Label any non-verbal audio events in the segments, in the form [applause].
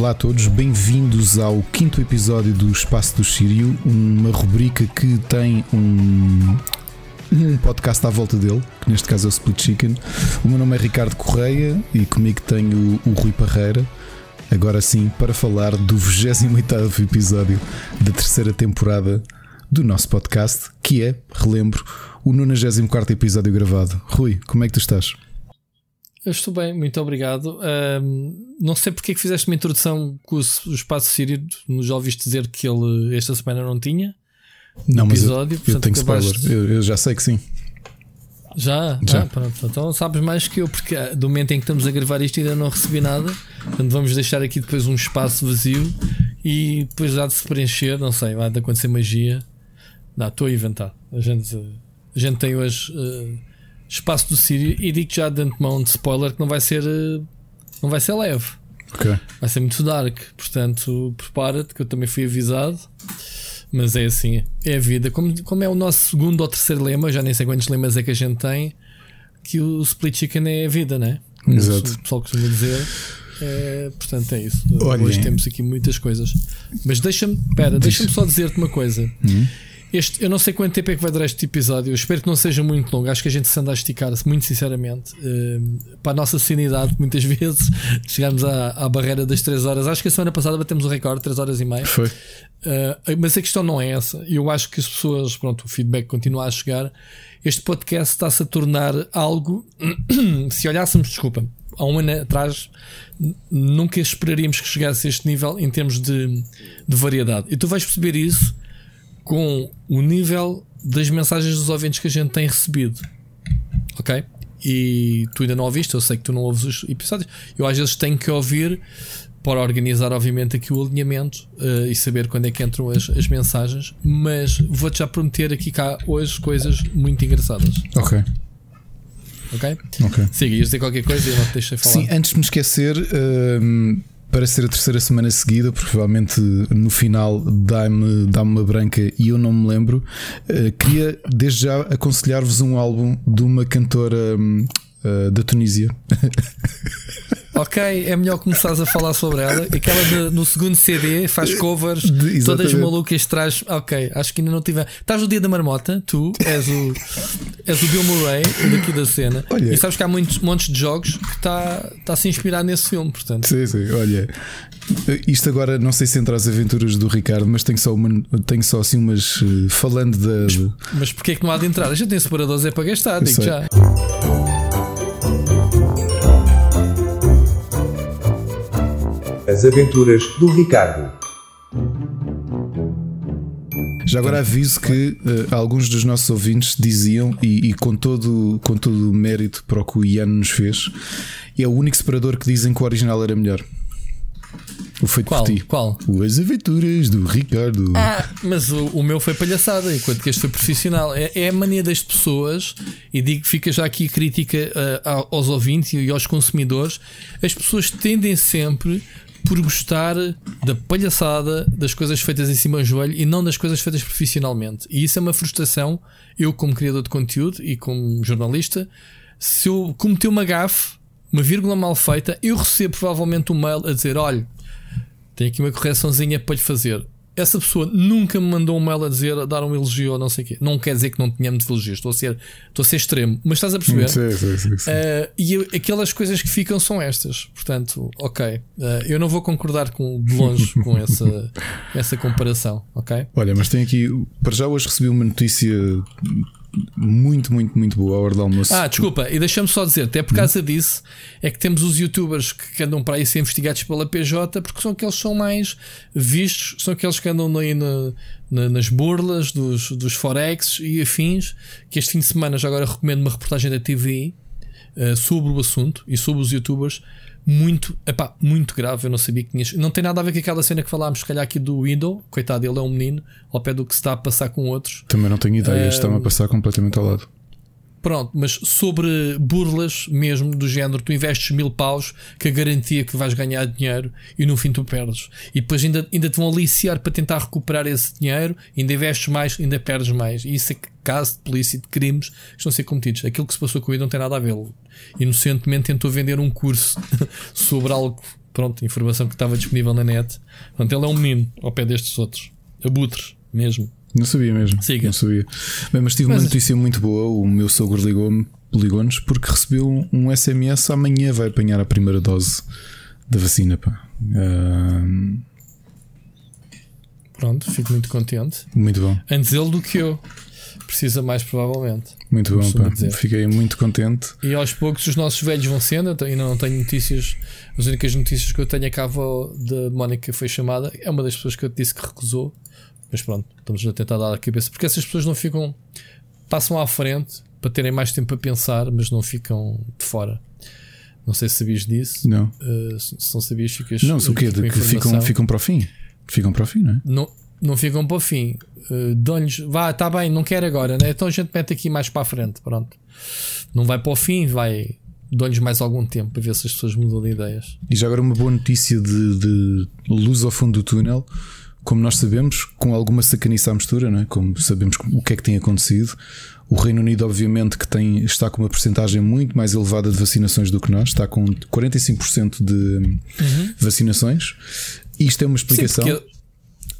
Olá a todos, bem-vindos ao quinto episódio do Espaço do Sírio, uma rubrica que tem um, um podcast à volta dele, que neste caso é o Split Chicken. O meu nome é Ricardo Correia e comigo tenho o, Rui Parreira. Agora sim, para falar do 28 episódio da terceira temporada do nosso podcast, que é, relembro, o 94 episódio gravado. Rui, como é que tu estás? Eu estou bem, muito obrigado. Um, não sei porque é que fizeste uma introdução com o, o espaço sírio. Já ouviste dizer que ele esta semana não tinha. Não, mas episódio, eu, eu tenho spoiler. Eu, eu, já sei que sim. Já? Já. Ah, pronto. Então sabes mais que eu, porque ah, do momento em que estamos a gravar isto ainda não recebi nada. Portanto, vamos deixar aqui depois um espaço vazio e depois há de se preencher. Não sei, vai acontecer magia. Não, estou a inventar. A gente, a gente tem hoje. Uh, espaço do Sírio e digo já de antemão de spoiler que não vai ser eh, não vai ser leve. Okay. Vai ser muito dark, portanto, prepara-te que eu também fui avisado. Mas é assim, é a vida. Como, como é o nosso segundo ou terceiro lema, já nem sei quantos lemas é que a gente tem, que o split chicken é a vida, né? Como Exato. O pessoal costuma dizer. É, portanto, é isso. Olha. Hoje temos aqui muitas coisas. Mas deixa-me, espera, deixa-me só dizer-te uma coisa. Uhum. Este, eu não sei quanto tempo é que vai durar este episódio. Eu espero que não seja muito longo. Acho que a gente se anda a esticar-se, muito sinceramente. Uh, para a nossa sanidade, muitas [laughs] vezes chegarmos à, à, barreira das 3 horas. Acho que a semana passada batemos o recorde, 3 horas e meia. Foi. Uh, mas a questão não é essa. Eu acho que as pessoas, pronto, o feedback continua a chegar. Este podcast está-se a tornar algo. [clears throat] se olhássemos, desculpa, há um ano atrás, nunca esperaríamos que chegasse a este nível em termos de, de variedade. E tu vais perceber isso com o nível das mensagens dos ouvintes que a gente tem recebido. Ok? E tu ainda não ouviste, eu sei que tu não ouves os episódios. Eu às vezes tenho que ouvir para organizar, obviamente, aqui o alinhamento uh, e saber quando é que entram as, as mensagens. Mas vou-te já prometer aqui cá hoje coisas muito engraçadas. Ok. Ok? Ok. Siga, ias dizer qualquer coisa e não te deixei falar. Sim, antes de me esquecer. Uh para ser a terceira semana seguida, provavelmente no final dá-me dá uma branca e eu não me lembro. Uh, queria desde já aconselhar-vos um álbum de uma cantora uh, da Tunísia. [laughs] Ok, é melhor começares a falar sobre ela. Aquela de, no segundo CD faz covers, de, todas malucas, traz. Ok, acho que ainda não tive. Estás no dia da marmota, tu és o, és o Bill Murray daqui da cena. Olha. E sabes que há muitos montes de jogos que está tá a se inspirar nesse filme, portanto. Sim, sim, olha. Isto agora não sei se entra as aventuras do Ricardo, mas tenho só, uma, tenho só assim umas. Eh, falando da. Mas, mas porquê é que não há de entrar? A gente tem separadores é para gastar, digo já. As Aventuras do Ricardo. Já agora aviso que uh, alguns dos nossos ouvintes diziam, e, e, com, todo, com todo o mérito para o que o Ian nos fez, é o único separador que dizem que o original era melhor. O feito Qual? por ti. Qual? O As Aventuras do Ricardo. Ah, mas o, o, meu foi palhaçada, enquanto que este foi profissional. É, é a mania das pessoas, e digo que fica já aqui crítica uh, aos ouvintes e aos consumidores. As pessoas tendem sempre por gostar da palhaçada das coisas feitas em cima do joelho e não das coisas feitas profissionalmente. E isso é uma frustração. Eu, como criador de conteúdo e como jornalista, se eu cometer uma gafe, uma vírgula mal feita, eu recebo provavelmente um mail a dizer: olha, tenho aqui uma correçãozinha para lhe fazer essa pessoa nunca me mandou um mail a dizer, a dar um elogio ou não sei o quê. Não quer dizer que não tenhamos elogios, estou a ser, estou a ser extremo, mas estás a perceber? Sim, sim, sim, sim. Uh, e aquelas coisas que ficam são estas. Portanto, ok. Uh, eu não vou concordar com, de longe [laughs] com essa, essa comparação, ok? Olha, mas tem aqui, para já hoje recebi uma notícia muito, muito, muito boa a hora do almoço. Ah, desculpa, e deixa-me só dizer, até por causa disso é que temos os youtubers que andam para aí ser investigados pela PJ porque são aqueles que são mais vistos, são aqueles que andam aí na, na, nas burlas dos, dos Forex e afins. Que este fim de semana já agora recomendo uma reportagem da TV uh, eh, sobre o assunto e sobre os youtubers muito, epá, muito grave. Eu não sabia que tinhas. Não tem nada a ver com aquela cena que falámos, se calhar, aqui do Window. Coitado, ele é um menino, ao pé do que se está a passar com outros. Também não tenho ideia, uh, está-me a passar completamente ao lado. Pronto, mas sobre burlas mesmo do género, tu investes mil paus que a garantia que vais ganhar dinheiro e no fim tu perdes. E depois ainda, ainda te vão aliciar para tentar recuperar esse dinheiro, ainda investes mais, ainda perdes mais. E isso é caso de polícia de crimes que estão a ser cometidos. Aquilo que se passou com ele não tem nada a ver. Inocentemente tentou vender um curso [laughs] sobre algo pronto, informação que estava disponível na net. Portanto, ele é um menino ao pé destes outros. Abutres, mesmo. Não sabia mesmo. Siga. Não sabia. Bem, mas tive Mas- uma notícia muito boa. O meu sogro ligou-me, ligou-nos porque recebeu um SMS. Amanhã vai apanhar a primeira dose da vacina. Pá. Ah, Pronto, fico muito contente. muito bom, Antes ele do que eu. Precisa mais, provavelmente. muito bom. Pá. Fiquei muito contente. E aos poucos os nossos velhos vão sendo. Eu ainda não tenho notícias. As únicas notícias que eu tenho é que a avó da Mónica foi chamada. É uma das pessoas que eu te disse que recusou. Mas pronto, estamos a tentar dar a cabeça. Porque essas pessoas não ficam. Passam à frente para terem mais tempo a pensar, mas não ficam de fora. Não sei se sabias disso. Não, Uh, se não sabias, ficas. não, o quê? De que ficam, ficam para o fim. Ficam para o fim, não é? Não, não ficam para o fim. Uh, Dão-lhes, vá, está bem, não quero agora, né? então a gente mete aqui mais para a frente. Pronto, não vai para o fim, vai. Dão-lhes mais algum tempo para ver se as pessoas mudam de ideias. E já agora uma boa notícia de, de luz ao fundo do túnel. Como nós sabemos, com alguma sacanice à mistura, não é? como sabemos o que é que tem acontecido, o Reino Unido, obviamente, que tem, está com uma porcentagem muito mais elevada de vacinações do que nós, está com 45% de vacinações. Isto é uma explicação. Sim, porque-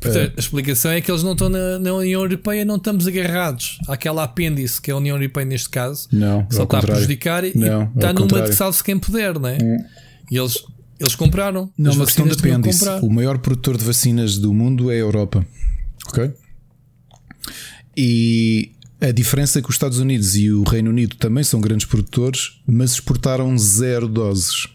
portanto, a explicação é que eles não estão na, na União Europeia, não estamos agarrados àquela apêndice que é a União Europeia neste caso. Não, Só ao está a contrário. prejudicar e Não, está numa contrário. de salve-se quem puder, não é? E eles, eles compraram. Não, As uma questão de que apêndice. O maior produtor de vacinas do mundo é a Europa. Ok? E a diferença é que os Estados Unidos e o Reino Unido também são grandes produtores, mas exportaram zero doses.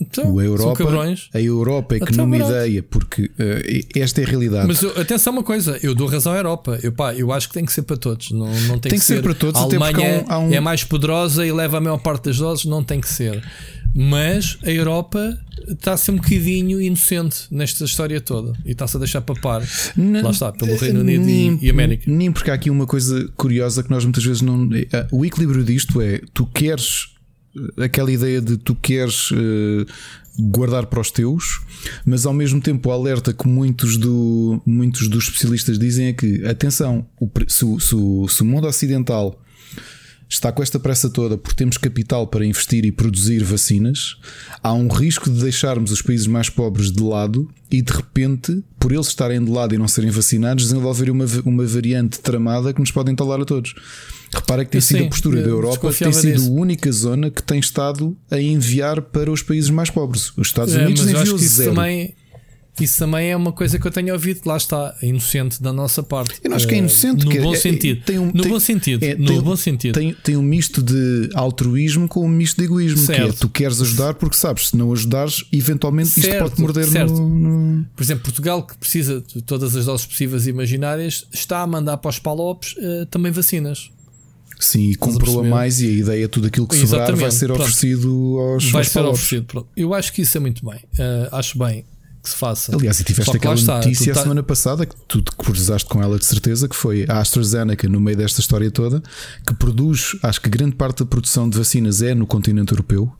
Então, A são Europa, cabrões. a Europa é que numa pronto. ideia, porque eh, esta é a realidade. Mas eu- atenção uma coisa, eu dou razão à Europa. Eu, pá, eu acho que tem que ser para todos. Não, não tem, Tem que ser para todos, A Alemanha há um- há um- é mais poderosa e leva a maior parte das doses. Não tem que ser. Mas a Europa está a ser um bocadinho inocente nesta história toda e está-se a deixar papar. Não- Lá está, pelo Reino Unido e- nem, e, América. Nem porque há aqui uma coisa curiosa que nós muitas vezes não. eh, O equilíbrio disto é tu queres eh, aquela ideia de tu queres eh, guardar para os teus, mas ao mesmo tempo o alerta que muitos, do, muitos dos especialistas dizem é que atenção, o se, se se o mundo ocidental está com esta pressa toda porque temos capital para investir e produzir vacinas, há um risco de deixarmos os países mais pobres de lado e de repente, por eles estarem de lado e não serem vacinados, desenvolverem uma, uma variante tramada que nos pode entalar a todos. Repara que tem Eu sido sim, a postura da Europa tem sido disso. a única zona que tem estado a enviar para os países mais pobres. Os Estados É, Unidos enviou zero. também, isso também é uma coisa que eu tenho ouvido. Lá está, é inocente da nossa parte. Eu não acho que é Eh, inocente. No que é- bom é- sentido. tem um- no tem- bom sentido. é, no tem- bom sentido. Tem, tem um misto de altruísmo com um misto de egoísmo. Que é Certo. tu queres ajudar porque sabes, se não ajudares, eventualmente isto Certo, pode morder certo. no, no- Por exemplo, Portugal, que precisa de todas as doses possíveis e imaginárias, está a mandar para os palopes eh, também vacinas. Sim, e comprou a mais e a ideia, tudo aquilo que sobrar vai Exatamente, ser pronto. oferecido aos Vai aos ser palopes. oferecido. Pronto. Eu acho que isso é muito bem. Eh, acho bem que se faça. Aliás, e tiveste aquela está, notícia a tá- semana passada que tu te cruzaste com ela de certeza, que foi a AstraZeneca no meio desta história toda, que produz, acho que grande parte da produção de vacinas é no continente europeu.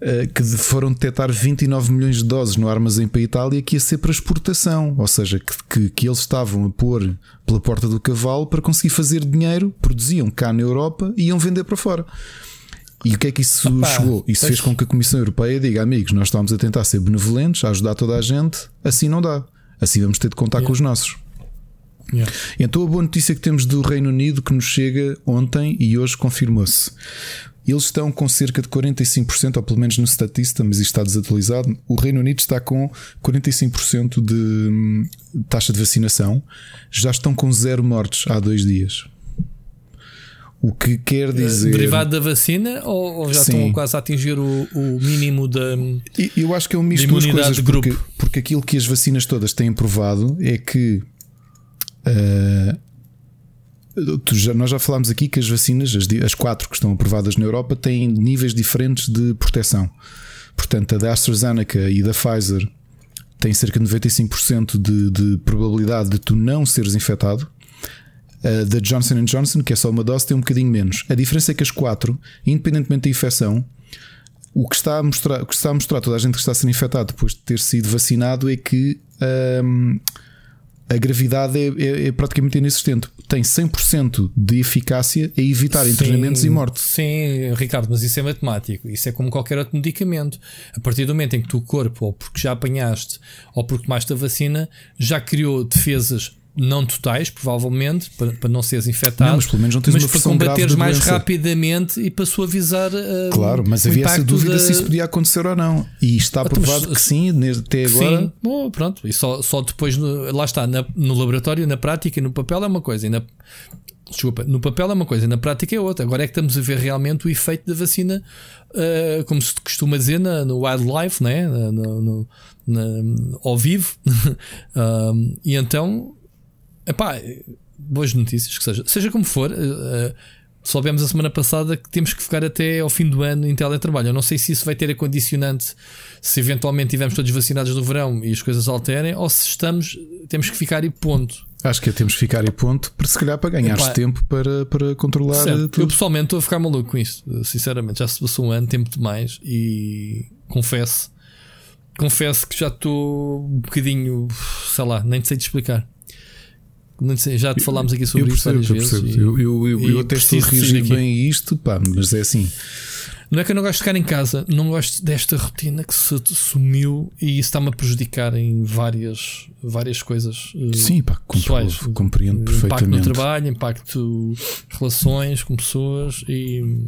eh, Que foram detectar 29 milhões de doses no armazém para a Itália que ia ser para exportação, ou seja, que, que, que eles estavam a pôr pela porta do cavalo para conseguir fazer dinheiro, produziam cá na Europa e iam vender para fora. E o que é que isso Opa, chegou? Isso pois. fez com que a Comissão Europeia diga: amigos, nós estamos a tentar ser benevolentes, a ajudar toda a gente, assim não dá. Assim vamos ter de contar com os nossos. Yeah. Então a boa notícia que temos do Reino Unido que nos chega ontem e hoje confirmou-se. Eles estão com cerca de 45%, ou pelo menos no Statista, mas isto está desatualizado. O Reino Unido está com 45% de hum, taxa de vacinação. Já estão com zero mortes há dois dias. O que quer dizer. Derivado da vacina ou, ou já Sim. estão quase a atingir o, o mínimo da. Eu acho que é um misto De duas coisas, de porque, grupo. porque aquilo que as vacinas todas têm provado é que tu já- nós já falámos aqui que as vacinas, as, as quatro que estão aprovadas na Europa, têm níveis diferentes de proteção. Portanto, a da AstraZeneca e da Pfizer têm cerca de 95% de, de probabilidade de tu não seres infectado. A da Johnson Johnson, que é só uma dose, tem um bocadinho menos. A diferença é que as quatro, independentemente da infecção, o que está a mostrar, o que está a mostrar toda a gente que está a ser infectado depois de ter sido vacinado é que hum, a gravidade é, é, é, praticamente inexistente. Tem 100% de eficácia a evitar sim, internamentos e morte. Sim, Ricardo, mas isso é matemático. Isso é como qualquer outro medicamento. A partir do momento em que tu, o corpo, ou porque já apanhaste, ou porque tomaste a vacina, já criou defesas não totais, provavelmente, para, para não seres infectado, não, mas pelo menos não tens mas uma para combateres mais rapidamente e para suavizar. Uh, claro, mas havia essa dúvida da... se isso podia acontecer ou não. E está então, provado mas, que sim, até agora. Sim, Bom, pronto, e só, só depois, no, lá está, na, no laboratório, na prática e no papel é uma coisa, e na, desculpa, no papel é uma coisa, na prática é outra. Agora é que estamos a ver realmente o efeito da vacina, uh, como se costuma dizer na, no wildlife, né? no, no, no, ao vivo, [laughs] uh, e então Epá, boas notícias, que seja. Seja como for, uh, soubemos a semana passada que temos que ficar até ao fim do ano em teletrabalho. Eu não sei se isso vai ter a condicionante se eventualmente estivermos todos vacinados no verão e as coisas alterem, ou se estamos, temos que ficar e ponto. Acho que é, temos que ficar e ponto, para se calhar para ganhares tempo para, para controlar certo. tudo. Eu pessoalmente estou a ficar maluco com isto, sinceramente. Já se passou um ano, tempo demais e confesso, confesso que já estou um bocadinho, sei lá, nem sei te explicar já te falámos aqui sobre isso várias vezes. Eu, eu, eu, eu, eu até estou a reagir bem a isto, pá, mas é assim. Não é que eu não gosto de ficar em casa, não gosto desta rotina que se sumiu e isso está-me a prejudicar em várias, várias coisas. Eh, Sim, pá, pessoais. compreendo perfeitamente. Impacto no trabalho, impacto relações com pessoas e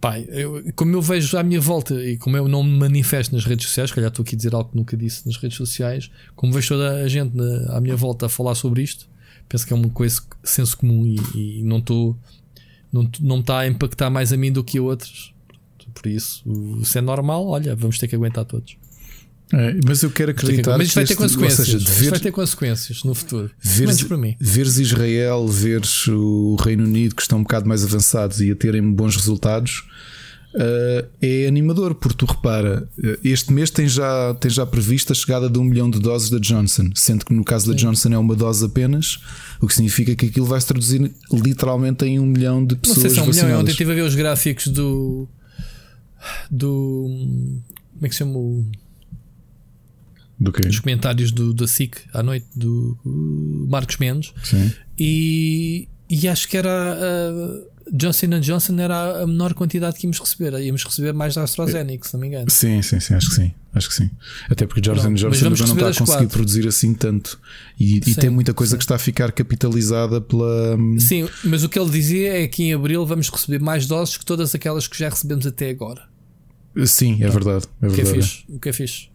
Pai, eu, como eu vejo à minha volta e como eu não me manifesto nas redes sociais, calhar estou aqui a dizer algo que nunca disse nas redes sociais, como vejo toda a gente na, à minha volta a falar sobre isto, penso que é uma coisa senso comum e, e não estou não, não está a impactar mais a mim do que a outros. Por isso, se é normal, olha, vamos ter que aguentar todos. É, mas eu quero acreditar mas isto vai ter consequências. Seja, ver, vai ter consequências no futuro. Veres, para mim. veres Israel, veres o Reino Unido que estão um bocado mais avançados e a terem bons resultados. Uh, é animador, porque tu repara, eh, este mês tem já, tem já previsto a chegada de um milhão de doses da Johnson, sendo que no caso Sim. da Johnson é uma dose apenas, o que significa que aquilo vai se traduzir literalmente em um milhão de pessoas. Não sei se é um vacinadas. milhão, ontem estive a ver os gráficos do. do. como é que se chama o do quê? Os comentários do, da SIC à noite do Marcos Mendes. Sim. E, e acho que era a Johnson Johnson era a menor quantidade que íamos receber. Íamos receber mais da AstraZeneca, se não me engano. Sim, sim, sim, acho que sim. Acho que sim. Até porque Johnson Johnson não está a conseguir quatro. produzir assim tanto. E, e tem muita coisa sim. que está a ficar capitalizada pela. Hum, sim, mas o que ele dizia é que em abril vamos receber mais doses que todas aquelas que já recebemos até agora. Sim, é verdade. É verdade. O que é fixe. O que é fixe.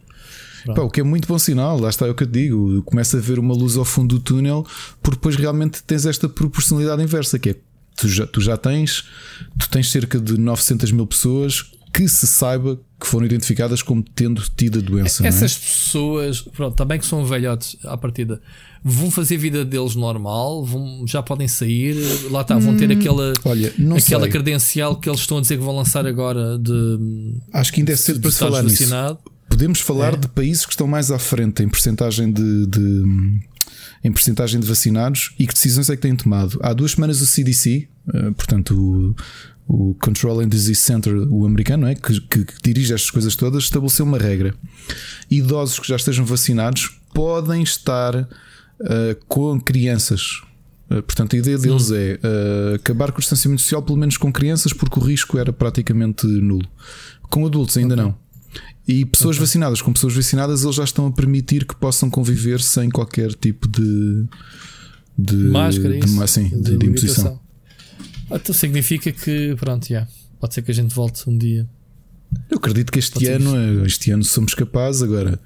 Pá, o que é muito bom sinal, lá está é o que eu te digo. Começa a ver uma luz ao fundo do túnel, porque depois realmente tens esta proporcionalidade inversa, que é tu já, tu já tens, tu tens cerca de 900 mil pessoas que se saiba que foram identificadas como tendo tido a doença. É? Essas é? pessoas, pronto, também que são velhotes à partida, vão fazer a vida deles normal, vão, já podem sair, lá está, vão ter hum, aquela, olha, aquela sei. credencial que eles estão a dizer que vão lançar agora de. Acho que ainda é cedo para se falar vacinado. nisso. Podemos falar é. de países que estão mais à frente em percentagem de, de em percentagem de vacinados e que decisões é que têm tomado. Há duas semanas o CDC, eh, portanto o, o Control and Disease Center, o americano, é? Que, que, que, dirige estas coisas todas, estabeleceu uma regra. Idosos que já estejam vacinados podem estar uh, com crianças. Uh, portanto, a ideia deles Sim. é uh, acabar com o distanciamento social, pelo menos com crianças, porque o risco era praticamente nulo. Com adultos ainda okay. não. E pessoas okay. vacinadas com pessoas vacinadas, eles já estão a permitir que possam conviver sem qualquer tipo de. de Máscara, de, assim, de, de, imposição. Então significa que, pronto, já. Pode ser que a gente volte um dia. Eu acredito que este ano, este ano somos capazes. Agora,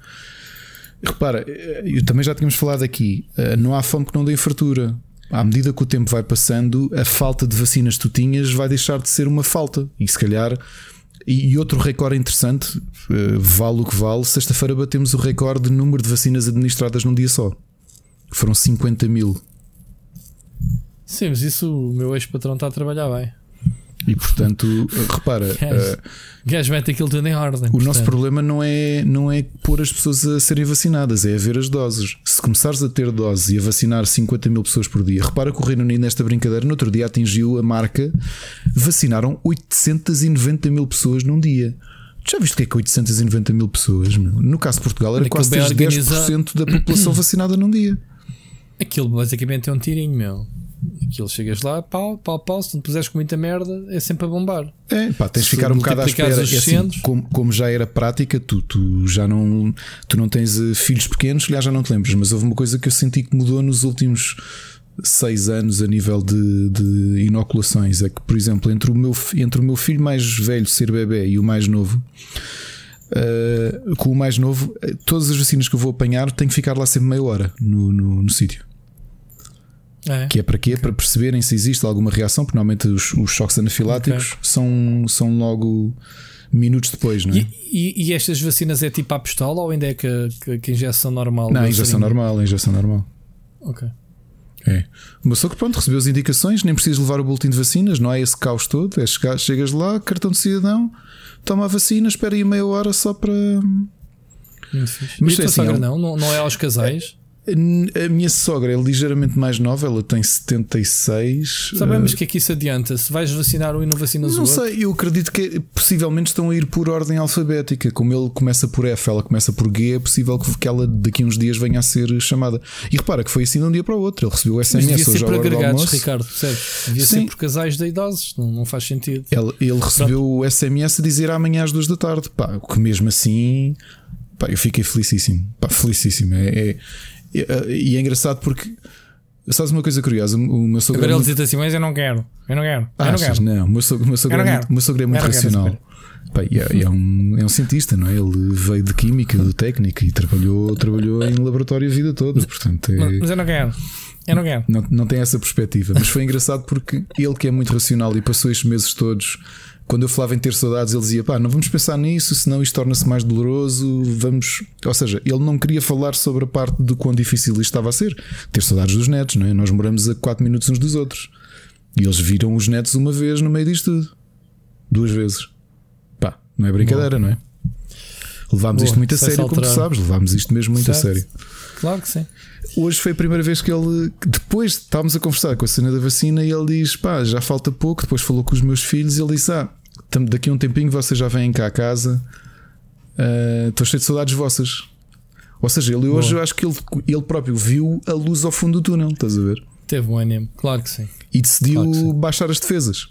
repara, eu também já tínhamos falado aqui: eh, não há fome que não dê fartura. À medida que o tempo vai passando, a falta de vacinas que tu tinhas vai deixar de ser uma falta. E se calhar e, outro recorde interessante, uh, vale o que vale, sexta-feira batemos o recorde de número de vacinas administradas num dia só. Foram 50 mil. Sim, mas isso o meu ex-patrão está a trabalhar bem. E portanto, repara, [laughs] gajo mete aquilo tudo em ordem. O portanto. nosso problema não é, não é pôr as pessoas a serem vacinadas, é a ver as doses. Se começares a ter doses e a vacinar 50 mil pessoas por dia, repara que o Reino Unido, nesta brincadeira, no outro dia atingiu a marca, vacinaram 890 mil pessoas num dia. Já viste o que é que 890 mil pessoas? Meu? No caso de Portugal era Aquilo quase bem 10% da população [clears throat] vacinada num dia. Aquilo basicamente é um tirinho, meu. Aquilo chegas lá, pau, pau, pau. Se não puseres com muita merda, é sempre a bombar. É, pá, tens de ficar um bocado à espera. É assim, como, como já era prática, tu, tu já não, tu não tens eh, filhos pequenos, aliás, já não te lembras, mas houve uma coisa que eu senti que mudou nos últimos seis anos a nível de, de inoculações. É que, por exemplo, entre o, meu, entre o meu filho mais velho ser bebê e o mais novo. eh, com o mais novo, eh, todas as vacinas que eu vou apanhar tenho que ficar lá sempre meia hora no, no, no sítio. É. Que é para quê? Para perceberem se existe alguma reação, porque normalmente os, os choques anafiláticos são, são logo minutos depois, não é? E, e- e estas vacinas é tipo à pistola ou ainda é que, que, que a injeção normal? não, injeção seringa? normal, injeção normal. Ok. É. O meu sogro, pronto, recebeu as indicações, nem precisas levar o boletim de vacinas, não há esse caos todo. É chegar, chegas lá, cartão de cidadão, toma a vacina, espera aí meia hora só para. Fixe. Mas e a é assim, é não? não? Não é aos casais? A minha sogra é ligeiramente mais nova, ela tem 76. Sabemos eh, que é que isso adianta. Se vais vacinar um e não vacinas o Não outro. sei, eu acredito que possivelmente estão a ir por ordem alfabética. Como ele começa por F, ela começa por G, é possível que ela daqui a uns dias venha a ser chamada. E repara que foi assim de um dia para o outro. Ele recebeu o Mas SMS devia ser por agregados. Ricardo, percebes? Devia Sim. ser por casais de idosos, não, não faz sentido. Ele, ele recebeu o SMS a dizer amanhã às duas da tarde. Pá, o que mesmo assim, pá, eu fiquei felicíssimo. Pá, felicíssimo. É, é- é- e é engraçado porque. Sabes uma coisa curiosa? O meu sogro. Agora é ele muito- diz assim: Mas eu não quero, eu não quero, eu não quero. Não, o meu sogro, meu sogro, é, muito, meu sogro é muito racional. Pá, é, é um, é um cientista, não é? Ele veio de química, de técnica e trabalhou, trabalhou em laboratório a vida toda. Portanto, é- Mas, mas eu não quero, eu não quero. não, não tem essa perspectiva. Mas foi engraçado porque ele, que é muito racional e passou estes meses todos, quando eu falava em ter saudades, ele dizia: pá, não vamos pensar nisso, senão isto torna-se mais doloroso. Vamos. Ou seja, ele não queria falar sobre a parte do quão difícil isto estava a ser. Ter saudades dos netos, não é? Nós moramos a 4 minutos uns dos outros. E eles viram os netos uma vez no meio disto tudo. Duas vezes. Pá, não é brincadeira, não é? Levámos Boa, isto muito a sério, como tu sabes. Levámos isto mesmo muito a Certo. sério. Claro que sim. Hoje foi a primeira vez que ele, depois estávamos a conversar com a cena da vacina e ele diz: pá, já falta pouco. Depois falou com os meus filhos e ele disse: ah, daqui a um tempinho vocês já vêm cá a casa. Ah, Estou cheio de saudades vossas. Ou seja, ele hoje eu acho que ele, ele próprio viu a luz ao fundo do túnel, estás a ver? Teve um ânimo, claro que sim. E decidiu Claro sim. baixar as defesas.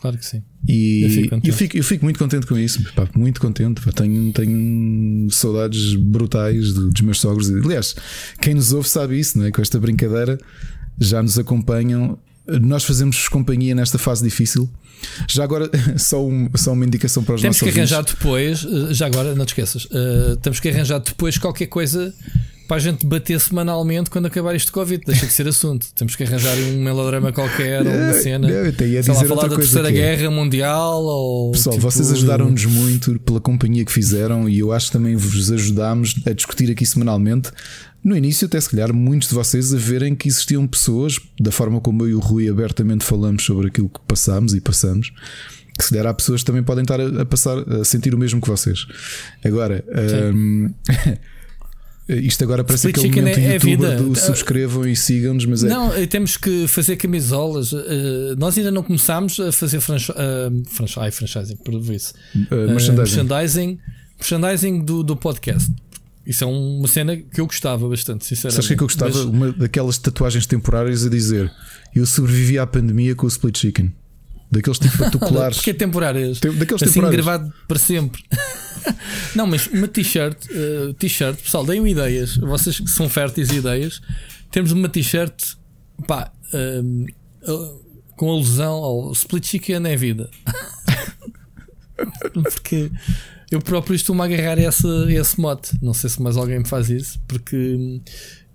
Claro que sim. E Eu fico eu fico, eu fico muito contente com isso, pá, muito contente. pá. Tenho, tenho saudades brutais do- dos meus sogros. Aliás, quem nos ouve sabe isso, não é? Com esta brincadeira já nos acompanham. Nós fazemos companhia nesta fase difícil. Já agora, [laughs] só, um- só uma indicação para os Temos nossos que ouvintes. arranjar depois, eh, já agora, não te esqueças, eh, temos que arranjar depois qualquer coisa para a gente bater semanalmente quando acabar este Covid. Deixa de ser assunto. Temos que arranjar um melodrama qualquer ou uma Não, cena. não, eu ia lá, dizer falar outra da coisa Terceira que é- Guerra Mundial ou. Pessoal, tipo, vocês ajudaram-nos muito pela companhia que fizeram e eu acho que também vos ajudámos a discutir aqui semanalmente. No início, até se calhar, muitos de vocês a verem que existiam pessoas, da forma como eu e o Rui abertamente falamos sobre aquilo que passámos e passamos, que se calhar há pessoas que também podem estar a, passar a sentir o mesmo que vocês. Agora, hum, [laughs] isto agora parece Split aquele momento é- é youtuber vida. do subscrevam e sigam-nos, mas é. Não, eh, temos que fazer camisolas. eh, nós ainda não começámos a fazer franchi eh, franchi- ai, franchising, por isso. uh, merchandising. merchandising, merchandising do, do podcast. Isso é uma cena que eu gostava bastante, sinceramente. Sabes que é que eu gostava? Mas- Uma daquelas tatuagens temporárias a dizer Eu sobrevivi à pandemia com o split chicken. Daqueles tipo [laughs] particulares. Porque é temporárias. Tem- daqueles assim temporários. gravado para sempre. [laughs] não, mas uma t-shirt, eh, t-shirt, pessoal, deem ideias. Vocês que são férteis de ideias, temos uma t-shirt pá, eh, com alusão ao split chicken é vida. [laughs] porque eu próprio estou-me a agarrar esse, esse mote. Não sei se mais alguém me faz isso, porque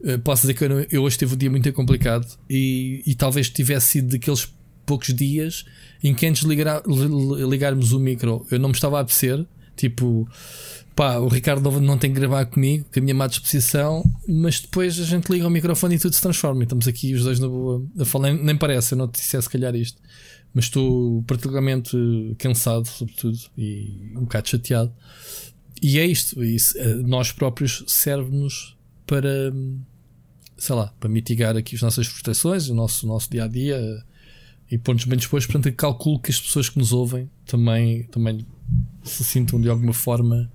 eh, posso dizer que eu, eu hoje tive um dia muito complicado e, e talvez tivesse sido daqueles poucos dias em que antes de ligar, li- ligarmos o micro eu não me estava a apetecer. Tipo, pá, o Ricardo não- tem que gravar comigo, com a minha má disposição, mas depois a gente liga o microfone e tudo se transforma. E estamos aqui os dois na boa nem parece, eu não te dissesse se calhar isto, mas estou particularmente cansado, sobretudo, e um bocado chateado. E é isto, isso, eh, nós próprios serve-nos para, sei lá, para mitigar aqui as nossas frustrações, o nosso, nosso dia a dia. e pôr-nos bem dispostos. Portanto, calculo que as pessoas que nos ouvem também, também se sintam de alguma forma.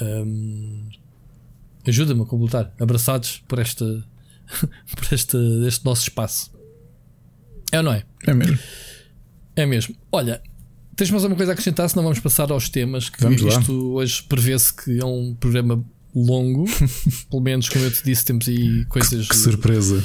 Um, Ajuda-me a completar. Abraçados por esta [laughs] por este, este nosso espaço. É ou não é? É mesmo. É mesmo. Olha, tens mais alguma coisa a acrescentar? Senão vamos passar aos temas. Que Vamos lá. isto hoje prevê-se que é um programa longo. [laughs] Pelo menos, como eu te disse, temos aí coisas. Que surpresa.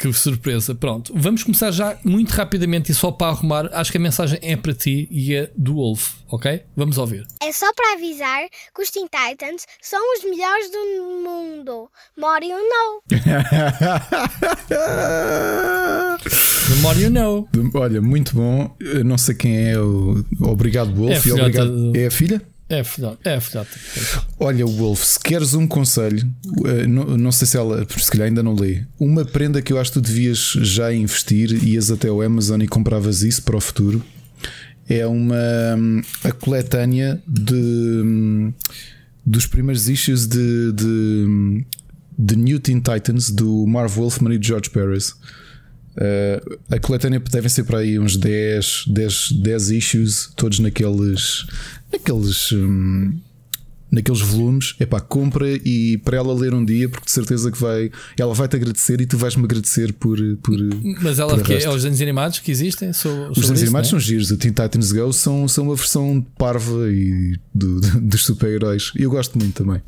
Que surpresa. Pronto, vamos começar já muito rapidamente e só para arrumar. Acho que a mensagem é para ti e é do Wolf, ok? Vamos ouvir. É só para avisar que os Teen Titans são os melhores do mundo. More you know. The more you know. Olha, muito bom. Eu não sei quem é o. Obrigado, Wolf. É a e obrigado. do- É a filha? É filhote. É. Olha, Wolf, se queres um conselho, eh, não, não sei se ela, se calhar ainda não lê, uma prenda que eu acho que tu devias já investir, ias até o Amazon e compravas isso para o futuro, é uma hum, a coletânea de hum, dos primeiros issues de, de, hum, de New Teen Titans do Marv Wolfman e de George Paris. Uh, a coletânea devem ser para aí uns 10, 10, 10 issues, todos naqueles naqueles hum, naqueles volumes. Epá, compra e para ela ler um dia, porque de certeza que vai ela vai te agradecer e tu vais-me agradecer por, por Mas ela por que é, é os desenhos animados que existem? So, Os desenhos animados não são giros, o Teen Titans Go são, são uma versão parva e do- do- dos super-heróis. E eu gosto muito também.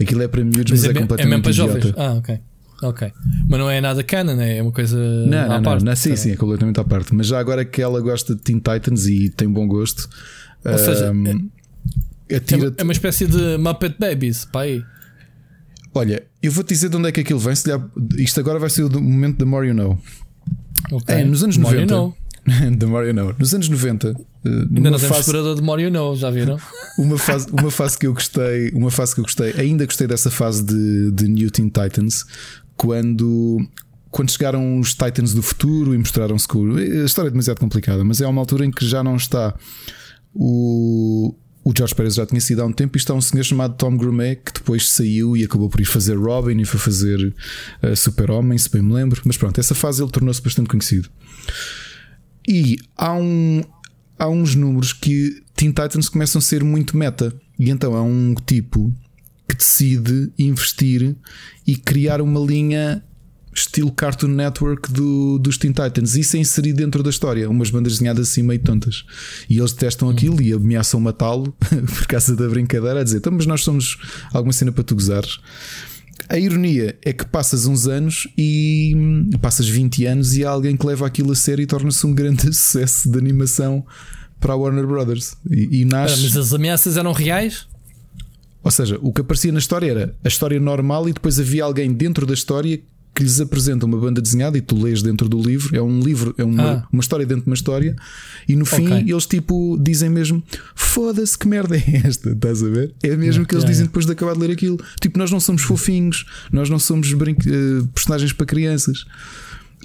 Aquilo é para miúdos, mas, Mas é, é, é completamente mesmo para jovens. Ah, ok. Ok. Mas não é nada canon, é uma coisa. Não, à não, não, parte. não, sim, Tá sim, é completamente à parte. Mas já agora que ela gosta de Teen Titans e tem bom gosto, Ou seja, hum, É, é uma espécie de Muppet Babies, pá aí. Olha, eu vou-te dizer de onde é que aquilo vem. Se Isto agora vai ser o momento da More You Know. Ok. É, nos anos More you 90. know. [laughs] da More You Know. Nos anos 90, eh, Ainda não temos fase, de More You Know, já viram? [laughs] uma, fase, uma fase que eu gostei, uma fase que eu gostei, ainda gostei dessa fase de, de New Teen Titans, quando. Quando chegaram os Titans do futuro e mostraram-se a história é demasiado complicada, mas é uma altura em que já não está o, o George Pérez já tinha sido há um tempo e está um senhor chamado Tom Grumet que depois saiu e acabou por ir fazer Robin e foi fazer uh, Super-Homem, se bem me lembro. Mas pronto, essa fase ele tornou-se bastante conhecido. E há, um, há uns números que Teen Titans começam a ser muito meta. E então há um tipo que decide investir e criar uma linha estilo Cartoon Network do, dos Teen Titans. Isso é inserido dentro da história. Umas bandas desenhadas assim meio tontas. E eles detestam aquilo e ameaçam matá-lo [laughs] por causa da brincadeira, a dizer: então, mas nós somos alguma cena para tu gozares. A ironia é que passas uns anos e hum, passas 20 anos e há alguém que leva aquilo a sério e torna-se um grande [laughs] sucesso de animação para a Warner Brothers. E, e nasce. Ah, mas as ameaças eram reais? Ou seja, o que aparecia na história era a história normal e depois havia alguém dentro da história que lhes apresenta uma banda desenhada e tu lês dentro do livro. É um livro, é uma, Ah. uma história dentro de uma história. E no fim Ok. eles tipo dizem mesmo: Foda-se, que merda é esta? Estás a ver? É mesmo que eles dizem depois de acabar de ler aquilo. Tipo, nós não somos fofinhos, nós não somos eh, personagens para crianças.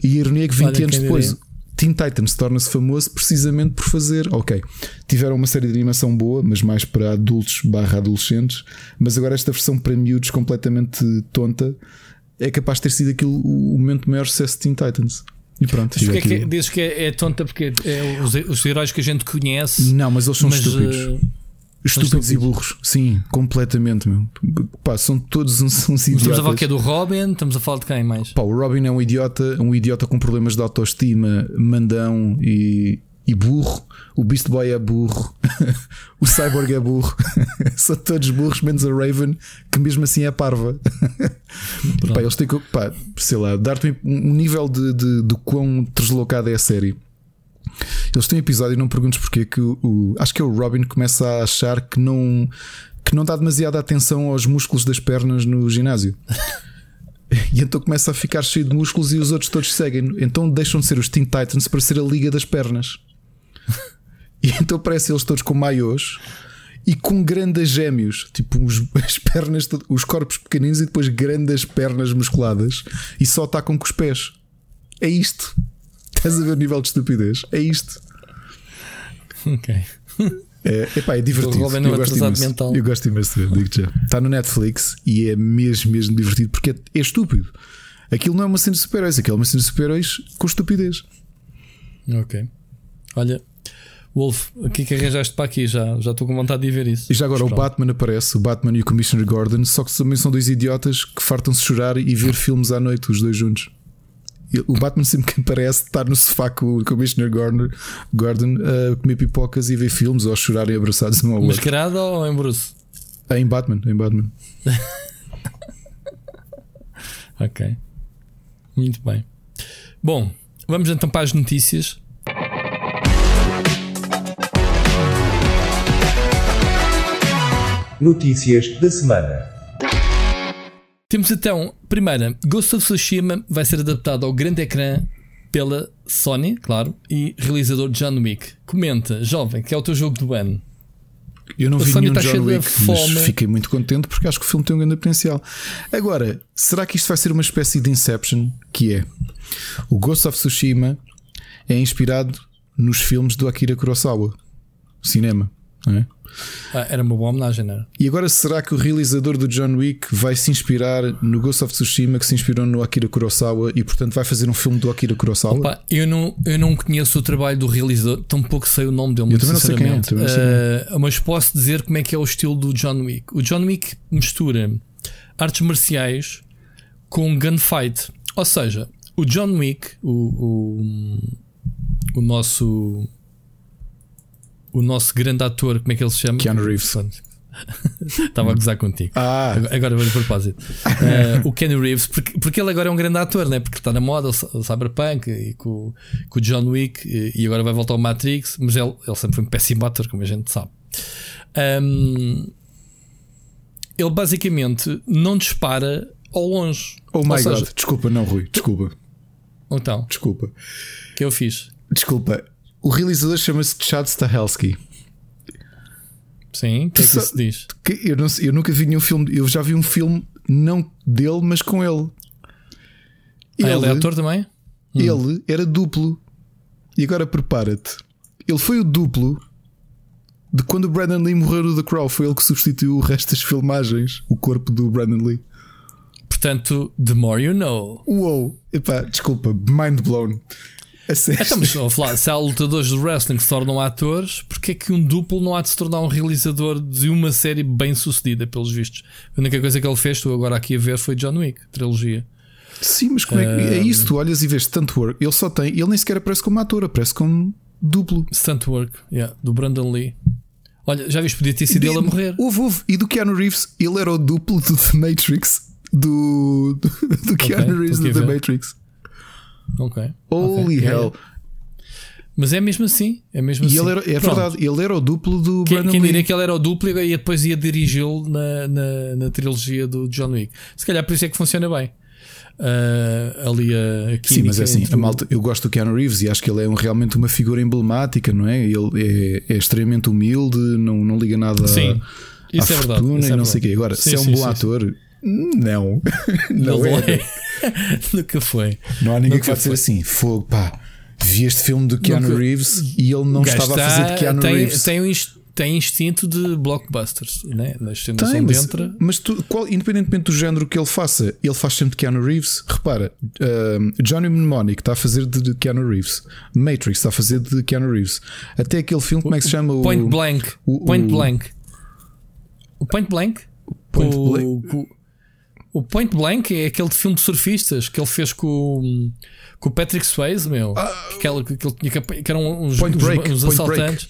E a ironia é que 20 Olha, anos depois. diria. Teen Titans torna-se famoso precisamente por fazer. Ok, tiveram uma série de animação boa, mas mais para adultos barra adolescentes. Mas agora esta versão para miúdos completamente tonta é capaz de ter sido aquilo o momento de maior sucesso de Teen Titans. E pronto, Mas porque é que, dizes que é, é tonta porque é os, os heróis que a gente conhece. Não, mas eles são mas, estúpidos. eh, estúpidos e estúpidos. burros. Sim, completamente. Meu. Pá, são todos uns, uns estamos a falar idiotas. que é do Robin, estamos a falar de quem mais? Pá, o Robin é um idiota, um idiota com problemas de autoestima, mandão e, e burro. O Beast Boy é burro. [laughs] o Cyborg é burro. [laughs] São todos burros, menos a Raven, que mesmo assim é parva. [laughs] pá, eles têm que, pá, sei lá, dar-te um nível de, de, de quão deslocada é a série. Eles têm um episódio e não perguntes porque que o, o- acho que é o Robin começa a achar que não que não dá demasiada atenção aos músculos das pernas no ginásio. E então começa a ficar cheio de músculos e os outros todos seguem. Então deixam de ser os Teen Titans para ser a Liga das Pernas. [laughs] E então aparecem eles todos com maiôs e com grandes gêmeos, tipo os, [laughs] as pernas, os corpos pequeninos e depois grandes pernas musculadas e só atacam com os pés. É isto. Estás a ver o nível de estupidez? É isto. Ok. É, epá, é divertido. É eu, gosto imenso. mental. eu gosto imenso de ver, digo. Está no Netflix e é mesmo, mesmo divertido porque é, é estúpido. Aquilo não é uma cena de super-heróis, aquilo é uma cena de super-heróis com estupidez. Ok. Olha, Wolf, o que é que arranjaste para aqui? Já já estou com vontade de ver isso. E já agora Mas o pronto. Batman aparece, o Batman e o Commissioner Gordon, só que também são dois idiotas que fartam-se chorar e ver filmes à noite, os dois juntos. O Batman sempre que aparece está no sofá com o Commissioner Gordon, Gordon a comer pipocas e ver filmes ou chorarem abraçados um ao outro. Mascarado ou em Bruce? É em Batman, em Batman. [laughs] Ok. Muito bem. Bom, vamos então para as notícias. Notícias da semana. Temos então, primeira, Ghost of Tsushima vai ser adaptado ao grande ecrã pela Sony, claro, e realizador John Wick. Comenta, jovem, que é o teu jogo do ano. Eu não A vi Sony nenhum cheia John Wick, mas fiquei muito contente porque acho que o filme tem um grande potencial. Agora, será que isto vai ser uma espécie de Inception? Que é o Ghost of Tsushima é inspirado nos filmes do Akira Kurosawa, cinema, não é? Ah, era uma boa homenagem, não era? E agora será que o realizador do John Wick vai se inspirar no Ghost of Tsushima que se inspirou no Akira Kurosawa e portanto vai fazer um filme do Akira Kurosawa? Pá, eu, não, eu não conheço o trabalho do realizador, tampouco sei o nome dele, muito também não sei quem é, Ah, mas posso dizer como é que é o estilo do John Wick. O John Wick mistura artes marciais com gunfight. Ou seja, o John Wick, o, o, o nosso. O nosso grande ator, como é que ele se chama? Keanu Reeves. [laughs] Estava a gozar contigo. Ah, Agora- vou de propósito. [laughs] Eh, o Kenny Reeves, porque, porque ele agora é um grande ator, né? porque está na moda, o cy- o Cyberpunk e com, com o John Wick e, agora vai voltar ao Matrix, mas ele, ele sempre foi um péssimo ator, como a gente sabe. Ahm, ele basicamente não dispara ao longe. oh my seja, god, desculpa, não, Rui, desculpa, Então, desculpa, o que eu fiz? desculpa. O realizador chama-se Chad Stahelski. Sim, o que é que isso diz? Que eu, não eu nunca vi nenhum filme, eu já vi um filme não dele, mas com ele. Ah, ele é ator também? ele era duplo. E agora prepara-te. Ele foi o duplo de quando o Brandon Lee morreu no The Crow. Foi ele que substituiu o resto das filmagens, o corpo do Brandon Lee. Portanto, the more you know. Uou! Epá, desculpa, mind blown. A. Então, mas, ouve lá, se há lutadores de wrestling que se tornam atores, porque é que um duplo não há de se tornar um realizador de uma série bem sucedida, pelos vistos? A única coisa que ele fez, estou agora aqui a ver, foi John Wick, trilogia. Sim, mas como é que é isso? Tu olhas e vês tanto work. Ele só tem, ele nem sequer aparece como ator, aparece como duplo. Stunt Work, yeah, do Brandon Lee. Olha, já viste, podia ter sido ele a morrer. Houve, houve. E do Keanu Reeves, ele era o duplo do The Matrix. Do, do, do Keanu Reeves estou aqui do a The. Matrix. Ok. Holy ok, yeah, hell. Mas é mesmo assim, é mesmo E assim. ele era, é Pronto. verdade, ele era o duplo do Quem, Brandon quem Lee. diria que ele era o duplo e e depois ia dirigi-lo na, na, na trilogia do John Wick. Se calhar por isso é que funciona bem. Ah, ali a, a Sim, mas é assim, a malta, eu gosto do Keanu Reeves e acho que ele é um- realmente uma figura emblemática, não é? Ele é, é extremamente humilde, não, não liga nada Sim, à isso é verdade. fortuna isso e é não sei o verdade. quê. Agora, Sim, se é um sim, bom ator, não. [laughs] não, Não é. [laughs] Nunca foi. Não há ninguém Nunca que vá dizer assim: fogo, pá, vi este filme do Keanu Nunca- Reeves e ele não estava a fazer de Keanu tem, Reeves. Tem, um tem instinto de blockbusters, né? nas cenas Tem, mas, entra. mas tu, qual- independentemente do género que ele faça, ele faz sempre de Keanu Reeves. Repara, um, Johnny Mnemonic está a fazer de, de Keanu Reeves, Matrix está a fazer de Keanu Reeves. Até aquele filme, como é que se chama? Point o, Blank. o- Point o- Blank. O Point Blank? Point o, Blank. O- Point Blank é aquele de filme de surfistas que ele fez com, com o Patrick Swayze, meu. Aquela, que, que ele tinha que, que eram uns. Point uns- Break, uns Point assaltantes.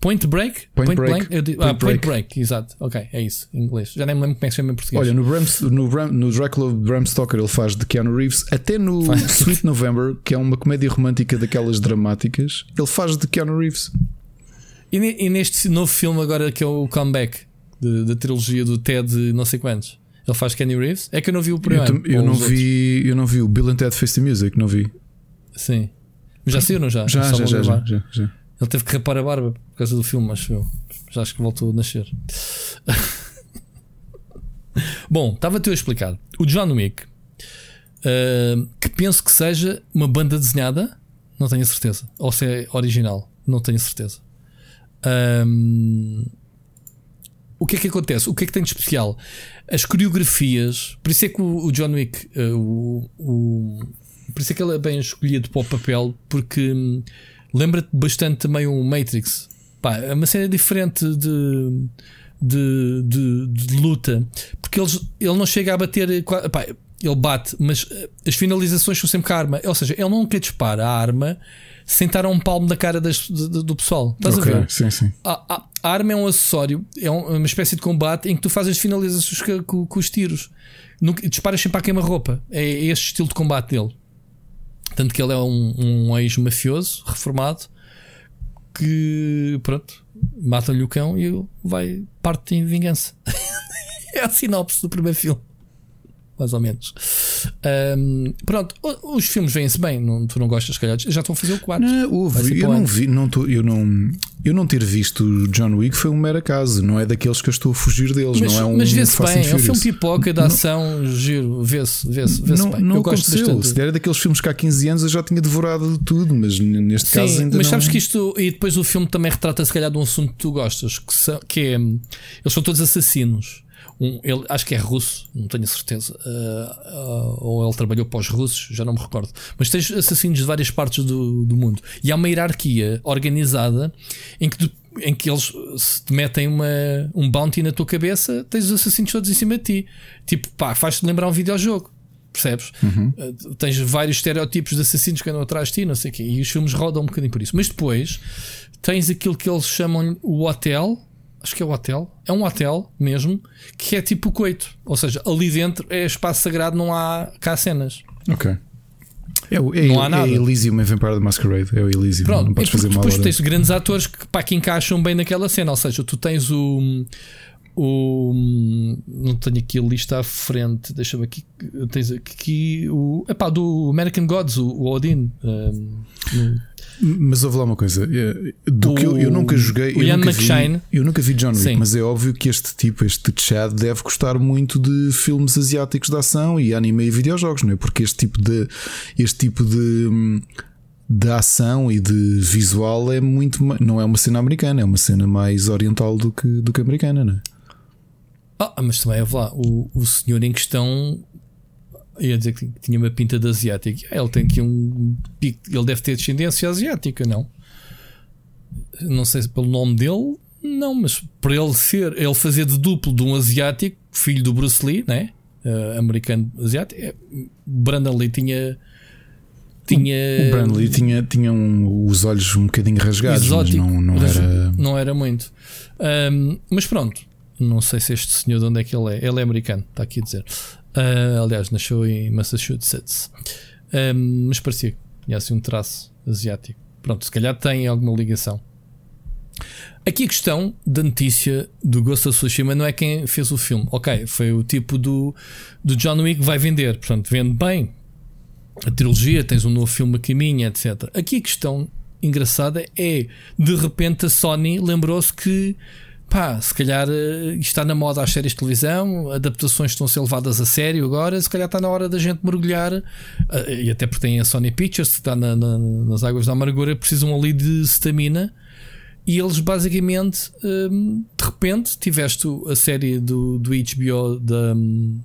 Point Break? Point Break. Blank? Digo- Point ah, Point Break. Break, exato. Ok, é isso, em inglês. Já nem me lembro como é que se chama em português. Olha, no, Bram, no, Bram, no Dracula Bram Stoker ele faz de Keanu Reeves, até no Sweet November, que é uma comédia romântica daquelas dramáticas, ele faz de Keanu Reeves. E, e neste novo filme agora que é o comeback da trilogia do Ted não sei quantos, ele faz Kenny Reeves? É que eu não vi o Eu, primeiro. eu ou não outros. vi, eu não vi o Bill and Ted Face the Music, não vi. Sim. Mas já saiu, não já? Já, já, já, gravar. já, já, já. Ele teve que rapar a barba por causa do filme, acho eu. Já acho que voltou a nascer. [laughs] Bom, estava-te eu a explicar. O John Wick, ah, que penso que seja uma banda desenhada, não tenho certeza. Ou se é original, não tenho certeza. Ahm, o que é que acontece? O que é que tem de especial? As coreografias, por isso é que o, John Wick, ah, o, o Por isso é que ele é bem escolhido para o papel, porque hum, lembra-te bastante também o Matrix. Pá, é uma cena diferente de, de, de, de luta, porque eles, ele não chega a bater. Pá, ele bate, mas eh, as finalizações são sempre com a arma. Ou seja, ele nunca dispara a arma sem estar a um palmo na cara das, do, do pessoal. Estás Ok, a ver? Sim, sim. A, a- a arma é um acessório, é um- uma espécie de combate em que tu fazes finalizações com, com- os tiros. Nunca, disparas sempre à queima-roupa. É este estilo de combate dele. Tanto que ele é um, um ex-mafioso reformado que, pronto, mata-lhe o cão e ele vai parte em vingança. [laughs] é a sinopse do primeiro filme. Mais ou menos. Ahm, pronto, os filmes vêm-se bem. Não, tu não gostas, se calhar. Já estão a fazer o 4. Não, houve. Eu não vi, não tô, eu, não, eu não ter visto o John Wick foi um mero acaso. Não é daqueles que eu estou a fugir deles. Mas, não é um mas vê-se bem, é um filme pipoca de ação, giro, vê-se, vê-se, vê-se não, bem. não eu gosto aconteceu. bastante. Se era daqueles filmes que há 15 anos eu já tinha devorado tudo, mas neste caso Sim, ainda mas não. sabes que isto, e depois o filme também retrata se calhar de um assunto que tu gostas, que, são, que é eles são todos assassinos. Um, ele, acho que é russo, não tenho certeza. Ah, ah, ou ele trabalhou para os russos, já não me recordo. Mas tens assassinos de várias partes do, do mundo. E há uma hierarquia organizada em que, tu- em que eles se te metem uma, um bounty na tua cabeça, tens os assassinos todos em cima de ti. Tipo, pá, faz-te lembrar um videojogo. Percebes? Uh, tens vários estereótipos de assassinos que andam atrás de ti, não sei o quê. E os filmes rodam um bocadinho por isso. Mas depois tens aquilo que eles chamam o hotel. Acho que é o hotel. É um hotel mesmo, que é tipo o coito. Ou seja, ali dentro é espaço sagrado, não há cá cenas. Ok. É, o- é, Não há é nada. Elysium, é Vampire the Masquerade. É o Elysium. Pronto, não podes porque fazer mal. depois tens grandes atores que, pá, que encaixam bem naquela cena. Ou seja, tu tens o. O. Não tenho aqui a lista à frente. Deixa-me aqui. Tens aqui o. Epá, do American Gods, o, o Odin. um, no- Mas ouve lá uma coisa. é, Do O- que eu, eu nunca joguei. o eu Ian nunca McShane. Vi, eu nunca vi John Wick, Sim. mas é óbvio que este tipo, este Chad, deve gostar muito de filmes asiáticos de ação e anime e videojogos, não é? Porque este tipo de. Este tipo de. De ação e de visual é muito. Não é uma cena americana, é uma cena mais oriental do que, do que americana, não é? Ah, mas também, ouve lá, o, o senhor em questão ia dizer que tinha uma pinta de asiático. Ele tem aqui um pico, ele deve ter descendência asiática, não? Não sei se pelo nome dele, não, mas por ele ser, ele fazer de duplo de um asiático, filho do Bruce Lee, né? Eh, americano asiático, é, Brandon Lee tinha. Tinha. O Brandley tinha, tinha um- os olhos um bocadinho rasgados, exótico, mas não, não mas era. não era muito. Ahm, mas pronto, não sei se este senhor de onde é que ele é. Ele é americano, está aqui a dizer. Ah, aliás, nasceu em Massachusetts. Ahm, mas parecia que tinha assim um traço asiático. Pronto, se calhar tem alguma ligação. Aqui a questão da notícia do Ghost of Tsushima não é quem fez o filme. Ok, foi o tipo do, do John Wick que vai vender. Portanto, vende bem a trilogia, tens um novo filme a caminho, etc. Aqui a questão engraçada é de repente a Sony lembrou-se que pá, se calhar eh, está na moda as séries de televisão, adaptações estão a ser levadas a sério agora, se calhar está na hora da gente mergulhar, eh, e até porque tem a Sony Pictures que está na- na- nas águas da amargura, precisam ali de stamina. E eles basicamente, hum, de repente, tiveste a série do, do HBO da. hum,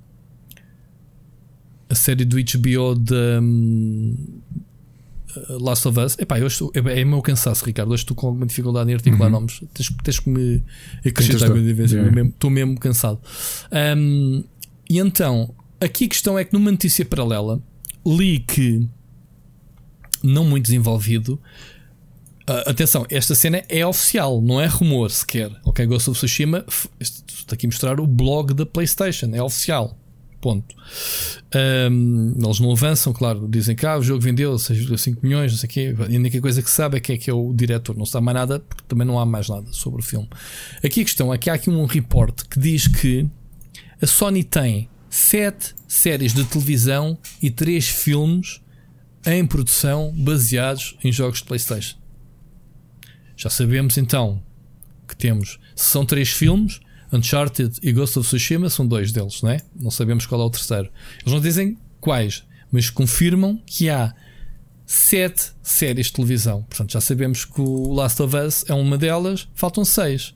a série do HBO da. hum, Last of Us. Epá, eu estou, é, é meu cansaço, Ricardo. Hoje estou com alguma dificuldade em articular nomes. Tens, tens que me acrescentar de vez. Estou mesmo, mesmo cansado. Hum, e então, aqui a questão é que numa notícia paralela li que, não muito desenvolvido, ah, atenção, esta cena é oficial, não é rumor sequer. Ok, Ghost of Tsushima, estou aqui a mostrar o blog da PlayStation, é oficial. Ponto. Ahm, eles não avançam, claro, dizem que ah, o jogo vendeu 6,5 milhões, não sei o quê. A única coisa que se sabe é que é, que é o diretor, não se sabe mais nada, porque também não há mais nada sobre o filme. Aqui a questão é que há aqui um report que diz que a Sony tem 7 séries de televisão e 3 filmes em produção baseados em jogos de PlayStation. Já sabemos então que temos, se são três filmes, Uncharted e Ghost of Tsushima são dois deles, não é? Não sabemos qual é o terceiro. Eles não dizem quais, mas confirmam que há sete séries de televisão. Portanto, já sabemos que o Last of Us é uma delas, faltam seis.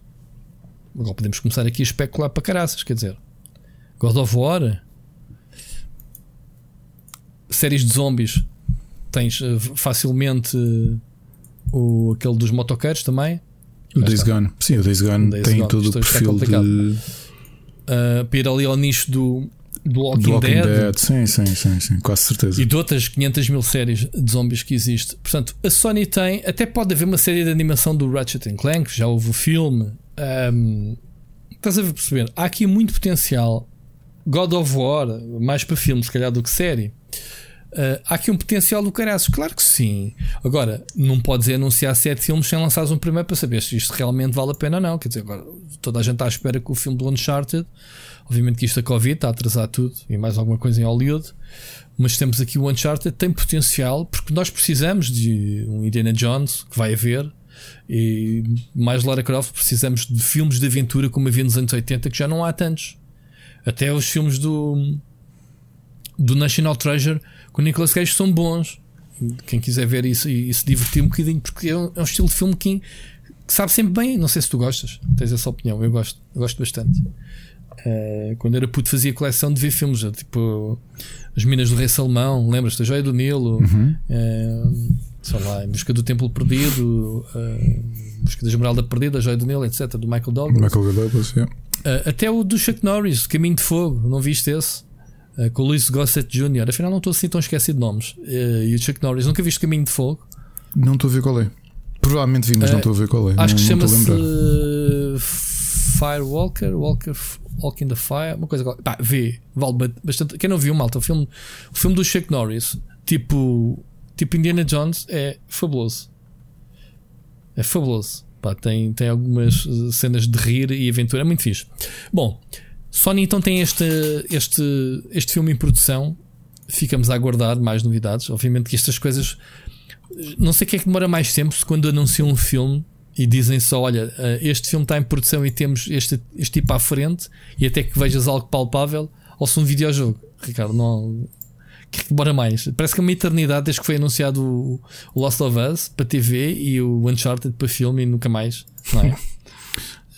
Agora podemos começar aqui a especular para caraças, quer dizer, God of War, séries de zombies tens uh, facilmente uh, o, aquele dos motoqueiros também. O Days Gone. Sim, o Days Gone Days tem Gone. todo Isto o perfil de. Uh, para ir ali ao nicho do, do Walking, do Walking Dead. Dead. Sim, sim, sim, sim, quase certeza. E de outras 500 mil séries de zombies que existe. Portanto, a Sony tem, até pode haver uma série de animação do Ratchet Clank, já houve o filme. Um, estás a perceber? Há aqui muito potencial. God of War, mais para filme, se calhar, do que série. Uh, há aqui um potencial do caraças, claro que sim. Agora, não podes anunciar sete filmes sem lançares um primeiro para saber se isto realmente vale a pena ou não. Quer dizer, agora toda a gente está à espera que o filme do Uncharted, obviamente que isto a Covid está a atrasar tudo e mais alguma coisa em Hollywood, mas temos aqui o Uncharted, tem potencial porque nós precisamos de um Indiana Jones que vai haver. E mais Lara Croft, precisamos de filmes de aventura como havia nos anos 80, que já não há tantos. Até os filmes do, do National Treasure com o Nicolas Cage são bons. Quem quiser ver isso e, se divertir um bocadinho, porque é um, é um estilo de filme que, que, sabe sempre bem. Não sei se tu gostas, tens essa opinião. Eu gosto, eu gosto bastante. Uh, quando era puto, fazia coleção de ver filmes, tipo As Minas do Rei Salomão, lembras-te? A Joia do Nilo, uhum. uh, sei lá, Em Busca do Templo Perdido, uh, Busca da Esmeralda Perdida, A Joia do Nilo, etc. Do Michael Douglas. Michael Douglas, yeah. até o do Chuck Norris, Caminho de Fogo, não viste esse? Uh, com o Luís Gossett Jr. Afinal, não estou assim tão esquecido de nomes. Uh, e o Chuck Norris, nunca viste Caminho de Fogo? Não estou a ver qual é. Provavelmente vi, mas não estou a ver qual é. Acho não, que chama-se Firewalker, Walker, Walking the Fire, uma coisa. Pá, vê, vale bastante. Quem não viu, malta, o filme, o filme do Chuck Norris, tipo, tipo Indiana Jones, é fabuloso. É fabuloso. Pá, tem, tem algumas cenas de rir e aventura, é muito fixe. Bom. Sony então tem este, este, este filme em produção. Ficamos a aguardar mais novidades. Obviamente que estas coisas. Não sei o que é que demora mais tempo se quando anunciam um filme e dizem só: olha, eh, este filme está em produção e temos este, este tipo à frente e até que vejas algo palpável, ou se um videojogo. Ricardo, não. Que é que demora mais? Parece que é uma eternidade desde que foi anunciado o Lost of Us para TV e o Uncharted para filme e nunca mais, não é? [laughs]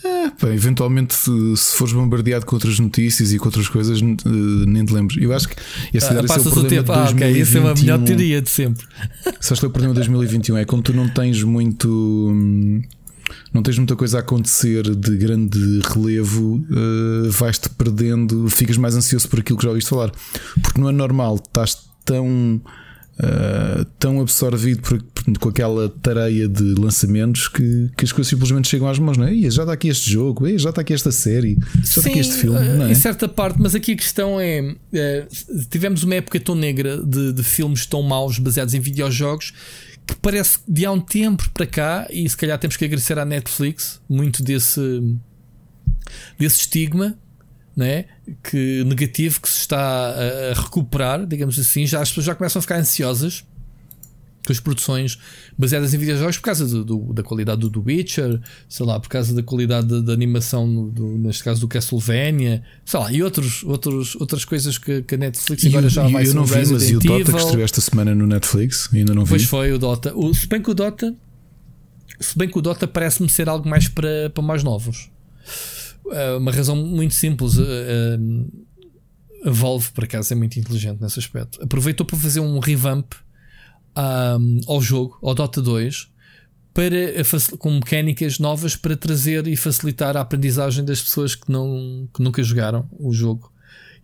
É, pá, eventualmente, se, se fores bombardeado com outras notícias e com outras coisas, nem te lembres. Eu acho que esse ah, passas é o, o tempo. Ah, ok, essa é a melhor teoria de sempre. Sabes que é o problema de 2021 é como tu não tens muito. Não tens muita coisa a acontecer de grande relevo, uh, vais-te perdendo, ficas mais ansioso por aquilo que já ouviste falar. Porque não é normal, estás tão uh, tão absorvido por, por, com aquela tareia de lançamentos que, que as coisas simplesmente chegam às mãos, não é? já está aqui este jogo, já está aqui esta série, já está aqui este filme. Não é? Em certa parte, mas aqui a questão é: é tivemos uma época tão negra de, de filmes tão maus baseados em videojogos que parece que de há um tempo para cá, e se calhar temos que agradecer à Netflix muito desse, desse estigma né? que negativo que se está a, recuperar, digamos assim, já as pessoas já começam a ficar ansiosas com as produções baseadas em videojogos por causa do, do, da qualidade do, do Witcher, sei lá, por causa da qualidade da, animação, do, neste caso do Castlevania, sei lá, e outros, outros, outras coisas que, que a Netflix agora já vai Eu não vi, mas e o Dota que estreou esta semana no Netflix? Ainda não vi. Pois foi o Dota. O, se bem que o Dota, se bem que o Dota parece-me ser algo mais para, para mais novos. Uh, uma razão muito simples. A Valve, por acaso, é muito inteligente nesse aspecto. Aproveitou para fazer um revamp um, ao jogo, ao Dota 2, para, com mecânicas novas para trazer e facilitar a aprendizagem das pessoas que, não, que nunca jogaram o jogo.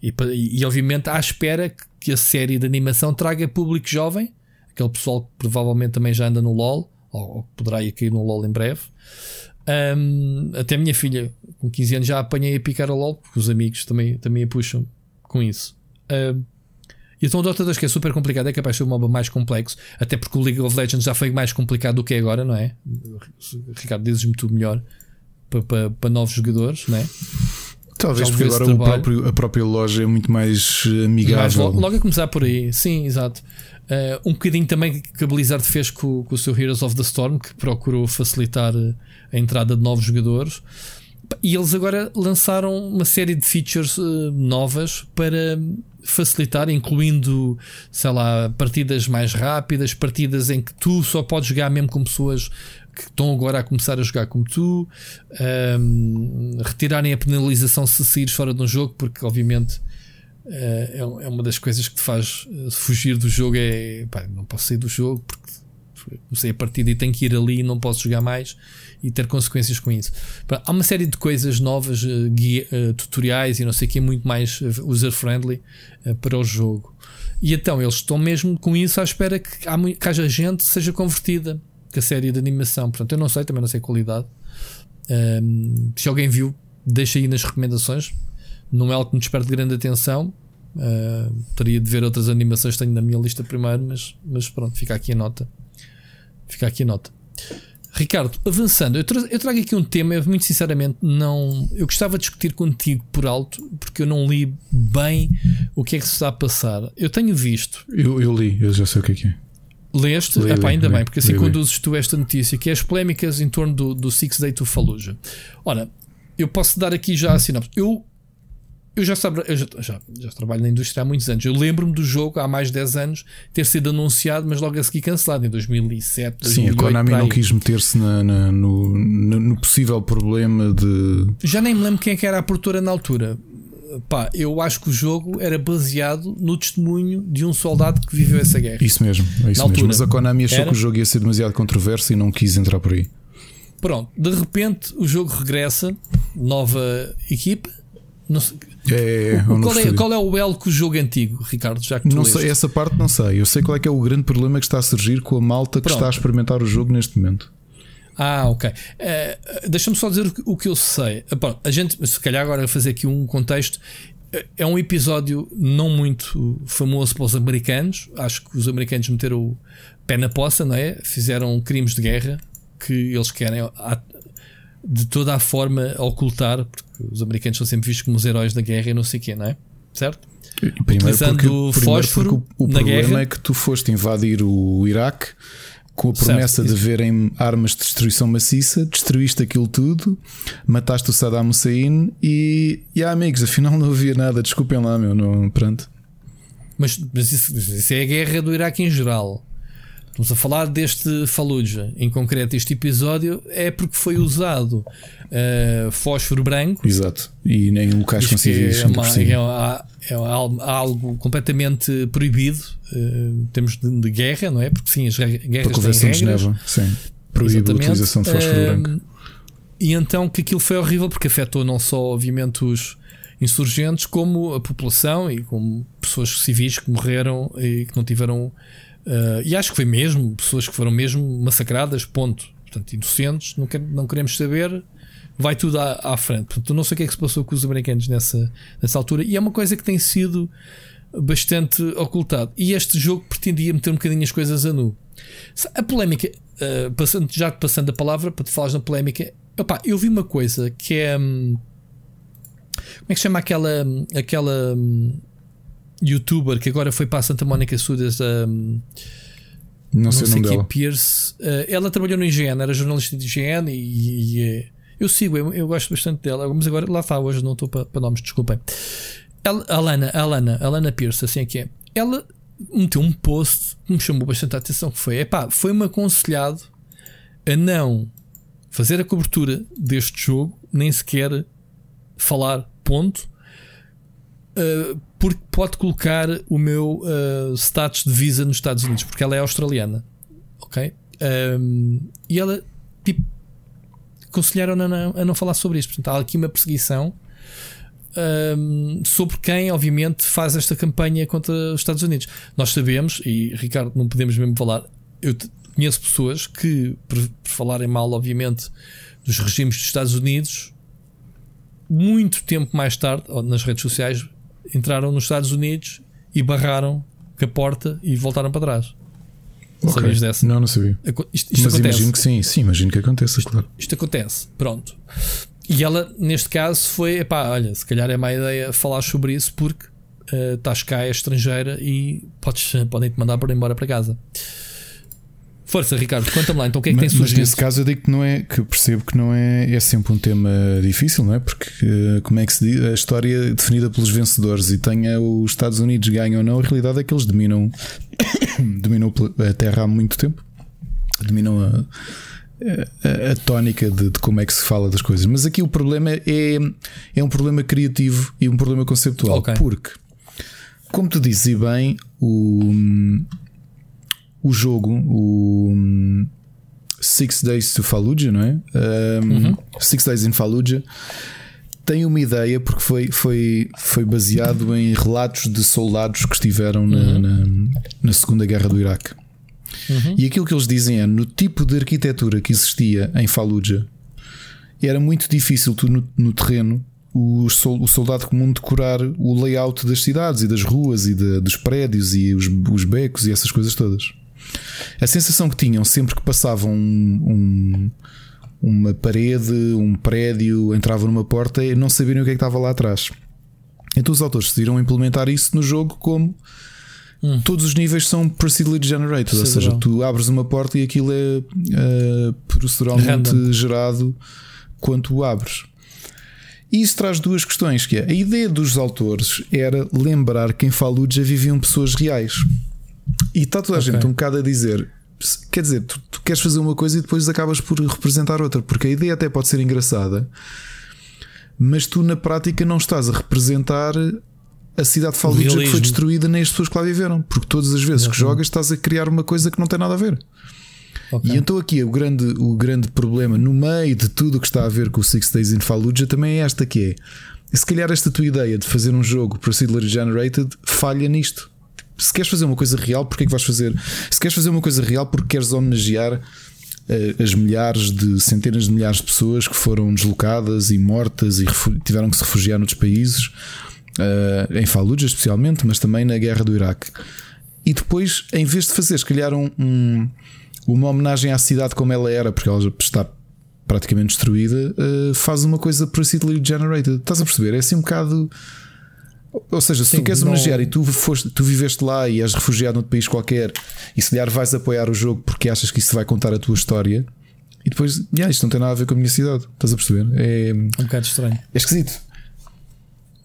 E, e, obviamente, à espera que a série de animação traga público jovem, aquele pessoal que provavelmente também já anda no LoL, ou, ou poderá ir cair no LoL em breve. Um, até a minha filha, com 15 anos, já apanhei a picar a LOL, porque os amigos também, também a puxam com isso. Um, e então o Dota 2 que é super complicado, é capaz de ser um MOBA mais complexo, até porque o League of Legends já foi mais complicado do que é agora, não é? Ricardo, dizes-me tu melhor para, para, para novos jogadores, não é? Talvez porque agora próprio, a própria loja é muito mais amigável. Mais logo, logo, a começar por aí, sim, exato. Uh, um bocadinho também que a Blizzard fez com, com o seu Heroes of the Storm, que procurou facilitar a entrada de novos jogadores. E eles agora lançaram uma série de features uh, novas para facilitar, incluindo, sei lá, partidas mais rápidas, partidas em que tu só podes jogar mesmo com pessoas que estão agora a começar a jogar como tu, um, retirarem a penalização se saíres fora de um jogo, porque obviamente é, é uma das coisas que te faz fugir do jogo. É pá, não posso sair do jogo porque comecei a partida e tenho que ir ali e não posso jogar mais e ter consequências com isso. Há uma série de coisas novas, guia, tutoriais e não sei o que, muito mais user-friendly para o jogo. E então eles estão mesmo com isso à espera que, que haja gente seja convertida com a série de animação. Portanto, eu não sei, também não sei a qualidade. Um, se alguém viu, deixa aí nas recomendações. Não é algo que me desperte grande atenção. Uh, teria de ver outras animações que tenho na minha lista primeiro, mas, mas pronto, fica aqui a nota. Fica aqui a nota. Ricardo, avançando, eu, tra eu trago aqui um tema, eu, muito sinceramente, não. Eu gostava de discutir contigo por alto, porque eu não li bem o que é que se está a passar. Eu tenho visto. Eu, eu li, eu já sei o que é que é. Leste? Li, ainda li, bem, porque assim li, conduzes tu esta notícia, que é as polémicas em torno do, do Six Day to Fallujah. Ora, eu posso dar aqui já a sinopse. Eu eu já, eu já, já, já, trabalho na indústria há muitos anos. Eu lembro-me do jogo há mais de 10 anos ter sido anunciado, mas logo a seguir cancelado em 2007. 2008, Sim, a Konami não quis meter-se no, no, no, possível problema de. Já nem me lembro quem é que era a produtora na altura. Pá, eu acho que o jogo era baseado no testemunho de um soldado que viveu essa guerra. Isso mesmo, é isso mesmo. Mas a Konami achou era... que o jogo ia ser demasiado controverso e não quis entrar por aí. Pronto, de repente o jogo regressa, nova equipa. Não sei, é, é o, qual, é, qual, é, o elo com o jogo antigo, Ricardo? Já que não sei, essa parte não sei. Eu sei qual é que é o grande problema que está a surgir com a malta que Pronto. está a experimentar o jogo neste momento. Ah, ok. Uh, Deixa-me só dizer o que eu sei. Uh, a gente, se calhar agora fazer aqui um contexto. É um episódio não muito famoso para os americanos. Acho que os americanos meteram o pé na poça, não é? Fizeram crimes de guerra que eles querem de toda a forma ocultar, porque os americanos são sempre vistos como os heróis da guerra e não sei o quê, não é? Certo? Primeiro Utilizando porque, fósforo porque o, o problema guerra. é que tu foste invadir o Iraque com a promessa certo, de verem armas de destruição maciça, destruíste aquilo tudo, mataste o Saddam Hussein e, e ah, amigos, afinal não havia nada, desculpem lá, meu, não, pronto. Mas, mas isso, isso é a guerra do Iraque em geral. Estamos a falar deste Fallujah, em concreto este episódio, é porque foi usado uh, fósforo branco. Exato. E nem locais civis. É, uma, é, é, algo completamente proibido uh, em termos de, de, guerra, não é? Porque sim, as guerras Para têm regras. De Geneva, sim. Proíbe a utilização de fósforo uh, branco. E então que aquilo foi horrível porque afetou não só, obviamente, os insurgentes, como a população e como pessoas civis que morreram e que não tiveram Uh, e acho que foi mesmo pessoas que foram mesmo massacradas, ponto. Portanto, inocentes, não, quer, não queremos saber, vai tudo à, à frente. Portanto, não sei o que é que se passou com os americanos nessa, nessa altura, e é uma coisa que tem sido bastante ocultado. E este jogo pretendia meter um bocadinho as coisas a nu. A polémica, uh, passando, já passando a palavra para te falares na polémica, opa, eu vi uma coisa que é. Hum, como é que chama aquela. aquela hum, youtuber que agora foi para a Santa Mónica Sudas a. Um, não, não sei, sei que Pierce. Uh, ela trabalhou no IGN, era jornalista de IGN e, e é, eu sigo, eu, eu, gosto bastante dela, mas agora lá está, hoje não estou para, para nomes, desculpem. Ela, Alana, Alana, Alana Pierce, assim é que é. Ela meteu um post que me chamou bastante a atenção, que foi, epá, foi-me aconselhado a não fazer a cobertura deste jogo, nem sequer falar, ponto, uh, porque pode colocar o meu uh, status de visa nos Estados Unidos, porque ela é australiana. Ok? Um, e ela, tipo, aconselharam a a não falar sobre isto. Portanto, há aqui uma perseguição um, sobre quem, obviamente, faz esta campanha contra os Estados Unidos. Nós sabemos, e Ricardo, não podemos mesmo falar, eu conheço pessoas que, por, por falarem mal, obviamente, dos regimes dos Estados Unidos, muito tempo mais tarde, nas redes sociais, entraram nos Estados Unidos e barraram com a porta e voltaram para trás. Okay. Sabias dessa? Não, não sabia. Isto, isto Mas acontece. imagino que sim, sim, imagino que aconteça, isto, claro. Isto acontece, pronto. E ela, neste caso, foi: epá, olha, se calhar é má ideia falar sobre isso porque uh, estás cá, é estrangeira e podes, podem te mandar para embora para casa. Força, Ricardo, conta-me lá, então o que é que mas, tem surgido? Mas nesse caso eu digo que não é, que percebo que não é, é sempre um tema difícil, não é? Porque, eh, como é que se diz, a história é definida pelos vencedores e tenha os Estados Unidos ganham ou não, a realidade é que eles dominam, [coughs] dominam a Terra há muito tempo, dominam a, a, a tónica de, de, como é que se fala das coisas. Mas aqui o problema é, é um problema criativo e um problema conceptual, okay. porque como tu dizes e bem, o, o jogo, o Six Days to Fallujah, não é? Um, Uhum. Six Days in Fallujah tem uma ideia porque foi, foi, foi baseado em relatos de soldados que estiveram na, na, na Segunda Guerra do Iraque. E aquilo que eles dizem é: no tipo de arquitetura que existia em Fallujah, era muito difícil tu no, no terreno o, o soldado comum decorar o layout das cidades e das ruas e de- dos prédios e os, os becos e essas coisas todas. A sensação que tinham sempre que passavam um- um- uma parede, um prédio, entravam numa porta e não saberem o que é que estava lá atrás. Então os autores decidiram implementar isso no jogo como todos os níveis são procedurally generated, ou seja, Procedural. tu abres uma porta e aquilo é eh, proceduralmente Random. gerado quando o abres. E isso traz duas questões: que é a ideia dos autores era lembrar que em Fallujah viviam pessoas reais. E está toda a Ok. gente um bocado a dizer. Quer dizer, tu, tu queres fazer uma coisa e depois acabas por representar outra, porque a ideia até pode ser engraçada, mas tu na prática não estás a representar a cidade de Fallujah que foi destruída nem as pessoas que lá viveram, porque todas as vezes que jogas estás a criar uma coisa que não tem nada a ver. Ok. E então aqui o grande, o grande problema no meio de tudo o que está a ver com o Six Days in Fallujah também é esta que é se calhar esta tua ideia de fazer um jogo procedurally generated falha nisto. Se queres fazer uma coisa real, porque é que vais fazer? Se queres fazer uma coisa real porque queres homenagear eh, as milhares de centenas de milhares de pessoas que foram deslocadas e mortas e tiveram que se refugiar noutros países, eh, em Fallujah especialmente, mas também na guerra do Iraque. E depois, em vez de fazer, se calhar, um, um- uma homenagem à cidade como ela era, porque ela já está praticamente destruída, eh, faz uma coisa procedurally generated. Estás a perceber? É assim um bocado. Ou seja, se Sim, tu queres não- homenagear e tu, foste, tu viveste lá e és refugiado noutro país qualquer e se calhar vais apoiar o jogo porque achas que isso vai contar a tua história e depois, yeah, isto não tem nada a ver com a minha cidade. Estás a perceber? É, um bocado estranho. é esquisito.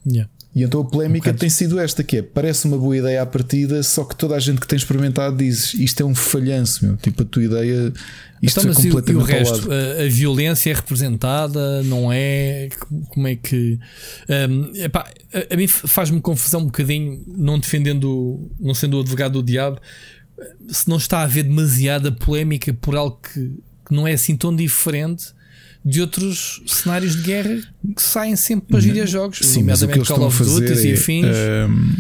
Yeah. E então a polémica Ok. tem sido esta: que é, parece uma boa ideia à partida, só que toda a gente que tem experimentado diz isto é um falhanço, meu. Tipo, a tua ideia, isto Então, é mas e o- e o completamente resto? A, a violência é representada, não é? Como é que. Hum, epá, a, a mim faz-me confusão um bocadinho, não defendendo, não sendo o advogado do diabo, se não está a haver demasiada polémica por algo que, que não é assim tão diferente de outros cenários de guerra que saem sempre para os videojogos, Sim, mas o que nomeadamente eles Call of Duty e é, afins. ehm,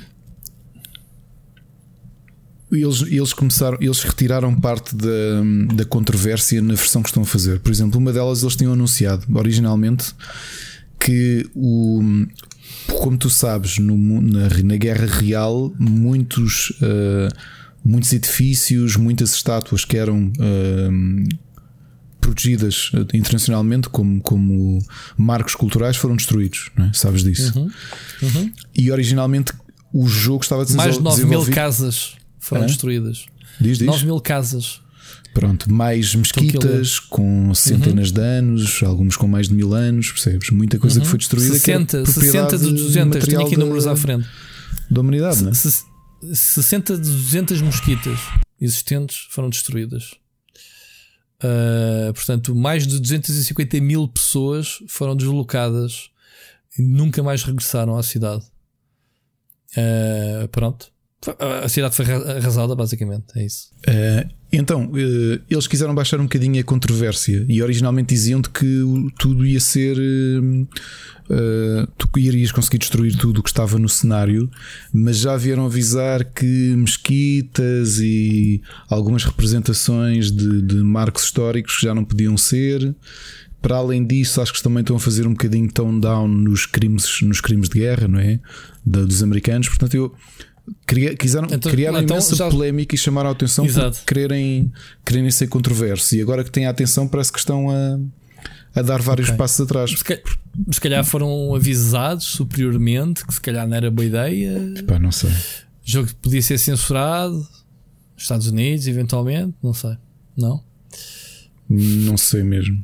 eles, eles começaram, eles retiraram parte da, da controvérsia na versão que estão a fazer. Por exemplo, uma delas eles tinham anunciado originalmente que o como tu sabes, no, na, na guerra real, muitos, eh, muitos edifícios, muitas estátuas que eram ehm, protegidas eh, internacionalmente como, como marcos culturais foram destruídos, é? sabes disso. Uhum. E originalmente o jogo estava a Mais de 9 mil casas foram Hã? destruídas. Diz, diz. 9 mil casas. Pronto, mais mesquitas com centenas Uhum. de anos, alguns com mais de mil anos, percebes? Muita coisa que foi destruída. que era 60, 60 propriedade de 200, tenho material aqui números da, à frente. da humanidade, não é? Se- 60 de 200 mosquitas existentes foram destruídas. Ah, portanto, mais de 250 mil pessoas foram deslocadas e nunca mais regressaram à cidade. Ah, pronto. A cidade foi arra- arrasada, basicamente. É isso. Eh, então, eh, eles quiseram baixar um bocadinho a controvérsia e originalmente diziam-te que tudo ia ser. eh, tu irias conseguir destruir tudo o que estava no cenário, mas já vieram avisar que mesquitas e algumas representações de, de marcos históricos já não podiam ser. Para além disso, acho que também estão a fazer um bocadinho tone down nos crimes, nos crimes de guerra, não é? Da- dos americanos. Portanto, eu. Queria, quiseram, Então- criaram então imensa já- polémica e chamaram a atenção Exato. por quererem, quererem ser controversos. E agora que têm a atenção, parece que estão a, a dar vários Ok. passos atrás. Se se calhar foram avisados superiormente que se calhar não era boa ideia. Pá, não sei. O jogo podia ser censurado. nos Estados Unidos, eventualmente, não sei. Não? Não sei mesmo.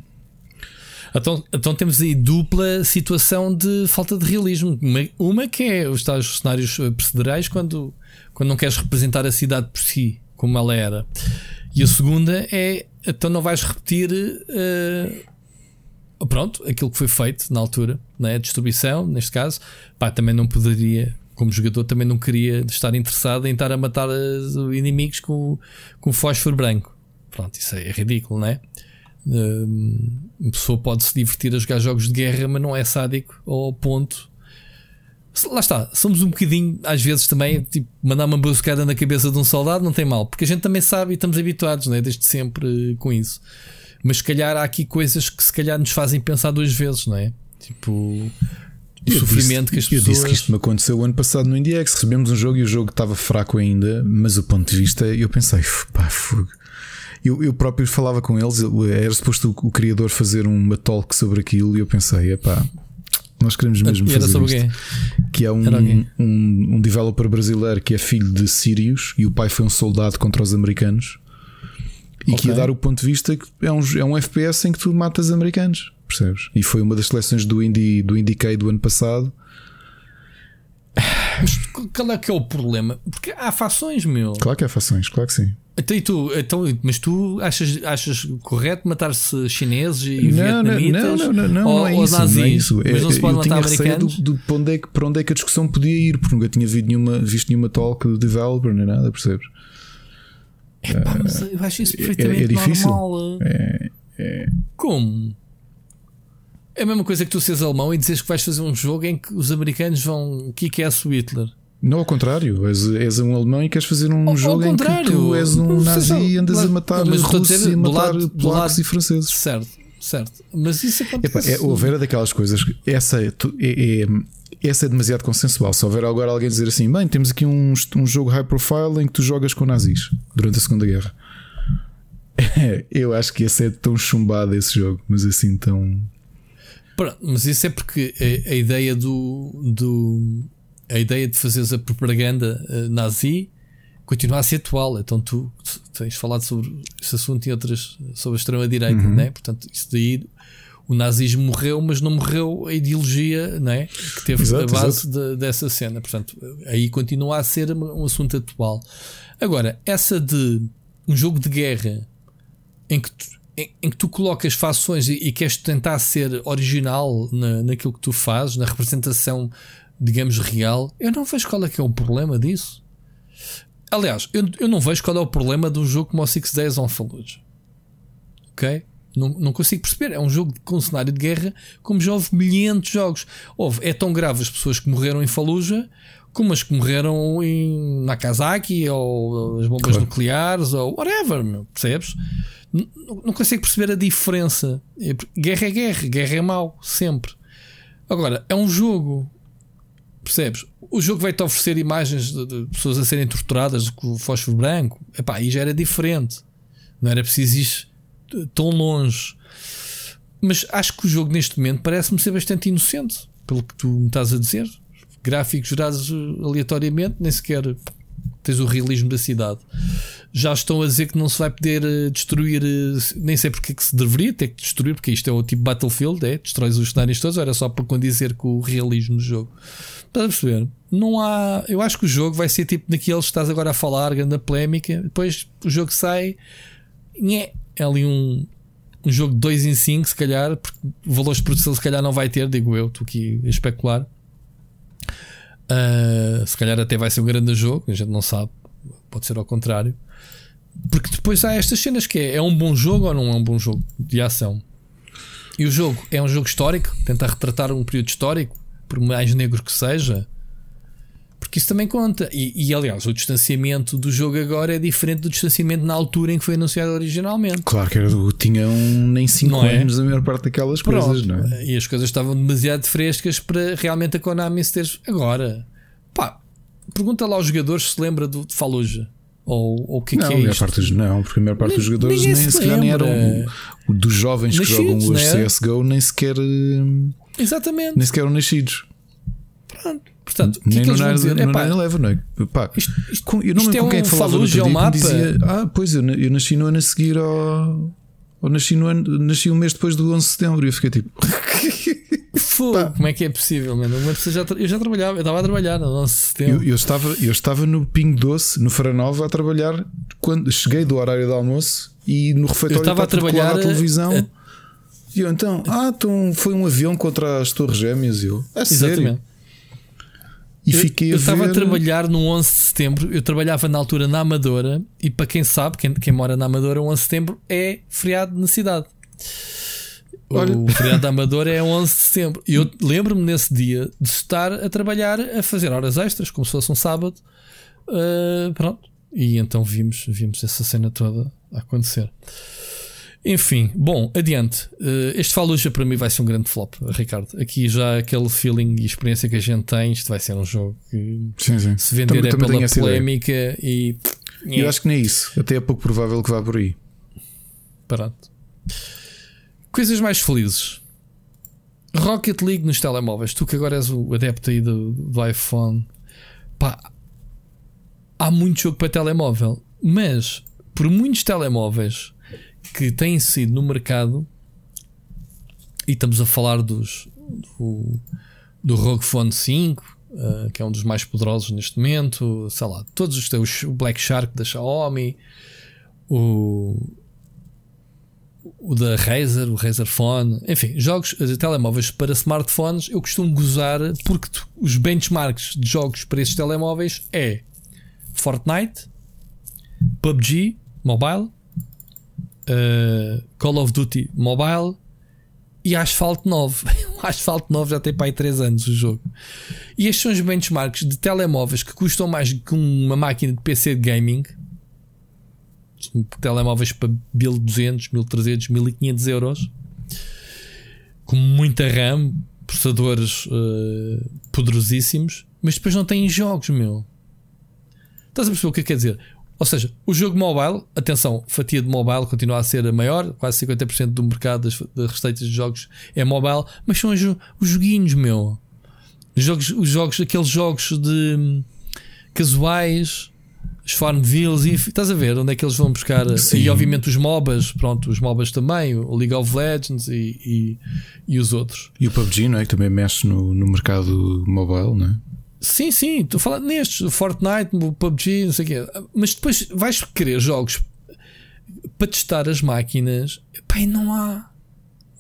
Então, então temos aí dupla situação de falta de realismo. Uma, uma que é os tais cenários eh, procederais quando, quando não queres representar a cidade por si, como ela era. E a segunda é então não vais repetir eh, pronto, aquilo que foi feito na altura, né? a destruição, neste caso, pá, também não poderia como jogador, também não queria estar interessado em estar a matar os inimigos com, com fósforo branco. Pronto, isso é ridículo, não é? Um, uma pessoa pode se divertir a jogar jogos de guerra, mas não é sádico ao ponto. Lá está, somos um bocadinho, às vezes também, tipo, mandar uma buscada na cabeça de um soldado não tem mal, porque a gente também sabe e estamos habituados, né, desde sempre com isso. Mas se calhar há aqui coisas que se calhar nos fazem pensar duas vezes, não é? Tipo, o Eu sofrimento disse, que as Eu pessoas. disse que isto me aconteceu o ano passado no IndieX. Recebemos um jogo e o jogo estava fraco ainda, mas o ponto de vista, eu pensei, pá, fogo. Eu, eu próprio falava com eles, era suposto o, o criador fazer uma talk sobre aquilo e eu pensei, epá, nós queremos mesmo E era fazer sobre isto. quê? Que é um, um, um developer brasileiro que é filho de sírios e o pai foi um soldado contra os americanos e que ia dar o ponto de vista que é um, é um FPS em que tu matas americanos, percebes? E foi uma das seleções do Indie do Indiecade do ano passado. [sighs] Mas qual é que é o problema? Porque há fações, meu. Claro que há fações, claro que sim. Então, e tu, então, mas tu achas, achas correto matar-se chineses e Não, não, vietnamitas? não, não, não, ou, não é isso, nazis? não é isso. Mas não se É- pode eu matar americanos? do, do, para, onde é que, para onde é que a discussão podia ir, porque nunca tinha visto nenhuma, visto nenhuma talk de developer nem nada, percebes? Epá, mas eu acho isso perfeitamente é difícil. normal. É, Como? É a mesma coisa que tu seres alemão e dizes que vais fazer um jogo em que os americanos vão kick-ass o Hitler. Não, ao contrário, és, és um alemão e queres fazer um Ao- ao jogo em que tu és um nazi e andas a matar não, mas russos e a do matar lado- polacos lado- e franceses. Certo, certo. Mas isso acontece. é, houver daquelas coisas, que essa é, é- é- essa é demasiado consensual. Se houver agora alguém dizer assim, bem, temos aqui um, um jogo high profile em que tu jogas com nazis durante a Segunda Guerra. [laughs] Eu acho que esse é tão chumbado esse jogo, mas assim tão. Pronto, mas isso é porque a, a ideia do, do a ideia de fazeres a propaganda eh, nazi continua a ser atual. Então tu tens falado sobre esse assunto e outras sobre a extrema direita, né? Portanto, isso daí o nazismo morreu, mas não morreu a ideologia, né? Que teve Exato, a base de- dessa cena. Portanto, aí continua a ser um assunto atual. Agora, essa de um jogo de guerra em que tu, em, em que tu colocas fações e, e queres tentar ser original na, naquilo que tu fazes, na representação, digamos, real, eu não vejo qual é que é o problema disso. Aliás, eu, eu não vejo qual é o problema de um jogo como o Six Days on Fallujah. Ok? Não, não consigo perceber. É um jogo com cenário de guerra, como já houve milhares de jogos. Houve, é tão grave as pessoas que morreram em Fallujah como as que morreram em Nagasaki ou as bombas Claro. nucleares ou whatever, meu, percebes? Não, não consigo perceber a diferença. Guerra é guerra, guerra é mau, sempre. Agora, é um jogo, percebes? O jogo vai-te oferecer imagens de, de pessoas a serem torturadas com fósforo branco. Epá, aí já era diferente. Não era preciso ir tão longe. Mas acho que o jogo neste momento parece-me ser bastante inocente, pelo que tu me estás a dizer. Gráficos gerados eh, aleatoriamente, nem sequer tens o realismo da cidade. Já estão a dizer que não se vai poder eh, destruir, eh, nem sei porque é que se deveria ter que destruir, porque isto é o tipo Battlefield, é? Destróis os cenários todos, era só para condizer com o realismo do jogo. Estás a perceber? Não há. Eu acho que o jogo vai ser tipo daqueles que estás agora a falar, grande polémica. Depois o jogo sai. nhé, É ali um, um jogo de 2 em 5, se calhar, porque valores de produção se calhar não vai ter, digo eu, estou aqui a especular. Ah, se calhar até vai ser um grande jogo, a gente não sabe, pode ser ao contrário. Porque depois há estas cenas que é, é um bom jogo ou não é um bom jogo de ação? E o jogo é um jogo histórico, tenta retratar um período histórico, por mais negro que seja, porque isso também conta. E, e, aliás, o distanciamento do jogo agora é diferente do distanciamento na altura em que foi anunciado originalmente. Claro que era, do- tinham nem 5 Não é? anos a maior parte daquelas Pronto. coisas, não é? E as coisas estavam demasiado frescas para realmente a Konami se ter. Agora, pá, pergunta lá aos jogadores se lembra do de Fallujah. Ou, ou o que, é Não, que a é isto. parte não, porque a maior parte dos jogadores nem se sequer nem eram dos jovens que jogam Nascidos, hoje né? CSGO, nem sequer, eh, Exatamente. nem sequer eram nascidos. Portanto, que Nem é que no eles vão dizer? 9 Epá, 11, não é? Pá, Isto- eu não isto lembro é com quem é que falava no outro é que me mapa? dizia, Ah, pois eu, eu nasci no ano a seguir ao. Ou nasci, no ano, nasci um mês depois do 11 de setembro e eu fiquei tipo. [laughs] Fogo, como é que é possível, mano? Uma pessoa já eu já trabalhava, eu estava a trabalhar no 11 de setembro. Eu, eu estava, eu estava no Pingo Doce, no Faranova, a trabalhar quando cheguei do horário de almoço e no refeitório Eu estava a trabalhar, televisão. eh, E eu então, ah, então foi um avião contra as Torres Gêmeas. E eu, a sério? E fiquei eu estava ver. a trabalhar no 11 de setembro. Eu trabalhava na altura na Amadora. E para quem sabe, quem, quem mora na Amadora, o 11 de setembro é feriado na cidade. Olha. O feriado da [laughs] Amadora é 11 de setembro. E eu lembro-me nesse dia de estar a trabalhar, a fazer horas extras, como se fosse um sábado. Uh, pronto. E então vimos, vimos essa cena toda acontecer. Enfim, bom, adiante. Uh, este Faluja para mim vai ser um grande flop, Ricardo. Aqui já aquele feeling e experiência que a gente tem, isto vai ser um jogo que Sim, sim. se vender Também- é também pela polémica e. Eu acho que nem é isso. Até é pouco provável que vá por aí. Pronto. Coisas mais felizes. Rocket League nos telemóveis. Tu que agora és o adepto aí do, do iPhone. Pá, há muito jogo para telemóvel. Mas, por muitos telemóveis que têm sido no mercado, e estamos a falar dos do, do ROG Phone 5, eh, que é um dos mais poderosos neste momento, sei lá, todos os teus, o Black Shark da Xiaomi, o, o da Razer, o Razer Phone, enfim, jogos de telemóveis para smartphones, eu costumo gozar porque tu- os benchmarks de jogos para esses telemóveis é Fortnite, PUBG Mobile, uh, Call of Duty Mobile e Asphalt 9. [laughs] o Asphalt 9 já tem para aí 3 anos o jogo. E estes são os benchmarks de telemóveis que custam mais que uma máquina de PC de gaming. Telemóveis para 1200, 1300, 1500 euros. Com muita RAM, processadores eh, poderosíssimos, mas depois não têm jogos, meu. Estás a perceber o que quer dizer? Ou seja, o jogo mobile, atenção, fatia de mobile continua a ser a maior, quase 50% do mercado das, das receitas de jogos é mobile, mas são os, os joguinhos, meu. Os jogos, os jogos, aqueles jogos de hum, casuais, os Farmvilles, e estás a ver onde é que eles vão buscar? Sim. E obviamente os MOBAs, pronto, os MOBAs também, o League of Legends e, e, e os outros. E o PUBG, não é? Que também mexe no, no mercado mobile, não é? Sim, sim, estou a falar nestes, Fortnite, PUBG, não sei o quê. Mas depois vais querer jogos para testar as máquinas. Pai, não há.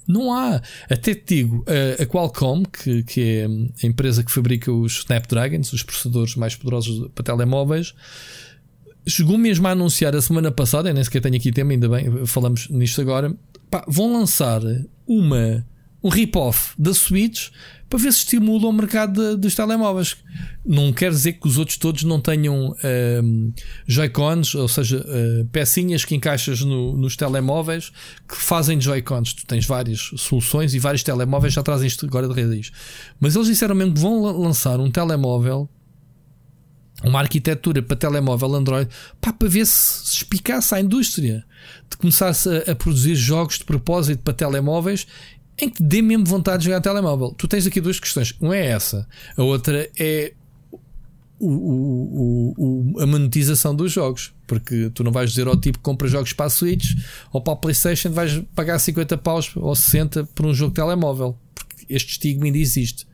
Não há. Até te digo, a, Qualcomm, que, que é a empresa que fabrica os Snapdragons, os processadores mais poderosos para telemóveis, chegou mesmo a anunciar a semana passada, nem sequer tenho aqui tema, ainda bem, falamos nisto agora. pá, vão lançar uma, um rip-off da Switch para ver se estimula o mercado dos telemóveis. Não quer dizer que os outros todos não tenham ehm, Joy-Cons, ou seja, eh, pecinhas que encaixas no- nos telemóveis que fazem Joy-Cons. Tu tens várias soluções e vários telemóveis já trazem isto agora de raiz. Mas eles disseram mesmo que vão la- lançar um telemóvel uma arquitetura para telemóvel Android pá, para ver se, se espicasse à indústria de começar-se a, a produzir jogos de propósito para telemóveis em que dê mesmo vontade de jogar telemóvel. Tu tens aqui duas questões. Uma é essa, a outra é o- o- o- a monetização dos jogos. Porque tu não vais dizer ao tipo que compra jogos para a Switch ou para a PlayStation, vais pagar 50 paus ou 60 por um jogo de telemóvel. Porque este estigma ainda existe.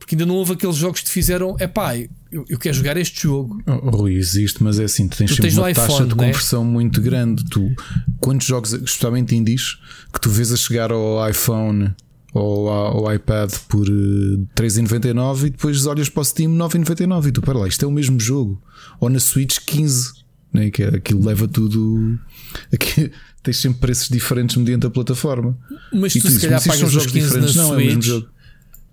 Porque ainda não houve aqueles jogos que te fizeram, é pá, eu, eu quero jogar este jogo. Oh, oh, Rui, existe, mas é assim, tu tens Tu sempre tens uma taxa iPhone, de né? conversão muito grande. Tu, quantos jogos, especialmente indies, que tu vês a chegar ao iPhone ou ao, iPad por eh, 3,99 e depois olhas para o Steam 9,99 e tu, para lá, isto é o mesmo jogo. Ou na Switch 15, né? que é- aquilo leva tudo. [laughs] Aqui, tens sempre preços diferentes mediante a plataforma. Mas E tu, tu se calhar pagas os jogos 15 na diferentes, não, é o mesmo Switch. jogo.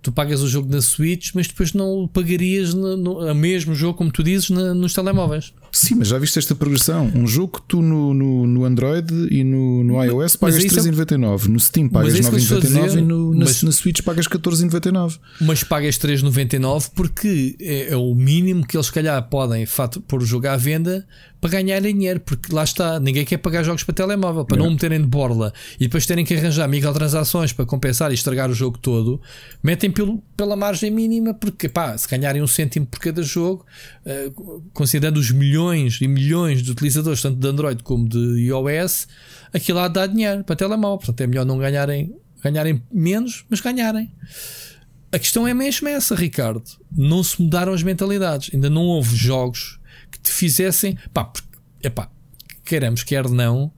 Tu pagas o jogo na Switch, mas depois não o pagarias no, no, mesmo jogo, como tu dizes, na- nos telemóveis. Sim, mas já viste esta progressão? Um jogo que tu no, no, no Android e no, no iOS pagas isso é- 3,99, no Steam pagas é isso que eu estou a 9,99 dizer. e no, na, Mas- na Switch pagas 14,99. Mas pagas 3,99 porque é, é o mínimo que eles, se calhar, podem fato, pôr o jogo à venda para ganharem dinheiro. Porque lá está, ninguém quer pagar jogos para telemóvel para não meterem de borla e depois terem que arranjar microtransações para compensar e estragar o jogo todo. Metem pelo, pela margem mínima porque, pá, se ganharem um cêntimo por cada jogo, eh, considerando os milhões e milhões de utilizadores, tanto de Android como de iOS, aquilo lá dá dinheiro para telemóvel. Portanto, é melhor não ganharem, ganharem menos, mas ganharem. A questão é mesmo essa, Ricardo. Não se mudaram as mentalidades. Ainda não houve jogos que te fizessem. Pá, porque, epá, queremos, quer não,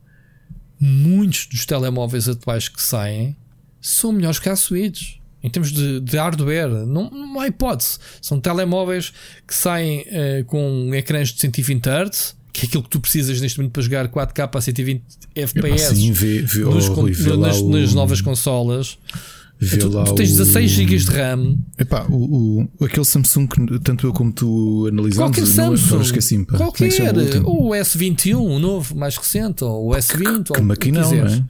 muitos dos telemóveis atuais que saem são melhores que a Switch. Em termos de, de hardware, não, não há hipótese. São telemóveis que saem uh, com ecrãs de 120 Hz, que é aquilo que tu precisas neste momento para jogar 4K a 120 FPS sim, vê, vê, nos, oh, Rui, vê nas, o, nas, novas consolas. Vê tu, lá tu tens 16 o, GB de RAM. Epá, o, o, aquele Samsung que tanto eu como tu analisamos, Qualquer Samsung, esqueci qualquer, ou o S21, o novo, mais recente, ou o S20, que, que maquinão, não é?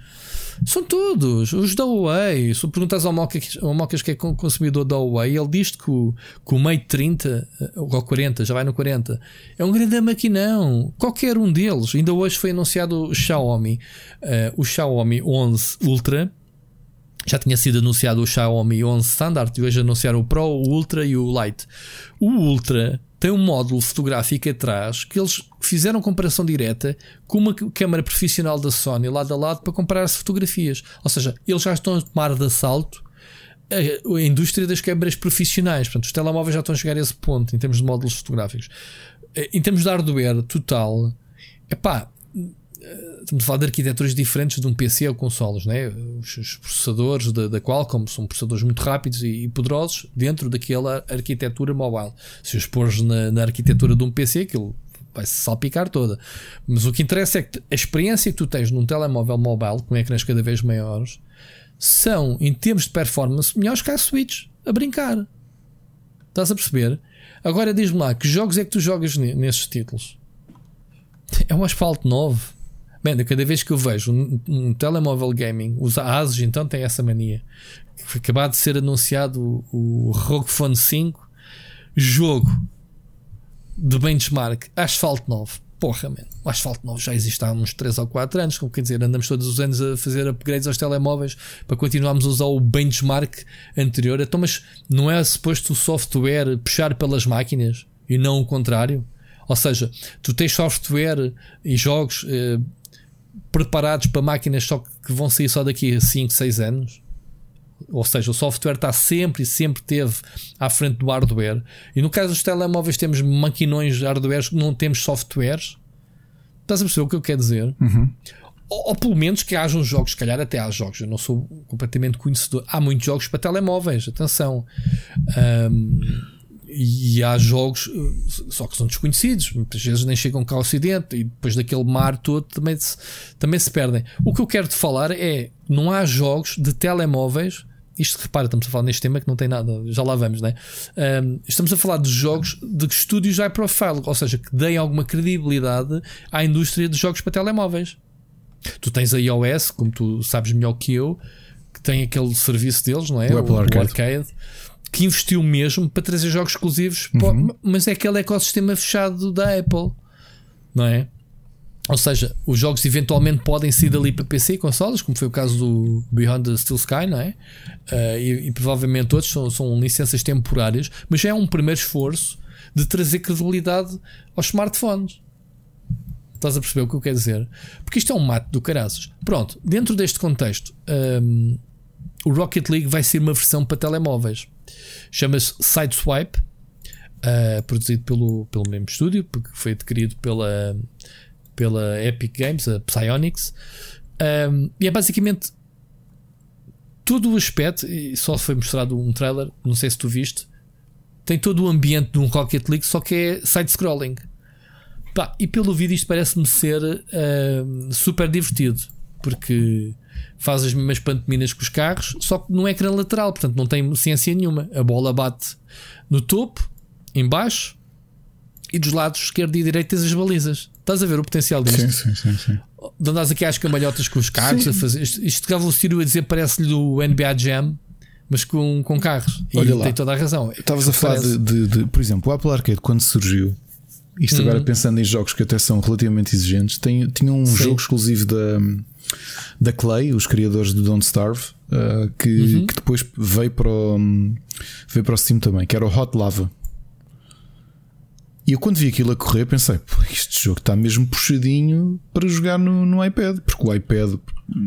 São todos. Os da Huawei. Se perguntas ao Mocas, ao Mocas que é consumidor da Huawei, ele diz que o, que o Mate 30 eh, ou 40, já vai no 40, é um grande maquinão. Qualquer um deles. Ainda hoje foi anunciado o Xiaomi, uh, o Xiaomi 11 Ultra. Já tinha sido anunciado o Xiaomi 11 Standard e hoje anunciaram o Pro, o Ultra e o Lite. O Ultra tem um módulo fotográfico atrás que eles fizeram comparação direta com uma câmera profissional da Sony lado a lado para comparar-se fotografias. Ou seja, eles já estão a tomar de assalto a, a indústria das câmaras profissionais. Portanto, os telemóveis já estão a chegar a esse ponto em termos de módulos fotográficos. Eh, em termos de hardware total, é pá, estamos a falar de arquiteturas diferentes de um PC ou consoles, né? os, os processadores da, da Qualcomm são processadores muito rápidos e, e, poderosos dentro daquela arquitetura mobile. Se os pôres na, na arquitetura de um PC, aquilo vai se salpicar toda. Mas o que interessa é que a experiência que tu tens num telemóvel mobile, com ecrãs cada vez maiores, são, em termos de performance, melhores que a Switch a brincar. Estás a perceber? Agora diz-me lá, que jogos é que tu jogas nesses títulos? É um asfalto novo Man, cada vez que eu vejo um, um telemóvel gaming, os Asus então tem essa mania. Acabado de ser anunciado o, o Phone 5, jogo de benchmark, Asphalt 9. Porra, man. O Asphalt 9 já existe há uns 3 ou 4 anos. Como quer dizer, andamos todos os anos a fazer upgrades aos telemóveis para continuarmos a usar o benchmark anterior. Então, mas não é suposto o software puxar pelas máquinas e não o contrário? Ou seja, tu tens software e jogos eh, preparados para máquinas só que vão sair só daqui a 5, 6 anos. Ou seja, o software está sempre e sempre teve à frente do hardware. E no caso dos telemóveis temos maquinões de hardware que não temos softwares. Estás a perceber o que eu quero dizer? Uhum. Ou, ou, pelo menos que hajam jogos, se calhar até há jogos. Eu não sou completamente conhecedor. Há muitos jogos para telemóveis, atenção. Um, e há jogos eh, só que são desconhecidos, muitas vezes nem chegam cá ao Ocidente e depois daquele mar todo também se, também se perdem. O que eu quero te falar é: não há jogos de telemóveis. Isto repara, estamos a falar neste tema que não tem nada, já lá vamos, né? Um, estamos a falar de jogos de estúdios high profile, ou seja, que deem alguma credibilidade à indústria de jogos para telemóveis. Tu tens a iOS, como tu sabes melhor que eu, que tem aquele serviço deles, não é? O Apple Arcade. O Arcade que investiu mesmo para trazer jogos exclusivos, uhum. mas é aquele ecossistema fechado da Apple, não é? Ou seja, os jogos eventualmente podem sair dali para PC e consoles, como foi o caso do Beyond the Steel Sky, não é? Uh, e, e, provavelmente outros são, são licenças temporárias, mas é um primeiro esforço de trazer credibilidade aos smartphones. Estás a perceber o que eu quero dizer? Porque isto é um mato do caraças. Pronto, dentro deste contexto, um, o Rocket League vai ser uma versão para telemóveis. Chama-se Sideswipe, uh, produzido pelo, pelo mesmo estúdio, porque foi adquirido pela, pela Epic Games, a Psyonix. Um, e é basicamente todo o aspecto, e só foi mostrado um trailer, não sei se tu viste, tem todo o ambiente de um Rocket League, só que é side-scrolling. E pelo vídeo isto parece-me ser uh, super divertido, porque faz as mesmas pantominas com os carros, só que no ecrã lateral, portanto não tem ciência nenhuma. A bola bate no topo, embaixo e dos lados esquerdo e direito tens as balizas. Estás a ver o potencial disto? Sim, sim, sim. sim. De andas aqui às camalhotas com os carros sim. a fazer. Isto, isto que o Ciro a dizer parece-lhe do NBA Jam. Mas com, com carros. E Olha lá, tem toda a razão. Estavas a falar de, de, de, por exemplo, o Apple Arcade, quando surgiu, isto agora uhum. pensando em jogos que até são relativamente exigentes, tem, tinha um Sim. jogo exclusivo da, da Clay, os criadores do Don't Starve, uh, que, uhum. que depois veio para, o, veio para o Steam também, que era o Hot Lava. E eu quando vi aquilo a correr pensei, este jogo está mesmo puxadinho para jogar no, no iPad, porque o iPad,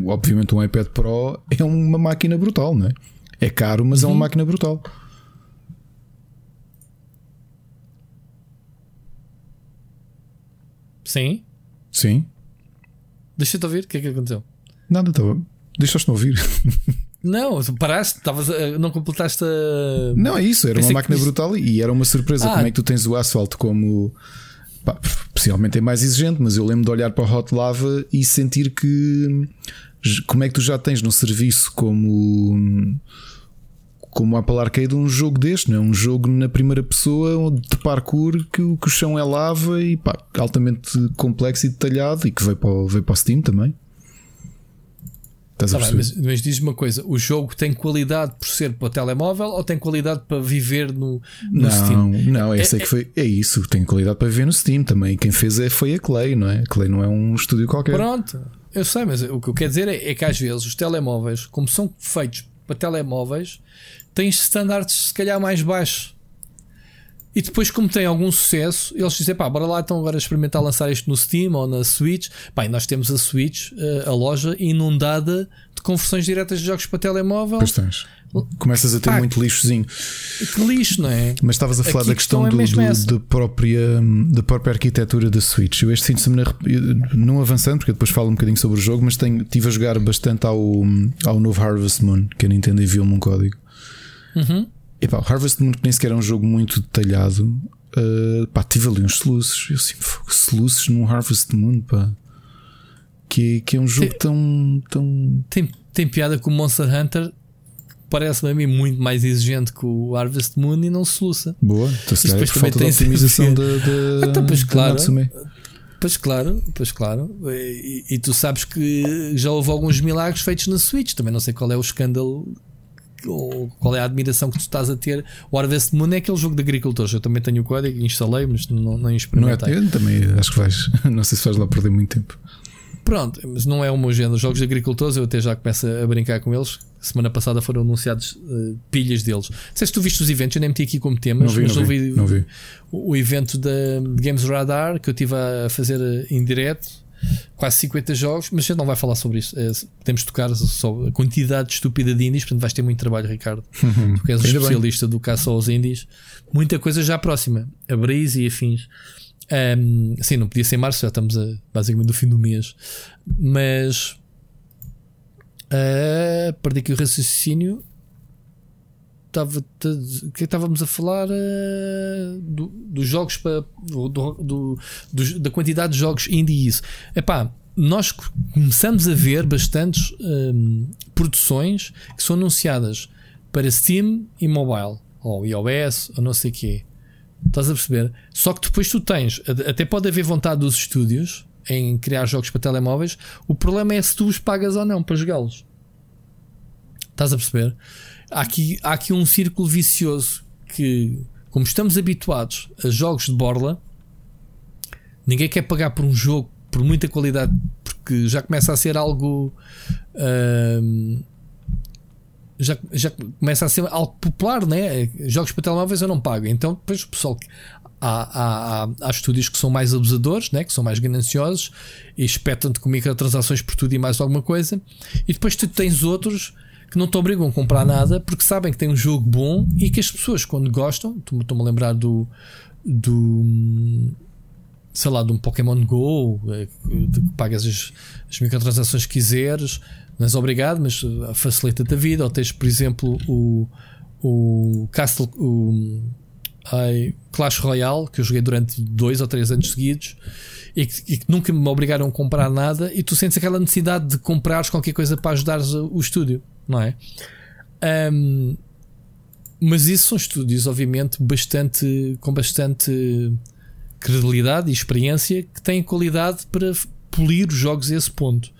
obviamente um iPad Pro é uma máquina brutal, não é? É caro, mas uhum. é uma uhum. máquina brutal. Sim. Sim. Deixa-te ouvir, o que é que aconteceu? Nada, estava. Deixaste-me ouvir. [laughs] Não, paraste, estavas a- não completaste a. Não, é isso, era Pensei uma que máquina isto- brutal e era uma surpresa. Ah. Como é que tu tens o asfalto como. Pá, possivelmente é mais exigente, mas eu lembro de olhar para o Hot Lava e sentir que. Como é que tu já tens no serviço como. Como a Apple Arcade um jogo deste, não é? Um jogo na primeira pessoa de parkour que, o- chão é lava e pá, altamente complexo e detalhado e que veio para, o- veio para o Steam também. Estás a Tá bem, mas, mas diz-me uma coisa: o jogo tem qualidade por ser para o telemóvel ou tem qualidade para viver no, no Não, Steam? não, esse é, que foi. É isso, tem qualidade para ver no Steam também. Quem fez é, foi a Clay, não é? A Clay não é um estúdio qualquer. Pronto, eu sei, mas o que eu quero dizer é, é que às vezes os telemóveis, como são feitos para telemóveis, têm standards se calhar mais baixos. E depois, como tem algum sucesso, eles dizem: pá, bora lá então agora experimentar lançar isto no Steam ou na Switch. Pá, e nós temos a Switch, eh, a loja, inundada de conversões diretas de jogos para telemóvel. Pois tens. Começas a ter Pá. muito lixozinho. Que lixo, não é? Mas estavas a falar Aqui da questão, questão é do, do- da, própria, da própria arquitetura da Switch. Eu este fim de semana, não avançando, porque eu depois falo um bocadinho sobre o jogo, mas tenho, estive a jogar bastante ao, ao novo Harvest Moon, que a Nintendo enviou-me um código. Uhum. E pá, o Harvest Moon, que nem sequer é um jogo muito detalhado, uh, pá, tive ali uns soluços. Eu assim, fogo, soluços num Harvest Moon, pá. Que, que é um jogo Sim. tão, tão. Tem, tem piada que o Monster Hunter parece-me a mim muito mais exigente que o Harvest Moon e não se luça. Boa. Então, se calhar é por falta de também tem optimização da, da, [laughs] Então, pois claro. Pois claro, pois claro. E, e tu sabes que já houve alguns milagres feitos na Switch. Também não sei qual é o escândalo ou qual é a admiração que tu estás a ter. O Harvest Moon é aquele jogo de agricultores. Eu também tenho o código, instalei, mas não, não Não é? experimentei. Eu também acho que vais. [laughs] Não sei se vais lá perder muito tempo. Pronto, mas não é o meu género. Jogos de agricultores, eu até já começo a brincar com eles. Semana passada foram anunciados eh, pilhas deles. Não sei se tu viste os eventos, eu nem meti aqui como temas, Não vi, mas não vi, não vi. O, o evento da Games Radar que eu estive a fazer eh, em direto, quase 50 jogos, mas a gente não vai falar sobre isso. Eh, podemos tocar só a quantidade estúpida de indies, portanto vais ter muito trabalho, Ricardo. Tu que és o Uhum. Ainda bem. especialista do caça aos indies, muita coisa já próxima, a Breeze e afins. Um, sim, não podia ser em março, já estamos a, basicamente no fim do mês. Mas ah, perdi aqui o raciocínio. Estava, que é estávamos a falar? Ah, do- dos jogos para do, do- do- da quantidade de jogos indie isso. Epá, nós co- começamos a ver bastantes hum, produções que são anunciadas para Steam e mobile, ou iOS, ou não sei o quê. Estás a perceber? Só que depois tu tens, até pode haver vontade dos estúdios em criar jogos para telemóveis. O problema é se tu os pagas ou não para jogá-los. Estás a perceber? Há aqui, há aqui um círculo vicioso que, como estamos habituados a jogos de borla, ninguém quer pagar por um jogo por muita qualidade porque já começa a ser algo. ahm, já, já começa a ser algo popular, né? Jogos para telemóveis eu não pago. Então, depois o pessoal. Há, há, há, há estúdios que são mais abusadores, né? que são mais gananciosos e espetam-te com microtransações por tudo e mais alguma coisa. E depois tu tens outros que não te obrigam a comprar nada porque sabem que tem um jogo bom e que as pessoas, quando gostam, estou-me a lembrar do. do sei lá, de um Pokémon Go, eh, de que pagas as, as microtransações que quiseres, não és obrigado, mas eh, facilita-te a vida. Ou tens, por exemplo, o, o Castle, o ai, Clash Royale, que eu joguei durante dois ou três anos seguidos e que, e que nunca me obrigaram a comprar nada, e tu sentes aquela necessidade de comprares qualquer coisa para ajudares o estúdio, não é? Ahm, mas isso são estúdios, obviamente, bastante com bastante credibilidade e experiência que têm qualidade para polir os jogos a esse ponto.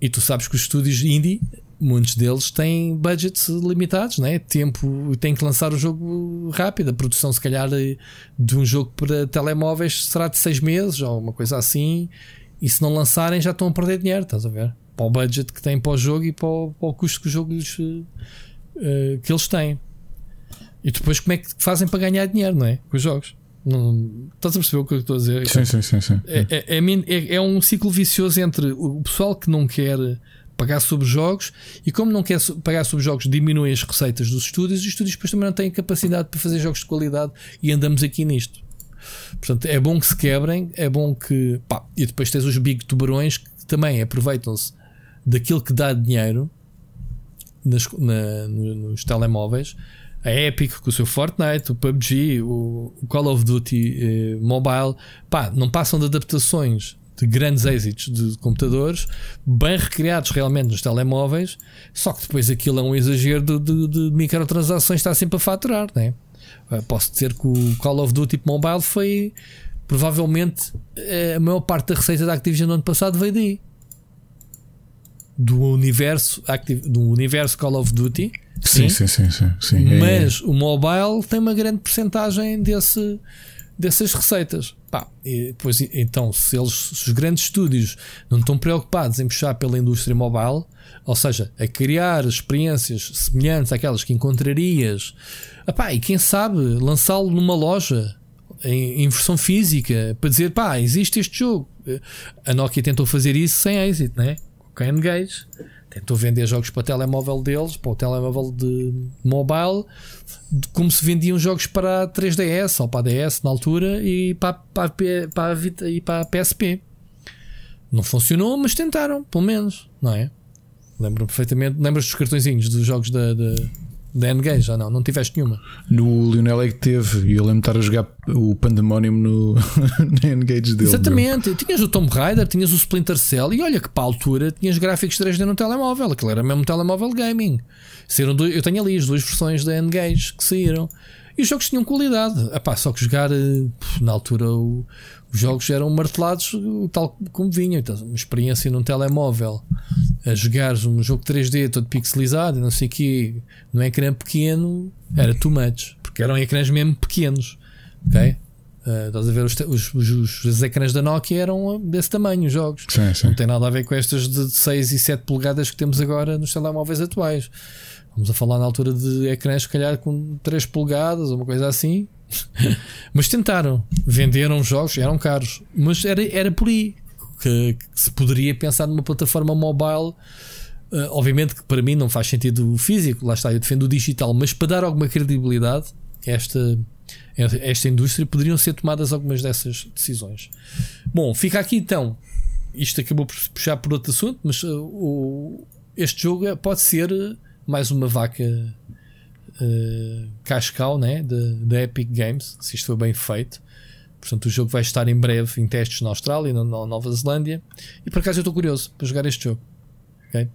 E tu sabes que os estúdios indie, muitos deles têm budgets limitados, né? tempo, têm que lançar o jogo rápido. A produção, se calhar, eh, de um jogo para telemóveis será de seis meses ou uma coisa assim. E se não lançarem, já estão a perder dinheiro, estás a ver? Para o budget que têm para o jogo e para o, para o custo que o jogo lhes, eh, que eles têm. E depois, como é que fazem para ganhar dinheiro, não é? Com os jogos. Não, estás a perceber o que eu estou a dizer? Sim, sim, sim. sim. É, é, é é- é um ciclo vicioso entre o pessoal que não quer pagar sobre jogos e como não quer pagar sobre jogos diminui as receitas dos estúdios e os estúdios depois também não têm capacidade para fazer jogos de qualidade e andamos aqui nisto. Portanto, é bom que se quebrem, é bom que. Pá, e depois tens os big tubarões que também aproveitam-se daquilo que dá dinheiro nas, na, nos telemóveis. A Epic com o seu Fortnite, o PUBG, o Call of Duty eh, Mobile, pá, não passam de adaptações de grandes êxitos de computadores, bem recriados realmente nos telemóveis, só que depois aquilo é um exagero de, de, de microtransações, está sempre a faturar, né? Posso dizer que o Call of Duty Mobile foi provavelmente eh, a maior parte da receita da Activision no ano passado veio daí do universo do universo Call of Duty. Sim, sim, sim, sim. sim. É, Mas é. o mobile tem uma grande porcentagem desse, dessas receitas. Pá, e depois, então, se, eles, se os grandes estúdios não estão preocupados em puxar pela indústria mobile, ou seja, a criar experiências semelhantes àquelas que encontrarias, epá, e quem sabe lançá-lo numa loja em, em, versão física para dizer pá, existe este jogo. A Nokia tentou fazer isso sem êxito, né? com a Engage, tentou vender jogos para o telemóvel deles, para o telemóvel de mobile, como se vendiam jogos para a 3DS ou para DS na altura e para, para, para, a, Vita, e para PSP. Não funcionou, mas tentaram, pelo menos, não é? Lembro perfeitamente. Lembras dos cartõezinhos dos jogos da, da da N-Game já não, não tiveste nenhuma. No Lionel é que teve, e eu lembro de estar a jogar o Pandemonium no, [laughs] no N-Gage dele. Exatamente, bro. tinhas o Tomb Raider, tinhas o Splinter Cell, e olha que para a altura tinhas gráficos 3D no telemóvel, aquilo era mesmo telemóvel gaming. Saíram dois, eu tenho ali as duas versões da N-Gage que saíram. E os jogos tinham qualidade. Epá, só que jogar eh, na altura o, os jogos eram martelados tal como vinham. Então, uma experiência num telemóvel a jogar um jogo 3D todo pixelizado, não sei o quê, num ecrã pequeno, era too much, porque eram ecrãs mesmo pequenos. Ok? Uh, estás a ver os, os, os, os, ecrãs da Nokia eram desse tamanho, os jogos. Sim, sim. Não tem nada a ver com estas de 6 e 7 polegadas que temos agora nos telemóveis atuais. Vamos a falar na altura de ecrãs, se calhar com 3 polegadas ou uma coisa assim. [laughs] mas tentaram, venderam jogos, eram caros, mas era, era por aí que, que se poderia pensar numa plataforma mobile. Uh, obviamente que para mim não faz sentido o físico, lá está, eu defendo o digital, mas para dar alguma credibilidade a esta, esta indústria, poderiam ser tomadas algumas dessas decisões. Bom, fica aqui então. Isto acabou por puxar por outro assunto, mas uh, o, este jogo pode ser mais uma vaca uh, cascal né, da Epic Games, se isto for bem feito. Portanto, o jogo vai estar em breve em testes na Austrália e na Nova Zelândia. E por acaso eu estou curioso para jogar este jogo. Okay?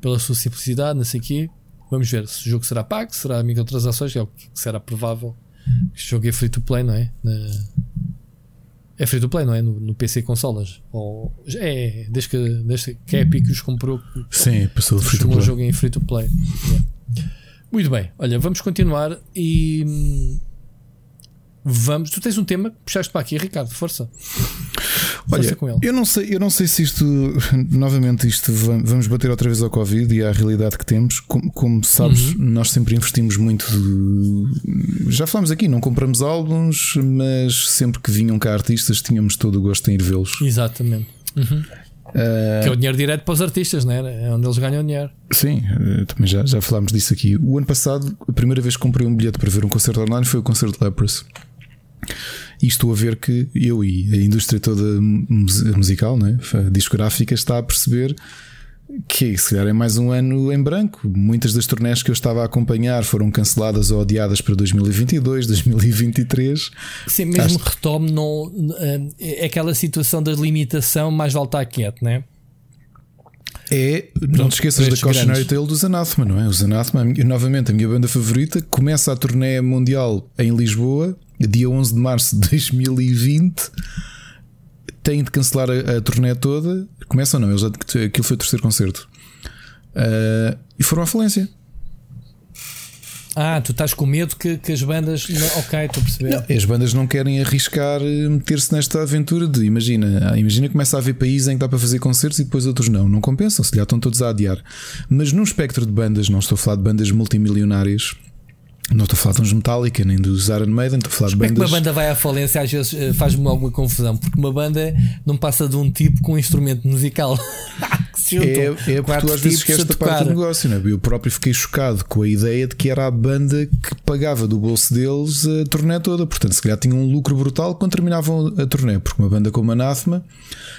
Pela sua simplicidade, não sei o quê. Vamos ver se o jogo será pago, será microtransações, é o que será provável. Este jogo é free to play, não é? Na... É free to play, não é? No, no PC consolas. Ou... É, desde que, desde que a Epic os comprou. Sim, passou free to play. jogo em free to play. Yeah. Muito bem, olha, vamos continuar e hum, Vamos, tu tens um tema que puxaste para aqui, Ricardo, força. Olha, eu não sei, eu não sei se isto [laughs] novamente isto vamos bater outra vez ao Covid e à realidade que temos. Como, como sabes, uhum. nós sempre investimos muito. De, já falámos aqui, não compramos álbuns, mas sempre que vinham cá artistas tínhamos todo o gosto em ir vê-los. Exatamente. Uhum. Uh, que é o dinheiro direto para os artistas, não é? É onde eles ganham dinheiro. Sim, eh, também já, já falámos disso aqui. O ano passado, a primeira vez que comprei um bilhete para ver um concerto online foi o concerto de Lepros. E estou a ver que eu e a indústria toda musical, né, discográfica, está a perceber que se calhar é mais um ano em branco. Muitas das turnés que eu estava a acompanhar foram canceladas ou adiadas para 2022, 2023. Sim, mesmo Acho... retome, não, é aquela situação da limitação, mais vale estar quieto, né? É, não te esqueças da Cautionary Tale dos Anathema, não é? Os Anathema, novamente a minha banda favorita, começa a turnê mundial em Lisboa dia 11 de março de 2020 têm de cancelar a, a turnê toda. Começam não, eles, aquilo foi o terceiro concerto. Uh, e foram à falência. Ah, tu estás com medo que, que as bandas. Ok, estou a perceber. Não, as bandas não querem arriscar eh, meter-se nesta aventura de imagina, ah, imagina começa a haver países em que dá para fazer concertos e depois outros não. Não compensam, se já estão todos a adiar. Mas num espectro de bandas, não estou a falar de bandas multimilionárias não estou a falar de uns Metallica nem dos Iron Maiden, estou a falar de bandas. É que uma banda vai à falência às vezes eh, faz-me alguma confusão, porque uma banda não passa de um tipo com um instrumento musical. [laughs] é, é porque tu às vezes queres esta parte do negócio, não é? Eu próprio fiquei chocado com a ideia de que era a banda que pagava do bolso deles a turnê toda. Portanto, se calhar tinham um lucro brutal quando terminavam a turnê, porque uma banda como Anathema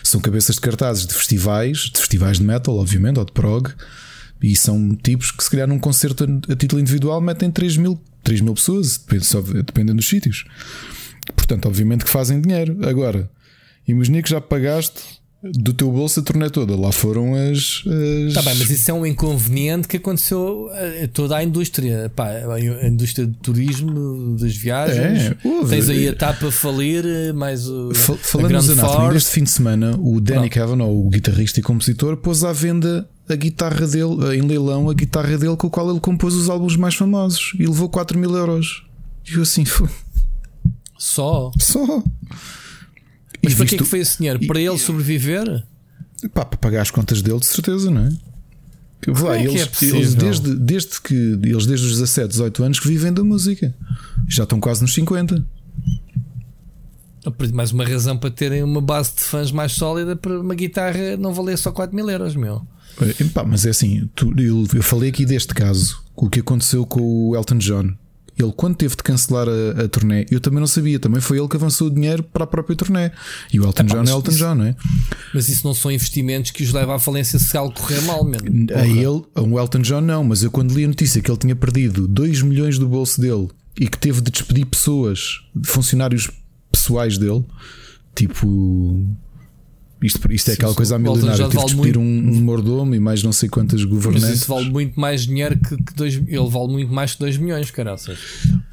são cabeças de cartazes de festivais, de festivais de metal, obviamente, ou de prog E são tipos que, se calhar, num concerto a, a título individual, metem 3 mil, 3 mil pessoas, depende, só, dependendo dos sítios. Portanto, obviamente que fazem dinheiro. Agora, imagina que já pagaste do teu bolso a turnê toda. Lá foram as. as... Tá bem, mas isso é um inconveniente que aconteceu a toda a indústria. Pá, a indústria do turismo, das viagens. É. Tens aí a tapa a falir, mais o. Fal- a Falando Grand nos Anatomy, deste fim de semana, o Danny Pronto. Kavanagh, o guitarrista e compositor, pôs à venda a guitarra dele, em leilão, a guitarra dele com a qual ele compôs os álbuns mais famosos e levou 4 mil euros. E eu assim, "Fu, Só. só. Mas E para que é visto- que foi esse dinheiro? e- Para ele sobreviver? Pá, para pagar as contas dele, de certeza, não é? Como é que eles, é eles desde, desde que eles desde os 17, 18 anos que vivem da música. Já estão quase nos 50. Mais uma razão para terem uma base de fãs mais sólida para uma guitarra não valer só 4 mil euros, meu. Eh, pá, mas é assim, tu- eu, eu falei aqui deste caso, o que aconteceu com o Elton John. Ele, quando teve de cancelar a, a turnê, eu também não sabia. Também foi ele que avançou o dinheiro para a própria turnê. E o Elton Epá, John é Elton isso- John, não é? Mas isso não são investimentos que os levam à falência se algo correr mal, mesmo. A ele, a um Elton John, não. Mas eu, quando li a notícia que ele tinha perdido 2 milhões do bolso dele e que teve de despedir pessoas, funcionários pessoais dele, tipo. Isto, isto é aquela coisa a O Elton milionária. John Teve de vale despedir um, um mordomo e mais não sei quantas Mas governantes. isso vale muito mais dinheiro que, que dois, ele vale muito mais que 2 milhões, caraças.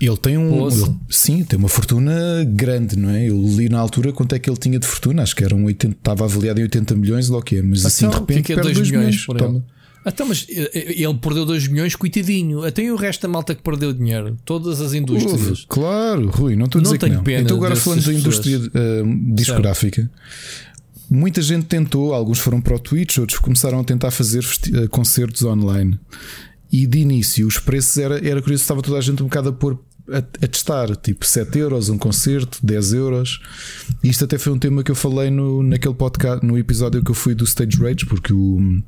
Ele tem um. Ele- sim, tem uma fortuna grande, não é? Eu li na altura quanto é que ele tinha de fortuna, acho que era um 80, estava avaliado em 80 milhões ou o quê? Mas assim de Então, que é repente que é perde 2 2 milhões milhões. ele? Então, mas eh, eh, ele perdeu 2 milhões, coitadinho. Até e o resto da malta que perdeu dinheiro. Todas as indústrias. Ouve, Claro, Rui, não estou a Não dizer que tenho não. pena então agora falando da indústria eh, discográfica, muita gente tentou, alguns foram para o Twitch, outros começaram a tentar fazer eh, concertos online. E de início os preços era, era curioso, estava toda a gente um bocado a pôr a, a testar, tipo 7 euros um concerto, 10 euros. E isto até foi um tema que eu falei no, naquele podcast, no episódio que eu fui do Stage Rage, porque o,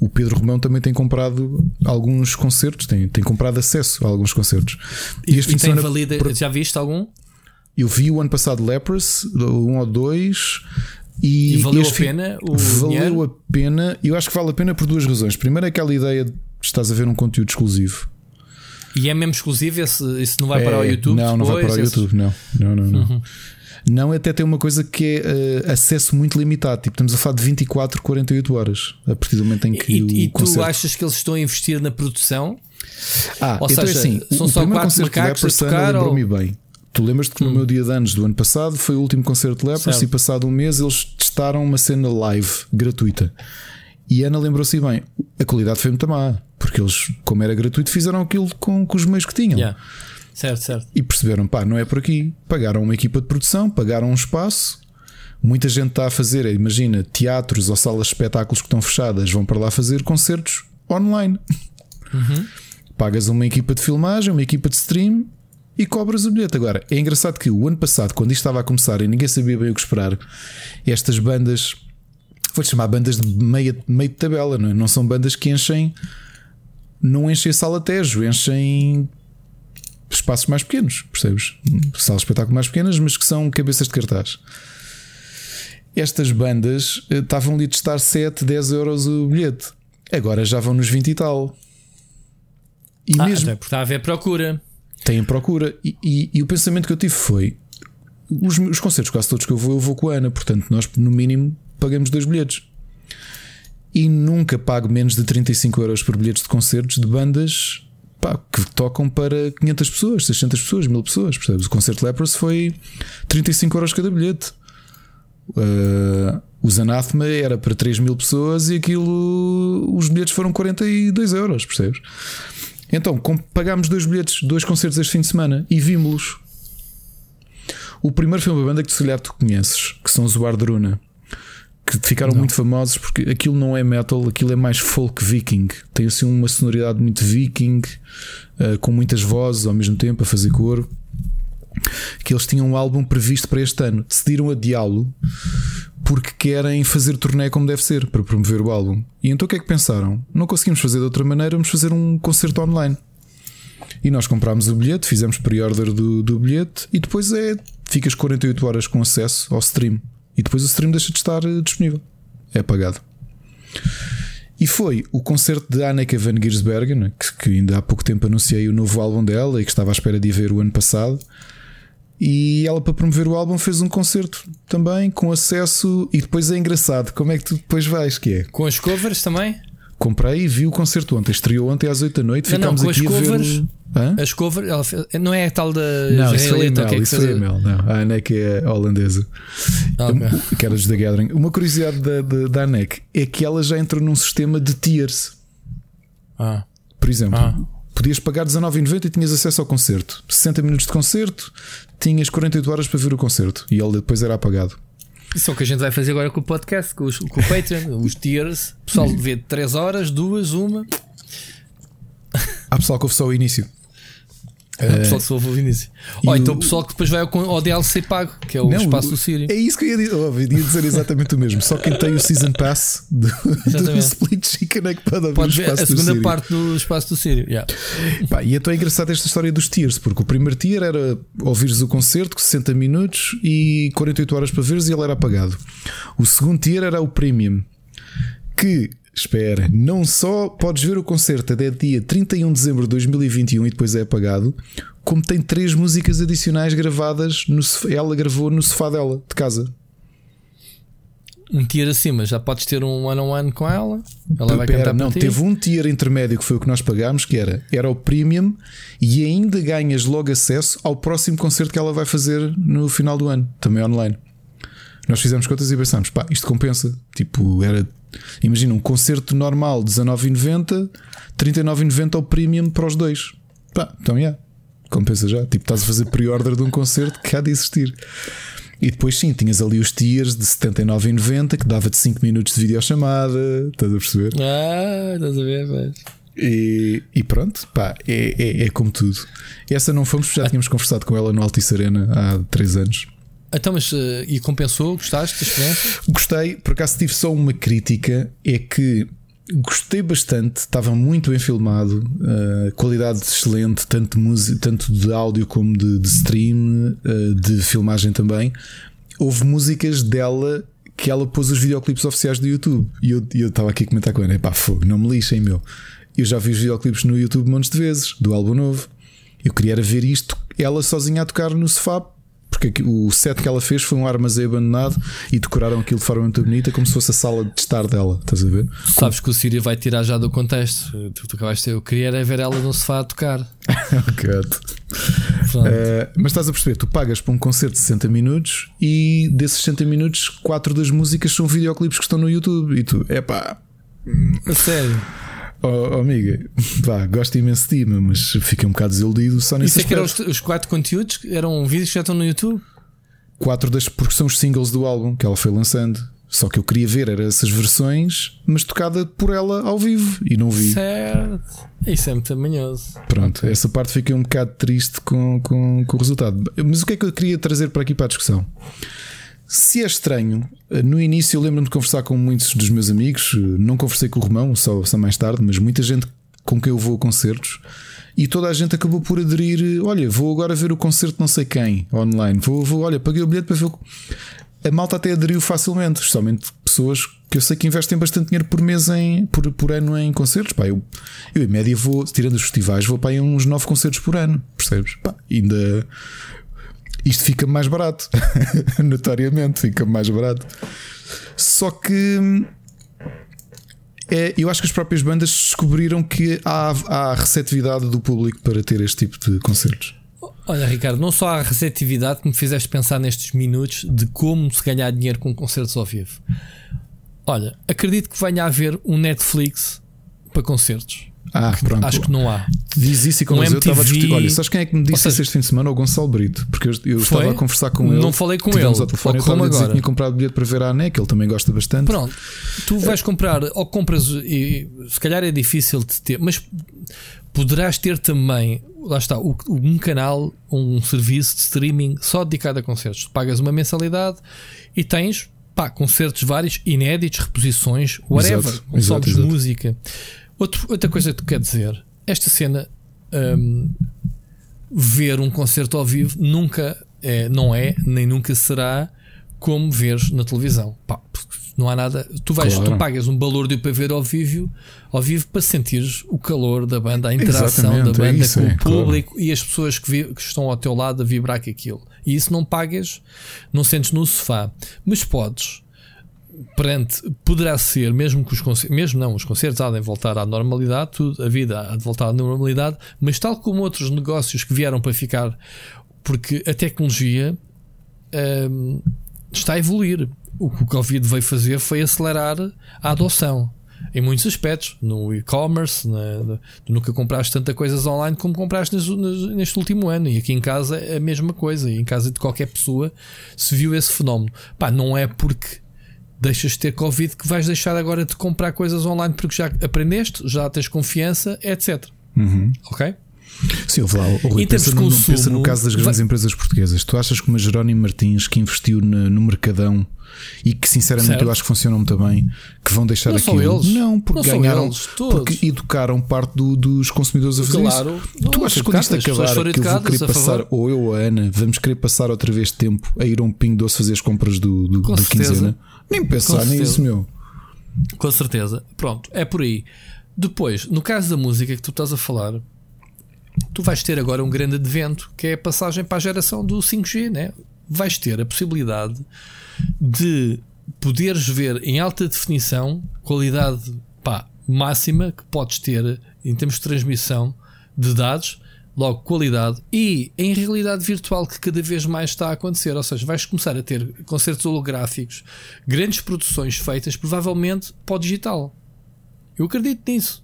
o Pedro Romão também tem comprado alguns concertos, tem, tem comprado acesso a alguns concertos. E, e de tem valida, por- já viste algum? eu vi o ano passado Lepers, um ou dois, e, E valeu a pena o Valeu dinheiro? a pena. Eu acho que vale a pena por duas razões. Primeiro, é aquela ideia de estás a ver um conteúdo exclusivo. E é mesmo exclusivo? Esse, esse não vai É, para o YouTube? Não, não vai depois? para o YouTube. Não, não, não. não. Uhum. Não, até tem uma coisa que é eh, acesso muito limitado. Tipo, estamos a falar de 24, 48 horas a partir do momento em que E, o e tu concerto... achas que eles estão a investir na produção? Ah, Ou então é seja, assim, são só quatro macacos a tocar, lembrou-me bem. Tu lembras-te que no meu dia de anos do ano passado foi o último concerto de Lepros e passado um mês eles testaram uma cena live gratuita. E Ana lembrou-se bem, a qualidade foi muito má, porque eles, como era gratuito, fizeram aquilo com, com os meios que tinham. Yeah. Certo, certo. E perceberam, pá, não é por aqui. Pagaram uma equipa de produção, pagaram um espaço. Muita gente está a fazer, imagina, teatros ou salas de espetáculos que estão fechadas, vão para lá fazer concertos online. Pagas uma equipa de filmagem, uma equipa de stream e cobras o bilhete. Agora, é engraçado que o ano passado, quando isto estava a começar e ninguém sabia bem o que esperar, estas bandas, vou-te chamar bandas de meia, meio de tabela, não é? Não são bandas que enchem, não enchem a sala Tejo, enchem espaços mais pequenos, percebes? Salas de espetáculo mais pequenas, mas que são cabeças de cartaz. Estas bandas eh, estavam ali a testar 7, 10 euros o bilhete. Agora já vão nos 20 e tal. E Ah, mesmo porque está a haver procura. Têm procura. E, e- e o pensamento que eu tive foi: os, os concertos, quase todos que eu vou, eu vou com a Ana, portanto, nós no mínimo pagamos dois bilhetes. E nunca pago menos de 35 euros por bilhetes de concertos de bandas pá, que tocam para 500 pessoas, 600 pessoas, 1000 pessoas. Percebes? O concerto Lepros foi 35 euros cada bilhete. Uh, os Anathema era para 3 mil pessoas e aquilo, os bilhetes foram 42 euros, percebes? Então pagámos dois bilhetes, dois concertos este fim de semana e vimos-los. O primeiro foi uma banda que se calhar tu conheces, que são os Wardruna, que ficaram muito famosos porque aquilo não é metal, aquilo é mais folk viking. Tem assim uma sonoridade muito viking, uh, com muitas vozes ao mesmo tempo a fazer coro. Que eles tinham um álbum previsto para este ano, decidiram adiá-lo porque querem fazer turnê como deve ser para promover o álbum. E então o que é que pensaram? Não conseguimos fazer de outra maneira, vamos fazer um concerto online. E nós comprámos o bilhete, fizemos pre-order do, do bilhete e depois é ficas 48 horas com acesso ao stream. E depois o stream deixa de estar eh, disponível. É pagado. E foi o concerto de Anneke van Giersbergen, que, que ainda há pouco tempo anunciei o novo álbum dela e que estava à espera de ver o ano passado. E ela, para promover o álbum, fez um concerto também com acesso. E depois é engraçado, como é que tu depois vais? Que é? Com as covers também? Comprei e vi o concerto ontem. Estreou ontem às 8 da noite. Não, não, Ficámos com aqui as a ver. covers. o- Hã? As covers, ela fez- não é a tal da Não, israelita, é isso foi a? Mel. Não, a Anek é holandesa. Ah, ok. [laughs] Que era dos The Gathering. Uma curiosidade da, da, da Anek é que ela já entrou num sistema de tiers. Ah, Por exemplo, Ah. podias pagar 19,90 e tinhas acesso ao concerto. 60 minutos de concerto, tinhas 48 horas para ver o concerto e ele depois era apagado. Isso é o que a gente vai fazer agora com o podcast, com, os, com o Patreon, [laughs] os tiers. O pessoal vê 3 horas, 2, 1. Há pessoal que ouve só o início. O pessoal que se ouve o início. e Ou o- então o pessoal que depois vai ao, ao DLC pago, que é o Não, espaço o- do Sírio. É isso que eu ia dizer. Oh, eu ia dizer exatamente o mesmo. Só quem tem o Season Pass do, do. Split Chicken é que pode ouvir Pode o ver a segunda Sírio. parte do espaço do Sírio. Yeah. Pá, e então é engraçado esta história dos tiers, porque o primeiro tier era ouvires o concerto, 60 minutos e 48 horas para veres e ele era apagado. O segundo tier era o premium, que, espera, não só podes ver o concerto até dia 31 de dezembro de 2021 e depois é apagado, como tem três músicas adicionais gravadas, no, ela gravou no sofá dela, de casa. Um tier acima, já podes ter um one-on-one com ela. Ela vai Pera, cantar não, teve um tier intermédio que foi o que nós pagámos, que era, era o premium e ainda ganhas logo acesso ao próximo concerto que ela vai fazer no final do ano, também online. Nós fizemos contas e pensámos, pá, isto compensa. Tipo, era, imagina, um concerto normal 19,90, 39,90 ao premium para os dois. Pá, então já, compensa já. Tipo, estás a fazer pre-order de um concerto que há de existir. E depois sim, tinhas ali os tiers de 79,90 que dava-te 5 minutos de videochamada, estás a perceber? Ah, estás a ver, pois. E, e pronto, pá, é, é, é como tudo. Essa não fomos, já tínhamos conversado com ela no Altice Arena há 3 anos. Então, mas eh, e compensou? Gostaste? Gostei, por acaso tive só uma crítica: é que gostei bastante, estava muito bem filmado, uh, qualidade excelente, tanto de, música, tanto de áudio como de, de stream, uh, de filmagem também. Houve músicas dela que ela pôs os videoclipes oficiais do YouTube e eu estava aqui a comentar com ela: pá, fogo, não me lixem, meu. Eu já vi os videoclipes no YouTube montes de vezes, do álbum novo. Eu queria ver isto, ela sozinha a tocar no sofá, porque o set que ela fez foi um armazém abandonado e decoraram aquilo de forma muito bonita, como se fosse a sala de estar dela. Estás a ver? Sabes que o Sírio vai tirar já do contexto. Tu, tu acabaste de ter, eu queria era ver ela no sofá a tocar. [laughs] Pronto. Eh, mas estás a perceber, tu pagas para um concerto de 60 minutos e desses 60 minutos, 4 das músicas são videoclipes que estão no YouTube. E tu, é pá, A sério. Oh, oh, amiga, [laughs] pá, gosto imenso de ti, mas fiquei um bocado desiludido só nesse Isso é que eram os, os quatro conteúdos? Eram vídeos que já estão no YouTube? Quatro das, porque são os singles do álbum que ela foi lançando. Só que eu queria ver era essas versões, mas tocada por ela ao vivo e não vi. Certo. Isso é muito manhoso. Pronto, essa parte fiquei um bocado triste com, com, com o resultado. Mas o que é que eu queria trazer para aqui para a discussão? Se é estranho, no início eu lembro-me de conversar com muitos dos meus amigos, não conversei com o Romão, só, só mais tarde, mas muita gente com quem eu vou a concertos e toda a gente acabou por aderir. Olha, vou agora ver o concerto não sei quem online. Vou, vou olha, paguei o bilhete para ver o. A malta até aderiu facilmente, especialmente pessoas que eu sei que investem bastante dinheiro por mês em, por, por ano em concertos. Pá, eu, eu em média vou, tirando os festivais, vou para aí uns 9 concertos por ano, percebes? Pá, ainda isto fica mais barato, [laughs] notoriamente fica mais barato. Só que é, eu acho que as próprias bandas descobriram que há, há receptividade do público para ter este tipo de concertos. Olha, Ricardo, não só há receptividade que me fizeste pensar nestes minutos de como se ganhar dinheiro com concertos ao vivo. Olha, acredito que venha a haver um Netflix para concertos. Ah, pronto. Acho que não há. Diz isso e como Um eu estava a discutir. Olha, sabes quem é que me disse seja- este fim de semana? O Gonçalo Brito, porque eu, eu estava a conversar com Não ele. falei com ele. ao telefone, eu estava a ele dizer que agora. tinha comprado bilhete para ver a ANEC, ele também gosta bastante. Pronto, tu vais comprar, ou compras, e se calhar é difícil de ter, mas poderás ter também, lá está, um canal, um serviço de streaming só dedicado a concertos. Tu pagas uma mensalidade e tens pá, concertos vários, inéditos, reposições, whatever, Exato, exato, exato. Outro- outra coisa que tu quer dizer, esta cena, hum, ver um concerto ao vivo nunca é, não é, nem nunca será como veres na televisão. Pá, não há nada. Tu vais, Claro. tu pagas um valor para ver ao vivo, ao vivo para sentires o calor da banda, a interação Exatamente, da é banda isso, com é, o público e as pessoas que, vi- que estão ao teu lado a vibrar com aquilo. E isso não pagas, não sentes no sofá, mas podes. Perante, poderá ser, mesmo que os concertos, mesmo não, os concertos há de voltar à normalidade, tudo, a vida há de voltar à normalidade, mas tal como outros negócios que vieram para ficar, porque a tecnologia hum, está a evoluir. O que o Covid veio fazer foi acelerar a adoção em muitos aspectos, no e-commerce, tu nunca compraste tanta coisas online como compraste nes- nes- neste último ano. E aqui em casa é a mesma coisa. E em casa de qualquer pessoa se viu esse fenómeno. Pá, não é porque deixas de ter Covid que vais deixar agora de comprar coisas online porque já aprendeste, já tens confiança, etc. Ok? Sim, lá, o Rui, pensa, no, consumo, pensa no caso das grandes vai- empresas portuguesas. Tu achas que uma Jerónimo Martins que investiu no, no Mercadão e que sinceramente Certo. eu acho que funcionam muito bem, que vão deixar Não são aquilo? eles. Não, porque Não ganharam, eles, porque educaram parte do- dos consumidores a fazer Claro. isso. Tu achas que quando isto acabar, que eu vou querer passar, favor. ou eu ou a Ana, vamos querer passar outra vez tempo a ir a um pingo doce fazer as compras do, do, do quinzena? Nem pensar nisso, meu. Com certeza. Pronto, é por aí. Depois, no caso da música que tu estás a falar, tu vais ter agora um grande advento que é a passagem para a geração do 5G, né? Vais ter a possibilidade de poderes ver em alta definição, qualidade pá, máxima que podes ter em termos de transmissão de dados, logo qualidade e em realidade virtual que cada vez mais está a acontecer. Ou seja, vais começar a ter concertos holográficos, grandes produções feitas provavelmente para o digital. Eu acredito nisso.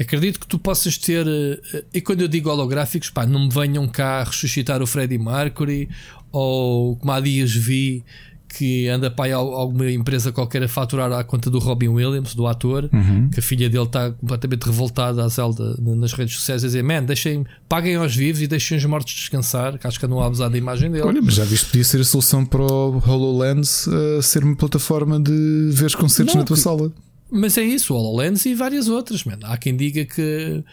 Acredito que tu possas ter. eh, E quando eu digo holográficos, pá, não me venham cá ressuscitar o Freddie Mercury ou como há dias vi que anda para alguma empresa qualquer a faturar à conta do Robin Williams, do ator, que a filha dele está completamente revoltada à Zelda nas redes sociais a dizer: Man, deixem, paguem aos vivos e deixem os mortos descansar, que acho que não há abusar da imagem dele. Olha, mas já viste, podia ser a solução para o HoloLens uh, ser uma plataforma de ver concertos Não, na tua que- sala. Mas é isso, o HoloLens e várias outras. Man. Há quem diga que,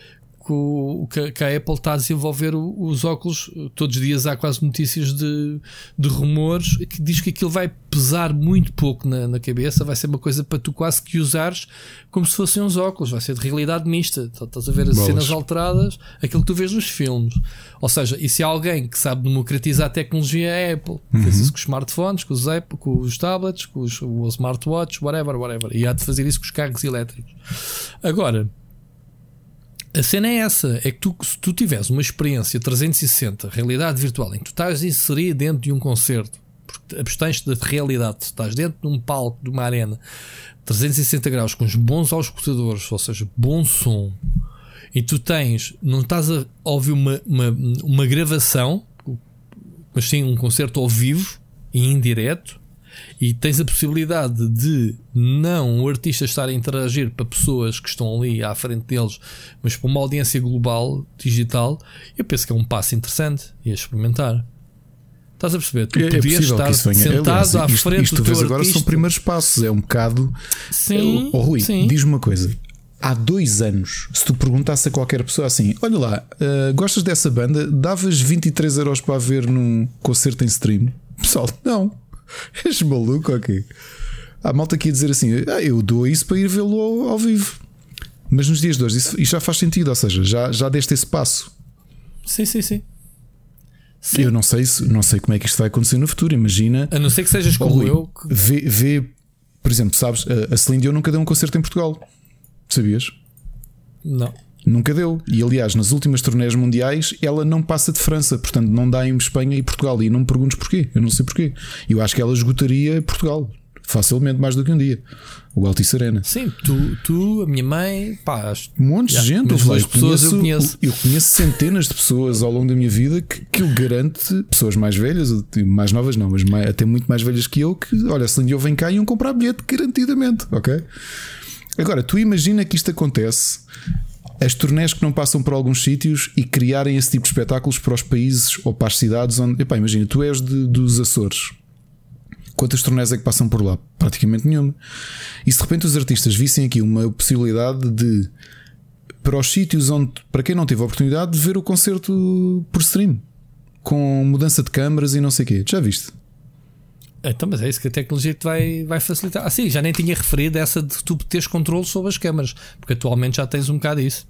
que, o- que a- Apple está a desenvolver os óculos. Todos os dias há quase notícias de, de rumores que diz que aquilo vai pesar muito pouco na, na cabeça. Vai ser uma coisa para tu quase que usares como se fossem uns óculos. Vai ser de realidade mista. Então, Estás a ver as Bolas. cenas alteradas, aquilo que tu vês nos filmes. Ou seja, e se há alguém que sabe democratizar a tecnologia, é a Apple. Fez isso com os smartphones, com os, app, com os tablets, com os, o smartwatch, whatever, whatever. E há de fazer isso com os carros elétricos. Agora, a cena é essa: é que tu, se tu tiveres uma experiência 360, realidade virtual, em que tu estás inserido dentro de um concerto, porque abstens da realidade, estás dentro de um palco, de uma arena, 360 graus, com os bons auscultadores, ou seja, bom som, e tu tens, não estás a ouvir uma, uma, uma gravação, mas sim um concerto ao vivo e indireto, e tens a possibilidade de não o artista estar a interagir para pessoas que estão ali à frente deles, mas para uma audiência global, digital, eu penso que é um passo interessante e a experimentar. Estás a perceber? Tu É, é podias possível estar sentado Aliás, à isto, frente isto do tu teu agora são primeiros passos. É um bocado. Sim, Oh, Rui, diz-me uma coisa. Há dois anos, se tu perguntasse a qualquer pessoa assim: Olha lá, ah, gostas dessa banda? Davas 23 euros para ver num concerto em stream? Pessoal, não. [laughs] És maluco quê? Há malta aqui a dizer assim: ah, Eu dou isso para ir vê-lo ao, ao vivo. Mas nos dias de hoje, isso, isso já faz sentido. Ou seja, já, já deste esse passo. Sim, sim, sim. Sim. Eu não sei, se, não sei como é que isto vai acontecer no futuro. Imagina. A não ser que sejas Oh, como Rui, eu, que vê, vê, por exemplo, sabes, a- a Celine Dion nunca deu um concerto em Portugal. Sabias? não. Nunca deu. E aliás, nas últimas turnés mundiais, ela não passa de França, portanto, não dá em Espanha e Portugal. E não me perguntes porquê, eu não sei porquê. Eu acho que ela esgotaria Portugal facilmente mais do que um dia. O Altice Arena. Sim, tu, tu, a minha mãe, pá, Montes Já, de gente, lá, duas pessoas eu conheço. eu conheço centenas de pessoas ao longo da minha vida que, que eu garante, pessoas mais velhas, mais novas não, mas mais- até muito mais velhas que eu, que olha, se eu vem cá e iam comprar bilhete garantidamente, ok? Agora, tu imagina que isto acontece, as turnés que não passam por alguns sítios e criarem esse tipo de espetáculos para os países ou para as cidades onde, epá, imagina, tu és de- dos Açores. Quantas turnés é que passam por lá? Praticamente nenhuma. E se de repente os artistas vissem aqui uma possibilidade de para os sítios onde, para quem não teve a oportunidade de ver o concerto por stream, com mudança de câmaras e não sei o quê, já viste? Então, mas é isso que a tecnologia te vai, vai facilitar. Ah, sim, já nem tinha referido essa de tu teres controle sobre as câmaras, porque atualmente já tens um bocado isso.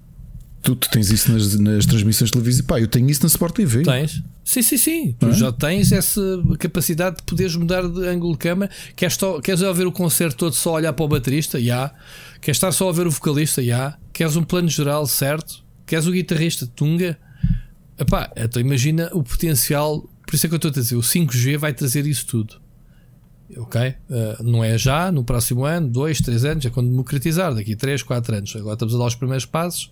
Tu, tu tens isso nas, nas transmissões televisivas. Pá, eu tenho isso na Sport TV. Tens? Sim, sim, sim. Tu é? já tens essa capacidade de poderes mudar de ângulo de câmara. Queres, só, queres ouvir o concerto todo só olhar para o baterista? Já. Queres estar só a ver o vocalista? Já. Queres um plano geral, certo? Queres o guitarrista? Tunga? Epá, então imagina o potencial. Por isso é que eu estou a dizer: o 5G vai trazer isso tudo. Ok? Uh, não é já, no próximo ano, dois, três anos, é quando democratizar, daqui três, quatro anos. Agora estamos a dar os primeiros passos.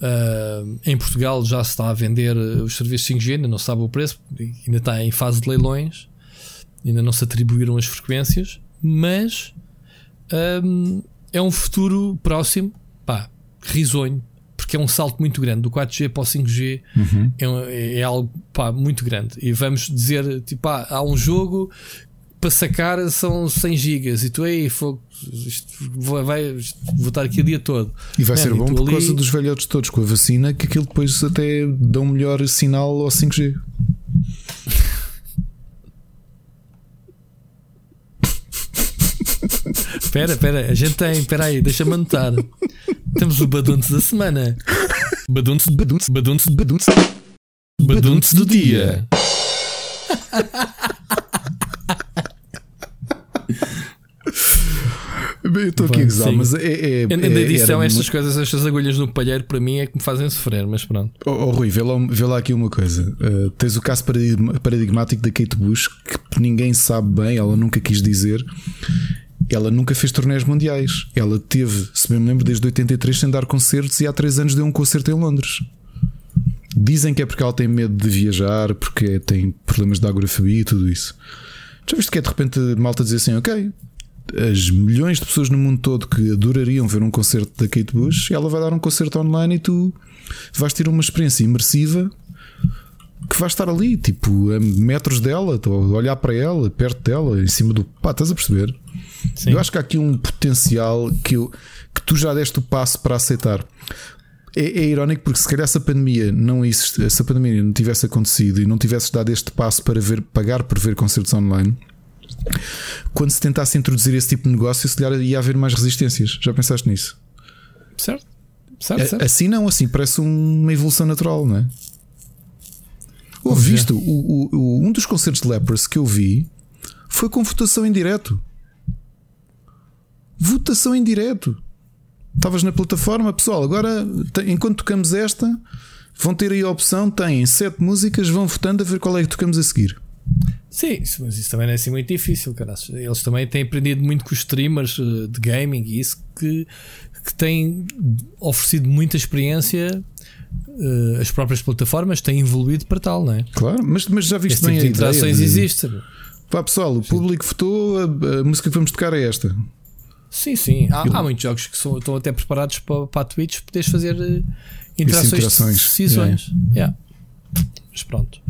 Uh, em Portugal já se está a vender os serviços 5G, ainda não se sabe o preço, ainda está em fase de leilões, ainda não se atribuíram as frequências, mas um, é um futuro próximo, pá, risonho, porque é um salto muito grande do 4G para o 5G, Uhum. é, é algo pá, muito grande. E vamos dizer, tipo, ah, há um jogo para sacar são 100 gigas e tu aí fogo, isto vai, vai- isto- vou estar aqui o dia todo. E vai Man, ser bom por ali- causa dos velhotes todos com a vacina, que aquilo depois até dá um melhor sinal ao 5G. Espera, [laughs] espera, a gente tem, espera aí, deixa-me anotar. Temos o Badunce da semana. Badunce, badunce, badunce, badunce. Badunce do dia. [laughs] [laughs] Eu estou aqui a gozar, mas é. é, Na é edição, era estas muito- coisas, estas agulhas no palheiro, para mim é que me fazem sofrer, mas pronto. Oh, oh, Rui, vê lá, vê lá aqui uma coisa. Uh, tens o caso paradigmático da Kate Bush, que ninguém sabe bem, ela nunca quis dizer. Ela nunca fez torneios mundiais. Ela teve, se bem me lembro, desde 83 sem dar concertos e há 3 anos deu um concerto em Londres. Dizem que é porque ela tem medo de viajar, porque tem problemas de agorafobia e tudo isso. Já viste que é de repente malta dizer assim: ok, as milhões de pessoas no mundo todo que adorariam ver um concerto da Kate Bush, ela vai dar um concerto online e tu vais ter uma experiência imersiva que vais estar ali, tipo, a metros dela, a olhar para ela, perto dela, em cima do. Pá, estás a perceber? Sim. Eu acho que há aqui um potencial que, eu, que tu já deste o passo para aceitar. É, é irónico porque se calhar se a pandemia não existe, se a pandemia não tivesse acontecido e não tivesses dado este passo para ver, pagar por ver concertos online, quando se tentasse introduzir esse tipo de negócio, se calhar ia haver mais resistências. Já pensaste nisso? Certo? Certo, certo. Assim não, assim parece uma evolução natural, não é? Ou Vamos ver. visto, o, o- o- um dos concertos de Lepers que eu vi foi com votação em direto. Votação em direto. Estavas na plataforma, pessoal. Agora, enquanto tocamos esta, vão ter aí a opção: têm sete músicas, vão votando a ver qual é que tocamos a seguir. Sim, mas isso também não é assim muito difícil, cara. Eles também têm aprendido muito com os streamers eh, de gaming e isso que, que têm oferecido muita experiência. eh, as próprias plataformas têm evoluído para tal, não é? Claro, mas, mas já viste Esse bem tipo de a ideia interações de- existe. Pá, pessoal, o público votou, a, a música que vamos tocar é esta. Sim, sim. Há, há muitos jogos que são, estão até preparados para, para a Twitch poderes fazer eh, interações, interações, de decisões. Yeah. Mas pronto.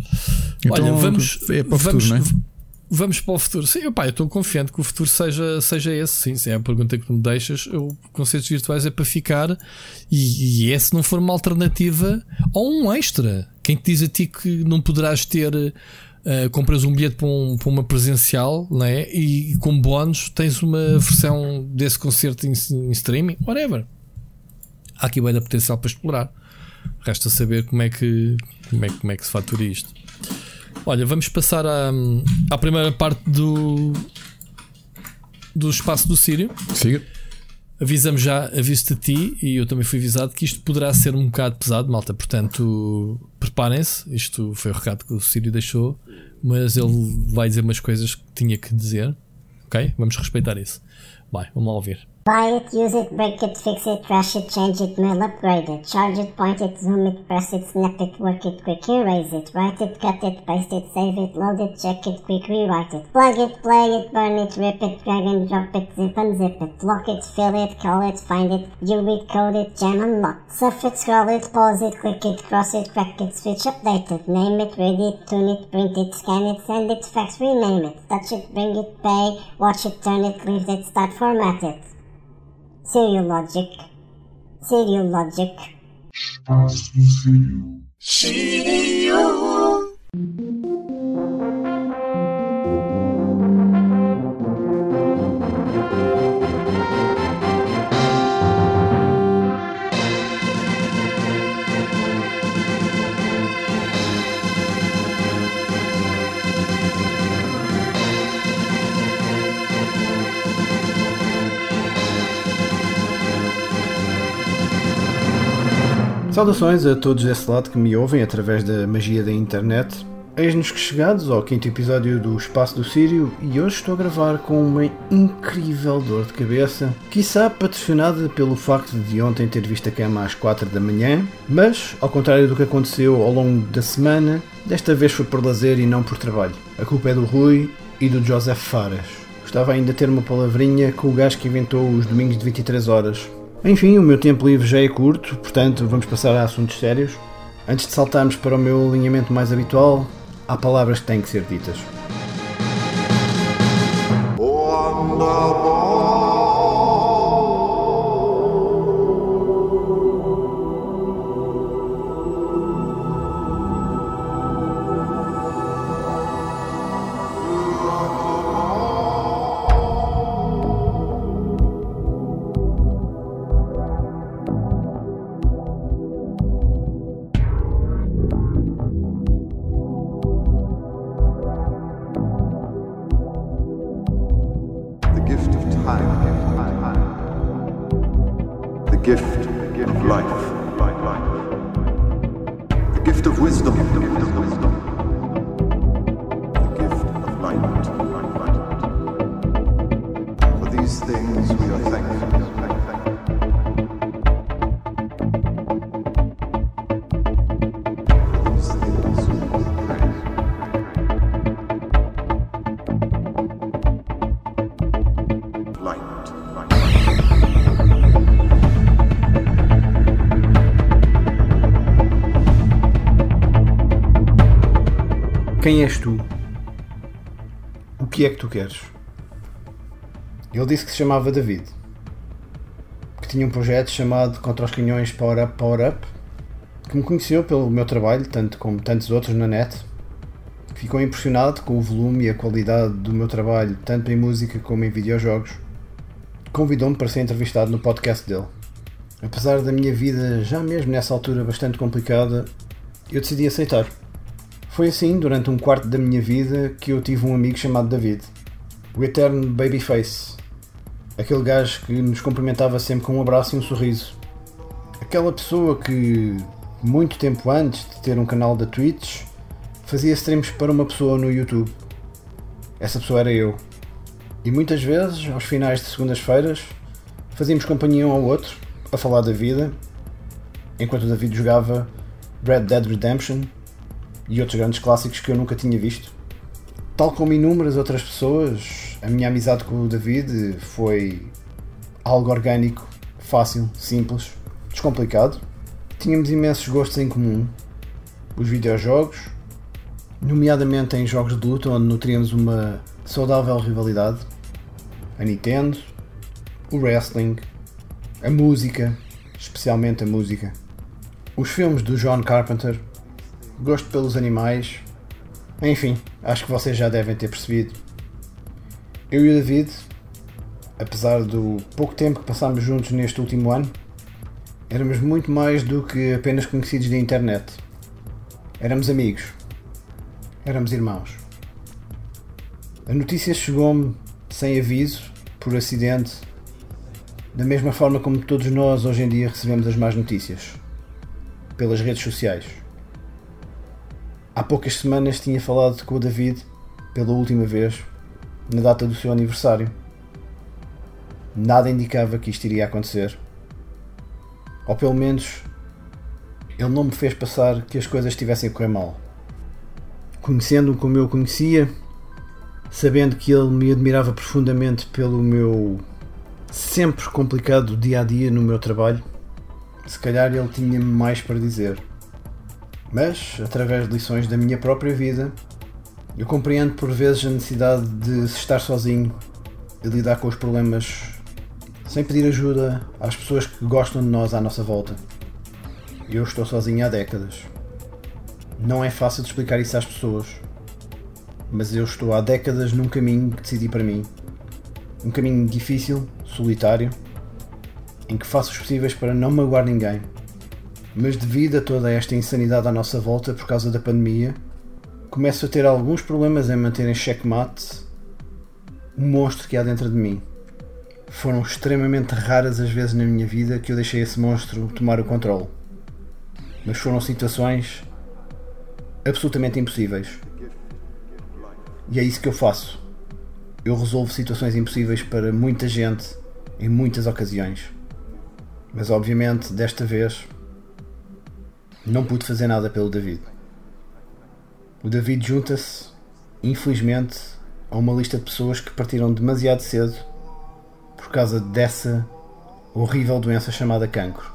Então, Olha, vamos, é para o vamos, futuro, não é? Vamos para o futuro. Sim, opá, eu estou confiante que o futuro seja, seja esse. Sim, se é a pergunta que me deixas. Eu, concertos virtuais é para ficar. E, e é se não for uma alternativa ou um extra. Quem te diz a ti que não poderás ter. Eh, compras um bilhete para, um- para uma presencial né? e com bónus tens uma versão desse concerto em, em streaming, whatever. Há aqui bem da potencial para explorar. Resta saber como é que, como é, como é que se fatura isto. Olha, vamos passar à, à primeira parte do, do espaço do Sírio. Siga. Avisamos já, aviso-te a ti e eu também fui avisado que isto poderá ser um bocado pesado, malta. Portanto, preparem-se. Isto foi o recado que o Sírio deixou, mas ele vai dizer umas coisas que tinha que dizer. Ok? Vamos respeitar isso. Vai, vamos lá ouvir. Buy it, use it, break it, fix it, trash it, change it, mail, upgrade it, charge it, point it, zoom it, press it, snap it, work it, quick erase it, write it, cut it, paste it, save it, load it, check it, quick rewrite it, plug it, play it, burn it, rip it, drag and drop it, zip and unzip it, lock it, fill it, call it, find it, view it, code it, jam unlock, surf it, scroll it, pause it, click it, cross it, crack it, switch update it, name it, read it, tune it, print it, scan it, send it, fax, rename it, touch it, bring it, pay, watch it, turn it, leave it, start format it. Serial logic. Serial logic. Serial. Serial. Saudações a todos desse lado que me ouvem através da magia da internet. Eis-nos que chegados ao quinto episódio do Espaço do Sírio e hoje estou a gravar com uma incrível dor de cabeça, quiçá patrocinada pelo facto de ontem ter visto a cama às 4 da manhã, mas, ao contrário do que aconteceu ao longo da semana, desta vez foi por lazer e não por trabalho. A culpa é do Rui e do Joseph Faras. Gostava ainda de ter uma palavrinha com o gajo que inventou os domingos de 23 horas. Enfim, o meu tempo livre já é curto, portanto vamos passar a assuntos sérios. Antes de saltarmos para o meu alinhamento mais habitual, há palavras que têm que ser ditas. the Quem és tu? O que é que tu queres? Ele disse que se chamava David, que tinha um projeto chamado Contra os Canhões Power Up Power Up, que me conheceu pelo meu trabalho, tanto como tantos outros na net. Ficou impressionado com o volume e a qualidade do meu trabalho, tanto em música como em videojogos. Convidou-me para ser entrevistado no podcast dele. Apesar da minha vida, já mesmo nessa altura bastante complicada, eu decidi aceitar. Foi assim, durante um quarto da minha vida, que eu tive um amigo chamado David. O eterno Babyface. Aquele gajo que nos cumprimentava sempre com um abraço e um sorriso. Aquela pessoa que, muito tempo antes de ter um canal da Twitch, fazia streams para uma pessoa no YouTube. Essa pessoa era eu. E muitas vezes, aos finais de segundas-feiras, fazíamos companhia um ao outro, a falar da vida, enquanto o David jogava Red Dead Redemption e outros grandes clássicos que eu nunca tinha visto. Tal como inúmeras outras pessoas, a minha amizade com o David foi algo orgânico, fácil, simples, descomplicado. Tínhamos imensos gostos em comum. Os videojogos, nomeadamente em jogos de luta onde nutríamos uma saudável rivalidade. A Nintendo, o wrestling, a música, especialmente a música. Os filmes do John Carpenter, gosto pelos animais. Enfim, acho que vocês já devem ter percebido. Eu e o David, apesar do pouco tempo que passámos juntos neste último ano, éramos muito mais do que apenas conhecidos da internet. Éramos amigos. Éramos irmãos. A notícia chegou-me sem aviso, por acidente, da mesma forma como todos nós hoje em dia recebemos as más notícias pelas redes sociais. Há poucas semanas tinha falado com o David pela última vez, na data do seu aniversário. Nada indicava que isto iria acontecer. Ou pelo menos, ele não me fez passar que as coisas estivessem a correr mal. Conhecendo-o como eu o conhecia, sabendo que ele me admirava profundamente pelo meu sempre complicado dia a dia no meu trabalho, se calhar ele tinha mais para dizer. Mas, através de lições da minha própria vida, eu compreendo por vezes a necessidade de estar sozinho e lidar com os problemas sem pedir ajuda às pessoas que gostam de nós à nossa volta. Eu estou sozinho há décadas. Não é fácil de explicar isso às pessoas, mas eu estou há décadas num caminho que decidi para mim. Um caminho difícil, solitário, em que faço os possíveis para não magoar ninguém. Mas devido a toda esta insanidade à nossa volta por causa da pandemia, começo a ter alguns problemas em manter em checkmate o monstro que há dentro de mim. Foram extremamente raras as vezes na minha vida que eu deixei esse monstro tomar o controle. mas foram situações absolutamente impossíveis. E é isso que eu faço. Eu resolvo situações impossíveis para muita gente em muitas ocasiões. Mas obviamente desta vez não pude fazer nada pelo David. O David junta-se, infelizmente, a uma lista de pessoas que partiram demasiado cedo por causa dessa horrível doença chamada cancro.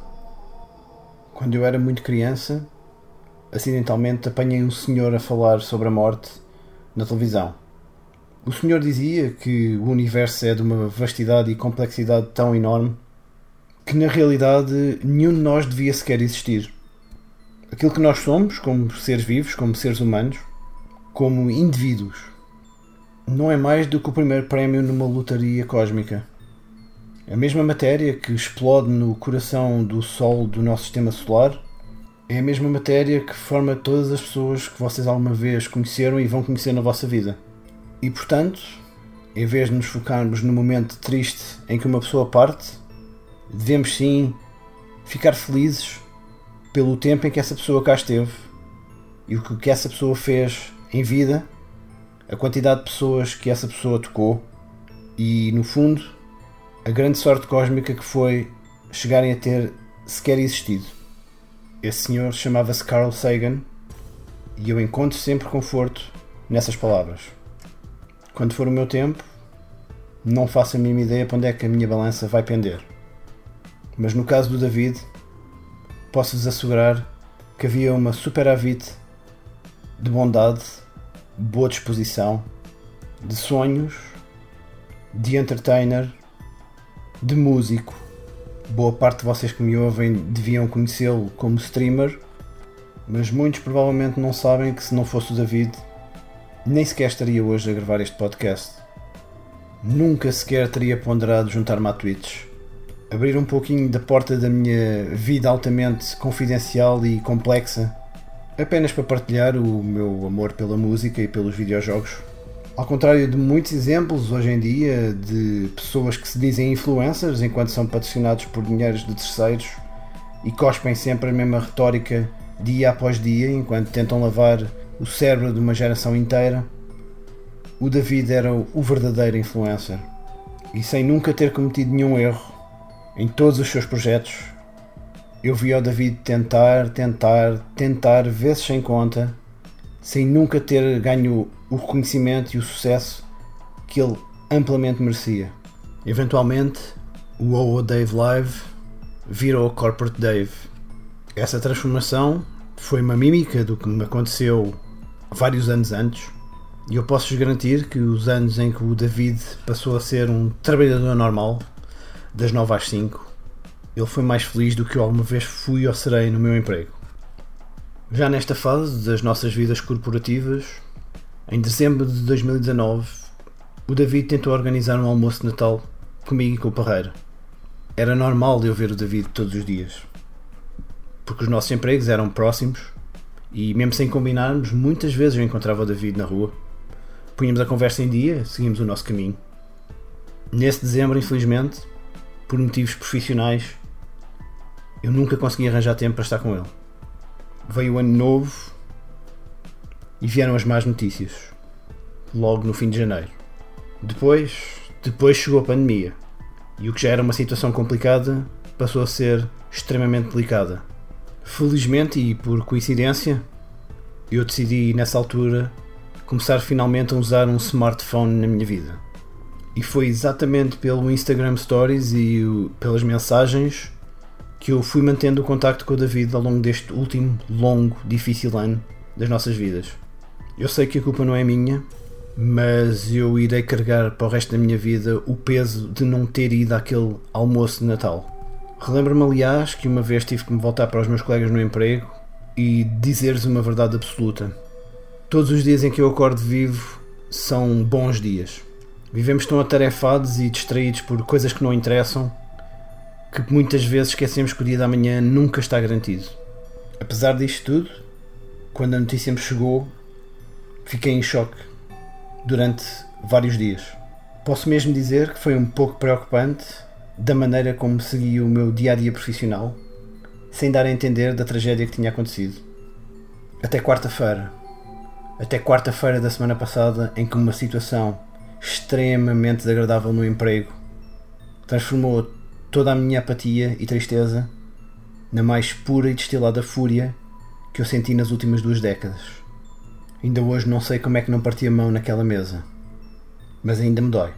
Quando eu era muito criança, acidentalmente apanhei um senhor a falar sobre a morte na televisão. O senhor dizia que o universo é de uma vastidade e complexidade tão enorme que na realidade nenhum de nós devia sequer existir. Aquilo que nós somos, como seres vivos, como seres humanos, como indivíduos, não é mais do que o primeiro prémio numa lotaria cósmica. A mesma matéria que explode no coração do Sol do nosso sistema solar é a mesma matéria que forma todas as pessoas que vocês alguma vez conheceram e vão conhecer na vossa vida. E portanto, em vez de nos focarmos no momento triste em que uma pessoa parte, devemos sim ficar felizes pelo tempo em que essa pessoa cá esteve e o que essa pessoa fez em vida, a quantidade de pessoas que essa pessoa tocou e, no fundo, a grande sorte cósmica que foi chegarem a ter sequer existido. Esse senhor chamava-se Carl Sagan e eu encontro sempre conforto nessas palavras. Quando for o meu tempo, não faço a mínima ideia para onde é que a minha balança vai pender. Mas no caso do David, posso-vos assegurar que havia uma superávit de bondade, boa disposição, de sonhos, de entertainer, de músico. Boa parte de vocês que me ouvem deviam conhecê-lo como streamer, mas muitos provavelmente não sabem que se não fosse o David, nem sequer estaria hoje a gravar este podcast. Nunca sequer teria ponderado juntar-me à Twitch abrir um pouquinho da porta da minha vida altamente confidencial e complexa, apenas para partilhar o meu amor pela música e pelos videojogos. Ao contrário de muitos exemplos hoje em dia de pessoas que se dizem influencers enquanto são patrocinados por dinheiros de terceiros e cospem sempre a mesma retórica dia após dia enquanto tentam lavar o cérebro de uma geração inteira, o David era o verdadeiro influencer. E sem nunca ter cometido nenhum erro, em todos os seus projetos, eu vi o David tentar, tentar, tentar, vezes sem conta, sem nunca ter ganho o reconhecimento e o sucesso que ele amplamente merecia. Eventualmente, o OO Dave Live virou Corporate Dave. Essa transformação foi uma mímica do que me aconteceu vários anos antes, e eu posso-vos garantir que os anos em que o David passou a ser um trabalhador normal das 9 às 5, ele foi mais feliz do que eu alguma vez fui ou serei no meu emprego. Já nesta fase das nossas vidas corporativas, em dezembro de 2019, o David tentou organizar um almoço de Natal comigo e com o Parreira. Era normal eu ver o David todos os dias, porque os nossos empregos eram próximos e, mesmo sem combinarmos, muitas vezes eu encontrava o David na rua. Punhamos a conversa em dia, seguimos o nosso caminho. Nesse dezembro, infelizmente, por motivos profissionais, eu nunca consegui arranjar tempo para estar com ele. Veio o ano novo e vieram as más notícias, logo no fim de janeiro. Depois, depois chegou a pandemia e o que já era uma situação complicada passou a ser extremamente delicada. Felizmente e por coincidência, eu decidi nessa altura começar finalmente a usar um smartphone na minha vida. E foi exatamente pelo Instagram Stories e o, pelas mensagens que eu fui mantendo o contacto com o David ao longo deste último, longo, difícil ano das nossas vidas. Eu sei que a culpa não é minha, mas eu irei carregar para o resto da minha vida o peso de não ter ido àquele almoço de Natal. Relembro-me, aliás, que uma vez tive que me voltar para os meus colegas no emprego e dizer-lhes uma verdade absoluta. Todos os dias em que eu acordo vivo são bons dias. Vivemos tão atarefados e distraídos por coisas que não interessam que muitas vezes esquecemos que o dia da manhã nunca está garantido. Apesar disto tudo, quando a notícia me chegou, fiquei em choque durante vários dias. Posso mesmo dizer que foi um pouco preocupante da maneira como segui o meu dia a dia profissional, sem dar a entender da tragédia que tinha acontecido. Até quarta-feira. Até quarta-feira da semana passada, em que uma situação extremamente desagradável no emprego transformou toda a minha apatia e tristeza na mais pura e destilada fúria que eu senti nas últimas duas décadas. Ainda hoje não sei como é que não parti a mão naquela mesa, mas ainda me dói.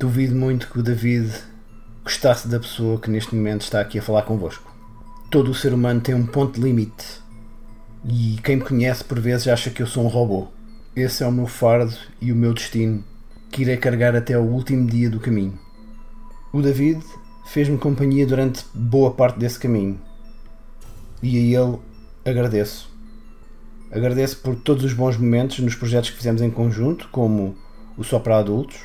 Duvido muito que o David gostasse da pessoa que neste momento está aqui a falar convosco. Todo o ser humano tem um ponto limite e quem me conhece por vezes acha que eu sou um robô. Esse é o meu fardo e o meu destino que irei carregar até o último dia do caminho. O David fez-me companhia durante boa parte desse caminho e a ele agradeço. Agradeço por todos os bons momentos nos projetos que fizemos em conjunto, como o Só para Adultos.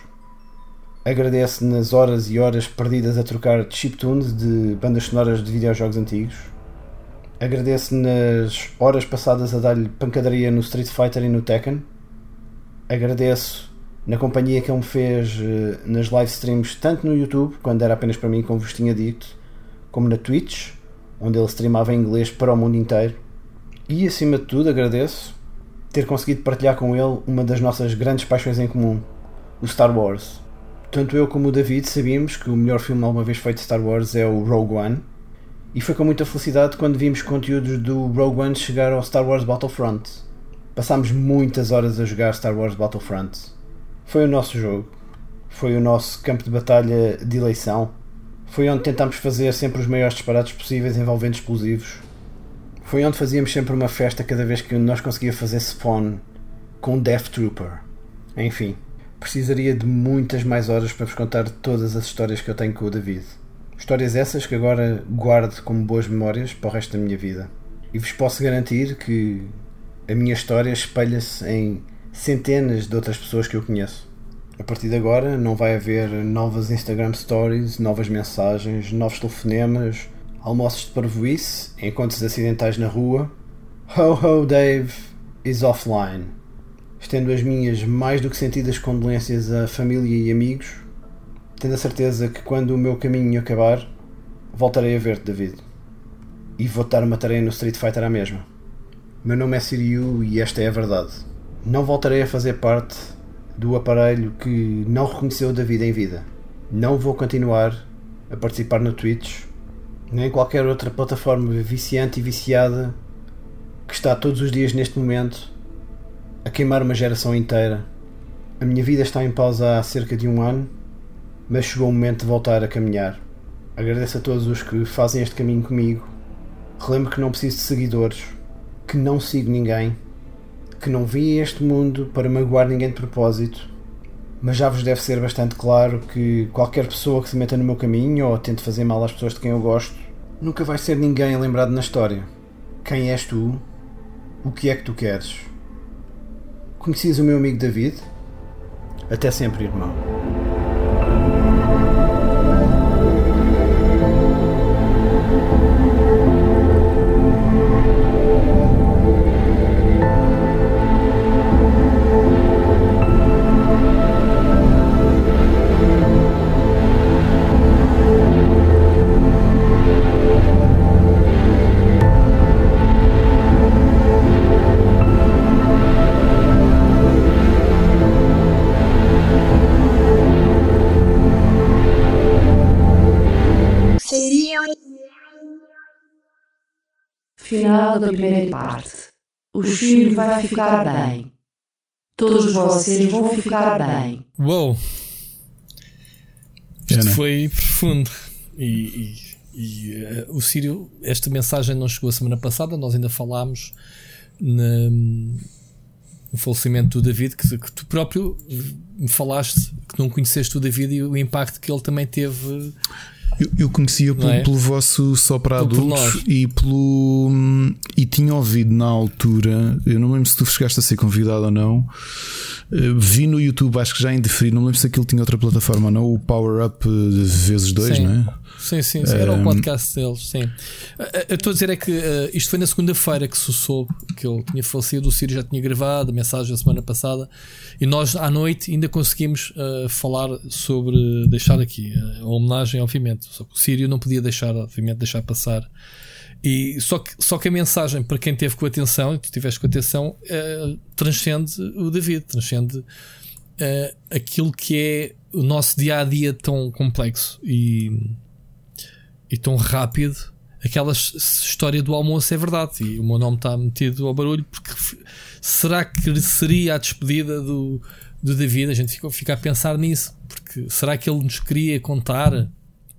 Agradeço nas horas e horas perdidas a trocar chiptunes de bandas sonoras de videojogos antigos. Agradeço nas horas passadas a dar-lhe pancadaria no Street Fighter e no Tekken. Agradeço na companhia que ele me fez eh, nas live streams, tanto no YouTube, quando era apenas para mim, como vos tinha dito, como na Twitch, onde ele streamava em inglês para o mundo inteiro. E acima de tudo, agradeço ter conseguido partilhar com ele uma das nossas grandes paixões em comum, o Star Wars. Tanto eu como o David sabíamos que o melhor filme alguma vez feito de Star Wars é o Rogue One, e foi com muita felicidade quando vimos conteúdos do Rogue One chegar ao Star Wars Battlefront. Passámos muitas horas a jogar Star Wars Battlefront. Foi o nosso jogo, foi o nosso campo de batalha de eleição, foi onde tentámos fazer sempre os maiores disparates possíveis envolvendo explosivos. Foi onde fazíamos sempre uma festa cada vez que nós conseguia fazer spawn com Death Trooper. Enfim, precisaria de muitas mais horas para vos contar todas as histórias que eu tenho com o David. Histórias essas que agora guardo como boas memórias para o resto da minha vida. E vos posso garantir que a minha história espelha-se em centenas de outras pessoas que eu conheço. A partir de agora não vai haver novas Instagram Stories, novas mensagens, novos telefonemas, almoços de parvoíce, encontros acidentais na rua. Ho ho Dave is offline. Estendo as minhas mais do que sentidas condolências à família e amigos, tendo a certeza que quando o meu caminho acabar, voltarei a ver-te, David. E vou-te dar uma tarefa no Street Fighter à mesma. Meu nome é Siriu e esta é a verdade. Não voltarei a fazer parte do aparelho que não reconheceu David em vida. Não vou continuar a participar no Twitch, nem em qualquer outra plataforma viciante e viciada que está todos os dias neste momento a queimar uma geração inteira. A minha vida está em pausa há cerca de um ano, mas chegou o momento de voltar a caminhar. Agradeço a todos os que fazem este caminho comigo. Relembro que não preciso de seguidores, que não sigo ninguém que não vim a este mundo para magoar ninguém de propósito, mas já vos deve ser bastante claro que qualquer pessoa que se meta no meu caminho ou tente fazer mal às pessoas de quem eu gosto, nunca vai ser ninguém lembrado na história. Quem és tu? O que é que tu queres? Conhecias o meu amigo David? Até sempre, irmão. Final da primeira parte. O filho vai ficar bem. Todos vocês vão ficar bem. Uou! Isto foi profundo. E, e- e, eh, o Sírio, esta mensagem não chegou a semana passada, nós ainda falámos na- no falecimento do David, que, que tu próprio me falaste que não conheceste o David e o impacto que ele também teve. Eu, eu conhecia pelo, Não é? pelo vosso só para adultos e pelo. E tinha ouvido na altura, eu não me lembro se tu chegaste a ser convidado ou não. eh, Vi no YouTube, acho que já indeferi, não me lembro se aquilo tinha outra plataforma ou não, o Power Up eh, vezes dois, Sim. não é? Sim, sim, sim, era o Um, podcast deles, sim. Eu estou a dizer é que eh, isto foi na segunda-feira que se soube que ele tinha falecido, o Sírio já tinha gravado a mensagem a semana passada e nós à noite ainda conseguimos eh, falar sobre deixar aqui eh, a homenagem, obviamente. Só que o Sírio não podia deixar, obviamente, deixar passar E só que, só que a mensagem para quem teve com atenção, e tu tiveste com atenção, transcende o David, transcende aquilo que é o nosso dia a dia tão complexo e, e tão rápido. Aquela história do almoço é verdade, e o meu nome está metido ao barulho porque será que seria a despedida do, do David? A gente fica, fica a pensar nisso, porque será que ele nos queria contar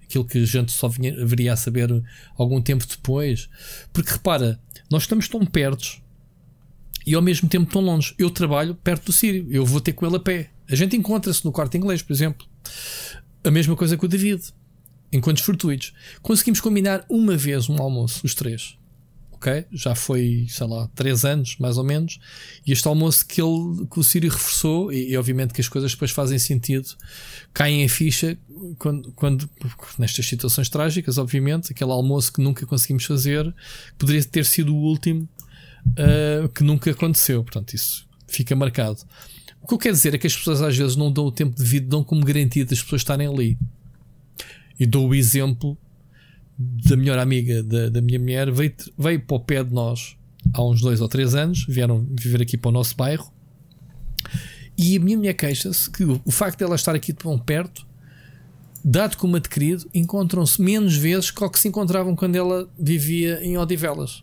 aquilo que a gente só vinha, viria a saber algum tempo depois? Porque repara, nós estamos tão perto e ao mesmo tempo tão longe. Eu trabalho perto do Sírio, eu vou ter com ele a pé. A gente encontra-se no quarto inglês, por exemplo. A mesma coisa com o David, enquanto fortuitos. Conseguimos combinar uma vez um almoço, os três. Ok? Já foi, sei lá, três anos, mais ou menos. E este almoço que, ele, que o Sírio reforçou, e, e obviamente que as coisas depois fazem sentido, caem em ficha quando, quando nestas situações trágicas, obviamente, aquele almoço que nunca conseguimos fazer, poderia ter sido o último uh, que nunca aconteceu. Portanto, isso fica marcado. O que eu quero dizer é que as pessoas às vezes não dão o tempo devido, dão como garantia das pessoas estarem ali. E dou o exemplo da melhor amiga da, da minha mulher, veio, veio para o pé de nós há uns dois ou três anos, vieram viver aqui para o nosso bairro. E a minha mulher queixa-se que o, o facto de estar aqui tão perto, dado como adquirido, encontram-se menos vezes que o que se encontravam quando ela vivia em Odivelas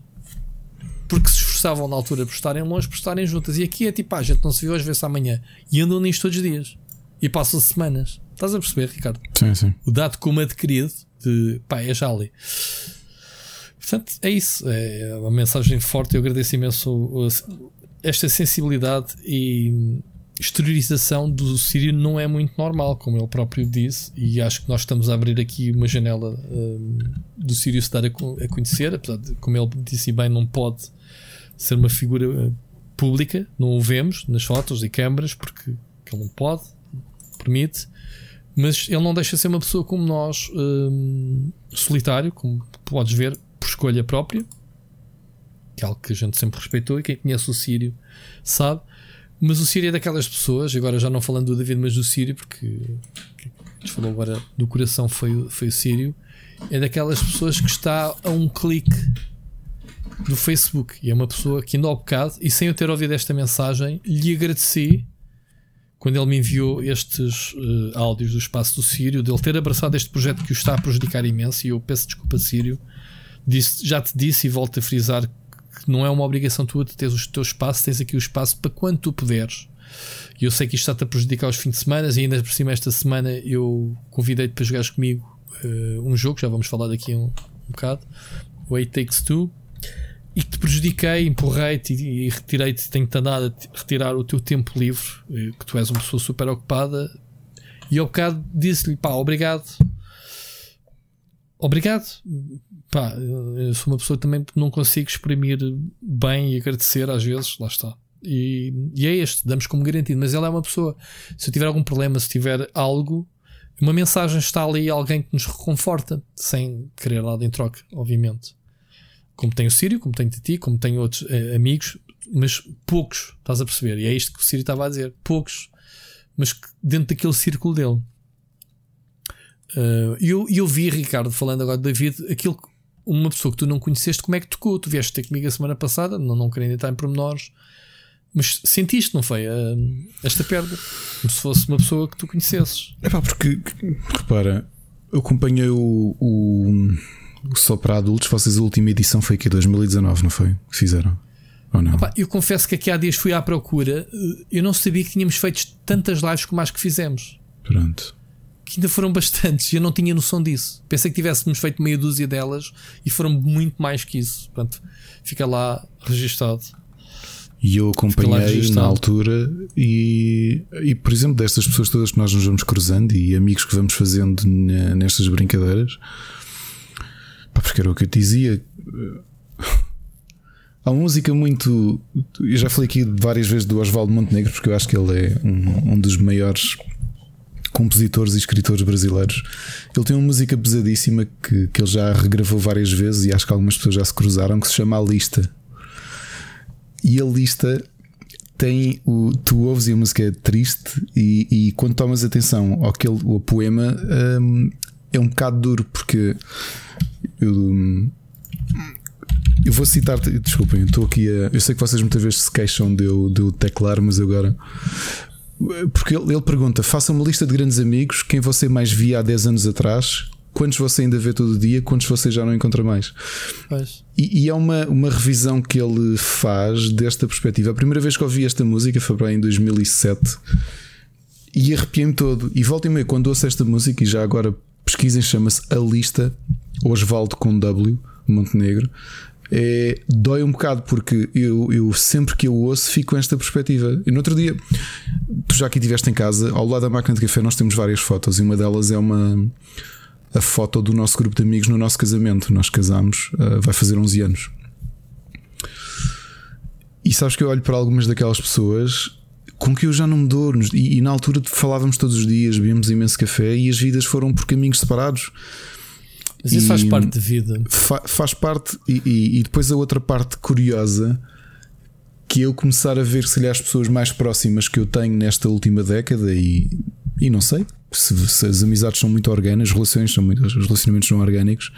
porque se esforçavam na altura por estarem longe, por estarem juntas. E aqui é tipo, ah, a gente não se viu hoje, vê-se amanhã. E andam nisto todos os dias. E passam semanas. Estás a perceber, Ricardo? Sim, sim. O dado como adquirido de pá, é já ali. Portanto, é isso. É uma mensagem forte. Eu agradeço imenso o- esta sensibilidade e exteriorização do Sírio não é muito normal, como ele próprio disse, e acho que nós estamos a abrir aqui uma janela hum, do Sírio se dar a, a conhecer, apesar de, como ele disse bem, não pode ser uma figura eh, pública, não o vemos nas fotos e câmaras, porque que ele não pode, permite, mas ele não deixa de ser uma pessoa como nós, hum, solitário, como podes ver, por escolha própria, que é algo que a gente sempre respeitou, e quem conhece o Sírio sabe. Mas o Sírio é daquelas pessoas, agora já não falando do David, mas do Sírio, porque que a falou agora do coração foi, foi o Sírio, é daquelas pessoas que está a um clique do Facebook. E é uma pessoa que ainda ao bocado, e sem eu ter ouvido esta mensagem, lhe agradeci quando ele me enviou estes eh, áudios do espaço do Sírio, dele ter abraçado este projeto que o está a prejudicar imenso. E eu peço desculpa, Sírio. Disse, já te disse e volto a frisar que não é uma obrigação tua de teres o teu espaço, tens aqui o espaço para quando tu puderes. E eu sei que isto está-te a prejudicar os fins de semana, e ainda por cima, esta semana eu convidei-te para jogares comigo eh, um jogo, já vamos falar daqui um, um bocado, Eight Takes Two, e te prejudiquei, empurrei-te e, retirei-te, tenho-te andado a retirar o teu tempo livre, eh, que tu és uma pessoa super ocupada, e ao bocado disse-lhe, pá, obrigado. Obrigado. Pá, eu sou uma pessoa também que não consigo exprimir bem e agradecer às vezes, lá está. E, e é este, damos como garantido. Mas ela é uma pessoa. Se eu tiver algum problema, se tiver algo, uma mensagem está ali, alguém que nos reconforta, sem querer nada em troca, obviamente. Como tem o Sírio, como tem ti, como tem outros eh, amigos, mas poucos, estás a perceber? E é isto que o Sírio estava a dizer: poucos, mas dentro daquele círculo dele. Uh, E eu, e eu vi, Ricardo, falando agora de David, aquilo uma pessoa que tu não conheceste, como é que tocou? Tu vieste ter comigo a semana passada, não, não querendo entrar em pormenores, mas sentiste, não foi? Uh, esta perda, como se fosse uma pessoa que tu conhecesses. É pá, porque repara, eu acompanhei o, o Só para Adultos. Vocês, a última edição foi aqui 2019, não foi? Que fizeram? Ou não? Pá, eu confesso que aqui há dias fui à procura, uh, eu não sabia que tínhamos feito tantas lives como as que fizemos. Pronto. Que ainda foram bastantes, eu não tinha noção disso. Pensei que tivéssemos feito meia dúzia delas e foram muito mais que isso. Portanto, fica lá registado. E eu acompanhei na altura e, e, por exemplo, destas pessoas todas que nós nos vamos cruzando e amigos que vamos fazendo ne- nestas brincadeiras, porque era o que eu te dizia. [laughs] Há uma música muito. Eu já falei aqui várias vezes do Oswaldo Montenegro, porque eu acho que ele é um, um dos maiores compositores e escritores brasileiros. Ele tem uma música pesadíssima que, que ele já regravou várias vezes e acho que algumas pessoas já se cruzaram, que se chama A Lista. E a lista tem o. Tu ouves e a música é triste, e, e quando tomas atenção ao, que ele, ao poema hum, é um bocado duro porque eu, hum, Eu vou citar, desculpem, estou aqui a. Eu sei que vocês muitas vezes se queixam de eu, de eu teclar, mas agora. Porque ele, ele pergunta: faça uma lista de grandes amigos, quem você mais via há 10 anos atrás, quantos você ainda vê todo dia, quantos você já não encontra mais. E, e é uma, uma revisão que ele faz desta perspectiva. A primeira vez que ouvi esta música foi para aí em 2007 e arrepiei-me todo. E volta e meia, quando ouço esta música, e já agora pesquisem, chama-se A Lista, Osvaldo com W, Montenegro. É, dói um bocado porque eu, eu sempre que eu ouço fico com esta perspectiva. E no outro dia, tu já aqui estiveste em casa, ao lado da máquina de café, nós temos várias fotos, e uma delas é uma a foto do nosso grupo de amigos no nosso casamento. Nós casámos, uh, vai fazer 11 anos. E sabes que eu olho para algumas daquelas pessoas com que eu já não me dou. E, e na altura falávamos todos os dias, bebíamos imenso café e as vidas foram por caminhos separados. Mas isso E faz parte da vida. Fa- faz parte, e, e- e depois a outra parte curiosa que eu começar a ver se calhar as pessoas mais próximas que eu tenho nesta última década e, e não sei se, se as amizades são muito orgânicas, as relações são muito, os relacionamentos são orgânicos,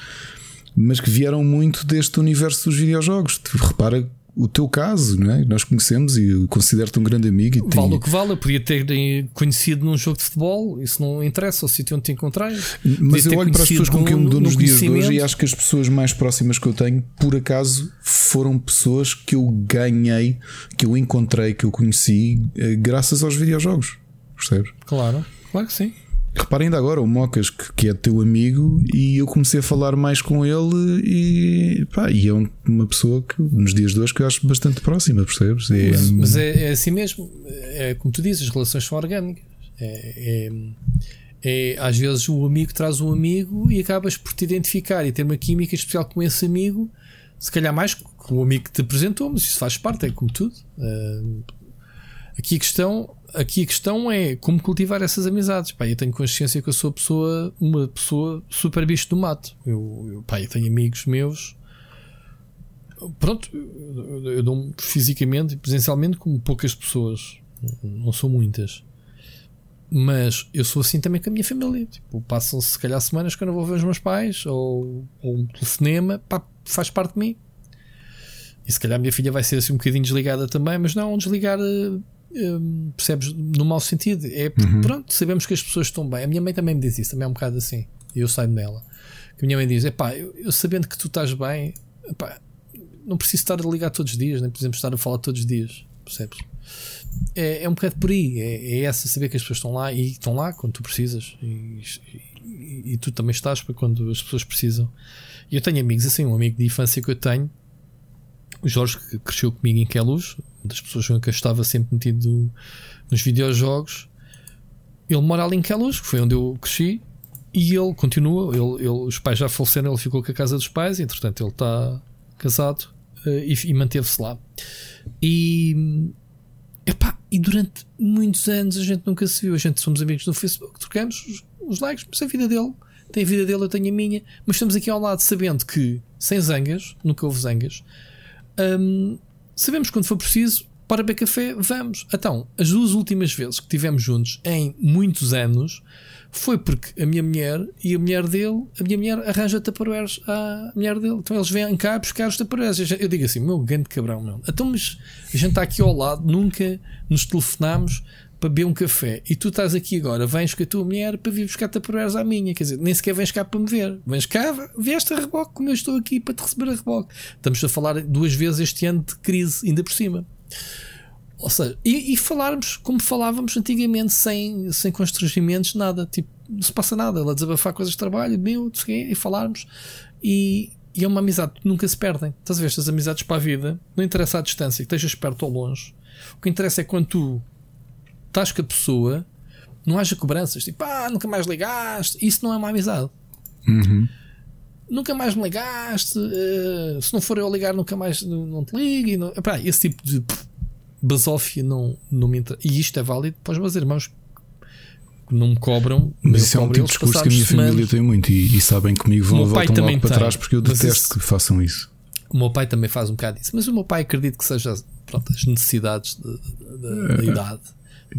mas que vieram muito deste universo dos videojogos. Tu repara o teu caso, não é? Nós conhecemos e considero-te um grande amigo e Vale tenho- o que vale, eu podia ter conhecido num jogo de futebol, isso não interessa, o sítio onde te encontrei. Mas eu olho para as pessoas com quem eu me dou no- nos no dias de hoje e acho que as pessoas mais próximas que eu tenho, por acaso, foram pessoas que eu ganhei, que eu encontrei, que eu conheci, eh, graças aos videojogos. Percebes? Claro, claro que sim. Repara ainda agora, o Mocas, que, que é teu amigo, e eu comecei a falar mais com ele, e, pá, e é um- uma pessoa que nos dias de hoje que eu acho bastante próxima, percebes? É, Mas, mas é, é assim mesmo, é como tu dizes, as relações são orgânicas. É, é- é- às vezes o amigo traz um amigo e acabas por te identificar e ter uma química especial com esse amigo, se calhar mais com o amigo que te apresentou, mas isso faz parte, é como tudo. Ah, aqui, a questão, aqui a questão é como cultivar essas amizades. Pá, eu tenho consciência que eu sou pessoa, uma pessoa super bicho do mato. Eu, eu, pá, eu tenho amigos meus pronto, eu, eu dou fisicamente e presencialmente como poucas pessoas, não são muitas. Mas eu sou assim também com a minha família. Tipo, passam-se se calhar semanas que eu não vou ver os meus pais, ou, ou um telefonema, pá, faz parte de mim. E se calhar a minha filha vai ser assim um bocadinho desligada também, mas não desligar, eh, percebes, no mau sentido. É porque, pronto, sabemos que as pessoas estão bem. A minha mãe também me diz isso, também é um bocado assim. E eu saio dela. Que a minha mãe diz: é pá, eu, eu sabendo que tu estás bem, epá, não preciso estar a ligar todos os dias, nem precisamos estar a falar todos os dias, percebes? É, é um bocado por aí, é, é essa saber que as pessoas estão lá e estão lá quando tu precisas e, e- e tu também estás para quando as pessoas precisam. E eu tenho amigos assim, um amigo de infância que eu tenho, o Jorge, que cresceu comigo em Queluz, das pessoas com quem eu estava sempre metido nos videojogos. Ele mora ali em Queluz, que foi onde eu cresci, e ele continua. Ele, ele- os pais já faleceram, ele ficou com a casa dos pais, entretanto ele está casado eh, e, e manteve-se lá. E, epá, e durante muitos anos a gente nunca se viu. A gente somos amigos no Facebook, trocamos os, os likes, mas a vida dele tem a vida dele, eu tenho a minha. Mas estamos aqui ao lado sabendo que, sem zangas, nunca houve zangas, sabemos quando for preciso para beber café, vamos. Então, as duas últimas vezes que estivemos juntos em muitos anos foi porque a minha mulher e a mulher dele, a minha mulher arranja taparoeiros à mulher dele. Então eles vêm cá buscar os taparoeiros. Eu digo assim, meu grande cabrão, meu. Então, mas a gente está aqui ao lado, nunca nos telefonamos para beber um café e tu estás aqui agora, vens com a tua mulher para vir buscar taparoeiros à minha, quer dizer, nem sequer vens cá para me ver, vens cá, vieste a reboque, como eu estou aqui para te receber a reboque. Estamos a falar duas vezes este ano de crise, ainda por cima. Ou seja, e, e falarmos como falávamos antigamente, sem, sem constrangimentos, nada, tipo, não se passa nada, ela desabafar coisas de trabalho, meu, e falarmos, e, e é uma amizade que nunca se perdem. Estás a ver estas amizades para a vida, não interessa a distância, que estejas perto ou longe, o que interessa é quando tu estás com a pessoa, não haja cobranças, tipo, ah, nunca mais ligaste, isso não é uma amizade. Nunca mais me ligaste, eh, se não for eu a ligar, nunca mais não, não te ligue. Não, epá, esse tipo de basófia não, não me interessa. E isto é válido para os meus irmãos que não me cobram. Mas isso é um tipo de discurso que a minha semanas. família tem muito e, e sabem comigo, vão também logo para tem, trás porque eu detesto isso- que façam isso. O meu pai também faz um bocado isso, mas o meu pai acredito que seja pronto, as necessidades de- de- da idade.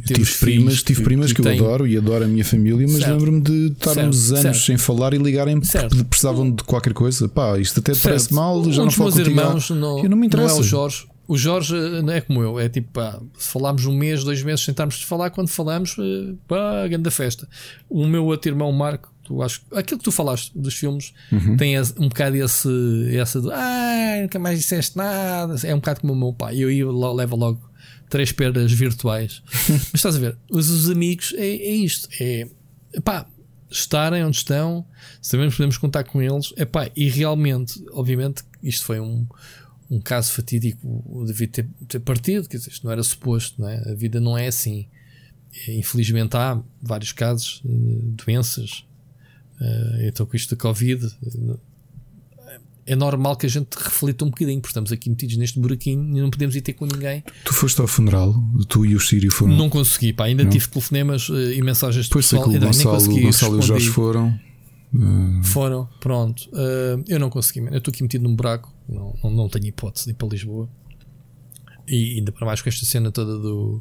Tive primas, tive primas que, eu têm- adoro e adoro a minha família, mas lembro-me de estarmos anos certo. sem falar e ligarem porque precisavam de qualquer coisa. Pá, isto até te parece mal, já um não falo contigo. irmãos não, eu não me interessa. é o Jorge. O Jorge eh, não é como eu, é tipo, pá, se falarmos um mês, dois meses, sentarmos de falar, quando falamos, eh, pá, grande festa. O meu outro irmão, Marco, tu acho, aquilo que tu falaste dos filmes, Uhum. tem um bocado esse, essa do, ah, nunca mais disseste nada. É um bocado como o meu pai. Eu ia levo logo três perdas virtuais. [laughs] Mas estás a ver, os, os amigos é, é isto, é pá, estarem onde estão, sabemos que podemos contar com eles, é pá, e realmente, obviamente, isto foi um, um caso fatídico, o David ter, ter partido, quer dizer, isto não era suposto, não é? A vida não é assim. Eh, Infelizmente há vários casos, eh, doenças, eh, então com isto da Covid, é normal que a gente reflita um bocadinho, porque estamos aqui metidos neste buraquinho e não podemos ir ter com ninguém. Tu foste ao funeral, tu e o Sírio foram. Não consegui, pá, ainda tive telefonemas eh, e mensagens de Depois sei que o ainda nem Gonçalo, o Gonçalo e o Jorge foram. Foram, pronto. Uh, eu não consegui, eu estou aqui metido num buraco, não, não, não tenho hipótese de ir para Lisboa. E ainda para mais com esta cena toda do.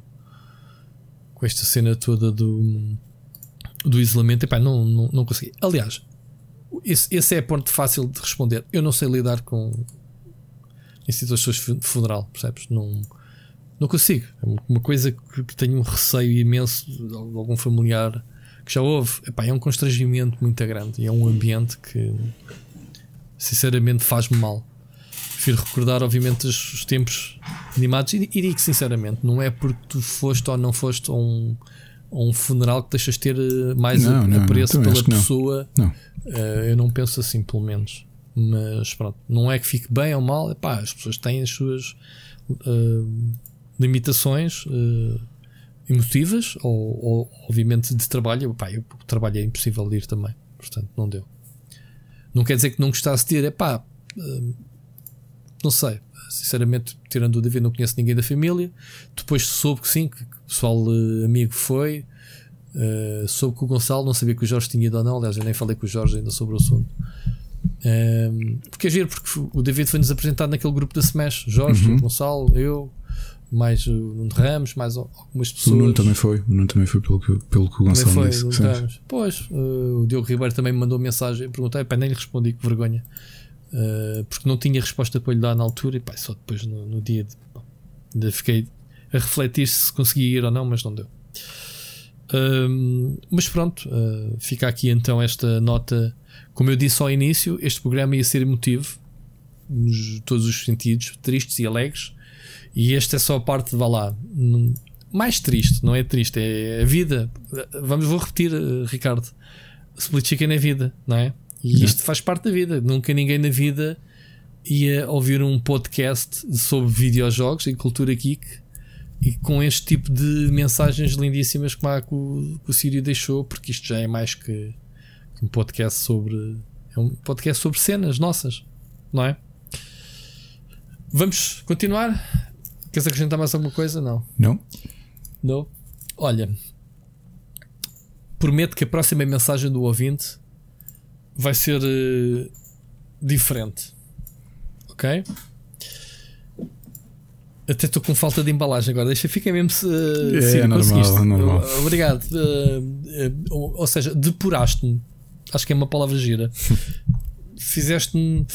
Com esta cena toda do. Do isolamento, epá, não, não, não consegui. Aliás, esse, esse é ponto fácil de responder. Eu não sei lidar com. em situações de fu- funeral, percebes? Não, não consigo. É uma coisa que, que tenho um receio imenso de algum familiar que já houve. Epá, é um constrangimento muito grande e é um ambiente que sinceramente faz-me mal. Prefiro recordar, obviamente, os, os tempos animados e, e digo sinceramente, não é porque tu foste ou não foste a um, um funeral que deixas de ter eh, mais Não, a- não, não, apreço também pela acho que não. pessoa. Não. Eh, eu não penso assim, pelo menos. Mas pronto, não é que fique bem ou mal, epá, as pessoas têm as suas eh, limitações eh, emotivas ou, ou, obviamente de trabalho. Epá, eu, o trabalho é impossível de ir também, portanto, não deu. Não quer dizer que não gostasse de ir, epá, eh, não sei. Sinceramente, tirando o David, não conheço ninguém da família. Depois soube que sim, que pessoal eh, amigo foi. Uh, soube que o Gonçalo não sabia que o Jorge tinha ido ou não. Aliás, eu nem falei com o Jorge ainda sobre o assunto. Um, porque é giro, porque o David foi-nos apresentado naquele grupo da Smash: Jorge, o Gonçalo, eu, mais o Nuno Ramos, mais al- algumas O pessoas. Nuno também foi. O Nuno também foi pelo que, pelo que o Também Gonçalo foi, disse. Ramos. Pois, uh, o Diogo Ribeiro também me mandou mensagem. Perguntei, pá, nem lhe respondi, que vergonha. Uh, porque não tinha resposta para lhe dar na altura. E pá, só depois no, no dia de, pá, ainda fiquei a refletir se conseguia ir ou não, mas não deu. Um, mas pronto, uh, fica aqui então esta nota. Como eu disse ao início, este programa ia ser emotivo, nos todos os sentidos, tristes e alegres. E esta é só a parte de vá lá. Hum, Mais triste, não é triste, é a vida. Vamos, vou repetir, uh, Ricardo. Split Chicken é vida, não é? E isto faz parte da vida. Nunca ninguém na vida ia ouvir um podcast sobre videojogos e cultura geek e com este tipo de mensagens lindíssimas como a que o, que o Sírio deixou, porque isto já é mais que, que um podcast sobre. É um podcast sobre cenas nossas, não é? Vamos continuar? Queres acrescentar mais alguma coisa? Não. Não? Não? Olha, prometo que a próxima mensagem do ouvinte vai ser eh, diferente. Ok? Até estou com falta de embalagem agora. Deixa, fica mesmo se. É, se normal, conseguiste. normal. Uh, Obrigado. Uh, uh, ou, ou seja, depuraste-me. Acho que é uma palavra gira. [laughs] Fizeste-me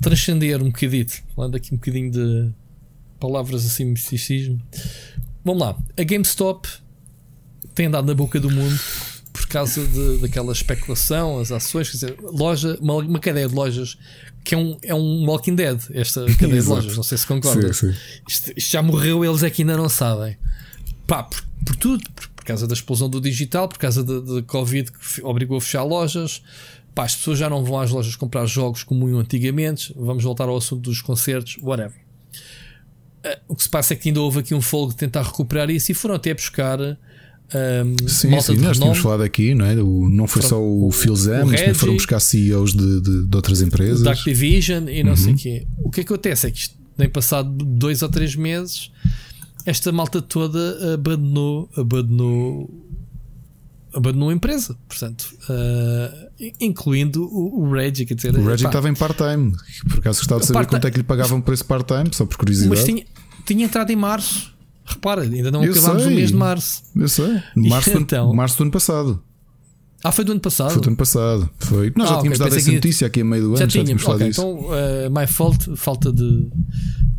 transcender um bocadito. Falando aqui um bocadinho de palavras assim, misticismo. Vamos lá. A GameStop tem andado na boca do mundo por causa de, daquela especulação, as ações, quer dizer, loja, uma, uma cadeia de lojas que é um, é um Walking Dead, esta [laughs] cadeia de lojas, não sei se concorda. Sim, sim. Isto, isto já morreu, eles é que ainda não sabem. Pá, por, por tudo, por, por causa da explosão do digital, por causa da Covid que obrigou a fechar lojas. Pá, as pessoas já não vão às lojas comprar jogos como iam antigamente. Vamos voltar ao assunto dos concertos, whatever. Eh, o que se passa é que ainda houve aqui um fogo de tentar recuperar isso e foram até buscar ahm, Sim, malta sim, nós tínhamos falado aqui, não é? O, não foi Pronto, só o, o- Phil Zam, mas também foram buscar CEOs de, de, de outras empresas. da Activision e não sei Uhum. o quê. O que acontece é que isto, nem passado dois ou três meses, esta malta toda abandonou, abandonou, abandonou a empresa, portanto, ah, incluindo o, o Reggie, quer dizer, O Reggie estava em part-time. Por acaso gostava de saber quanto é que lhe pagavam por esse part-time, só por curiosidade. mas tinha, tinha entrado em março. Repara, ainda não Eu acabámos sei. o mês de março. Eu sei. [laughs] Março, do ano- então? março do ano passado. Ah, foi do ano passado? Foi do ano passado. Foi. Nós Ah, já tínhamos ok, dado essa notícia aqui a meio do ano. Já Já tínhamos tínhamos. falado Ok, disso. então, uh, my fault, falta de,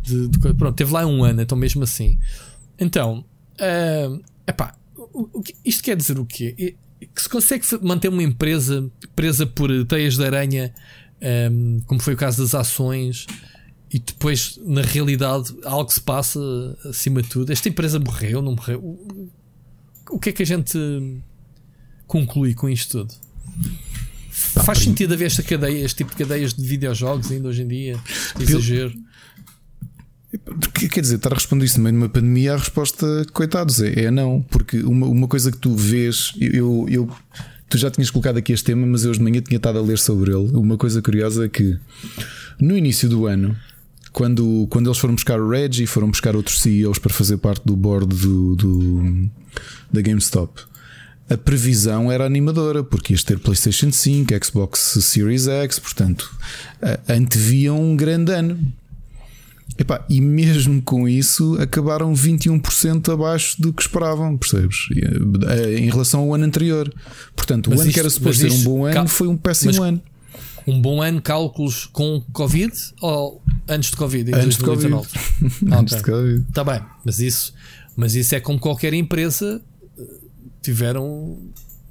de, de. Pronto, teve lá um ano, então mesmo assim. Então, uh, epá, o- o isto quer dizer o quê? Que se consegue manter uma empresa presa por teias de aranha, um, como foi o caso das ações, e depois, na realidade, algo se passa acima de tudo. Esta empresa morreu, não morreu? O- O que é que a gente conclui com isto tudo? Faz sentido haver esta cadeia, este tipo de cadeias de videojogos ainda hoje em dia? Exagero. Que- Quer dizer, estar a responder isso no meio de uma pandemia, a resposta, coitados, é, é não. Porque uma, uma coisa que tu vês, eu, eu- tu já tinhas colocado aqui este tema, mas eu hoje de manhã tinha estado a ler sobre ele. Uma coisa curiosa é que no início do ano, quando, quando eles foram buscar o Reggie, foram buscar outros CEOs para fazer parte do board do, do- da GameStop. A previsão era animadora, porque ias ter PlayStation 5, Xbox Series X, portanto, anteviam um grande ano. Epá, e mesmo com isso acabaram 21% abaixo do que esperavam, percebes? Eh, Em relação ao ano anterior. Portanto, Mas o ano que era isto- suposto mas ser um isto- bom ano foi um péssimo mas- ano. Um bom ano, cálculos com Covid ou antes de Covid? Antes de 2019? Antes de Covid. [laughs] Está bem, mas isso, mas isso é como qualquer empresa eh, tiveram,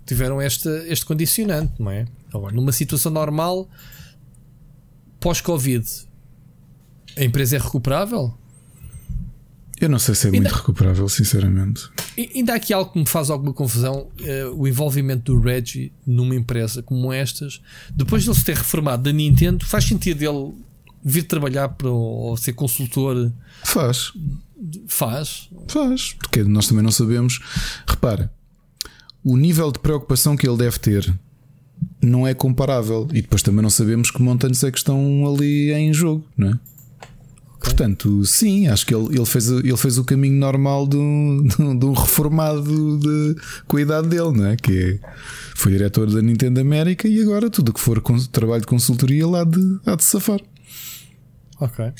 tiveram esta, este condicionante, não é? Agora, numa situação normal, pós-Covid, a empresa é recuperável? Eu não sei se é muito Ainda- recuperável, sinceramente. Ainda há aqui algo que me faz alguma confusão: eh, o envolvimento do Reggie numa empresa como estas, depois de ele se ter reformado da Nintendo, faz sentido ele vir trabalhar para ou ser consultor? Faz, Faz. faz. Porque nós também não sabemos. Repara, o nível de preocupação que ele deve ter não é comparável. E depois também não sabemos que montantes é que estão ali em jogo, não é? Portanto, sim, acho que ele, ele, fez, o- ele fez o caminho normal [laughs] de um, de um- reformado de, com a idade dele, não é? Que é- foi diretor da Nintendo América e agora tudo o que for trabalho de consultoria lá de, há de safar. Ok.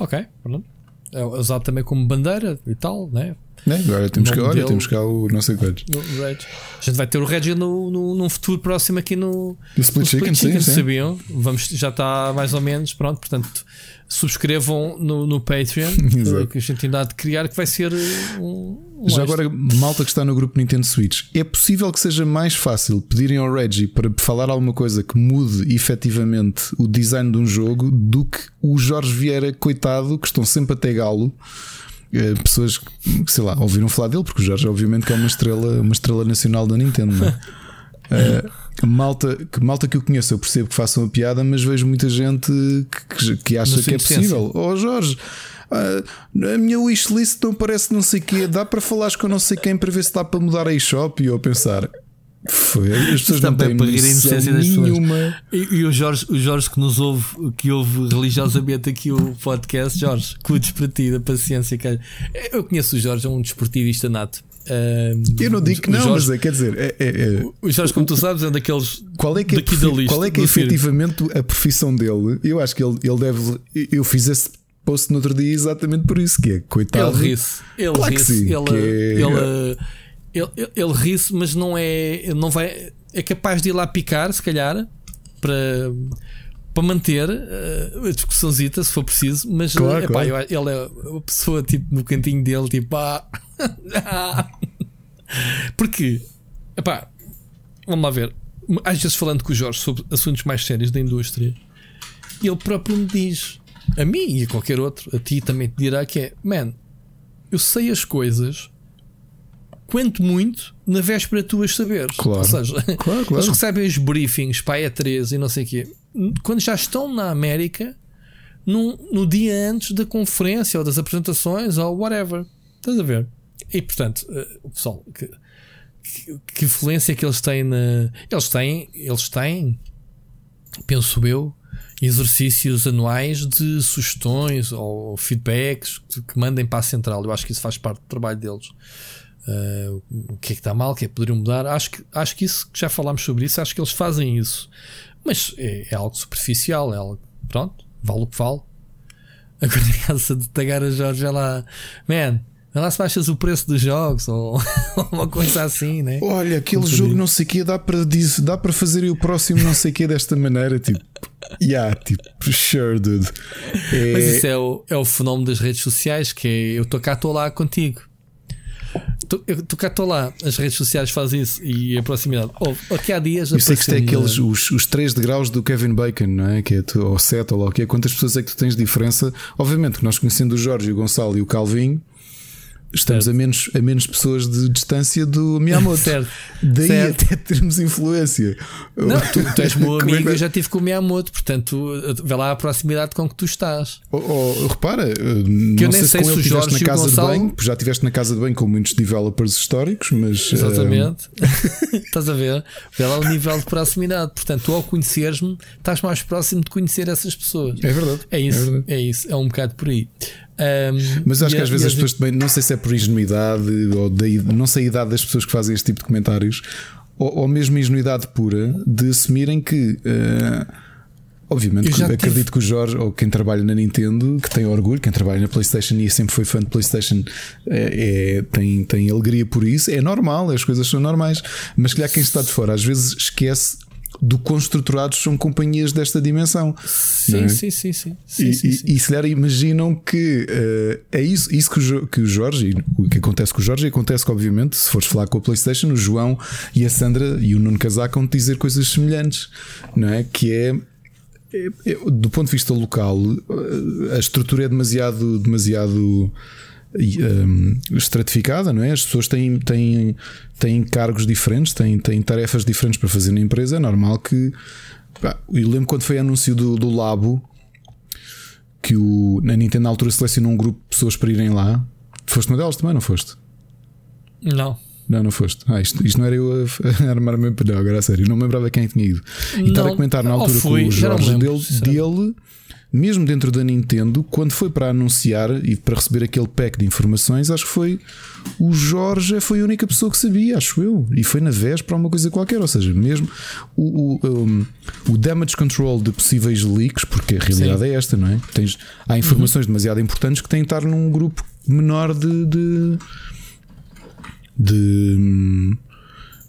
Ok, pronto. É usado também como bandeira e tal, né? Né? Agora temos nome olha, dele- temos cá o não sei quantos. No. A gente vai ter o Reggie no, no, num futuro próximo aqui no, E o Split no Chicken, sim, sim. sabiam? Vamos, já está mais ou menos pronto. Portanto, subscrevam no, no Patreon [laughs] eh, que a gente ainda há de criar, que vai ser eh, um. um Já extra. agora, malta que está no grupo Nintendo Switch, é possível que seja mais fácil pedirem ao Reggie para falar alguma coisa que mude efetivamente o design de um jogo do que o Jorge Vieira, coitado, que estão sempre a ter galo. Eh, Pessoas que, sei lá, ouviram falar dele, porque o Jorge, obviamente, que é uma estrela, uma estrela nacional da Nintendo, não é? [laughs] Eh, malta, que malta que eu conheço, eu percebo que façam a piada, mas vejo muita gente que, que, que acha que é possível. Oh Jorge, ah, a minha wishlist não parece não sei o quê. Dá para falares com não sei quem para ver se dá para mudar a eShop e eu a pensar. Foi, as pessoas não Também têm para rir a inocência das pessoas. nenhuma. E, e o, Jorge, o Jorge que nos ouve, que ouve religiosamente aqui o podcast, Jorge, cuides para ti da paciência. Cara. Eu conheço o Jorge, é um desportivista nato. Eu não digo que não, Jorge, mas é, quer dizer, é- é- é- O Jorge, como tu sabes, é daqueles. qual é que é, daqui da lista, qual é, que é efetivamente a profissão dele? Eu acho que ele, ele deve. Eu fiz esse post no outro dia exatamente por isso, que é coitado. Ele ri-se. Ele Claro que ri-se. sim, Ele, que é- ele, ele, ele, ele ri-se, mas não é. Não vai, é capaz de ir lá picar, se calhar, para, para manter eh, a discussãozita, se for preciso. Mas Claro, epá, claro. eu- ele é uma pessoa tipo no cantinho dele, tipo, ah. [laughs] porque, epá, vamos lá ver. Às vezes falando com o Jorge sobre assuntos mais sérios da indústria, ele próprio me diz, a mim e a qualquer outro, a ti também te dirá que é, man, eu sei as coisas quanto muito na véspera tu as saberes. Claro. Ou seja, Claro, claro. [laughs] eles recebem os briefings para a E3 e não sei o quê. Quando já estão na América, no, no dia antes da conferência ou das apresentações ou whatever. Estás a ver? E portanto, eh, o pessoal, que, que, que influência que eles têm na. Eles têm, eles têm, penso eu, exercícios anuais de sugestões ou feedbacks que que mandem para a central. Eu acho que isso faz parte do trabalho deles. Uh, o que é que está mal, o que é que poderiam mudar. Acho que, acho que isso, que já falámos sobre isso, acho que eles fazem isso. Mas é, é algo superficial, é algo, pronto, vale o que vale. Agora, [laughs] essa de tagar a Jorge, lá, man, lá se baixas o preço dos jogos ou [laughs] uma coisa assim, né? Olha, aquele Um jogo não sei o quê, dá para, diz- dá para fazer o próximo não sei o quê desta maneira. Tipo, [laughs] yeah, tipo, sure, dude. É, Mas isso é o, é o fenómeno das redes sociais, que é eu estou cá, estou lá contigo. Tô- Eu estou cá, estou lá. As redes sociais fazem isso e a proximidade. Aqui há dias Eu sei que tem apareceu-me- aqueles os, os 3 degraus do Kevin Bacon, não é? Que é tu, ou 7 ou lá o que é. Quantas pessoas é que tu tens de diferença? Obviamente, que nós conhecendo o Jorge, o Gonçalo e o Calvinho, estamos a menos, a menos pessoas de distância do Miyamoto. Certo. Daí Certo. até termos influência. Não, tu, tu és meu [laughs] é amigo, que- eu já tive com o Miyamoto, portanto, vê lá a proximidade com que tu estás. Oh, oh, repara, eh, eu não nem sei se sei se o Jorge na casa Gonçalo- de banho, já estiveste na casa de banho com muitos developers históricos, mas eh, Exatamente. [laughs] estás a ver? Vê lá o nível de proximidade. Portanto, tu ao conheceres-me, estás mais próximo de conhecer essas pessoas. é verdade. É isso, É verdade. é, isso, é um bocado por aí. Ahm, Mas acho que a- às vezes e as pessoas também, não sei se é por ingenuidade ou da, não sei a idade das pessoas que fazem este tipo de comentários, ou, ou mesmo ingenuidade pura de assumirem que. eh, Obviamente, que tive- acredito que o Jorge, ou quem trabalha na Nintendo, que tem orgulho, quem trabalha na PlayStation e sempre foi fã de PlayStation, é, é- tem, tem alegria por isso, é normal, as coisas são normais. Mas calhar quem está de fora às vezes esquece do quão estruturados são companhias desta dimensão. Sim, é? sim, sim, sim. sim, E, sim, e- sim. e se calhar imaginam que eh, é isso, isso que, o, que o Jorge, e o que acontece com o Jorge, e acontece que, obviamente, se fores falar com a PlayStation, o João e a Sandra e o Nuno Casaco vão dizer coisas semelhantes, não é? Que é. é- é- do ponto de vista local, eh, a estrutura é demasiado, demasiado hum, estratificada, não é? As pessoas têm, têm, têm cargos diferentes, têm, têm tarefas diferentes para fazer na empresa. É normal que. pá, Eu lembro quando foi anúncio do, do Labo que o, na Nintendo na altura selecionou um grupo de pessoas para irem lá. Foste uma delas também, não foste? Não. Não, não foste. Ah, isto, isto não era eu a, [laughs] a armar-me para não, agora a sério. Não me lembrava quem tinha ido. E estar a comentar na altura fui, com o Jorge dele, dele, mesmo dentro da Nintendo, quando foi para anunciar e para receber aquele pack de informações, acho que foi o Jorge foi a única pessoa que sabia, acho eu. E foi na véspera uma coisa qualquer. Ou seja, mesmo o, o, um, o damage control de possíveis leaks, porque a realidade é esta, não é? Tens, há informações demasiado importantes que têm de estar num grupo menor de- de, de,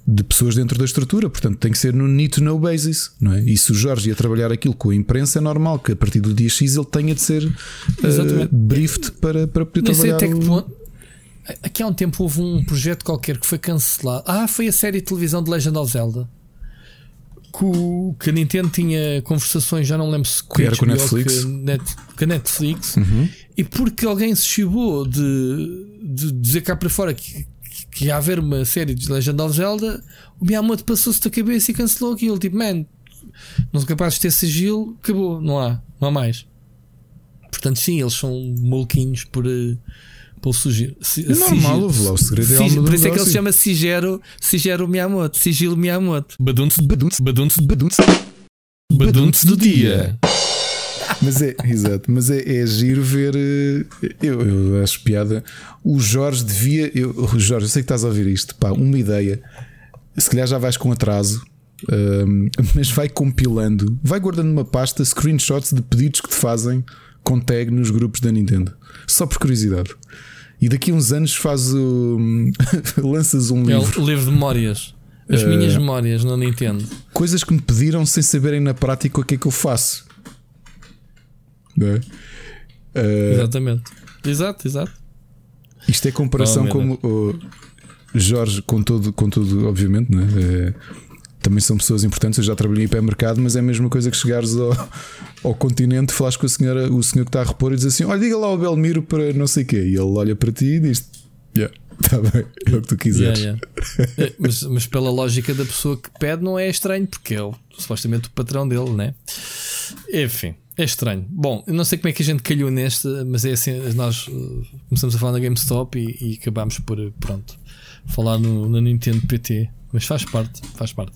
de pessoas dentro da estrutura, portanto tem que ser no need to know basis, não é? E se o Jorge ia trabalhar aquilo com a imprensa, é normal que a partir do dia X ele tenha de ser uh, briefed para, para poder trabalhar. até que ponto. Aqui há um tempo houve um projeto qualquer que foi cancelado. Ah, foi a série de televisão de Legend of Zelda. Que, que a Nintendo tinha conversações, já não lembro se Que era com a Netflix. que Net- com a Netflix. Uhum. E porque alguém se chibou de, de dizer cá para fora que, que ia haver uma série de Legend of Zelda, o Miyamoto passou-se da cabeça e cancelou aquilo. Tipo, man, não sou capaz de ter sigilo, acabou, não há, não há mais. Portanto, sim, eles são maluquinhos por, eh, por surgir. Si- É normal, sigilo. o segredo é a Sig- alma do Por isso é que ele se chama Sigero, Sigero Miyamoto, Sigilo Miyamoto. Badunce, badunce, badunce, Badunce. badunce do dia. Mas é, exato, mas é, é giro ver. eh, Eu, eu acho piada. O Jorge devia. Eu, Jorge, eu sei que estás a ouvir isto. Pá, uma ideia. Se calhar já vais com atraso, ahm, mas vai compilando, vai guardando uma pasta screenshots de pedidos que te fazem com tag nos grupos da Nintendo. Só por curiosidade. E daqui a uns anos faz o. [laughs] lanças um É livro. o livro de memórias. As Eh, minhas memórias na Nintendo. Coisas que me pediram sem saberem na prática o que é que eu faço. Não é? Ah, Exatamente. Exato, exato. Isto é comparação Oh, como o Jorge, com todo, com tudo, obviamente, né? É, também são pessoas importantes. Eu já trabalhei em pé-mercado, mas é a mesma coisa que chegares ao, ao continente, falares com a senhora, o senhor que está a repor e diz assim: Olha, diga lá ao Belmiro para não sei o quê. E ele olha para ti e diz: Yeah, está bem, é o que tu quiseres. Yeah, yeah. É, mas, mas pela lógica da pessoa que pede, não é estranho, porque é o- supostamente o patrão dele, né? Enfim, é estranho. Bom, eu não sei como é que a gente calhou nesta, mas é assim: nós uh, começamos a falar na GameStop e, e acabámos por, uh, pronto, falar no, no Nintendo PT. Mas faz parte, faz parte.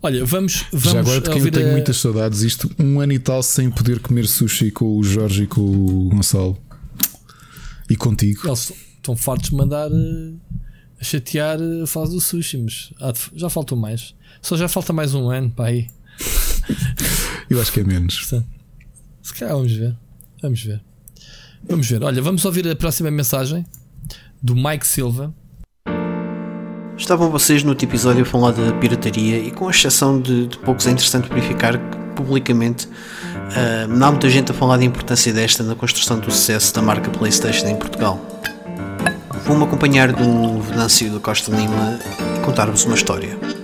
Olha, vamos, vamos Já agora, quem eu tenho a- muitas saudades, isto um ano e tal sem poder comer sushi com o Jorge e com o Gonçalo e contigo. Eles estão fartos de mandar uh, a chatear a fase do sushi, mas já faltou mais. Só já falta mais um ano para aí. Eu acho que é menos. Portanto, se calhar vamos ver. Vamos ver. Vamos ver. Olha, vamos ouvir a próxima mensagem do Mike Silva. Estavam vocês no último episódio a falar da pirataria e com exceção de, de poucos é interessante verificar que publicamente ah, não há muita gente a falar da importância desta na construção do sucesso da marca Playstation em Portugal. Vou-me acompanhar de um Venâncio da Costa Lima e contar-vos uma história.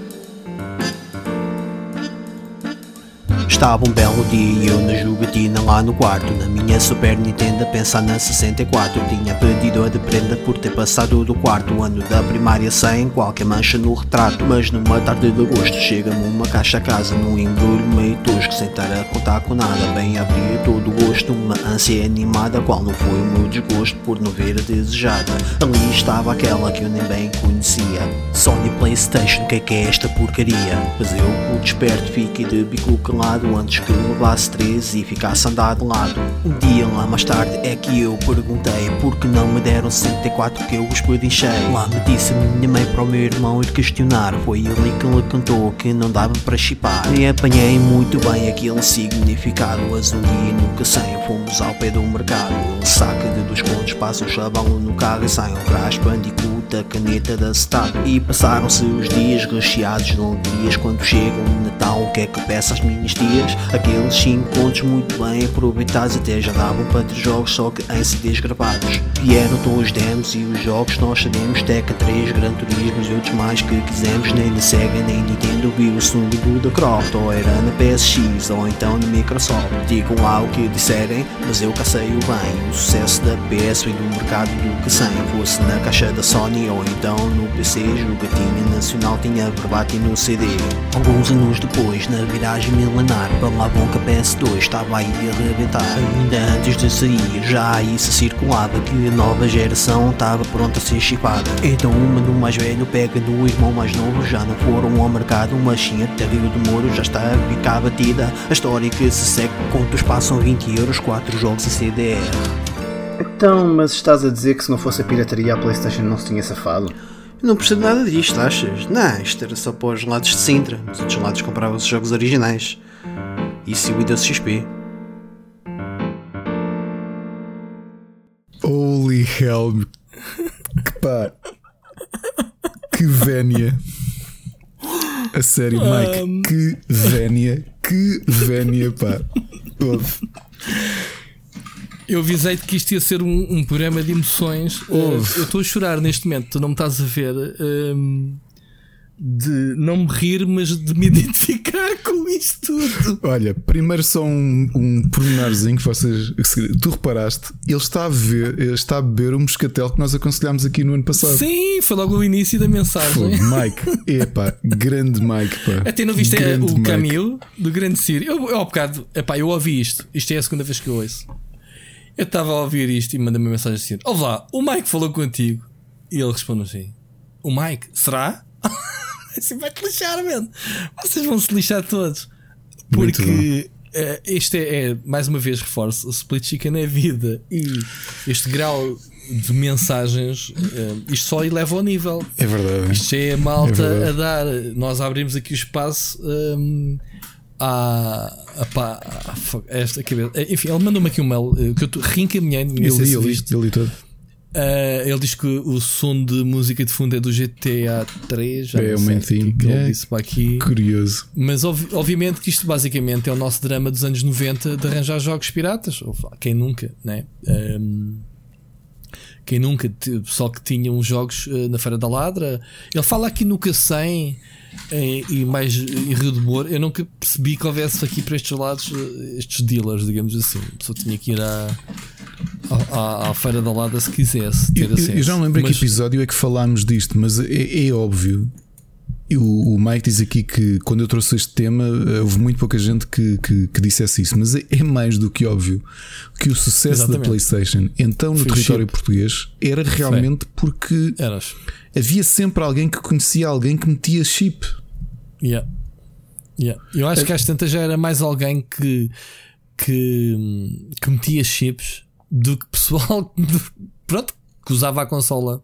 Estava um belo dia e eu na jogatina lá no quarto Na minha Super Nintendo a pensar na 64 Tinha pedido de prenda por ter passado do quarto ano da primária sem qualquer mancha no retrato Mas numa tarde de agosto chega-me uma caixa a casa Num embrulho meio tosco sem estar a contar com nada. Bem abri todo o gosto, uma ânsia animada Qual não foi o meu desgosto por não ver a desejada. Ali estava aquela que eu nem bem conhecia. Sony Playstation, que é que é esta porcaria? Mas eu, o desperto, fiquei de bico calado Antes que levasse três e ficasse a andar de lado. Um dia lá mais tarde é que eu perguntei Por que não me deram 64 que eu os pedinchei Lá me disse minha mãe para o meu irmão ir questionar. Foi ali que ele contou que não dava para chipar. E apanhei muito bem aquele significado um dia nunca sem fomos ao pé do mercado. Ele saca de dois contos, passa um chavão no carro E sai um crash bandicoot, a caneta da Star E passaram-se os dias recheados de alegrias Quando chega o Natal, o que é que peço às minhas tias? Aqueles 5 contos muito bem aproveitados. Até já davam para ter jogos, só que em CDs gravados. Vieram os demos e os jogos nós sabemos. Teca 3, Gran Turismo e outros mais que quisemos. Nem na Sega nem Nintendo viu o segundo do da Croft. Ou era na PSX ou então na Microsoft. Digam lá o que disserem, mas eu cá sei o bem. O sucesso da PS e do mercado do que sem Fosse na caixa da Sony. Ou então no PC Jogatina Nacional tinha verbatim no CD Alguns anos depois, na viragem milenar Falavam que a PS2 estava aí a arrebentar Ainda antes de sair, já aí se circulava Que a nova geração estava pronta a ser chipada Então o mano mais velho pega no irmão mais novo Já não foram ao mercado, mas sim até Rio do Moro Já está a ficar batida A história que se segue, contos passam 20 euros 4 jogos em CDR Então, mas estás a dizer que se não fosse a pirataria a Playstation não se tinha safado? Não percebo nada disto, achas? Não, isto era só para os lados de Sintra. Nos outros lados compravam-se jogos originais. E o Windows XP. Holy hell. Que pá. Que vénia. A sério, Mike. Que vénia. Que vénia, pá. Ouve. Eu avisei-te que isto ia ser um, um programa de emoções. Ouve. Uh, eu estou a chorar neste momento, tu não me estás a ver. um, de não me rir, mas de me [laughs] identificar com isto tudo. Olha, primeiro só um, um pormenorzinho que vocês. Tu reparaste, ele está a, ver, ele está a beber o moscatel que nós aconselhámos aqui no ano passado. Sim, foi logo o início da mensagem. Mike, epá, grande Mike, pá. [laughs] Até não viste Grande o Mike. Camilo do Grande Sírio? Eu, eu ao bocado, epá, eu ouvi isto. Isto é a segunda vez que eu ouço. Eu estava a ouvir isto e mandei-me uma mensagem assim: Olá, o Mike falou contigo. E ele respondeu assim: O Mike, será? [laughs] [laughs] assim vai-te lixar, mano. Vocês vão se lixar todos. Porque eh, este é, é, mais uma vez, reforço: o Split Chicken é vida. E este grau de mensagens, eh, isto só eleva ao nível. É verdade. Isto é a malta É a dar. Nós abrimos aqui o espaço hum, à, à, esta cabeça. Enfim, ele mandou-me aqui um mail eh, que eu reencaminhei. Eu li, eu li, eu li todo. Uh, ele diz que o som de música de fundo é do GTA 3. Já é, não sei que, é, ele disse para aqui. Curioso. Mas obviamente que isto basicamente é o nosso drama dos anos 90 de arranjar jogos piratas. Quem nunca, né? Um, quem nunca, só que tinham jogos eh, na Feira da Ladra. Ele fala aqui no K100 em, e mais em Rio de Moura, eu nunca percebi que houvesse aqui para estes lados eh, estes dealers, digamos assim. A pessoa tinha que ir à, à, à Feira da Lada se quisesse ter acesso. Eu já não lembro mas... que episódio é que falámos disto, mas é, é óbvio. O, Mike diz aqui que quando eu trouxe este tema eh, houve muito pouca gente que, que, que dissesse isso, mas é, é mais do que óbvio que o sucesso Exatamente. da PlayStation, então no território chip. português, era realmente Sei. porque Eras. havia sempre alguém que conhecia alguém que metia chip. Yeah. Yeah. Eu acho que às tantas já era mais alguém que, que, que metia chips do que pessoal [laughs] pronto, que usava a consola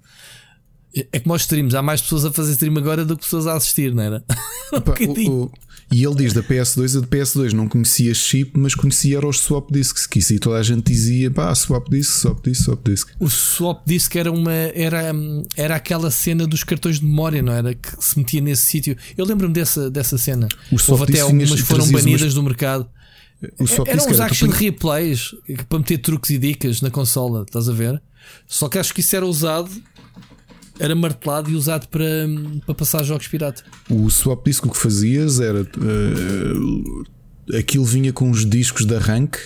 É como aos streams, há mais pessoas a fazer stream agora do que pessoas a assistir, não era? [laughs] um Pá, bocadinho. o- o- e ele diz da PS2, a de PS2 não conhecia chip, mas conhecia era os swap discs. Que isso aí toda a gente dizia: pá, swap disc, swap disc, swap disc. O swap que era uma era, era aquela cena dos cartões de memória, não era? Que se metia nesse sítio. Eu lembro-me dessa, dessa cena. O swap Houve até algumas que foram banidas umas- do mercado. Swap Eram disc tu action punha- replays para meter truques e dicas na consola, estás a ver? Só que acho que isso era usado, era martelado e usado para, para passar jogos pirata. O swap disc o que fazias era eh, aquilo vinha com os discos de arranque.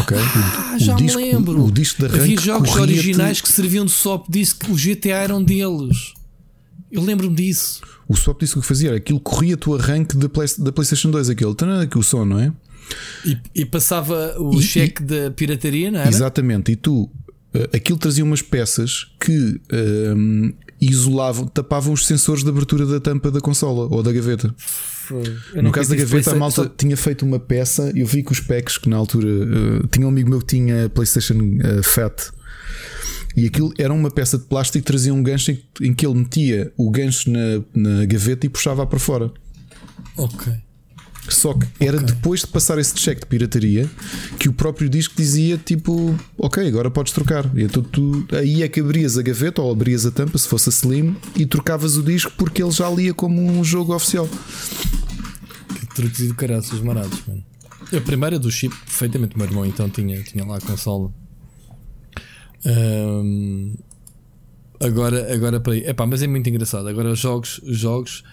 Ok? O- Ah, o já me disco, lembro. O disco de arranque Havia jogos originais que serviam de swap disk, o GTA era um deles. Eu lembro-me disso. O swap disc o que fazia era aquilo corria-te o arranque da, Play- da PlayStation 2, aquele, que o som, não é? E, e passava o E- cheque da pirataria, não era? Exatamente, e tu aquilo trazia umas peças que ehm, isolavam, tapavam os sensores de abertura da tampa da consola ou da gaveta. No caso da gaveta, a malta só- tinha feito uma peça. Eu vi que os packs que na altura eh, tinha um amigo meu que tinha PlayStation eh, Fat e aquilo era uma peça de plástico que trazia um gancho em, em que ele metia o gancho na, na gaveta e puxava para fora. Ok. Só que era depois de passar esse cheque de pirataria que o próprio disco dizia tipo, ok, agora podes trocar. E então tu aí é que abrias a gaveta ou abrias a tampa, se fosse a Slim, e trocavas o disco porque ele já lia como um jogo oficial. Que truques e do caraças marados, mano. A primeira do chip, perfeitamente. O meu irmão então tinha, tinha lá a consola. Ahm, agora, agora para aí. Epá, mas é muito engraçado. Agora os jogos, os jogos.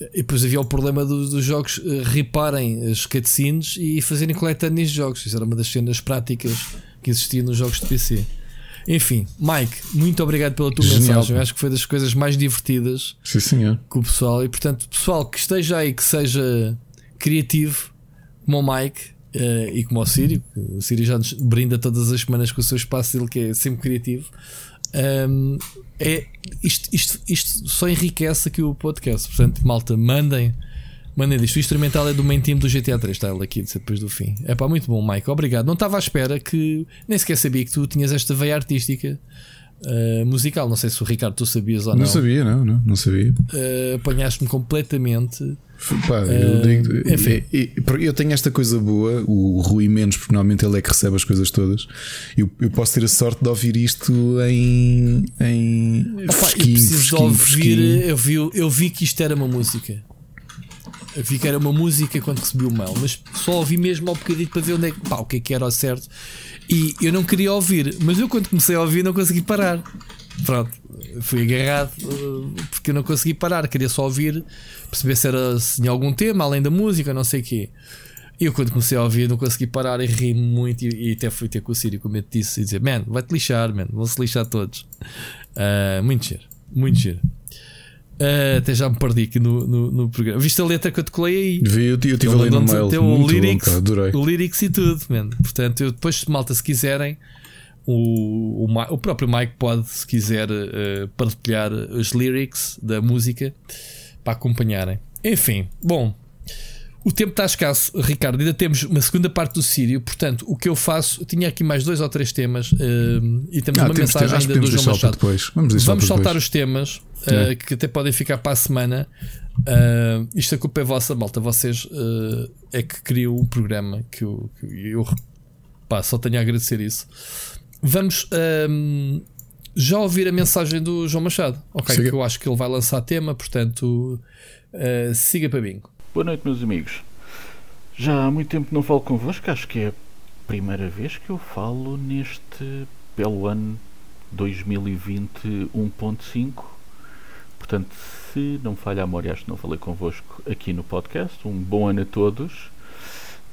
E depois havia o problema dos, dos jogos eh, riparem as cutscenes e fazerem coletâneas de jogos. Isso era uma das cenas práticas que existia nos jogos de PC. Enfim, Mike, muito obrigado pela tua Genial, mensagem. Eu acho que foi das coisas mais divertidas Sim, senhor. com o pessoal. E portanto, pessoal que esteja aí, que seja criativo, como o Mike eh, e como o Sírio, o Sírio já nos brinda todas as semanas com o seu espaço dele, que é sempre criativo. Ahm, é, isto, isto, isto só enriquece aqui o podcast. Portanto, malta, mandem. Mandem disto. O instrumental é do main team do GTA 3, está ele aqui depois do fim. É pá, muito bom, Mike. Obrigado. Não estava à espera que. Nem sequer sabia que tu tinhas esta veia artística eh, musical. Não sei se o Ricardo tu sabias ou não. Não sabia, não, não, não sabia. Eh, apanhaste-me completamente. Pá, eu, Eh, digo, enfim. eu tenho esta coisa boa, o Rui menos, porque normalmente ele é que recebe as coisas todas. Eu, eu posso ter a sorte de ouvir isto em, em Opa, eu fresquinho, preciso de ouvir. fresquinho. Eu vi, eu vi que isto era uma música. Eu vi que era uma música quando recebi o mail, mas só ouvi mesmo ao bocadinho para ver onde é que, pá, o que é que era ao certo. E eu não queria ouvir, mas eu quando comecei a ouvir não consegui parar. Pronto, fui agarrado uh, porque eu não consegui parar, queria só ouvir, perceber se era se tinha algum tema além da música, não sei o quê. E eu quando comecei a ouvir não consegui parar e ri muito e, e até fui ter com o Sírio, como eu te disse, e dizer, man, vai-te lixar, man, vão-se lixar todos. Ah, muito giro, muito giro. Ah, até já me perdi aqui no, no, no programa. Viste a letra que eu te colei aí? Vi, eu, eu tive Ele ali no mail. Muito o lyrics, bom, pá, adorei. o lyrics e tudo, man. Portanto, eu depois, malta, se quiserem, o, o, o próprio Mike pode, se quiser, eh, partilhar os lyrics da música para acompanharem. Enfim, bom. O tempo está escasso, Ricardo. Ainda temos uma segunda parte do Sírio. Portanto, o que eu faço, eu tinha aqui mais dois ou três temas eh, e temos Ah, uma temos- mensagem ainda do João Machado. depois. Vamos Vamos saltar depois. os temas É. eh, que até podem ficar para a semana. Eh, isto a culpa é vossa, malta. Vocês é que criam o programa que eu, que eu pá, só tenho a agradecer isso. Vamos ehm, já ouvir a mensagem do João Machado. Ok, Siga. que eu acho que ele vai lançar tema, portanto, eh, siga para mim. Boa noite, meus amigos. Já há muito tempo que não falo convosco, acho que é a primeira vez que eu falo neste belo ano 2020 1.5. Portanto, se não falha a memória, acho que não falei convosco aqui no podcast. Um bom ano a todos,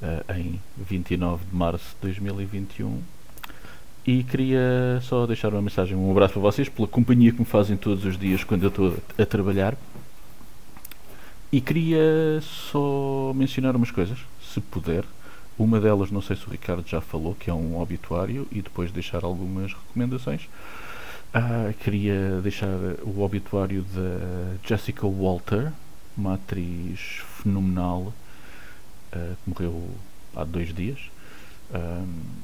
eh, em 29 de março de 2021. E queria só deixar uma mensagem, um abraço para vocês, pela companhia que me fazem todos os dias quando eu estou a trabalhar. E queria só mencionar umas coisas, se puder. Uma delas, não sei se o Ricardo já falou, que é um obituário, e depois deixar algumas recomendações. Ah, queria deixar o obituário da Jessica Walter, uma atriz fenomenal, ah, que morreu há dois dias. Ahm,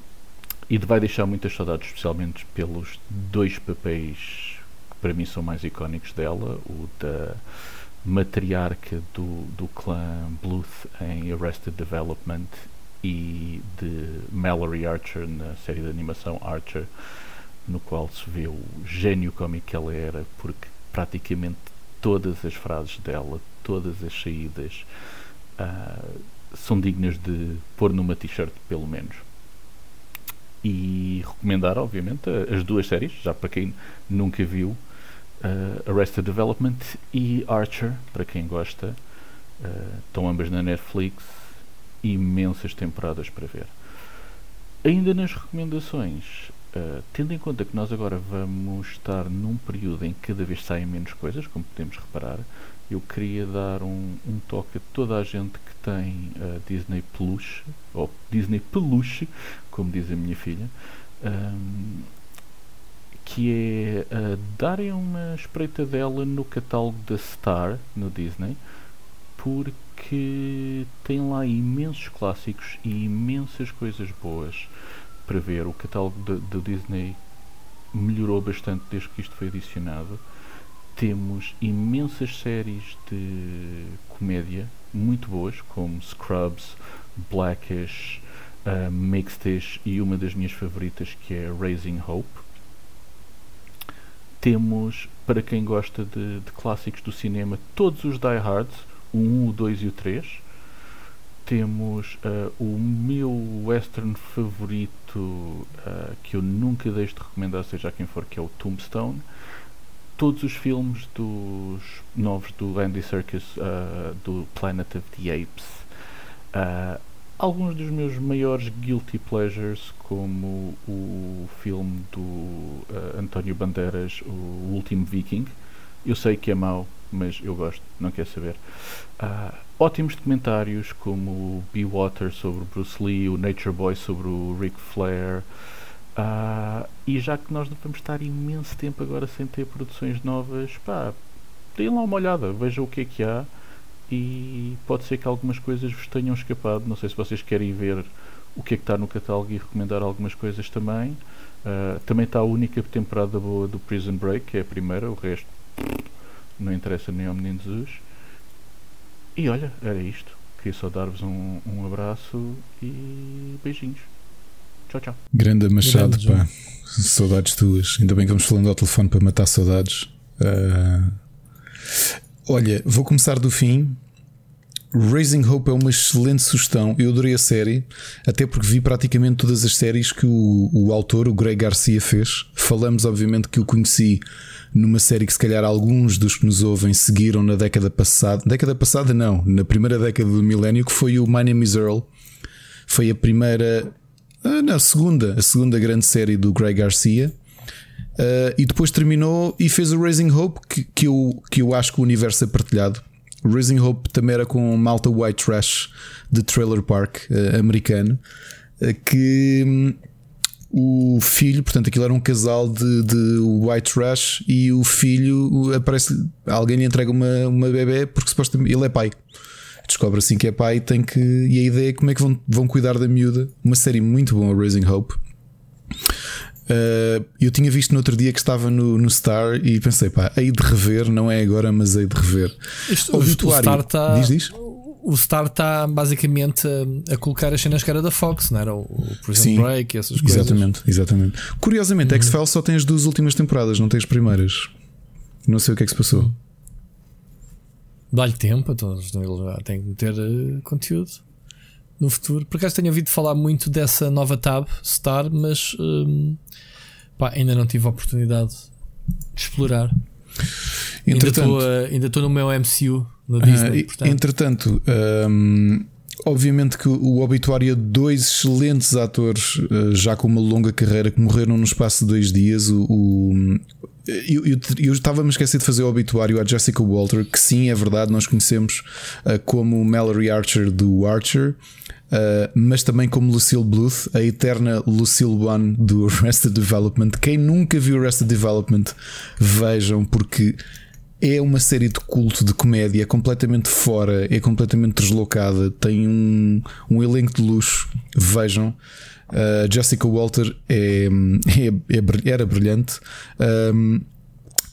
e vai deixar muitas saudades, especialmente pelos dois papéis para mim são mais icónicos dela, o da matriarca do, do clã Bluth em Arrested Development e de Mallory Archer na série de animação Archer, no qual se vê o gênio cómico que ela era, porque praticamente todas as frases dela, todas as saídas uh, são dignas de pôr numa t-shirt, pelo menos. E recomendar, obviamente, as duas séries, já para quem nunca viu, uh, Arrested Development e Archer, para quem gosta. Uh, estão ambas na Netflix, imensas temporadas para ver. Ainda nas recomendações, uh, tendo em conta que nós agora vamos estar num período em que cada vez saem menos coisas, como podemos reparar, eu queria dar um, um toque a toda a gente que tem uh, Disney Plus, ou Disney Peluche, como diz a minha filha, um, que é uh, darem uma espreita dela no catálogo da Star, no Disney, porque tem lá imensos clássicos e imensas coisas boas para ver. O catálogo do Disney melhorou bastante desde que isto foi adicionado. Temos imensas séries de comédia muito boas, como Scrubs, Blackish, uh, Mixedish e uma das minhas favoritas que é Raising Hope. Temos, para quem gosta de, de clássicos do cinema, todos os Die Hards, o 1, o 2 e o 3. Temos uh, o meu western favorito, uh, que eu nunca deixo de recomendar, seja a quem for, que é o Tombstone. Todos os filmes dos novos do Andy Serkis, uh, do Planet of the Apes. alguns dos meus maiores guilty pleasures, como o filme do António Bandeiras, O Último Viking. Eu sei que é mau, mas eu gosto, não quer saber. Uh, ótimos documentários como o Be Water sobre Bruce Lee, o Nature Boy sobre o Ric Flair. Uh, e já que nós vamos estar imenso tempo agora sem ter produções novas, pá, deem lá uma olhada, vejam o que é que há e pode ser que algumas coisas vos tenham escapado. Não sei se vocês querem ver o que é que está no catálogo e recomendar algumas coisas também. Uh, também está a única temporada boa do Prison Break, que é a primeira, o resto não interessa nem ao Menino Jesus. E olha, era isto. Queria só dar-vos um, um abraço e beijinhos. Tchau, tchau. Grande Machado, Grande, pá. Saudades tuas. Ainda bem que vamos falando ao telefone para matar saudades. Uh... Olha, vou começar do fim. Raising Hope é uma excelente sugestão. Eu adorei a série, até porque vi praticamente todas as séries que o, o autor, o Greg Garcia, fez. Falamos, obviamente, que o conheci numa série que se calhar alguns dos que nos ouvem seguiram na década passada. Década passada não, na primeira década do milénio, que foi o My Name is Earl. Foi a primeira. Ah, não, a segunda, a segunda grande série do Greg Garcia. Uh, e depois terminou e fez o Raising Hope, que, que, eu, que eu acho que o universo é partilhado. Raising Hope também era com Malta White Trash de Trailer Park uh, americano, uh, que hum, o filho, portanto, aquilo era um casal de, de white trash e o filho aparece, alguém lhe entrega uma, uma bebê porque supostamente ele é pai. Descobre assim que é pai tem que. E a ideia é como é que vão, vão cuidar da miúda. Uma série muito boa, Raising Hope. Uh, eu tinha visto no outro dia que estava no, no Star e pensei, pá, hei de rever, não é agora, mas hei de rever. Isto, o, Star está. Diz, diz? o Star está basicamente a, a, colocar as cenas que era da Fox, não era? O, o Prison Sim, Break e essas coisas. Exatamente, exatamente. Curiosamente, uhum. X-Files só tem as duas últimas temporadas, não tem as primeiras. Não sei o que é que se passou. Dá-lhe tempo, então ele tem que ter uh, conteúdo no futuro. Por acaso tenho ouvido falar muito dessa nova tab Star, mas um, pá, ainda não tive a oportunidade de explorar. Entretanto, ainda estou no meu MCU no Disney. Uh, entretanto, um, obviamente que o obituário de dois excelentes atores, uh, já com uma longa carreira, que morreram no espaço de dois dias. O, o eu, eu, eu, estava a esquecer de fazer o obituário à Jessica Walter, que sim, é verdade, nós conhecemos uh, como Mallory Archer do Archer. Uh, mas também como Lucille Bluth, a eterna Lucille One do [laughs] Arrested Development. Quem nunca viu Arrested Development, vejam, porque é uma série de culto de comédia completamente fora, é completamente deslocada, tem um, um elenco de luxo. Vejam. Uh, Jessica Walter é, é, é, era brilhante. Um,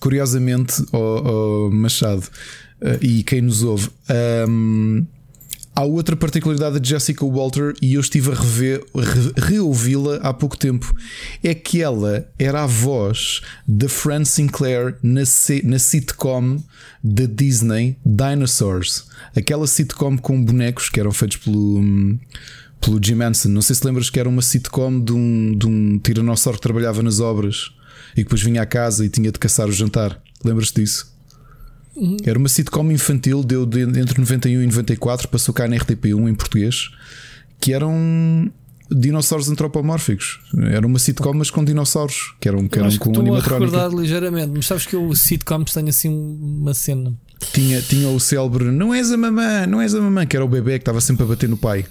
curiosamente, oh, oh, Machado uh, e quem nos ouve, um, há outra particularidade de Jessica Walter e eu estive a rever, re, reouvi-la há pouco tempo. É que ela era a voz da Fran Sinclair na, na sitcom da Disney Dinosaurs, aquela sitcom com bonecos que eram feitos pelo. Pelo Jim Henson. Não sei se lembras que era uma sitcom de um, de um tiranossauro que trabalhava nas obras e que depois vinha à casa e tinha de caçar o jantar. Lembras-te disso? Uhum. Era uma sitcom infantil, deu de, entre 91 e 94, passou cá na RTP1 em português, que eram dinossauros antropomórficos. Era uma sitcom, mas com dinossauros, que eram, que eram com estou animatrónica. a recordar ligeiramente, mas sabes que eu sitcoms tenho assim uma cena. Tinha, tinha o célebre Não és a mamã, não és a mamã, que era o bebê que estava sempre a bater no pai.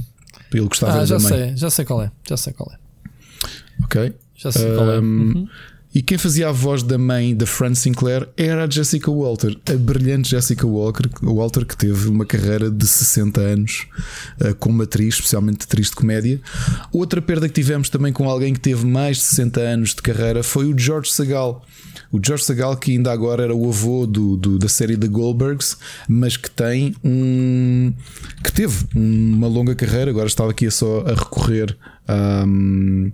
Ele gostava ah, já da mãe. sei, já sei qual é, já sei qual é. Ok. Já sei um, qual é. Uhum. E quem fazia a voz da mãe da Fran Sinclair era a Jessica Walter, a brilhante Jessica Walker, Walter, que teve uma carreira de 60 anos uh, como atriz, especialmente atriz de comédia. Outra perda que tivemos também com alguém que teve mais de 60 anos de carreira foi o George Segal. O George Segal, que ainda agora era o avô do, do, da série The Goldbergs, mas que tem um. que teve uma longa carreira, agora estava aqui só a recorrer. Um,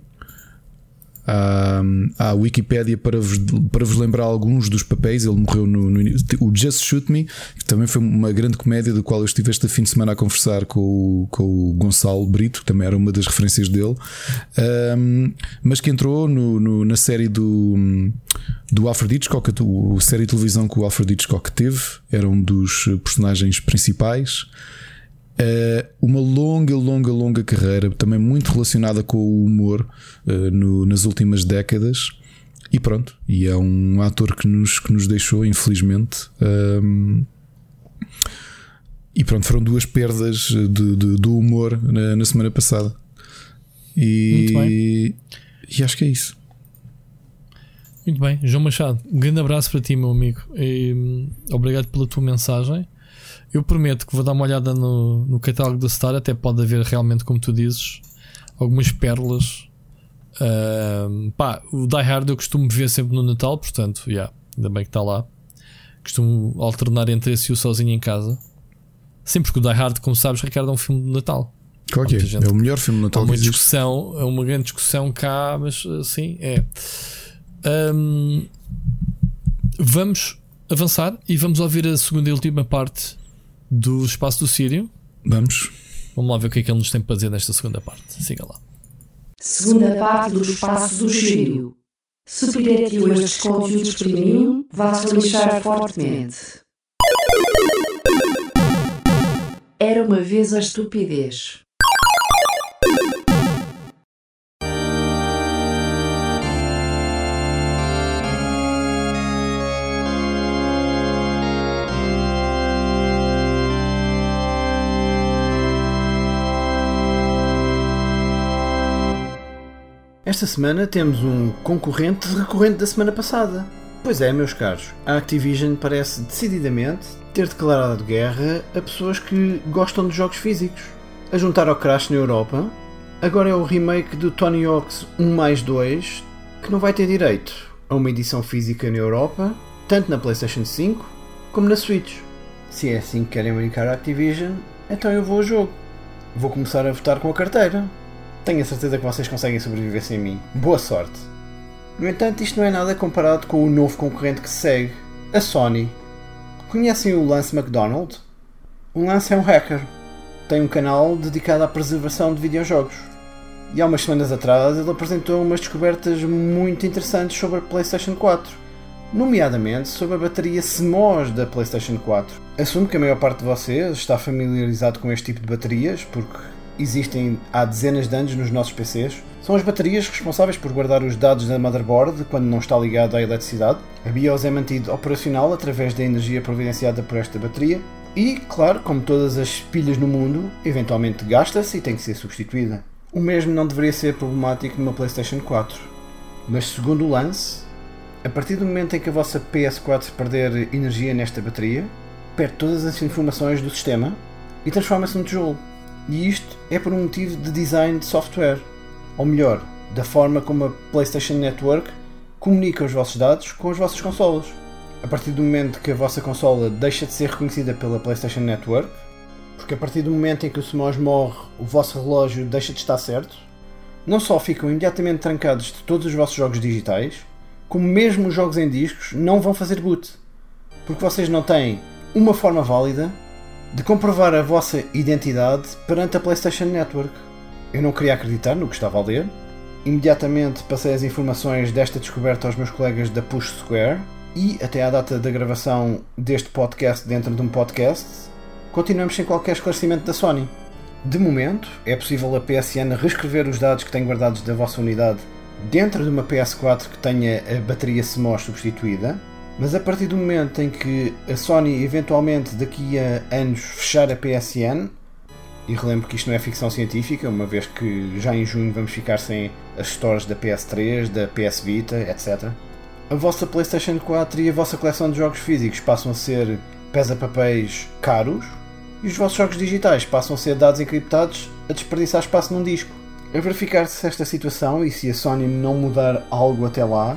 à, à Wikipédia para vos, para vos lembrar alguns dos papéis. Ele morreu no, no o Just Shoot Me, que também foi uma grande comédia, do qual eu estive este fim de semana a conversar com o, com o Gonçalo Brito, que também era uma das referências dele, um, mas que entrou no, no, na série do, do Alfred Hitchcock, a série de televisão que o Alfred Hitchcock teve, era um dos personagens principais. Uh, uma longa, longa, longa carreira, também muito relacionada com o humor uh, no, nas últimas décadas. E pronto, e é um ator que nos, que nos deixou, infelizmente. Um, e pronto, foram duas perdas de, de, do humor na, na, semana passada. E, e acho que é isso. Muito bem, João Machado, um grande abraço para ti, meu amigo. E, hum, obrigado pela tua mensagem. Eu prometo que vou dar uma olhada no, no catálogo da Star, até pode haver realmente, como tu dizes, algumas pérolas. Uh, pá, o Die Hard eu costumo ver sempre no Natal, portanto, yeah, ainda bem que está lá. Costumo alternar entre esse e o sozinho em casa. Sempre que o Die Hard, como sabes, Ricardo, é um filme de Natal. Claro que é, é o melhor filme de Natal. Há uma discussão, é uma grande discussão cá, mas sim, é. Um, vamos avançar e vamos ouvir a segunda e última parte do espaço do Sírio. Vamos. Vamos lá ver o que é que ele nos tem para dizer nesta segunda parte. Siga lá. Segunda parte do espaço do Sírio. Se pirateou estes conteúdos premium, vá-se lixar fortemente. Era uma vez a estupidez. Esta semana temos um concorrente recorrente da semana passada. Pois é, meus caros, a Activision parece decididamente ter declarado guerra a pessoas que gostam de jogos físicos. A juntar ao Crash na Europa, agora é o remake do Tony Hawk's 1 mais 2 que não vai ter direito a uma edição física na Europa, tanto na PlayStation 5 como na Switch. Se é assim que querem brincar a Activision, então eu vou ao jogo. Vou começar a votar com a carteira. Tenho a certeza que vocês conseguem sobreviver sem mim. Boa sorte! No entanto, isto não é nada comparado com o novo concorrente que se segue, a Sony. Conhecem o Lance McDonald? O Lance é um hacker. Tem um canal dedicado à preservação de videojogos. E há umas semanas atrás ele apresentou umas descobertas muito interessantes sobre a PlayStation 4, nomeadamente sobre a bateria CMOS da PlayStation 4. Assumo que a maior parte de vocês está familiarizado com este tipo de baterias, porque existem há dezenas de anos nos nossos PCs são as baterias responsáveis por guardar os dados da motherboard quando não está ligado à eletricidade. A BIOS é mantido operacional através da energia providenciada por esta bateria e, claro, como todas as pilhas no mundo, eventualmente gasta-se e tem que ser substituída. O mesmo não deveria ser problemático numa PlayStation 4. Mas segundo o Lance, a partir do momento em que a vossa PS4 perder energia nesta bateria, perde todas as informações do sistema e transforma-se num tijolo. E isto é por um motivo de design de software, ou melhor, da forma como a PlayStation Network comunica os vossos dados com as vossas consolas. a partir do momento que a vossa consola deixa de ser reconhecida pela PlayStation Network, porque a partir do momento em que o CMOS morre, o vosso relógio deixa de estar certo, não só ficam imediatamente trancados de todos os vossos jogos digitais, como mesmo os jogos em discos não vão fazer boot, porque vocês não têm uma forma válida de comprovar a vossa identidade perante a PlayStation Network. Eu não queria acreditar no que estava a ler. Imediatamente passei as informações desta descoberta aos meus colegas da Push Square e, até à data da gravação deste podcast dentro de um podcast, continuamos sem qualquer esclarecimento da Sony. De momento, é possível a PSN reescrever os dados que tem guardados da vossa unidade dentro de uma PS4 que tenha a bateria CMOS substituída, mas a partir do momento em que a Sony eventualmente daqui a anos fechar a PSN, e relembro que isto não é ficção científica, uma vez que já em junho vamos ficar sem as stores da PS3, da PS Vita, etc. A vossa PlayStation 4 e a vossa coleção de jogos físicos passam a ser pesa-papéis caros e os vossos jogos digitais passam a ser dados encriptados a desperdiçar espaço num disco. A verificar-se esta situação e se a Sony não mudar algo até lá,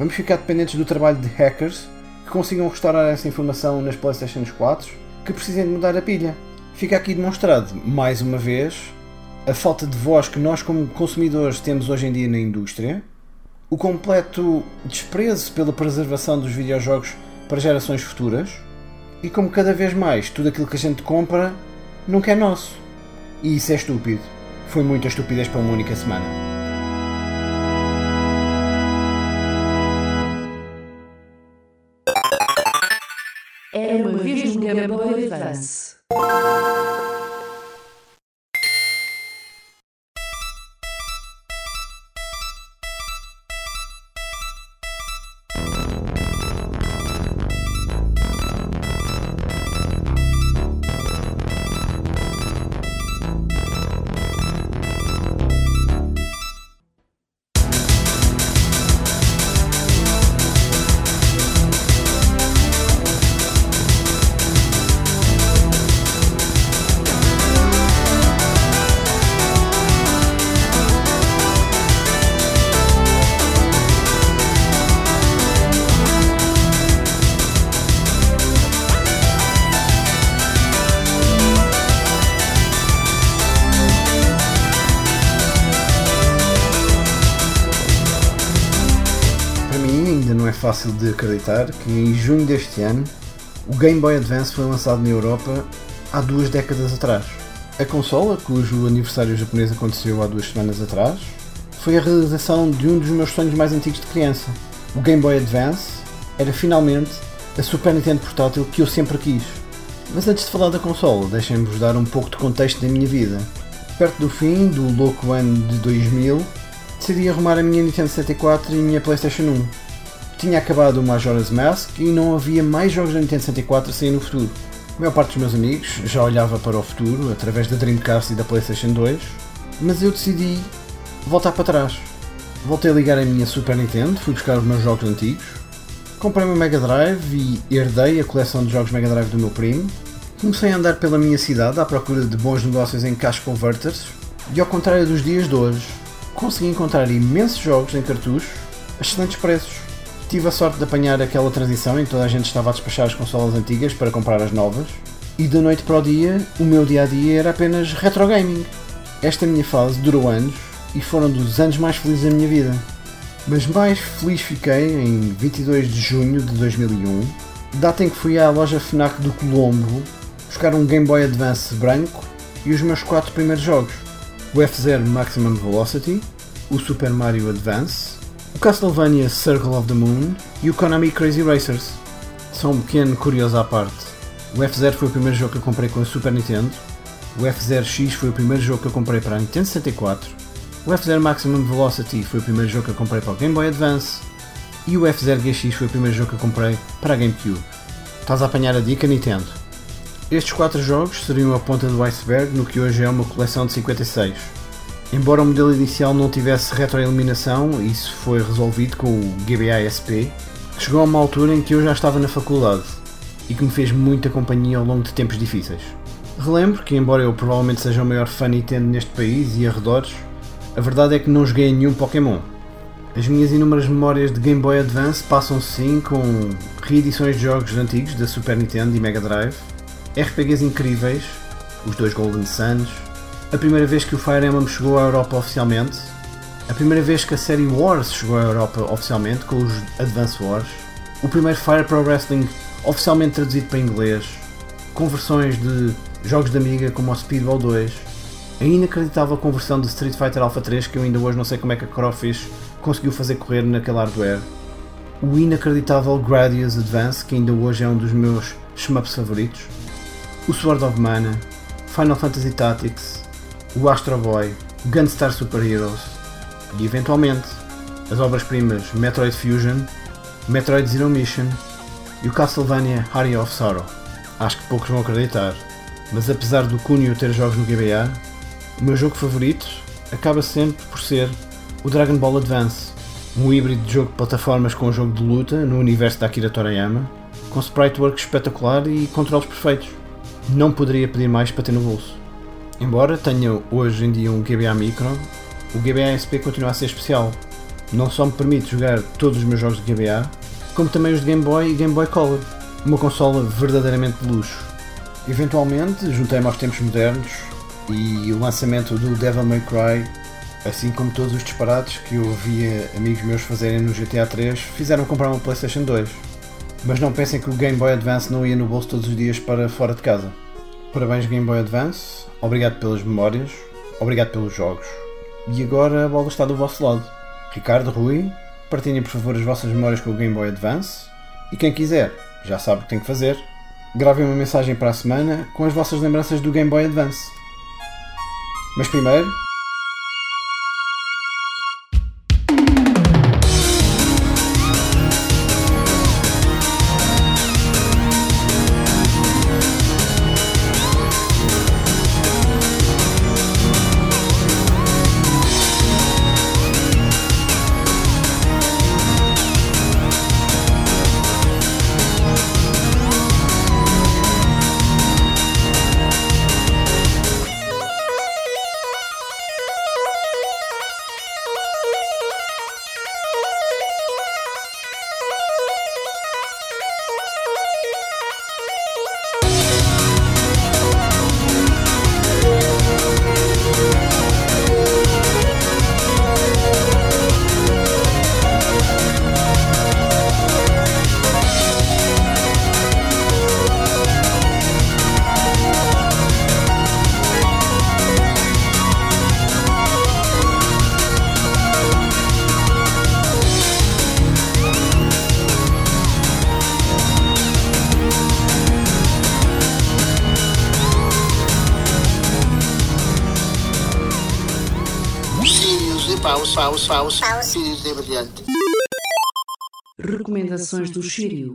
vamos ficar dependentes do trabalho de hackers que consigam restaurar essa informação nas PlayStation 4 que precisem de mudar a pilha. Fica aqui demonstrado, mais uma vez, a falta de voz que nós, como consumidores, temos hoje em dia na indústria, o completo desprezo pela preservação dos videojogos para gerações futuras e como cada vez mais tudo aquilo que a gente compra nunca é nosso. E isso é estúpido. Foi muita estupidez para uma única semana. Boy acreditar que em junho deste ano o Game Boy Advance foi lançado na Europa há duas décadas atrás. A consola, cujo aniversário japonês aconteceu há duas semanas atrás, foi a realização de um dos meus sonhos mais antigos de criança. O Game Boy Advance era finalmente a Super Nintendo portátil que eu sempre quis. Mas antes de falar da consola, deixem-me-vos dar um pouco de contexto da minha vida. Perto do fim do louco ano de 2000, decidi arrumar a minha Nintendo 64 e a minha PlayStation 1. Tinha acabado o Majora's Mask e não havia mais jogos da Nintendo 64 a sair no futuro. A maior parte dos meus amigos já olhava para o futuro através da Dreamcast e da PlayStation 2, mas eu decidi voltar para trás. Voltei a ligar a minha Super Nintendo, fui buscar os meus jogos antigos, comprei uma Mega Drive e herdei a coleção de jogos Mega Drive do meu primo. Comecei a andar pela minha cidade à procura de bons negócios em cash converters e, ao contrário dos dias de hoje, consegui encontrar imensos jogos em cartuchos a excelentes preços. Tive a sorte de apanhar aquela transição em que toda a gente estava a despachar as consolas antigas para comprar as novas, e da noite para o dia, o meu dia a dia era apenas retro gaming. Esta minha fase durou anos e foram dos anos mais felizes da minha vida. Mas mais feliz fiquei em 22 de junho de 2001, data em que fui à loja FNAC do Colombo buscar um Game Boy Advance branco e os meus quatro primeiros jogos o F-Zero Maximum Velocity, o Super Mario Advance, o Castlevania Circle of the Moon e o Konami Crazy Racers. Só um pequeno curioso à parte. O F-Zero foi o primeiro jogo que eu comprei com a Super Nintendo, o F-Zero X foi o primeiro jogo que eu comprei para a Nintendo 64, o F-Zero Maximum Velocity foi o primeiro jogo que eu comprei para o Game Boy Advance e o F-Zero GX foi o primeiro jogo que eu comprei para a GameCube. Estás a apanhar a dica, Nintendo? Estes quatro jogos seriam a ponta do iceberg no que hoje é uma coleção de 56. Embora o modelo inicial não tivesse retroiluminação, isso foi resolvido com o GBA SP, chegou a uma altura em que eu já estava na faculdade e que me fez muita companhia ao longo de tempos difíceis. Relembro que, embora eu provavelmente seja o maior fã Nintendo neste país e arredores, a verdade é que não joguei nenhum Pokémon. As minhas inúmeras memórias de Game Boy Advance passam sim com reedições de jogos antigos da Super Nintendo e Mega Drive, RPGs incríveis, os dois Golden Suns, a primeira vez que o Fire Emblem chegou à Europa oficialmente, a primeira vez que a série Wars chegou à Europa oficialmente com os Advance Wars, o primeiro Fire Pro Wrestling oficialmente traduzido para inglês, com versões de jogos de Amiga como o Speedball 2, a inacreditável conversão de Street Fighter Alpha 3 que eu ainda hoje não sei como é que a Crawfish conseguiu fazer correr naquele hardware, o inacreditável Gradius Advance que ainda hoje é um dos meus shmups favoritos, o Sword of Mana, Final Fantasy Tactics, o Astro Boy, Gunstar Super Heroes e eventualmente as obras-primas Metroid Fusion, Metroid Zero Mission e o Castlevania Harry of Sorrow. Acho que poucos vão acreditar, mas apesar do Cunho ter jogos no GBA, o meu jogo favorito acaba sempre por ser o Dragon Ball Advance, um híbrido de jogo de plataformas com um jogo de luta no universo da Akira Toriyama, com sprite work espetacular e controles perfeitos. Não poderia pedir mais para ter no bolso. Embora tenha hoje em dia um GBA Micro, o GBA SP continua a ser especial. Não só me permite jogar todos os meus jogos de GBA, como também os de Game Boy e Game Boy Color, uma consola verdadeiramente de luxo. Eventualmente, juntei-me aos tempos modernos e o lançamento do Devil May Cry, assim como todos os disparates que eu via amigos meus fazerem no GTA 3, fizeram comprar uma PlayStation 2. Mas não pensem que o Game Boy Advance não ia no bolso todos os dias para fora de casa. Parabéns Game Boy Advance, obrigado pelas memórias, obrigado pelos jogos. E agora a bola está do vosso lado. Ricardo, Rui, partilhem por favor as vossas memórias com o Game Boy Advance. E quem quiser, já sabe o que tem que fazer. Gravem uma mensagem para a semana com as vossas lembranças do Game Boy Advance. Mas primeiro, Recomendações do Shiryu.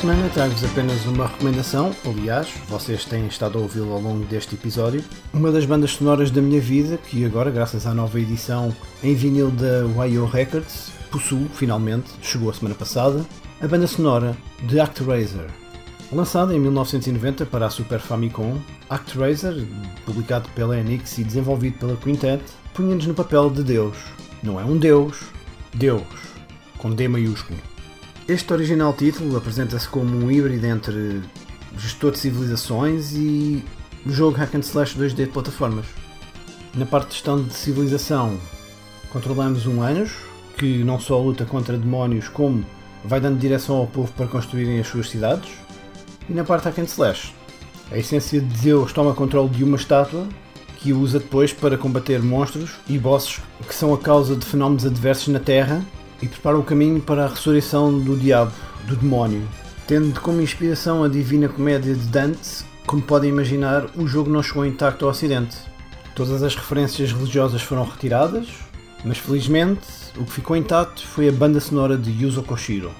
Semana trago-vos apenas uma recomendação, aliás, vocês têm estado a ouvi-lo ao longo deste episódio. Uma das bandas sonoras da minha vida, que agora, graças à nova edição em vinil da YO Records, possuo, finalmente, chegou a semana passada, a banda sonora de ActRaiser. Lançada em 1990 para a Super Famicom, ActRaiser, publicado pela Enix e desenvolvido pela Quintet, punha-nos no papel de Deus. Não é um Deus, Deus, com D maiúsculo. Este original título apresenta-se como um híbrido entre gestor de civilizações e jogo hack and slash 2D de plataformas. Na parte de gestão de civilização, controlamos um anjo que não só luta contra demónios, como vai dando direção ao povo para construírem as suas cidades. E na parte hack and slash, a essência de Deus toma controle de uma estátua, que usa depois para combater monstros e bosses que são a causa de fenómenos adversos na Terra e prepara o caminho para a ressurreição do diabo, do demónio. Tendo como inspiração a Divina Comédia de Dante, como podem imaginar, o jogo não chegou intacto ao Ocidente. Todas as referências religiosas foram retiradas, mas felizmente o que ficou intacto foi a banda sonora de Yuzo Koshiro.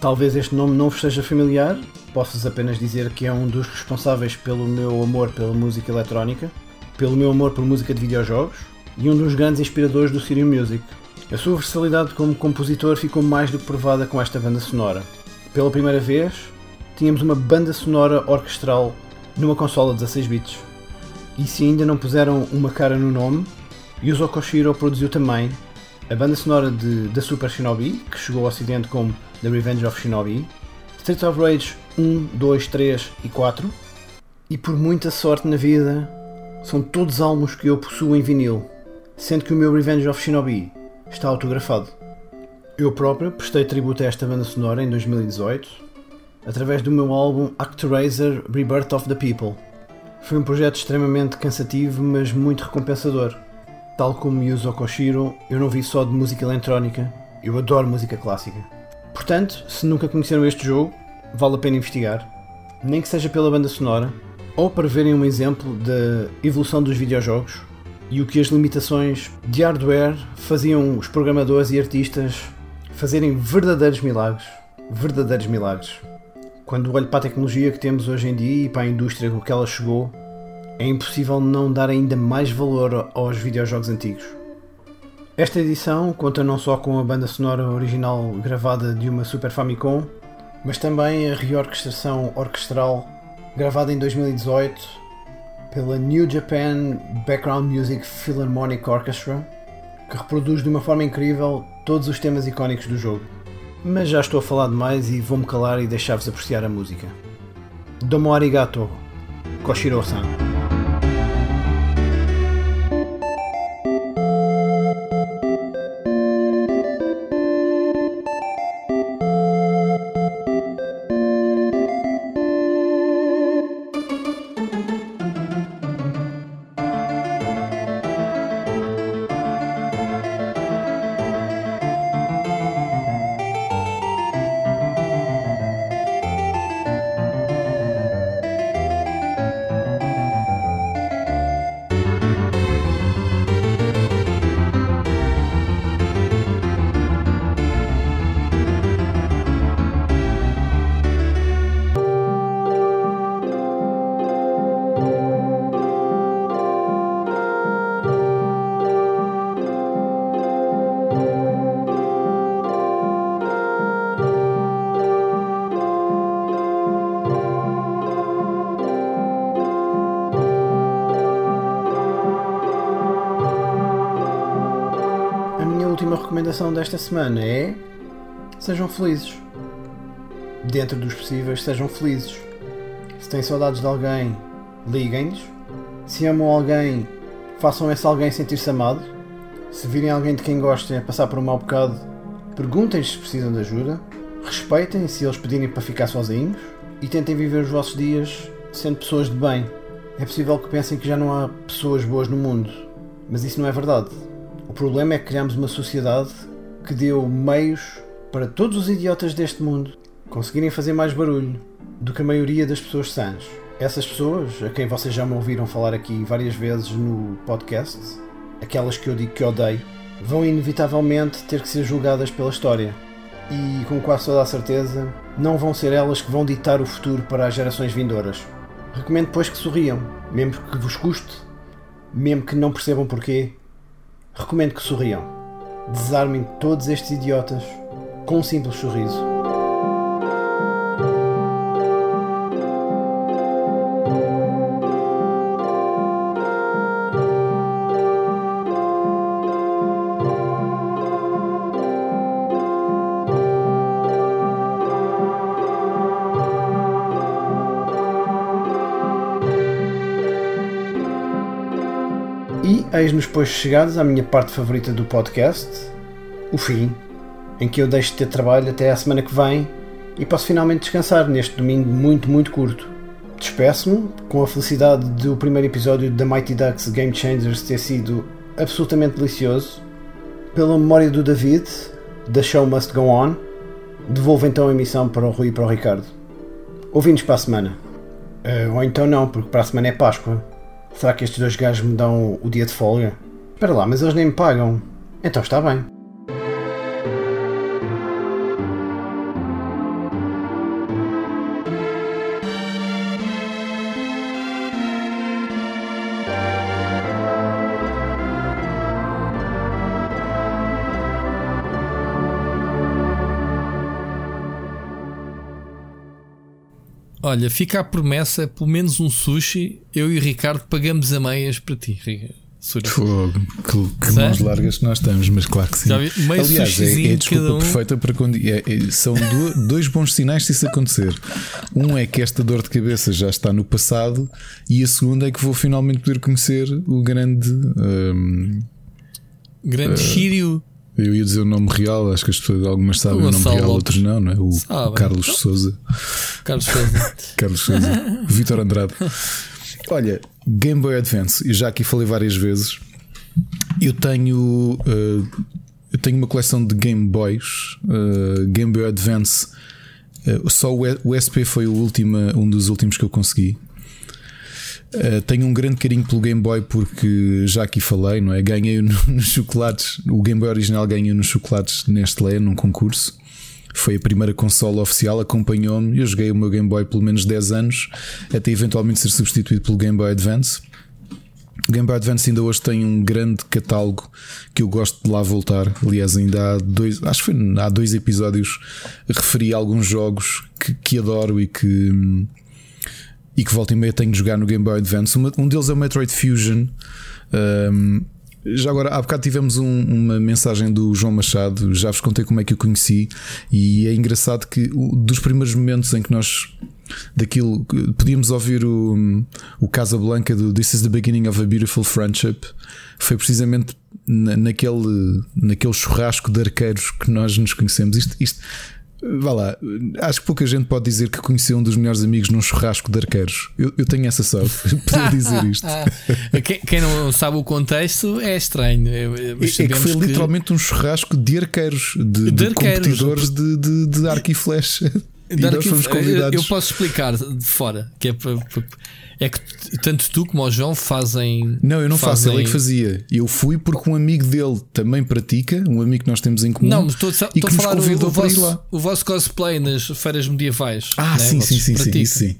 Talvez este nome não vos seja familiar, posso-vos apenas dizer que é um dos responsáveis pelo meu amor pela música eletrónica, pelo meu amor por música de videojogos e um dos grandes inspiradores do Sirius Music. A sua versatilidade como compositor ficou mais do que provada com esta banda sonora. Pela primeira vez, tínhamos uma banda sonora orquestral numa consola de 16 bits. E se ainda não puseram uma cara no nome, Yuzo Koshiro produziu também a banda sonora de, da Super Shinobi, que chegou ao ocidente como The Revenge of Shinobi, Streets of Rage 1, 2, 3 e 4, e por muita sorte na vida, são todos álbuns que eu possuo em vinil, sendo que o meu Revenge of Shinobi está autografado. Eu próprio prestei tributo a esta banda sonora em 2018, através do meu álbum Actraiser Rebirth of the People. Foi um projeto extremamente cansativo, mas muito recompensador. Tal como Yuzo Koshiro, eu não vi só de música eletrónica, eu adoro música clássica. Portanto, se nunca conheceram este jogo, vale a pena investigar, nem que seja pela banda sonora, ou para verem um exemplo da evolução dos videojogos e o que as limitações de hardware faziam os programadores e artistas fazerem verdadeiros milagres. Verdadeiros milagres. Quando olho para a tecnologia que temos hoje em dia e para a indústria com que ela chegou, é impossível não dar ainda mais valor aos videojogos antigos. Esta edição conta não só com a banda sonora original gravada de uma Super Famicom, mas também a reorquestração orquestral gravada em 2018 pela New Japan Background Music Philharmonic Orchestra, que reproduz de uma forma incrível todos os temas icónicos do jogo. Mas já estou a falar demais e vou-me calar e deixar-vos apreciar a música. Domo arigato, Koshiro-san. Semana é sejam felizes. Dentro dos possíveis, sejam felizes. Se têm saudades de alguém, liguem-lhes. Se amam alguém, façam esse alguém sentir-se amado. Se virem alguém de quem gostem a passar por um mau bocado, perguntem-lhes se precisam de ajuda. Respeitem se eles pedirem para ficar sozinhos e tentem viver os vossos dias sendo pessoas de bem. É possível que pensem que já não há pessoas boas no mundo, mas isso não é verdade. O problema é que criamos uma sociedade que deu meios para todos os idiotas deste mundo conseguirem fazer mais barulho do que a maioria das pessoas sãs. Essas pessoas, a quem vocês já me ouviram falar aqui várias vezes no podcast, aquelas que eu digo que odeio, vão inevitavelmente ter que ser julgadas pela história. E com quase toda a certeza, não vão ser elas que vão ditar o futuro para as gerações vindouras. Recomendo, pois, que sorriam, mesmo que vos custe, mesmo que não percebam porquê, recomendo que sorriam. Desarmem todos estes idiotas com um simples sorriso. Eis-nos, pois, chegados à minha parte favorita do podcast, o fim, em que eu deixo de ter trabalho até à semana que vem e posso finalmente descansar neste domingo muito, muito curto. despeço-me com a felicidade do primeiro episódio da Mighty Ducks Game Changers ter sido absolutamente delicioso. Pela memória do David, The Show Must Go On, devolvo então a emissão para o Rui e para o Ricardo. Ouvimos para a semana. Eh, ou então não, porque para a semana é Páscoa. Será que estes dois gajos me dão o dia de folga? Espera lá, mas eles nem me pagam. Então está bem. Olha, fica a promessa, pelo menos um sushi, eu e o Ricardo pagamos a meias para ti. Fogo, que, que mãos largas que nós estamos, mas claro que sim. Aliás, é, é a desculpa um. perfeita para quando. é- é- são do- dois bons sinais se isso acontecer. Um é que esta dor de cabeça já está no passado, e a segunda é que vou finalmente poder conhecer o grande. hum, Grande eh, Shiryu. Eu ia dizer o nome real, acho que as pessoas, algumas sabem O o nome real, outros não, não é? O, Sabem. Carlos Então- Souza. Carlos Souza. [laughs] Carlos Souza. Vitor Andrade. Olha, Game Boy Advance, eu já aqui falei várias vezes. Eu tenho. uh, eu tenho uma coleção de Game Boys, uh, Game Boy Advance. uh, só o, o SP foi o último, um dos últimos que eu consegui. Uh, tenho um grande carinho pelo Game Boy porque já aqui falei, não é? Ganhei no- [laughs] nos chocolates, o Game Boy original ganhei nos chocolates Nestlé num concurso. Foi a primeira consola oficial, acompanhou-me. Eu joguei o meu Game Boy pelo menos 10 anos, até eventualmente ser substituído pelo Game Boy Advance. O Game Boy Advance ainda hoje tem um grande catálogo que eu gosto de lá voltar. Aliás, ainda há dois, acho que foi há dois episódios referi a alguns jogos que, que adoro e que e que volta e meia tenho de jogar no Game Boy Advance. Um deles é o Metroid Fusion. Um, já agora, há bocado tivemos um- uma mensagem do João Machado, já vos contei como é que eu conheci, e é engraçado que dos primeiros momentos em que nós daquilo podíamos ouvir o, o Casablanca do This is the beginning of a beautiful friendship foi precisamente na- naquele, naquele churrasco de arqueiros que nós nos conhecemos. Isto, isto vá lá, acho que pouca gente pode dizer que conheceu um dos melhores amigos num churrasco de arqueiros. Eu, eu tenho essa sorte [laughs] de poder dizer isto. [laughs] quem, quem não sabe o contexto é estranho. É, é- É que foi literalmente um churrasco de arqueiros, de, De de arqueiros. competidores de, de, de arco e flecha. [laughs] E nós fomos eu, convidados. eu posso explicar de fora que é, para- para- é que tanto tu como o João fazem. Não, eu não faço, fazem- ele é que fazia. Eu fui porque um amigo dele também pratica, um amigo que nós temos em comum, Não, mas estou, estou e que a nos falar o, convidou o, para ir vosso, lá. o vosso cosplay nas feiras medievais. Ah, né? sim, sim, sim, sim, isso sim.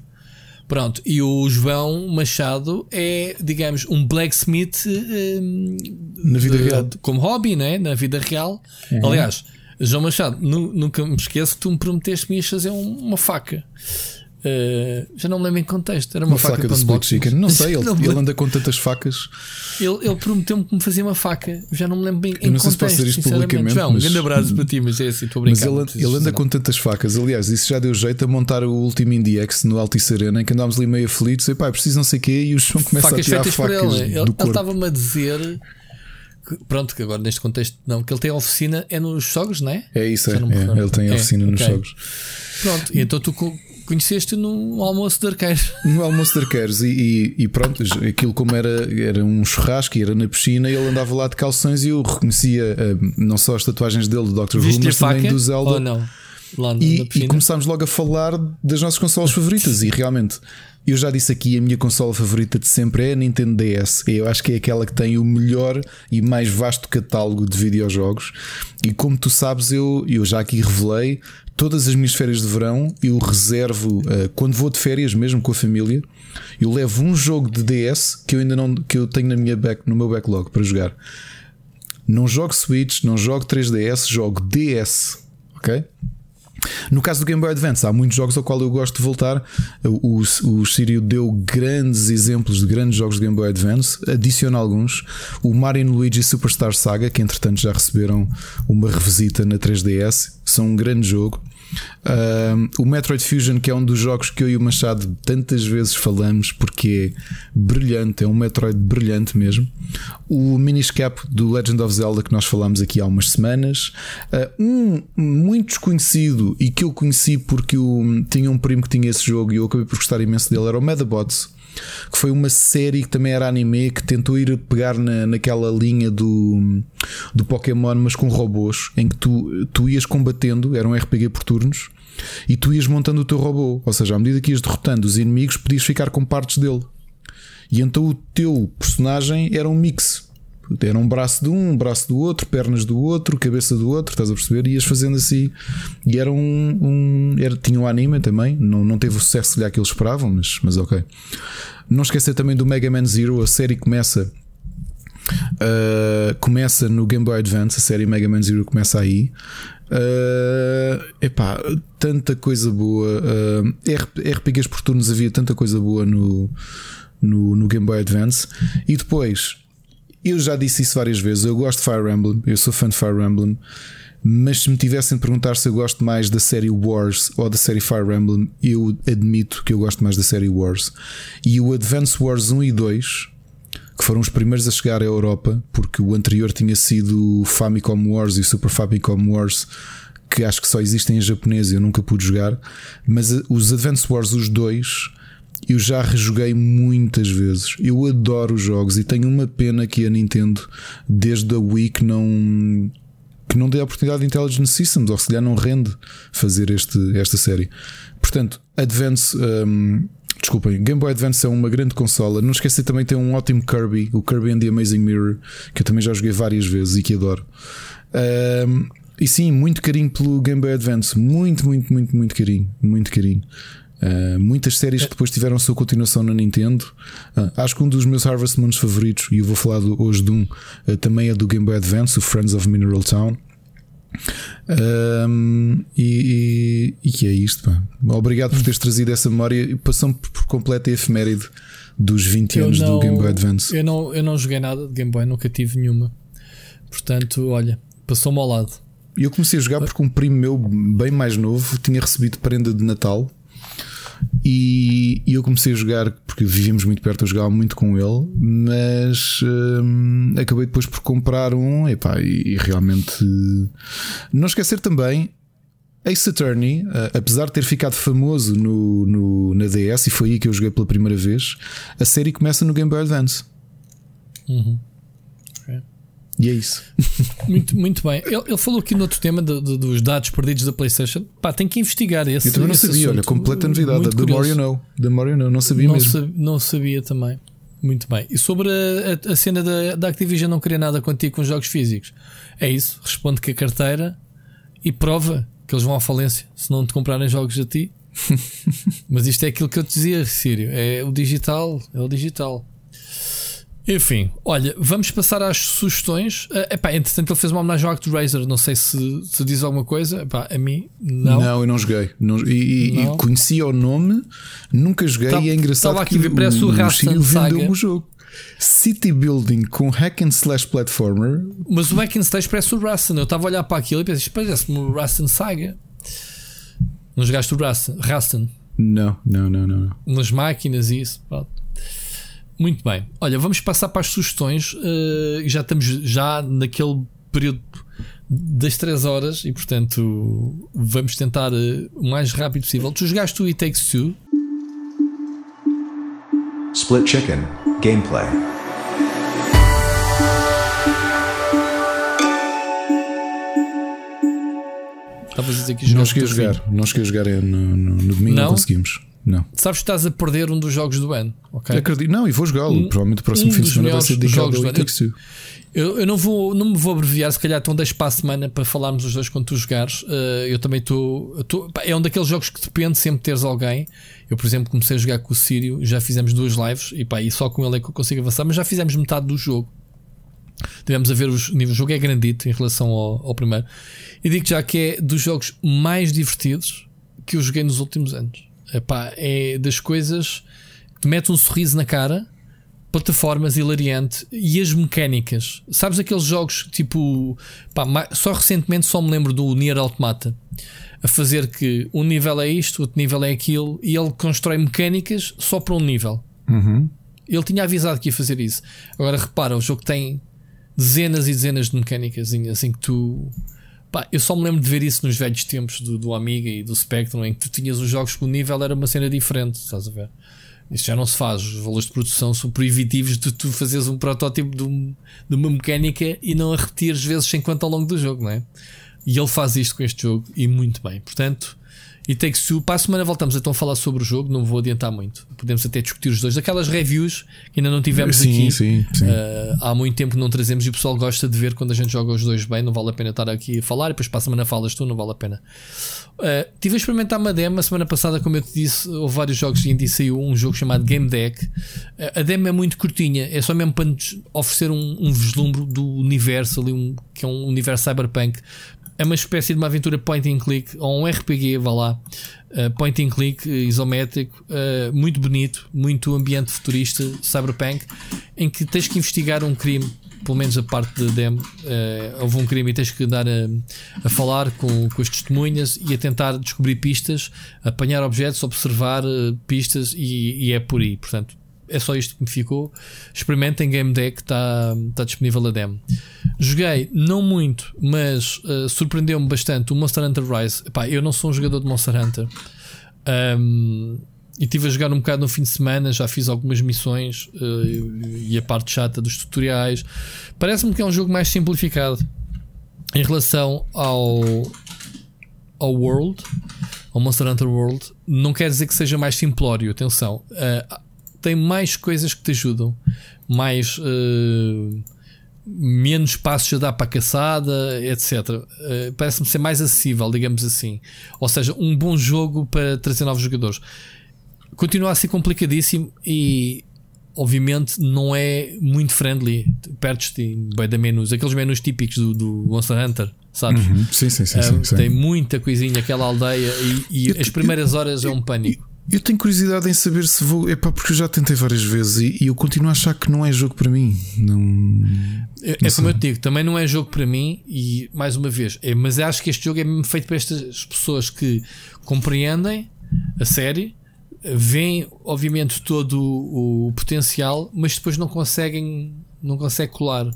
Pronto, e o João Machado é, digamos, um blacksmith hum, Na vida de- real. como hobby, né? na vida real. Uhum. Aliás, João Machado, nu- nunca me esqueço que tu me prometeste que me ias fazer um- uma faca. Uh, já não me lembro em contexto. Era uma, Uma faca para do split chicken. Não sei, [laughs] ele, Não ele anda com tantas facas. Ele, ele prometeu-me que me fazia uma faca. Já não me lembro bem Eu em não sei se contexto. posso dizer isto publicamente, João, um mas- grande abraço para ti, mas é assim, estou a Mas brincar. não ele, ele anda com tantas facas. Aliás, isso já deu jeito a montar o último IndieX no Altice Arena, em que andámos ali meio aflitos. E pá, preciso não sei o quê. E o João começa facas a tirar feitas por facas ele. Ele estava-me a dizer que, pronto, que agora neste contexto não, que ele tem a oficina é nos sogros, não é? É isso, é. Não é. Ele tem a É, oficina nos ok. jogos. Pronto, e então tu conheceste no almoço de arqueiros. [laughs] No almoço de arqueiros e, e- e pronto, aquilo como era, era um churrasco e era na piscina, ele andava lá de calções e eu reconhecia eh, não só as tatuagens dele do Dr. Who, mas também do Zelda. Ou não? Lá E, e começámos logo a falar das nossas consolas favoritas. E realmente, eu já disse aqui, a minha consola favorita de sempre é a Nintendo DS. Eu acho que é aquela que tem o melhor e mais vasto catálogo de videojogos. E como tu sabes, eu, eu já aqui revelei todas as minhas férias de verão. Eu reservo, eh, quando vou de férias, mesmo com a família, eu levo um jogo de DS que eu ainda não que eu tenho na minha back, no meu backlog para jogar. Não jogo Switch, não jogo 3DS, jogo DS. Ok? No caso do Game Boy Advance, há muitos jogos ao qual eu gosto de voltar. O, o, o Sírio deu grandes exemplos de grandes jogos de Game Boy Advance, adiciona alguns. O Mario Luigi Superstar Saga, que entretanto já receberam uma revisita na 3DS, são um grande jogo. Um, o Metroid Fusion, que é um dos jogos que eu e o Machado tantas vezes falamos, porque é brilhante, é um Metroid brilhante mesmo. O Miniscap do Legend of Zelda, que nós falámos aqui há umas semanas. Uh, um muito desconhecido e que eu conheci porque eu tinha um primo que tinha esse jogo e eu acabei por gostar imenso dele, era o Medabots que foi uma série que também era anime que tentou ir pegar na, naquela linha do, do Pokémon, mas com robôs, em que tu, tu ias combatendo, era um RPG por turnos, e tu ias montando o teu robô. Ou seja, à medida que ias derrotando os inimigos, podias ficar com partes dele. E então o teu personagem era um mix. Era um braço de um, um braço do outro, pernas do outro, cabeça do outro, estás a perceber? Ias fazendo assim. E era um. um era, tinha um anime também, não, não teve o sucesso que eles esperavam, mas, mas ok. Não esquecer também do Mega Man Zero, a série começa. Uh, começa no Game Boy Advance, a série Mega Man Zero começa aí. Uh, epá, tanta coisa boa. Uh, RPGs por turnos havia tanta coisa boa no, no, no Game Boy Advance. E depois eu já disse isso várias vezes. Eu gosto de Fire Emblem, eu sou fã de Fire Emblem. Mas se me tivessem de perguntar se eu gosto mais da série Wars ou da série Fire Emblem, eu admito que eu gosto mais da série Wars. E o Advance Wars 1 e 2, que foram os primeiros a chegar à Europa, porque o anterior tinha sido Famicom Wars e Super Famicom Wars, que acho que só existem em japonês e eu nunca pude jogar. Mas os Advance Wars, os dois, eu já rejoguei muitas vezes. Eu adoro os jogos e tenho uma pena que a Nintendo, desde a Wii, que não, que não dê a oportunidade de Intelligent Systems, ou se calhar não rende fazer este, esta série. Portanto, Advance. Um, desculpem, Game Boy Advance é uma grande consola. Não esquecer também tem um ótimo Kirby, o Kirby and the Amazing Mirror, que eu também já joguei várias vezes e que adoro. Um, e sim, muito carinho pelo Game Boy Advance. Muito, muito, muito, muito carinho. Muito carinho. Uh, muitas séries que depois tiveram sua continuação na Nintendo. Uh, acho que um dos meus Harvest Moons favoritos, e eu vou falar do, hoje de um, uh, também é do Game Boy Advance, o Friends of Mineral Town. E, e, e, que é isto, pá. Obrigado por teres trazido essa memória. Passou por completo a efeméride dos 20 anos não, do Game Boy Advance. Eu não, eu não joguei nada de Game Boy, nunca tive nenhuma. Portanto, olha, passou-me ao lado. Eu comecei a jogar porque um primo meu, bem mais novo, tinha recebido prenda de Natal e, e, eu comecei a jogar porque vivíamos muito perto, eu jogava muito com ele, mas hum, acabei depois por comprar um epá, e, e realmente não esquecer também Ace Attorney, apesar de ter ficado famoso no, no, na DS, e foi aí que eu joguei pela primeira vez, a série começa no Game Boy Advance. Uhum. E é isso. [laughs] Muito, muito bem. Ele, ele falou aqui no outro tema de, de, dos dados perdidos da PlayStation. Pá, tem que investigar esse. Eu também não sabia, olha, completa novidade. The more you know. The more you know. Não sabia não mesmo. Sabia, não sabia também. Muito bem. E sobre a, a, a cena da, da Activision não querer nada contigo com jogos físicos, é isso. Responde que a carteira e prova que eles vão à falência se não te comprarem jogos a ti. [laughs] Mas isto é aquilo que eu te dizia, Sírio. É o digital. É o digital. Enfim, olha, vamos passar às sugestões. Uh, epá, entretanto, ele fez uma homenagem ao ActRaiser. Não sei se, se diz alguma coisa. Epá, a mim, não. Não, eu não joguei. Não, e, não. e conhecia o nome, nunca joguei. Tá, e é engraçado estava aqui que parece o, o Rastan vendeu o jogo. City Building com hack and slash platformer. Mas o hack and slash parece o Rastan. Eu estava a olhar para aquilo e pensei, parece-me o Rastan Saga. Não jogaste o Rastan? Não, não, não, não. Nas máquinas e isso. Pronto. Muito bem. Olha, vamos passar para as sugestões. Uh, já estamos já naquele período das 3 horas e, portanto, vamos tentar uh, o mais rápido possível. Tu jogaste o It Takes Two? Split Chicken Gameplay. Estavas a dizer que não cheguei a jogar, não cheguei a jogar no, no, no domingo, não, não conseguimos. Não. Sabes que estás a perder um dos jogos do ano, ok? Acredito. Não, e vou jogá-lo. Um, Provavelmente o próximo um fim de semana vai ser dedicado ao eu, eu, eu não, vou, não me vou abreviar, se calhar então deixo para a semana para falarmos os dois quando tu jogares. Uh, eu também estou. É um daqueles jogos que depende sempre de teres alguém. Eu, por exemplo, comecei a jogar com o Sírio, já fizemos duas lives e, pá, e só com ele é que eu consigo avançar, mas já fizemos metade do jogo. Tivemos a ver os níveis. O jogo é grandito em relação ao, ao primeiro. E digo já que é dos jogos mais divertidos que eu joguei nos últimos anos. Epá, é das coisas que mete um sorriso na cara, plataformas hilariante e as mecânicas. Sabes aqueles jogos tipo. Pá, só recentemente só me lembro do Nier Automata. a fazer que um nível é isto, outro nível é aquilo, e ele constrói mecânicas só para um nível. Uhum. Ele tinha avisado que ia fazer isso. Agora repara, o jogo tem dezenas e dezenas de mecânicas assim que tu. Pá, eu só me lembro de ver isso nos velhos tempos do, do Amiga e do Spectrum, em que tu tinhas os jogos que o nível era uma cena diferente, estás a ver? Isso já não se faz. Os valores de produção são proibitivos de tu fazeres um protótipo de, um- de uma mecânica e não a repetir vezes 50 ao longo do jogo, não é? E ele faz isto com este jogo e muito bem. Portanto, e Takes Two, para a semana voltamos então a falar sobre o jogo. Não vou adiantar muito. Podemos até discutir os dois. Daquelas reviews que ainda não tivemos Sim, aqui. sim, sim. Uh, há muito tempo que não trazemos e o pessoal gosta de ver quando a gente joga os dois bem. Não vale a pena estar aqui a falar. E depois para a semana falas tu, não vale a pena. Uh, tive a experimentar uma demo. A semana passada, como eu te disse, houve vários jogos e indie saiu um jogo chamado Game Deck. Uh, a demo é muito curtinha. É só mesmo para nos oferecer um, um vislumbre do universo ali, um, que é um universo cyberpunk. É uma espécie de uma aventura point and click ou um RPG, vá lá. Uh, point and click, uh, isométrico, uh, muito bonito, muito ambiente futurista, cyberpunk, em que tens que investigar um crime, pelo menos a parte da demo. Uh, houve um crime e tens que andar a, a falar com, com as testemunhas e a tentar descobrir pistas, apanhar objetos, observar pistas e, e é por aí. Portanto, é só isto que me ficou. Experimentem Game Deck, está tá disponível a demo. Joguei, não muito, mas uh, surpreendeu-me bastante o Monster Hunter Rise. Epá, eu não sou um jogador de Monster Hunter. Um, e estive a jogar um bocado no fim de semana, já fiz algumas missões uh, e a parte chata dos tutoriais. Parece-me que é um jogo mais simplificado em relação ao, ao World, ao Monster Hunter World. Não quer dizer que seja mais simplório, atenção. Uh, tem mais coisas que te ajudam, mais uh, menos passos a dar para a caçada, etc. Uh, Parece-me ser mais acessível, digamos assim. Ou seja, um bom jogo para trazer novos jogadores. Continua a ser complicadíssimo e obviamente não é muito friendly. Perdes-te bem da menus, aqueles menus típicos do, do Monster Hunter, sabes? Uhum. Sim, sim, sim, Uh, sim, sim. Tem muita coisinha, aquela aldeia, e, e as primeiras horas é um pânico. Eu tenho curiosidade em saber se vou. Epá, porque eu já tentei várias vezes e, e eu continuo a achar que não é jogo para mim. Não. É, não é como eu te digo, também não é jogo para mim, e mais uma vez, é, mas acho que este jogo é mesmo feito para estas pessoas que compreendem a série, veem, obviamente, todo o, o potencial, mas depois não conseguem, não consegue colar,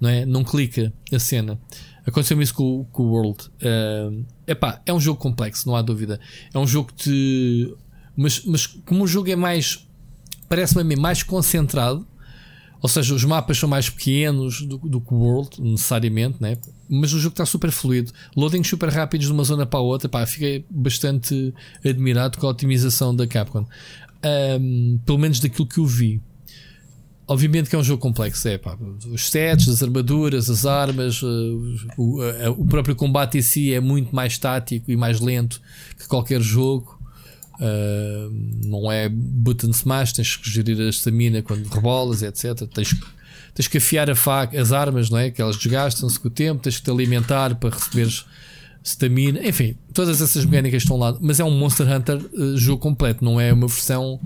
não é? Não clica a cena. Aconteceu isso com, o- com o World. Uh, epá, é um jogo complexo, não há dúvida. É um jogo que te. Mas, mas como o jogo é mais. Parece-me a mim mais concentrado, ou seja, os mapas são mais pequenos do, do que o World, necessariamente, né? mas o jogo está super fluido. Loadings super rápidos de uma zona para a outra. Pá, fiquei bastante admirado com a otimização da Capcom. Ahm, pelo menos daquilo que eu vi. Obviamente que é um jogo complexo, é pá, os sets, as armaduras, as armas, eh, o, eh, o próprio combate em si é muito mais tático e mais lento que qualquer jogo. Uh, não é button smash, tens que gerir a estamina quando rebolas, etc. Tens, tens que afiar a faca, as armas, não é? Que elas desgastam-se com o tempo, tens que te alimentar para receberes stamina, enfim, todas essas mecânicas estão lá. Mas é um Monster Hunter uh, jogo completo, não é uma versão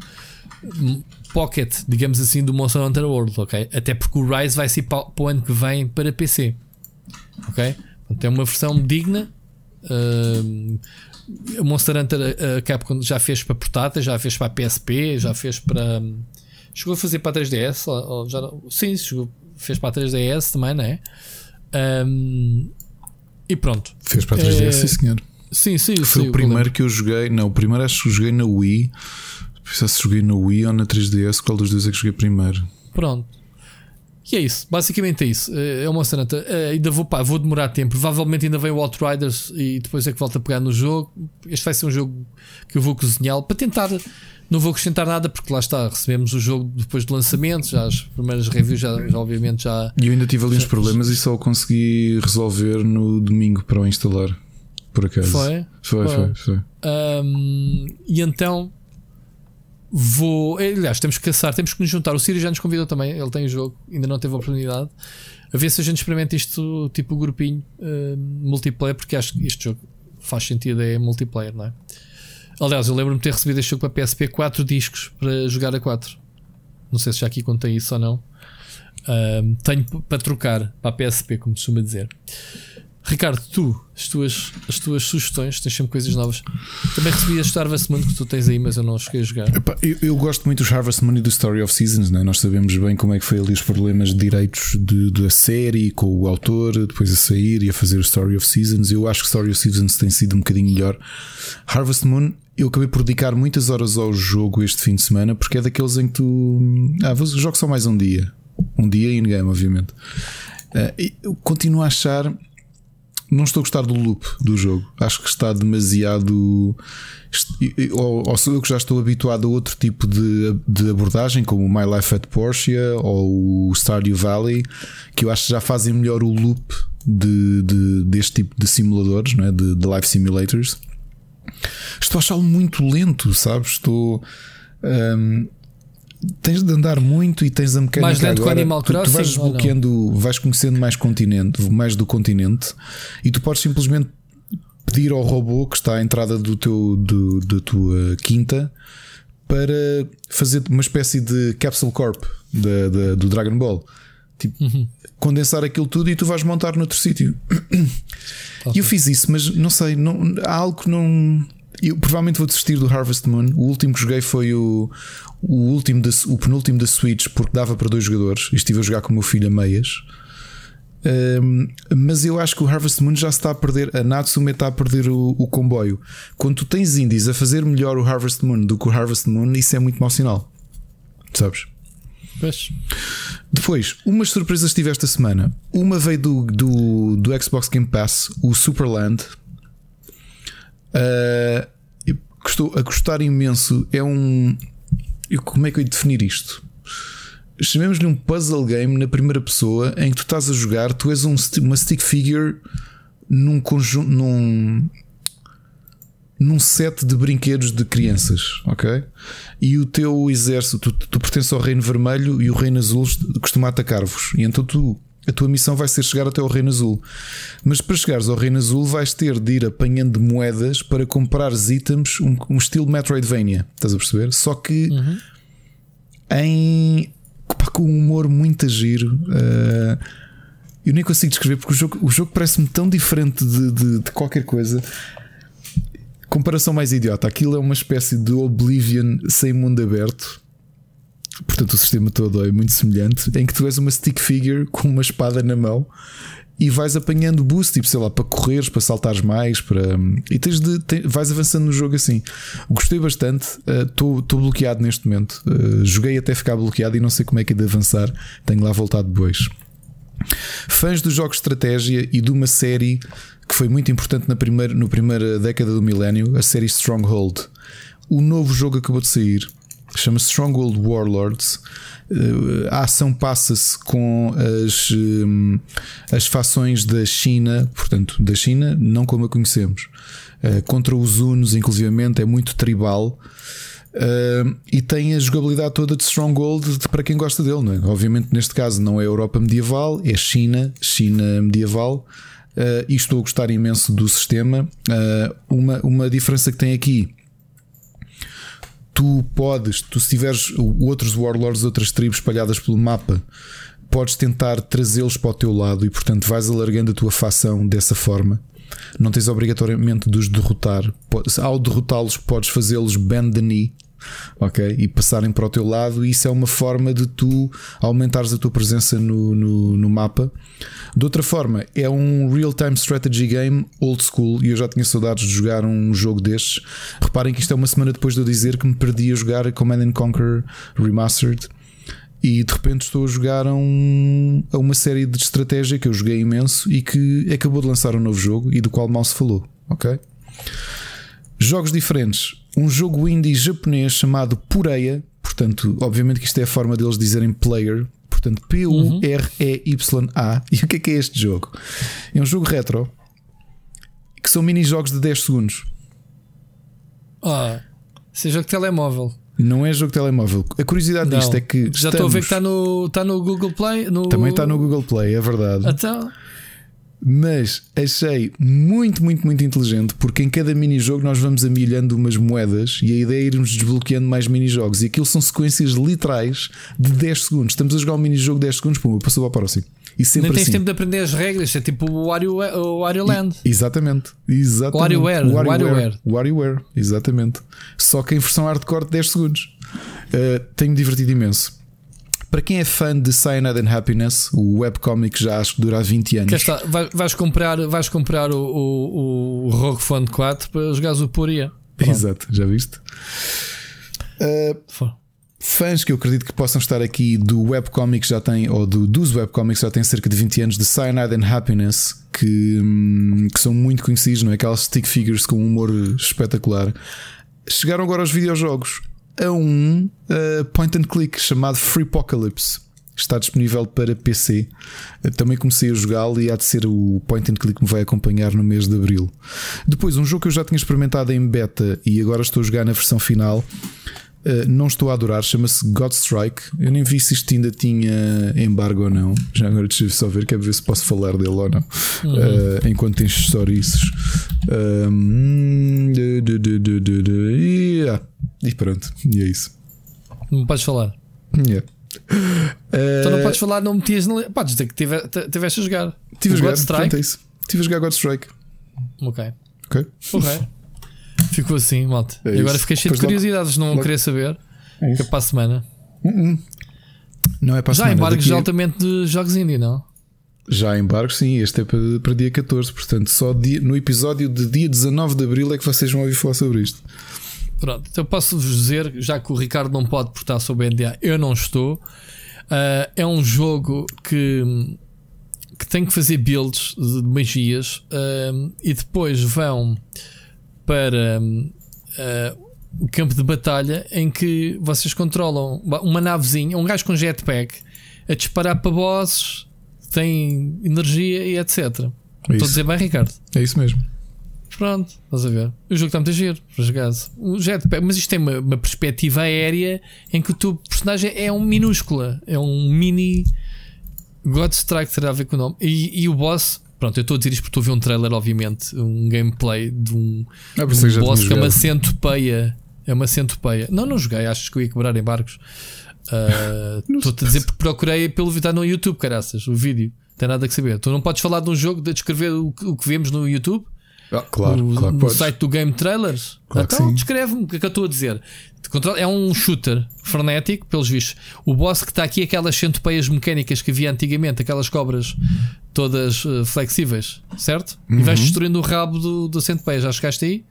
hum, pocket, digamos assim, do Monster Hunter World, ok? Até porque o Rise vai ser para, para o ano que vem para PC, ok? Portanto, é uma versão digna. Uh, Monster Hunter a- a Capcom já fez para portátil, já fez para a PSP, já fez para. Chegou a fazer para a 3DS? Ou, já sim, chegou, fez para a 3DS também, não é? Um, e pronto. Fez para a 3DS, É, sim senhor. Sim, sim, Foi sim, o primeiro que eu joguei. Não, o primeiro acho que joguei na Wii. Sei se joguei na Wii ou na 3DS. Qual dos dois é que joguei primeiro? Pronto. E é isso, basicamente é isso. É uma cena. eh, ainda vou, pá, vou demorar tempo. Provavelmente ainda vem o Outriders e depois é que volto a pegar no jogo. Este vai ser um jogo que eu vou cozinhá-lo para tentar. Não vou acrescentar nada porque lá está. Recebemos o jogo depois do lançamento. Já as primeiras reviews, já, já obviamente já. E eu ainda tive ali uns problemas e só o consegui resolver no domingo para o instalar. Por acaso. Foi? Foi, foi, foi. Um, e então vou. eh, Aliás, temos que caçar, temos que nos juntar. O Siri já nos convidou também, ele tem o jogo, ainda não teve a oportunidade. A ver se a gente experimenta isto tipo grupinho eh, multiplayer, porque acho que este jogo faz sentido, é multiplayer, não é? Aliás, eu lembro-me de ter recebido este jogo para PSP 4 discos para jogar a 4. Não sei se já aqui contei isso ou não. Um, tenho para trocar para a PSP, como costuma dizer. Ricardo, tu, as tuas, as tuas sugestões, tens sempre coisas novas. Também recebi este Harvest Moon que tu tens aí, mas eu não cheguei a jogar. Eu, eu gosto muito dos Harvest Moon e do Story of Seasons, né? nós sabemos bem como é que foi ali os problemas de direitos de- da série com o autor, depois a sair e a fazer o Story of Seasons. Eu acho que Story of Seasons tem sido um bocadinho melhor. Harvest Moon, eu acabei por dedicar muitas horas ao jogo este fim de semana, porque é daqueles em que tu. Ah, jogo só mais um dia. Um dia in-game, obviamente. E eu continuo a achar. Não estou a gostar do loop do jogo. Acho que está demasiado. Ou, ou sou eu que já estou habituado a outro tipo de, de abordagem, como o My Life at Porsche ou o Stardew Valley, que eu acho que já fazem melhor o loop de, de- deste tipo de simuladores, não é? de, de life simulators. Estou a achá-lo muito lento, sabes? Estou. hum, tens de andar muito e tens a mecânica Mais lento agora. Animal tu, tu vais Crossing, desbloqueando, vais conhecendo mais continente, mais do continente, e tu podes simplesmente pedir ao robô que está à entrada do teu, do, da tua quinta para fazer uma espécie de capsule corp da- da- do Dragon Ball. Tipo, condensar aquilo tudo e tu vais montar noutro sítio. [coughs] E eu fiz isso, mas não sei, não, há algo que não. Eu provavelmente vou desistir do Harvest Moon. O último que joguei foi o, o último da, o penúltimo da Switch, porque dava para dois jogadores. E estive a jogar com o meu filho a meias. Um, mas eu acho que o Harvest Moon já está a perder. A Natsume está a perder o, o comboio. Quando tu tens indies a fazer melhor o Harvest Moon do que o Harvest Moon, isso é muito mau sinal. Sabes? Pois. Depois, umas surpresas tive esta semana. Uma veio do, do, do Xbox Game Pass, o Superland. Uh, eu estou a gostar imenso. É um. eu- como é que eu ia definir isto? Chamemos-lhe um puzzle game na primeira pessoa em que tu estás a jogar, tu és um, uma stick figure num conjunto. num num set de brinquedos de crianças, ok? E o teu exército, tu, tu pertences ao Reino Vermelho e o Reino Azul costuma atacar-vos. E então tu, a tua missão vai ser chegar até ao Reino Azul. Mas para chegares ao Reino Azul vais ter de ir apanhando moedas para comprares itens, um, um estilo Metroidvania, estás a perceber? Só que em pá, com um humor muito a giro. eh, eu nem consigo descrever porque o jogo, o jogo parece-me tão diferente de, de- de qualquer coisa. Comparação mais idiota, aquilo é uma espécie de Oblivion sem mundo aberto. Portanto, o sistema todo é muito semelhante. Em que tu és uma stick figure com uma espada na mão e vais apanhando boost, tipo, sei lá, para correres, para saltares mais, para. E tens de. te- vais avançando no jogo assim. Gostei bastante, estou bloqueado neste momento. Uh, joguei até ficar bloqueado e não sei como é que é de avançar. Tenho lá voltado depois. Fãs dos jogos de estratégia e de uma série que foi muito importante na primeira, na primeira década do milénio, a série Stronghold. O novo jogo acabou de sair, chama-se Stronghold Warlords. Eh, A ação passa-se com as, hum, as fações da China, portanto, da China, não como a conhecemos, eh, contra os Hunos, inclusivamente, é muito tribal. Uh, e tem a jogabilidade toda de Stronghold de- para quem gosta dele, não é? Obviamente, neste caso, não é Europa medieval, é China, China medieval. Uh, e estou a gostar imenso do sistema. Uh, uma, uma diferença que tem aqui. Tu podes, tu se tiveres outros warlords, outras tribos espalhadas pelo mapa, podes tentar trazê-los para o teu lado e, portanto, vais alargando a tua facção dessa forma. Não tens obrigatoriamente de os derrotar. Ao derrotá-los, podes fazê-los bend the knee, ok? E passarem para o teu lado. E isso é uma forma de tu aumentares a tua presença no, no, no mapa. De outra forma, é um real-time strategy game old school. E eu já tinha saudades de jogar um jogo destes. Reparem que isto é uma semana depois de eu dizer que me perdi a jogar Command and Conquer Remastered. E de repente estou a jogar a, um- a uma série de estratégia que eu joguei imenso e que acabou de lançar um novo jogo e do qual mal se falou. Ok? Jogos diferentes. Um jogo indie japonês chamado Pureia. Portanto, obviamente que isto é a forma deles dizerem player. Portanto, P-U-R-E-Y-A. E o que é que é este jogo? É um jogo retro que são mini-jogos de 10 segundos. Ah, esse é jogo de telemóvel. Não é jogo de telemóvel. A curiosidade Não. disto é que. Já estou a ver que estamos- está no, está no Google Play. No... Também está no Google Play, é verdade. Então, Mas achei muito, muito, muito inteligente porque em cada mini-jogo nós vamos amilhando umas moedas e a ideia é irmos desbloqueando mais mini-jogos. E aquilo são sequências literais de 10 segundos. Estamos a jogar um mini-jogo 10 segundos, pum, passou para o próximo. E sempre Nem tens assim. tempo de aprender as regras, é tipo o Wario, o Wario Land. Exatamente, exatamente. WarioWare, WarioWare. WarioWare, exatamente. Só que em versão hardcore de 10 segundos. Uh, Tenho-me divertido imenso. Para quem é fã de Cyanide and Happiness, o webcomic já acho que dura há 20 anos. Está, vai- vais comprar, vais comprar o, o, o Rogue Fund 4 para jogares o Poria. Exato, já viste? Uh, fãs que eu acredito que possam estar aqui do webcomic já têm, ou do, dos webcomics já têm cerca de 20 anos, de Cyanide and Happiness, que, hum, que são muito conhecidos, não é? Aquelas stick figures com um humor espetacular. Chegaram agora aos videojogos a um uh, point and click chamado Free Apocalypse. Está disponível para PC. Eu Também comecei a jogá-lo e há de ser o point and click que me vai acompanhar no mês de abril. Depois, um jogo que eu já tinha experimentado em beta e agora estou a jogar na versão final. Uh, não estou a adorar, chama-se Godstrike. Eu nem vi se isto ainda tinha embargo ou não. Já agora deixa só ver, quero ver se posso falar dele ou não. Uhum. Uh, enquanto tens. Um, du- e pronto, e é isso. Não podes falar. Yeah. Então não Uh, podes falar, não metias. na Podes dizer que tive- te- tiveste a jogar. Tive a jogar, pronto, é isso. Tive a jogar Godstrike. Ok. Ok. Ok. Ficou assim, malta. É e agora fiquei cheio de Depois logo- curiosidades, não logo- querer saber. É isso. Que é para a semana. Uh-uh. Não é para a Já semana, embargos daqui altamente de jogos indie, não? Já embargos, sim. Este é para, para dia 14. Portanto, só dia- no episódio de dia 19 de abril é que vocês vão ouvir falar sobre isto. Pronto, então posso vos dizer, já que o Ricardo não pode portar sobre NDA, eu não estou. Ah, é um jogo que, que tem que fazer builds de magias ah, e depois vão para ah, o campo de batalha em que vocês controlam uma navezinha, um gajo com jetpack a disparar para bosses, tem energia e etc. Estou a dizer bem, Ricardo? É isso mesmo. Pronto, estás a ver? O jogo está muito a giro jogar o jetpack, mas isto tem uma, uma perspectiva aérea em que o teu personagem é um minúscula, é um mini Godstrike terá a ver com o nome. E, e o boss, pronto, eu estou a dizer isto porque estou a ver um trailer, obviamente, um gameplay de um, Ah, já um boss que é uma centopeia. É uma centopeia. Não, não joguei, achas que eu ia quebrar em barcos. Ah, [laughs] Estou-te a dizer porque procurei pelo vídeo no YouTube, caraças, o vídeo. Tem nada que saber. Tu não podes falar de um jogo de descrever o, que- o que vemos no YouTube? Ah, claro, no, claro podes. site do Game Trailers. Claro então descreve-me o que é que eu estou a dizer. É um shooter frenético, pelos vistos. O boss que está aqui é aquelas centopeias mecânicas que havia antigamente, aquelas cobras todas eh, flexíveis, certo? E vais Uhum. destruindo o rabo do, do centopeia. Já chegaste aí?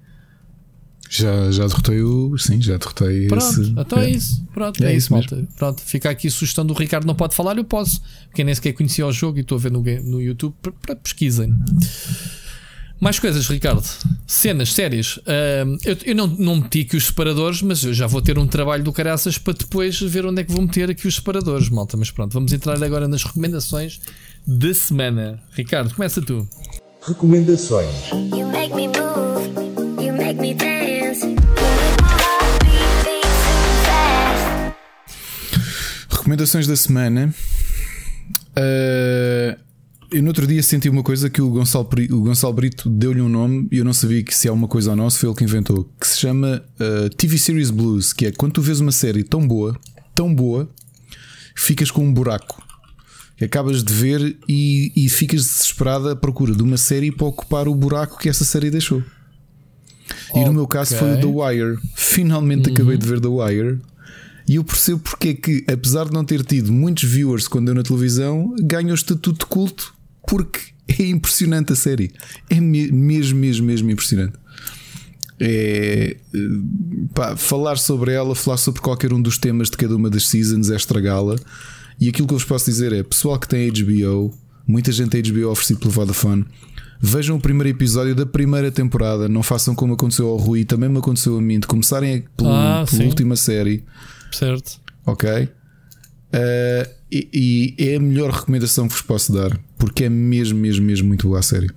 Já, já derrotei o. Sim, já derrotei Pronto, esse. então é, isso. Pronto, É é, isso malta. Pronto, fica aqui a sugestão do Ricardo. Não pode falar, eu posso. Porque nem sequer conhecia o jogo e estou a ver no, no YouTube. Para- pesquisem. Mais coisas, Ricardo. Cenas, séries. Ahm, eu eu não, não meti aqui os separadores, mas eu já vou ter um trabalho do caraças para depois ver onde é que vou meter aqui os separadores, malta. Mas pronto, vamos entrar agora nas recomendações da semana. Ricardo, começa tu. Recomendações. You make me move, you make me dance. Recomendações da semana. Ah, eu no outro dia senti uma coisa que o Gonçalo, o Gonçalo Brito deu-lhe um nome e eu não sabia que se é uma coisa ou não, se foi ele que inventou, que se chama ah, TV Series Blues, que é quando tu vês uma série tão boa, tão boa, ficas com um buraco. Que acabas de ver e, e ficas desesperada à procura de uma série para ocupar o buraco que essa série deixou. E no meu caso foi o The Wire. Finalmente acabei de ver The Wire. E eu percebo porque é que, apesar de não ter tido muitos viewers quando deu na televisão, ganha o estatuto de culto porque é impressionante a série. É me- mesmo, mesmo, mesmo impressionante. É, pá, falar sobre ela, falar sobre qualquer um dos temas de cada uma das seasons é estragá-la. E aquilo que eu vos posso dizer é: pessoal que tem HBO, muita gente tem HBO oferecido pelo Vodafone. Vejam o primeiro episódio da primeira temporada. Não façam como aconteceu ao Rui, também me aconteceu a mim, de começarem pelo- Ah, pela última série. Certo. Ok? Uh, e, e é a melhor recomendação que vos posso dar, porque é mesmo, mesmo, mesmo muito boa a série.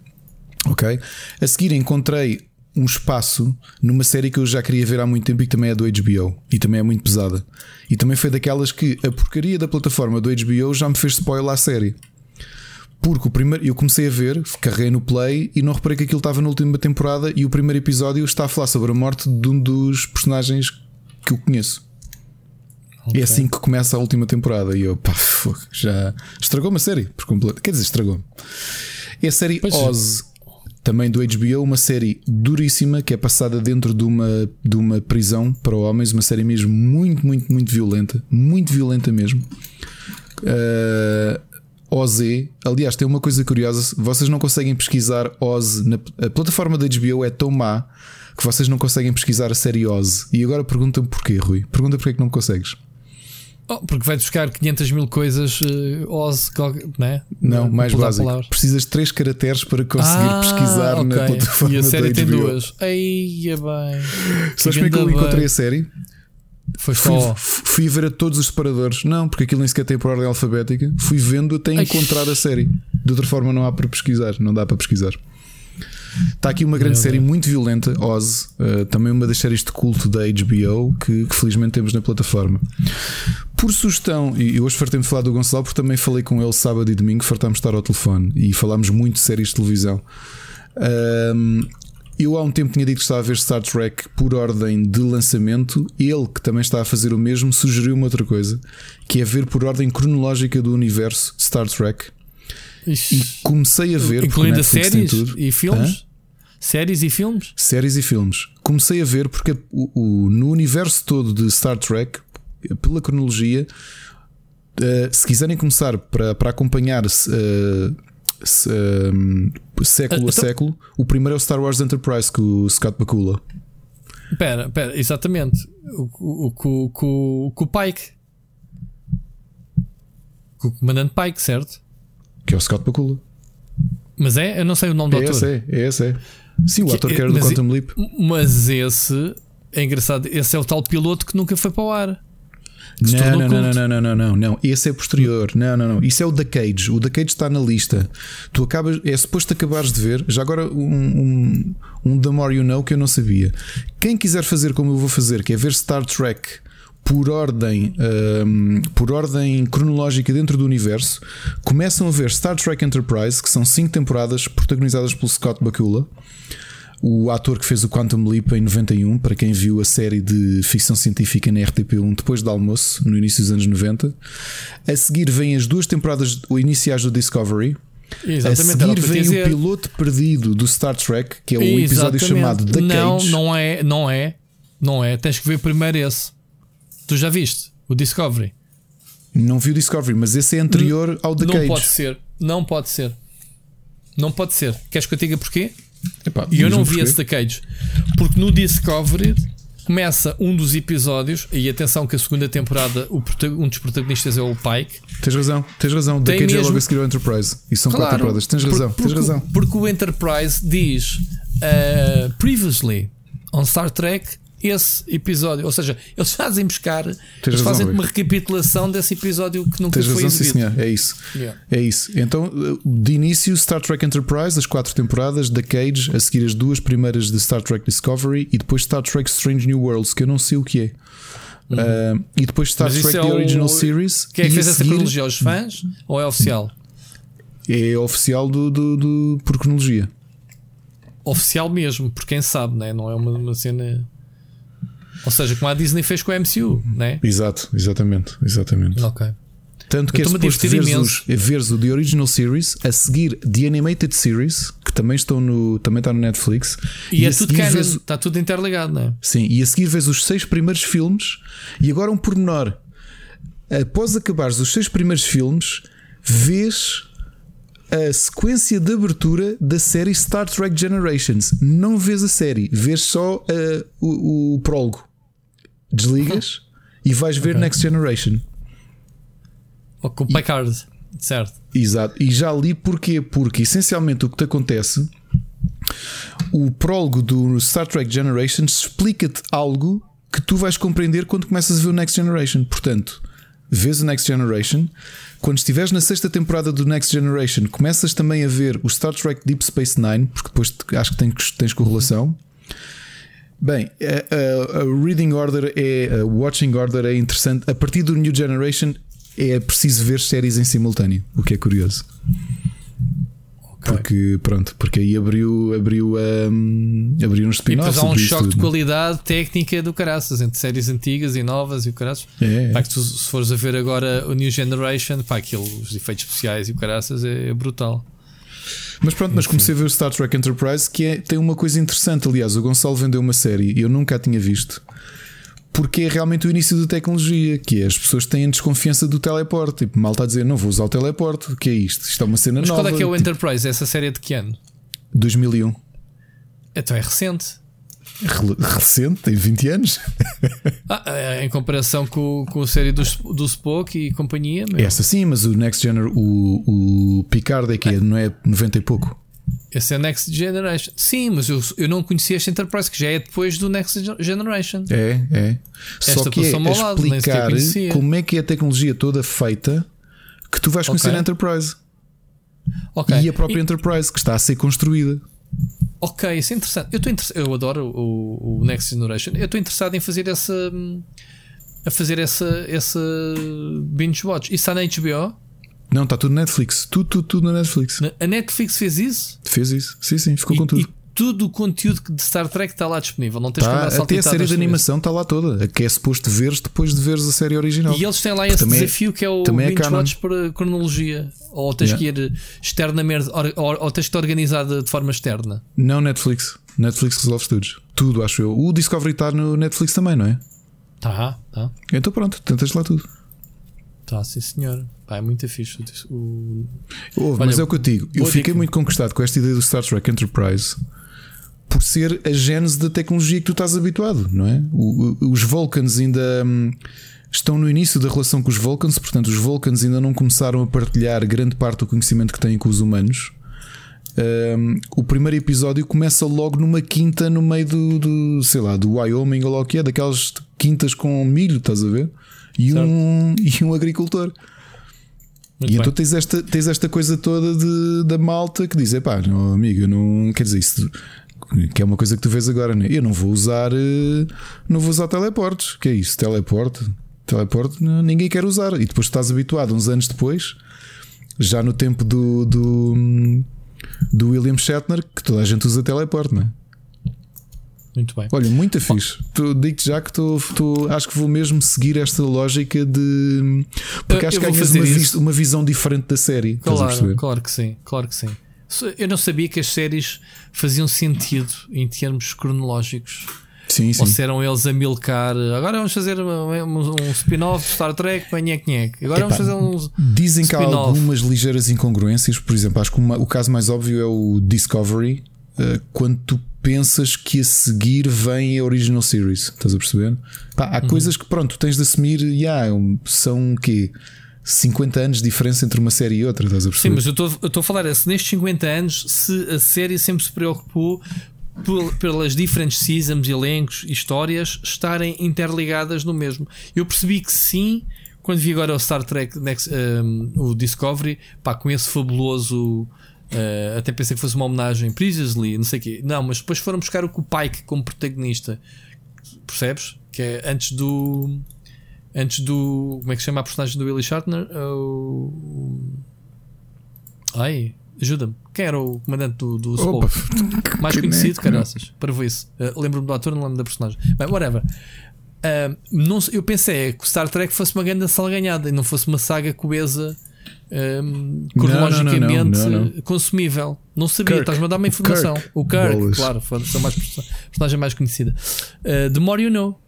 Ok? A seguir encontrei um espaço numa série que eu já queria ver há muito tempo e que também é do HBO e também é muito pesada. E também foi daquelas que a porcaria da plataforma do HBO já me fez spoiler à série. Porque o primeiro, eu comecei a ver, carreguei no play e não reparei que aquilo estava na última temporada e o primeiro episódio está a falar sobre a morte de um dos personagens que eu conheço. É assim que começa a última temporada. E eu, pá, já estragou-me a série por completo. Quer dizer, estragou-me. É a série Pois é. Oz, também do HBO, uma série duríssima que é passada dentro de uma, de uma prisão para homens, uma série mesmo muito, muito, muito violenta, muito violenta mesmo. Uh, OZ, aliás, tem uma coisa curiosa: vocês não conseguem pesquisar Oz, na, a plataforma da HBO é tão má que vocês não conseguem pesquisar a série Oz. E agora perguntam-me porquê, Rui? Pergunta porquê que não consegues. Oh, porque vai buscar 500 mil coisas, uh, Oz, qualquer- né? Não, mais básico. palavras. Precisas de três caracteres para conseguir Ah, pesquisar na ok. plataforma E a série tem HBO. duas. Aí é bem. Sabes como é que eu encontrei a série? Foi Fui, só. fui a ver a todos os separadores. Não, porque aquilo nem sequer tem por ordem alfabética. Fui vendo até Ai. encontrar a série. De outra forma, não há para pesquisar. Não dá para pesquisar. Está aqui uma grande Meu série Deus. muito violenta, Oz, uh, também uma das séries de culto da HBO que, que felizmente temos na plataforma. Por sugestão, e hoje fartei-me de falar do Gonçalo porque também falei com ele sábado e domingo, fartámos de estar ao telefone e falámos muito de séries de televisão. Um, eu há um tempo tinha dito que estava a ver Star Trek por ordem de lançamento. Ele, que também está a fazer o mesmo, sugeriu-me outra coisa, que é ver por ordem cronológica do universo Star Trek. Ixi. E comecei a ver, Incluindo tem séries e filmes? Hã? Séries e filmes? Séries e filmes. Comecei a ver porque o, o- no universo todo de Star Trek, pela cronologia, eh, se quiserem começar para, para acompanhar se, eh, se, eh, século Ah, a então- século, o primeiro é o Star Wars Enterprise com o Scott Bakula. Espera, espera, exatamente. O, o, o, Pike. Com o comandante Pike, certo? Que é o Scott Bakula. Mas é? Eu não sei o nome do É autor. esse, é, é esse, é. Sim, o ator que era do mas Quantum Leap. Mas esse é engraçado. Esse é o tal piloto que nunca foi para o ar. Não, não, não, não, não, não, não, não. Esse é posterior. Não, não, não. Isso é o da Cage. O da Cage está na lista. Tu acabas, é suposto acabares de ver. Já agora um, um, um The More You Know que eu não sabia. Quem quiser fazer como eu vou fazer, que é ver Star Trek por ordem, hum, por ordem cronológica dentro do universo, começam a ver Star Trek Enterprise, que são cinco temporadas protagonizadas pelo Scott Bakula o ator que fez o Quantum Leap em 91, para quem viu a série de ficção científica na RTP1 depois do almoço, no início dos anos 90. A seguir vêm as duas temporadas iniciais do Discovery. Exatamente, a seguir vem dizer. o piloto perdido do Star Trek, que é o episódio Exatamente. chamado The Não, Cage. não é, não é. Não é. Tens que ver primeiro esse. Tu já viste? O Discovery. Não vi o Discovery, mas esse é anterior ao The não Cage. pode ser. Não pode ser. Não pode ser. Queres que eu te diga porquê? Epá, E eu não vi porquê. esse da Cage. Porque no Discovery começa um dos episódios, e atenção que a segunda temporada o um dos protagonistas é o Pike. Tens razão, tens razão. The Tem Cage é mesmo- logo a seguir ao Enterprise. E são quatro Claro, temporadas. Tens razão, porque, tens razão. Porque o Enterprise diz uh, previously on Star Trek esse episódio. Ou seja, eles fazem buscar, eles razão, fazem Rui. uma recapitulação desse episódio que nunca Tens foi razão, sim, senhor. É isso. Yeah. É isso. Então, de início, Star Trek Enterprise, as quatro temporadas, da Cage, a seguir as duas primeiras de Star Trek Discovery e depois Star Trek Strange New Worlds, que eu não sei o que é. Ah, e depois Star Uhum. Mas Trek é The o- Original Series. Quem é que fez essa seguir cronologia? Os fãs? Ou é oficial? É oficial do, do, do- por cronologia. Oficial mesmo, por quem sabe, né? não é uma, uma cena. Ou seja, como a Disney fez com a MCU, né? Exato, exatamente. exatamente. Ok. Tanto que Eu é suposto veres, os, veres o The Original Series, a seguir The Animated Series, que também, estão no, também está no Netflix. E, é a tudo canon, vês- está tudo interligado, não é? Sim, e a seguir vês os seis primeiros filmes e agora um pormenor. Após acabares os seis primeiros filmes, vês a sequência de abertura da série Star Trek Generations. Não vês a série, vês só uh, o, o prólogo. Desligas e vais ver Ok. Next Generation. Ou com o certo? Exato. E já li porquê? Porque essencialmente o que te acontece, o prólogo do Star Trek Generations explica-te algo que tu vais compreender quando começas a ver o Next Generation. Portanto, vês o Next Generation. Quando estiveres na sexta temporada do Next Generation, começas também a ver o Star Trek Deep Space Nine, porque depois acho que tens, tens correlação. Bem, a, a- a reading order é a watching order é interessante. A partir do New Generation é preciso ver séries em simultâneo, o que é curioso. Porque, pronto, porque aí abriu, abriu, um, abriu uns E depois há um choque de né? qualidade técnica do caraças entre séries antigas e novas e o caraças. É, é. Pá, que tu, se fores a ver agora o New Generation, pá, aquilo, os efeitos especiais e o caraças é, é brutal. Mas pronto, mas comecei a ver o Star Trek Enterprise que é, tem uma coisa interessante. Aliás, o Gonçalo vendeu uma série e eu nunca a tinha visto. Porque é realmente o início da tecnologia, que é as pessoas têm desconfiança do teleporte. Tipo, mal está a dizer, não vou usar o teleporte. O que é isto? Isto é uma cena Mas nova. qual é que é o tipo, Enterprise? Essa série é de que ano? 2001. Então é recente. Recente, tem 20 anos. [laughs] Ah, é, em comparação com, com a série do, do Spock e companhia. meu. Essa sim, mas o Next Gener, o, o Picard é que é, não é 90 e pouco. Esse é Next Generation. Sim, mas eu, eu não conhecia este Enterprise, que já é depois do Next Gen- Generation. É, é. Só Esta que é ao lado, explicar como é que é a tecnologia toda feita que tu vais conhecer Ok. a Enterprise. Ok. E a própria Enterprise que está a ser construída. Ok, isso é interessante. Eu, estou interess- eu adoro o, o Next Generation. Eu estou interessado em fazer essa. A fazer essa, essa binge watch. Isso está na HBO? Não, está tudo na Netflix. Tudo, tudo, tudo na Netflix. A Netflix fez isso? Fez isso. Sim, sim, ficou E, com tudo. Todo o conteúdo de Star Trek está lá disponível. Não tens que andar Tá, até a série de animação está lá toda. Que é suposto veres depois de veres a série original. E eles têm lá esse Também é- desafio que é o é binge canon. watch por cronologia. Ou tens Yeah. que ir externamente, ou, ou, ou tens que te organizar de, de forma externa. Não Netflix. Netflix resolve tudo. Tudo, acho eu. O Discovery está no Netflix também, não é? Tá, tá. Então pronto, tentas lá tudo. Tá, sim senhor. Pá, é muito fixe. O... Ouve, Olha, mas é o que eu digo. Eu fiquei dica. muito conquistado com esta ideia do Star Trek Enterprise por ser a gênese da tecnologia que tu estás habituado, não é? O- o- os Vulcans ainda hum, estão no início da relação com os Vulcans, portanto, os Vulcans ainda não começaram a partilhar grande parte do conhecimento que têm com os humanos. Hum, o primeiro episódio começa logo numa quinta no meio do, do sei lá, do Wyoming ou lá o que é, daquelas quintas com milho, estás a ver? E, um, [laughs] e um agricultor. Muito e então tens esta, tens esta coisa toda de, da malta que diz: pá, não, amigo, não quer dizer isso. Que é uma coisa que tu vês agora, né? Eu não vou usar, eh, não vou usar teleportes. Que é isso? Teleporte, teleporte, ninguém quer usar. E depois estás habituado, uns anos depois, já no tempo do, do, do William Shatner, que toda a gente usa teleporte, não é? Muito bem. Olha, muito fixe. Digo-te já que tô, tô- acho que vou mesmo seguir esta lógica de. Porque Eu- acho eu que ganhas uma, vis- uma visão diferente da série. Claro, claro que sim, claro que sim. Eu não sabia que as séries faziam sentido em termos cronológicos. Sim, sim. Ou se eram eles a milcar. Agora vamos fazer um, um spin-off de Star Trek, nhec. Agora Epá, vamos fazer um. Dizem que há algumas ligeiras incongruências, por exemplo, acho que uma- o caso mais óbvio é o Discovery, eh, quando tu pensas que a seguir vem a Original Series, estás a perceber? Pá, Uhum. há coisas que pronto, tens de assumir, yeah, um- são o quê? 50 anos de diferença entre uma série e outra, estás a Sim, perceber? mas eu estou a falar é se nestes 50 anos se a série sempre se preocupou pel- pelas diferentes seasons, elencos e histórias estarem interligadas no mesmo. Eu percebi que sim, quando vi agora o Star Trek Next, um, o Discovery, pá, com esse fabuloso. uh, até pensei que fosse uma homenagem Previously, não sei o quê. Não, mas depois foram buscar o Pike como protagonista, percebes? Que é antes do. Antes do. Como é que se chama a personagem do Willie Shatner? O- Ai, ajuda-me. Quem era o comandante do, do Opa? [laughs] Mais conhecido, caraças. Para ver isso. Uh, lembro-me do ator, não lembro da personagem. Bem, whatever. Uh, não, eu pensei que o Star Trek fosse uma grande salganhada e não fosse uma saga coesa. um, cronologicamente não, não, não, consumível. Não sabia, estás-me a dar uma informação. Kirk. O Kirk, Bolas. claro, foi a mais, personagem mais conhecida. Uh, the More You Know.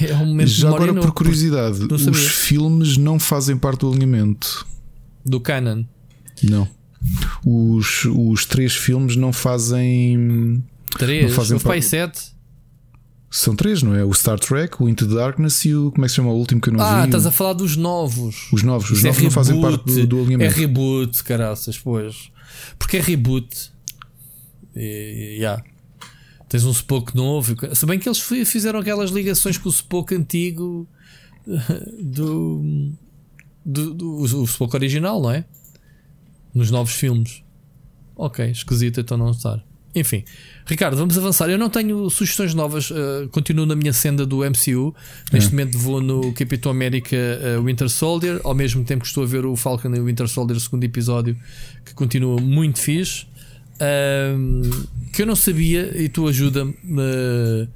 É um momento Já agora, por curiosidade, os filmes não fazem parte do alinhamento. do Canon. Não. Os, os três filmes não fazem. Três, Não fazem pai sete. São três, não é? O Star Trek, o Into the Darkness e o. Como é que se chama o último que eu não Ah, vi? estás O- a falar dos novos. Os novos. Os Isso é novos não fazem parte reboot. do, do É alinhamento. reboot, caraças, pois. Porque é reboot. E, yeah. Tens um Spock novo. Se bem que eles fi- fizeram aquelas ligações com o Spock antigo [laughs] do. do, do o Spock original, não é? Nos novos filmes. Ok, esquisito então não estar. Enfim, Ricardo, vamos avançar. Eu não tenho sugestões novas, uh, continuo na minha senda do MCU. Neste É. momento vou no Capitão América uh, Winter Soldier, ao mesmo tempo que estou a ver o Falcon e o Winter Soldier, segundo episódio, que continua muito fixe. Que eu não sabia e tu ajuda-me. uh,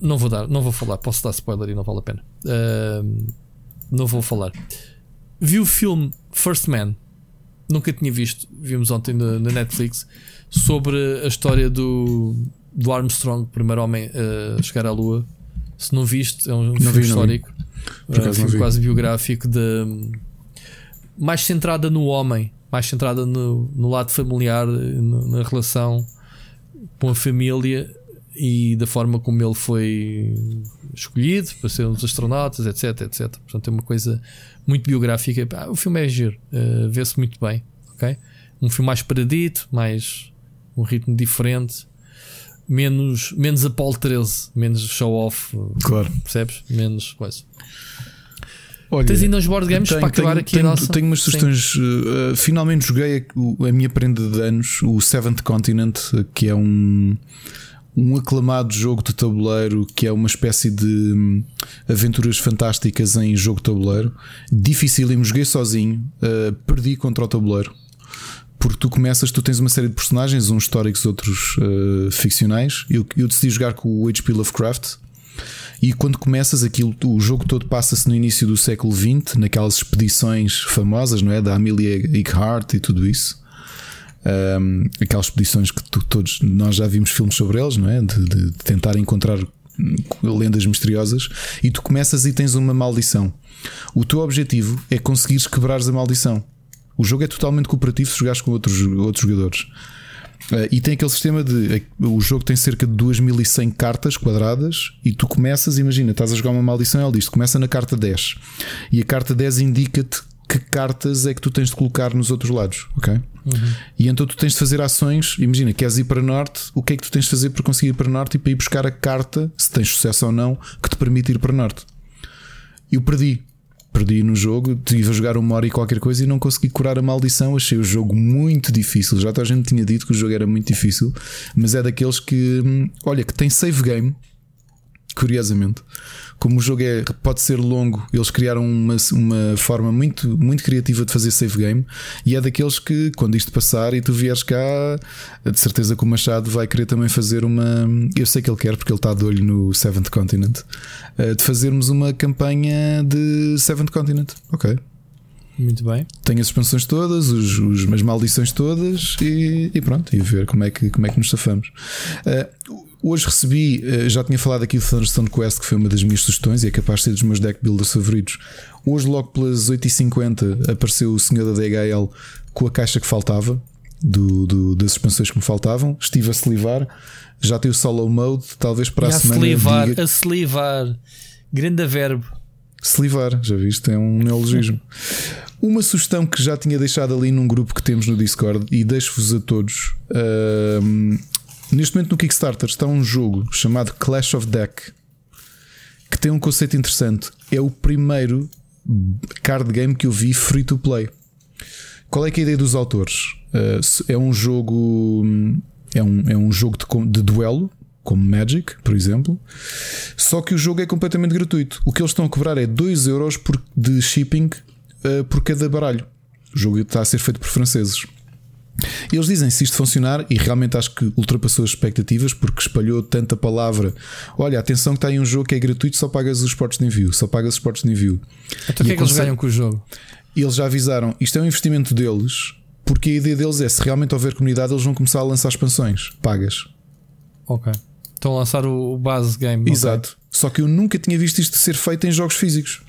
não vou dar, não vou falar, posso dar spoiler e não vale a pena. Não vou falar. Vi o filme First Man, nunca tinha visto, vimos ontem na, na Netflix, sobre a história do, do Armstrong, primeiro homem a chegar à Lua. Se não viste, é um filme vi, não histórico, um não filme vi. quase biográfico de mais centrada no homem, mais centrada no, no lado familiar, no- na relação com a família e da forma como ele foi escolhido para ser um dos astronautas, etc, etc. Portanto, é uma coisa muito biográfica. Ah, o filme é giro, eh, vê-se muito bem, ok? Um filme mais paradito, mais um ritmo diferente, menos, menos Apollo 13, menos show-off, Claro. percebes? Menos coisa. Olha, Tens ainda uns board games para acabar aqui a tenho, nossa? tenho umas sugestões. uh, finalmente joguei a, a minha prenda de anos, o Seventh Continent, que é um, um aclamado jogo de tabuleiro, que é uma espécie de hum, aventuras fantásticas em jogo de tabuleiro. Dificílimo, joguei sozinho, uh, perdi contra o tabuleiro. Porque tu começas, tu tens uma série de personagens, uns históricos, outros uh, ficcionais. Eu, eu decidi jogar com o H.P. Lovecraft. E quando começas aquilo, o jogo todo passa-se no início do século XX, naquelas expedições famosas, não é? Da Amelia Earhart e tudo isso. Um, aquelas expedições que tu- todos nós já vimos filmes sobre eles, não é? De, de- tentar encontrar lendas misteriosas. E tu começas e tens uma maldição. O teu objetivo é conseguires quebrares a maldição. O jogo é totalmente cooperativo se jogares com outros, outros jogadores. Uh, e tem aquele sistema de. eh, O jogo tem cerca de 2100 cartas quadradas e tu começas, imagina, estás a jogar uma maldição, ele diz: começa na carta 10 e a carta 10 indica-te que cartas é que tu tens de colocar nos outros lados, ok? E então tu tens de fazer ações. Imagina, queres ir para norte, o que é que tu tens de fazer para conseguir ir para norte e para ir buscar a carta, se tens sucesso ou não, que te permite ir para norte. Eu perdi. Perdi no jogo, estive a jogar uma hora e qualquer coisa e não consegui curar a maldição. Achei o jogo muito difícil. Já toda a gente tinha dito que o jogo era muito difícil, mas é daqueles que, hum, olha, que tem save game. Curiosamente, como o jogo é, pode ser longo, eles criaram uma, uma forma muito, muito criativa de fazer save game. E é daqueles que, quando isto passar e tu vieres cá, de certeza que o Machado vai querer também fazer uma. Eu sei que ele quer, porque ele está de olho no Seventh Continent, eh, de fazermos uma campanha de Seventh Continent. Ok. Muito bem. Tem as expansões todas, os, os- as maldições todas e, e pronto, e ver como é que, como é que nos safamos. Eh, hoje recebi, eh, já tinha falado aqui do Thunderstone Quest, que foi uma das minhas sugestões e é capaz de ser dos meus deck builders favoritos. Hoje, logo pelas 8h50, apareceu o senhor da DHL com a caixa que faltava, do, do- das expansões que me faltavam. Estive a salivar, já tem o solo mode, talvez para e a a semana. salivar, diga- a salivar. Grande verbo. Salivar, já viste? É um neologismo. [laughs] Uma sugestão que já tinha deixado ali num grupo que temos no Discord e deixo-vos a todos. Neste momento no Kickstarter está um jogo chamado Clash of Deck que tem um conceito interessante. É o primeiro card game que eu vi free to play. Qual é é a ideia dos autores? Se- é um jogo. É um, é um jogo de, de duelo, como Magic, por exemplo. Só que o jogo é completamente gratuito. O que eles estão a cobrar é 2€ euros por, de shipping uh, por cada baralho. O jogo está a ser feito por franceses. Eles dizem se isto funcionar, e realmente acho que ultrapassou as expectativas porque espalhou tanta palavra. Olha, atenção que está aí um jogo que é gratuito, só pagas os portos de envio, só pagas os portos de envio. Então o que E é que eles ganham com o jogo? eles já avisaram, isto é um investimento deles, porque a ideia deles é se realmente houver comunidade, eles vão começar a lançar expansões pagas. Ok. Estão a lançar o, base game. Exato. Só que eu nunca tinha visto isto ser feito em jogos físicos.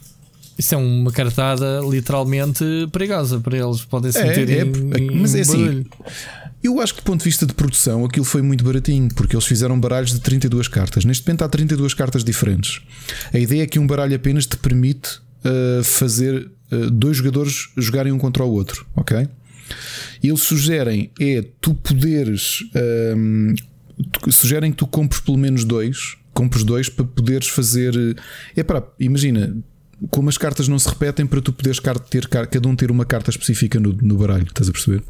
Isso é uma cartada literalmente perigosa para eles. Podem se É, meter é, em, em mas é assim. barulho. Eu acho que do ponto de vista de produção aquilo foi muito baratinho, porque eles fizeram baralhos de 32 cartas. Neste momento há 32 cartas diferentes. A ideia é que um baralho apenas te permite uh, fazer uh, dois jogadores jogarem um contra o outro, ok? Eles sugerem é tu poderes um, tu- sugerem que tu compres pelo menos dois, compres dois para poderes fazer. É para imagina, como as cartas não se repetem, para tu poderes ter cada um ter uma carta específica no, no baralho, estás a perceber?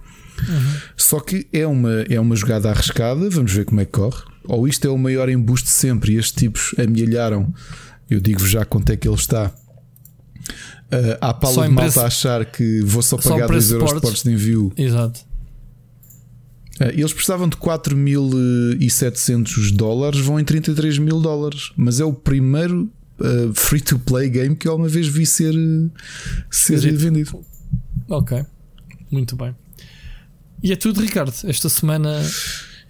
Só que é uma, é uma jogada arriscada, vamos ver como é que corre. Ou isto é o maior embuste de sempre e estes tipos amealharam. Eu digo-vos já quanto é que ele está. Uh, à pala Só de malta preço- achar que vou só pagar preço 2 euros de portes de envio. Exato. Uh, eles precisavam de 4.700 dólares, vão em 33 mil dólares. Mas é o primeiro uh, free-to-play game que eu alguma vez vi ser, uh, ser Giro. vendido. Ok. Muito bem. E é tudo, Ricardo. Esta semana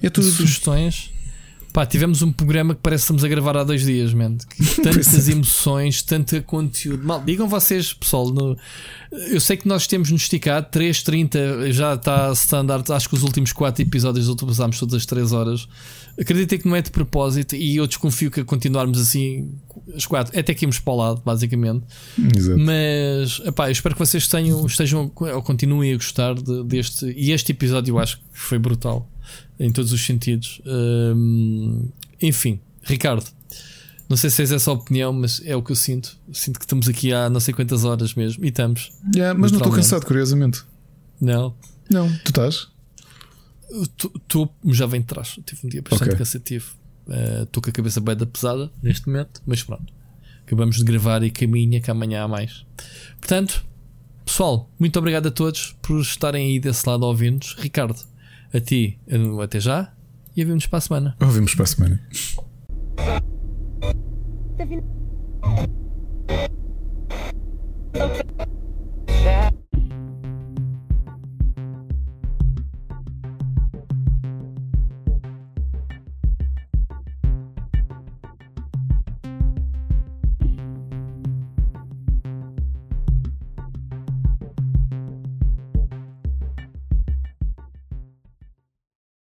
É tudo. sugestões. Pá, tivemos um programa que parece que estamos a gravar há dois dias, man. [laughs] Tantas emoções, tanto conteúdo. Mal, digam vocês, pessoal. no- eu sei que nós temos nos esticado 3.30 já está standard. Acho que os últimos 4 episódios ultrapassámos todas as 3 horas. Acreditem que não é de propósito e eu desconfio que a continuarmos assim, as 4, até que íamos para o lado, basicamente. Exato. Mas epá, eu espero que vocês tenham, estejam ou continuem a gostar de- deste. E este episódio eu acho que foi brutal em todos os sentidos. Hum, enfim, Ricardo, não sei se tens essa opinião, mas é o que eu sinto. Sinto que estamos aqui há não sei quantas horas mesmo. E estamos. Yeah, mas não estou cansado, curiosamente. Não. Não, tu estás? Estou já vem de trás. Tive um dia bastante okay. cansativo. Estou uh, com a cabeça bem da pesada neste momento, mas pronto. Acabamos de gravar e caminha que amanhã há mais. Portanto, pessoal, muito obrigado a todos por estarem aí desse lado a ouvir-nos. Ricardo, a ti, até já e ouvimos para a semana. Ouvimos para a semana. Tá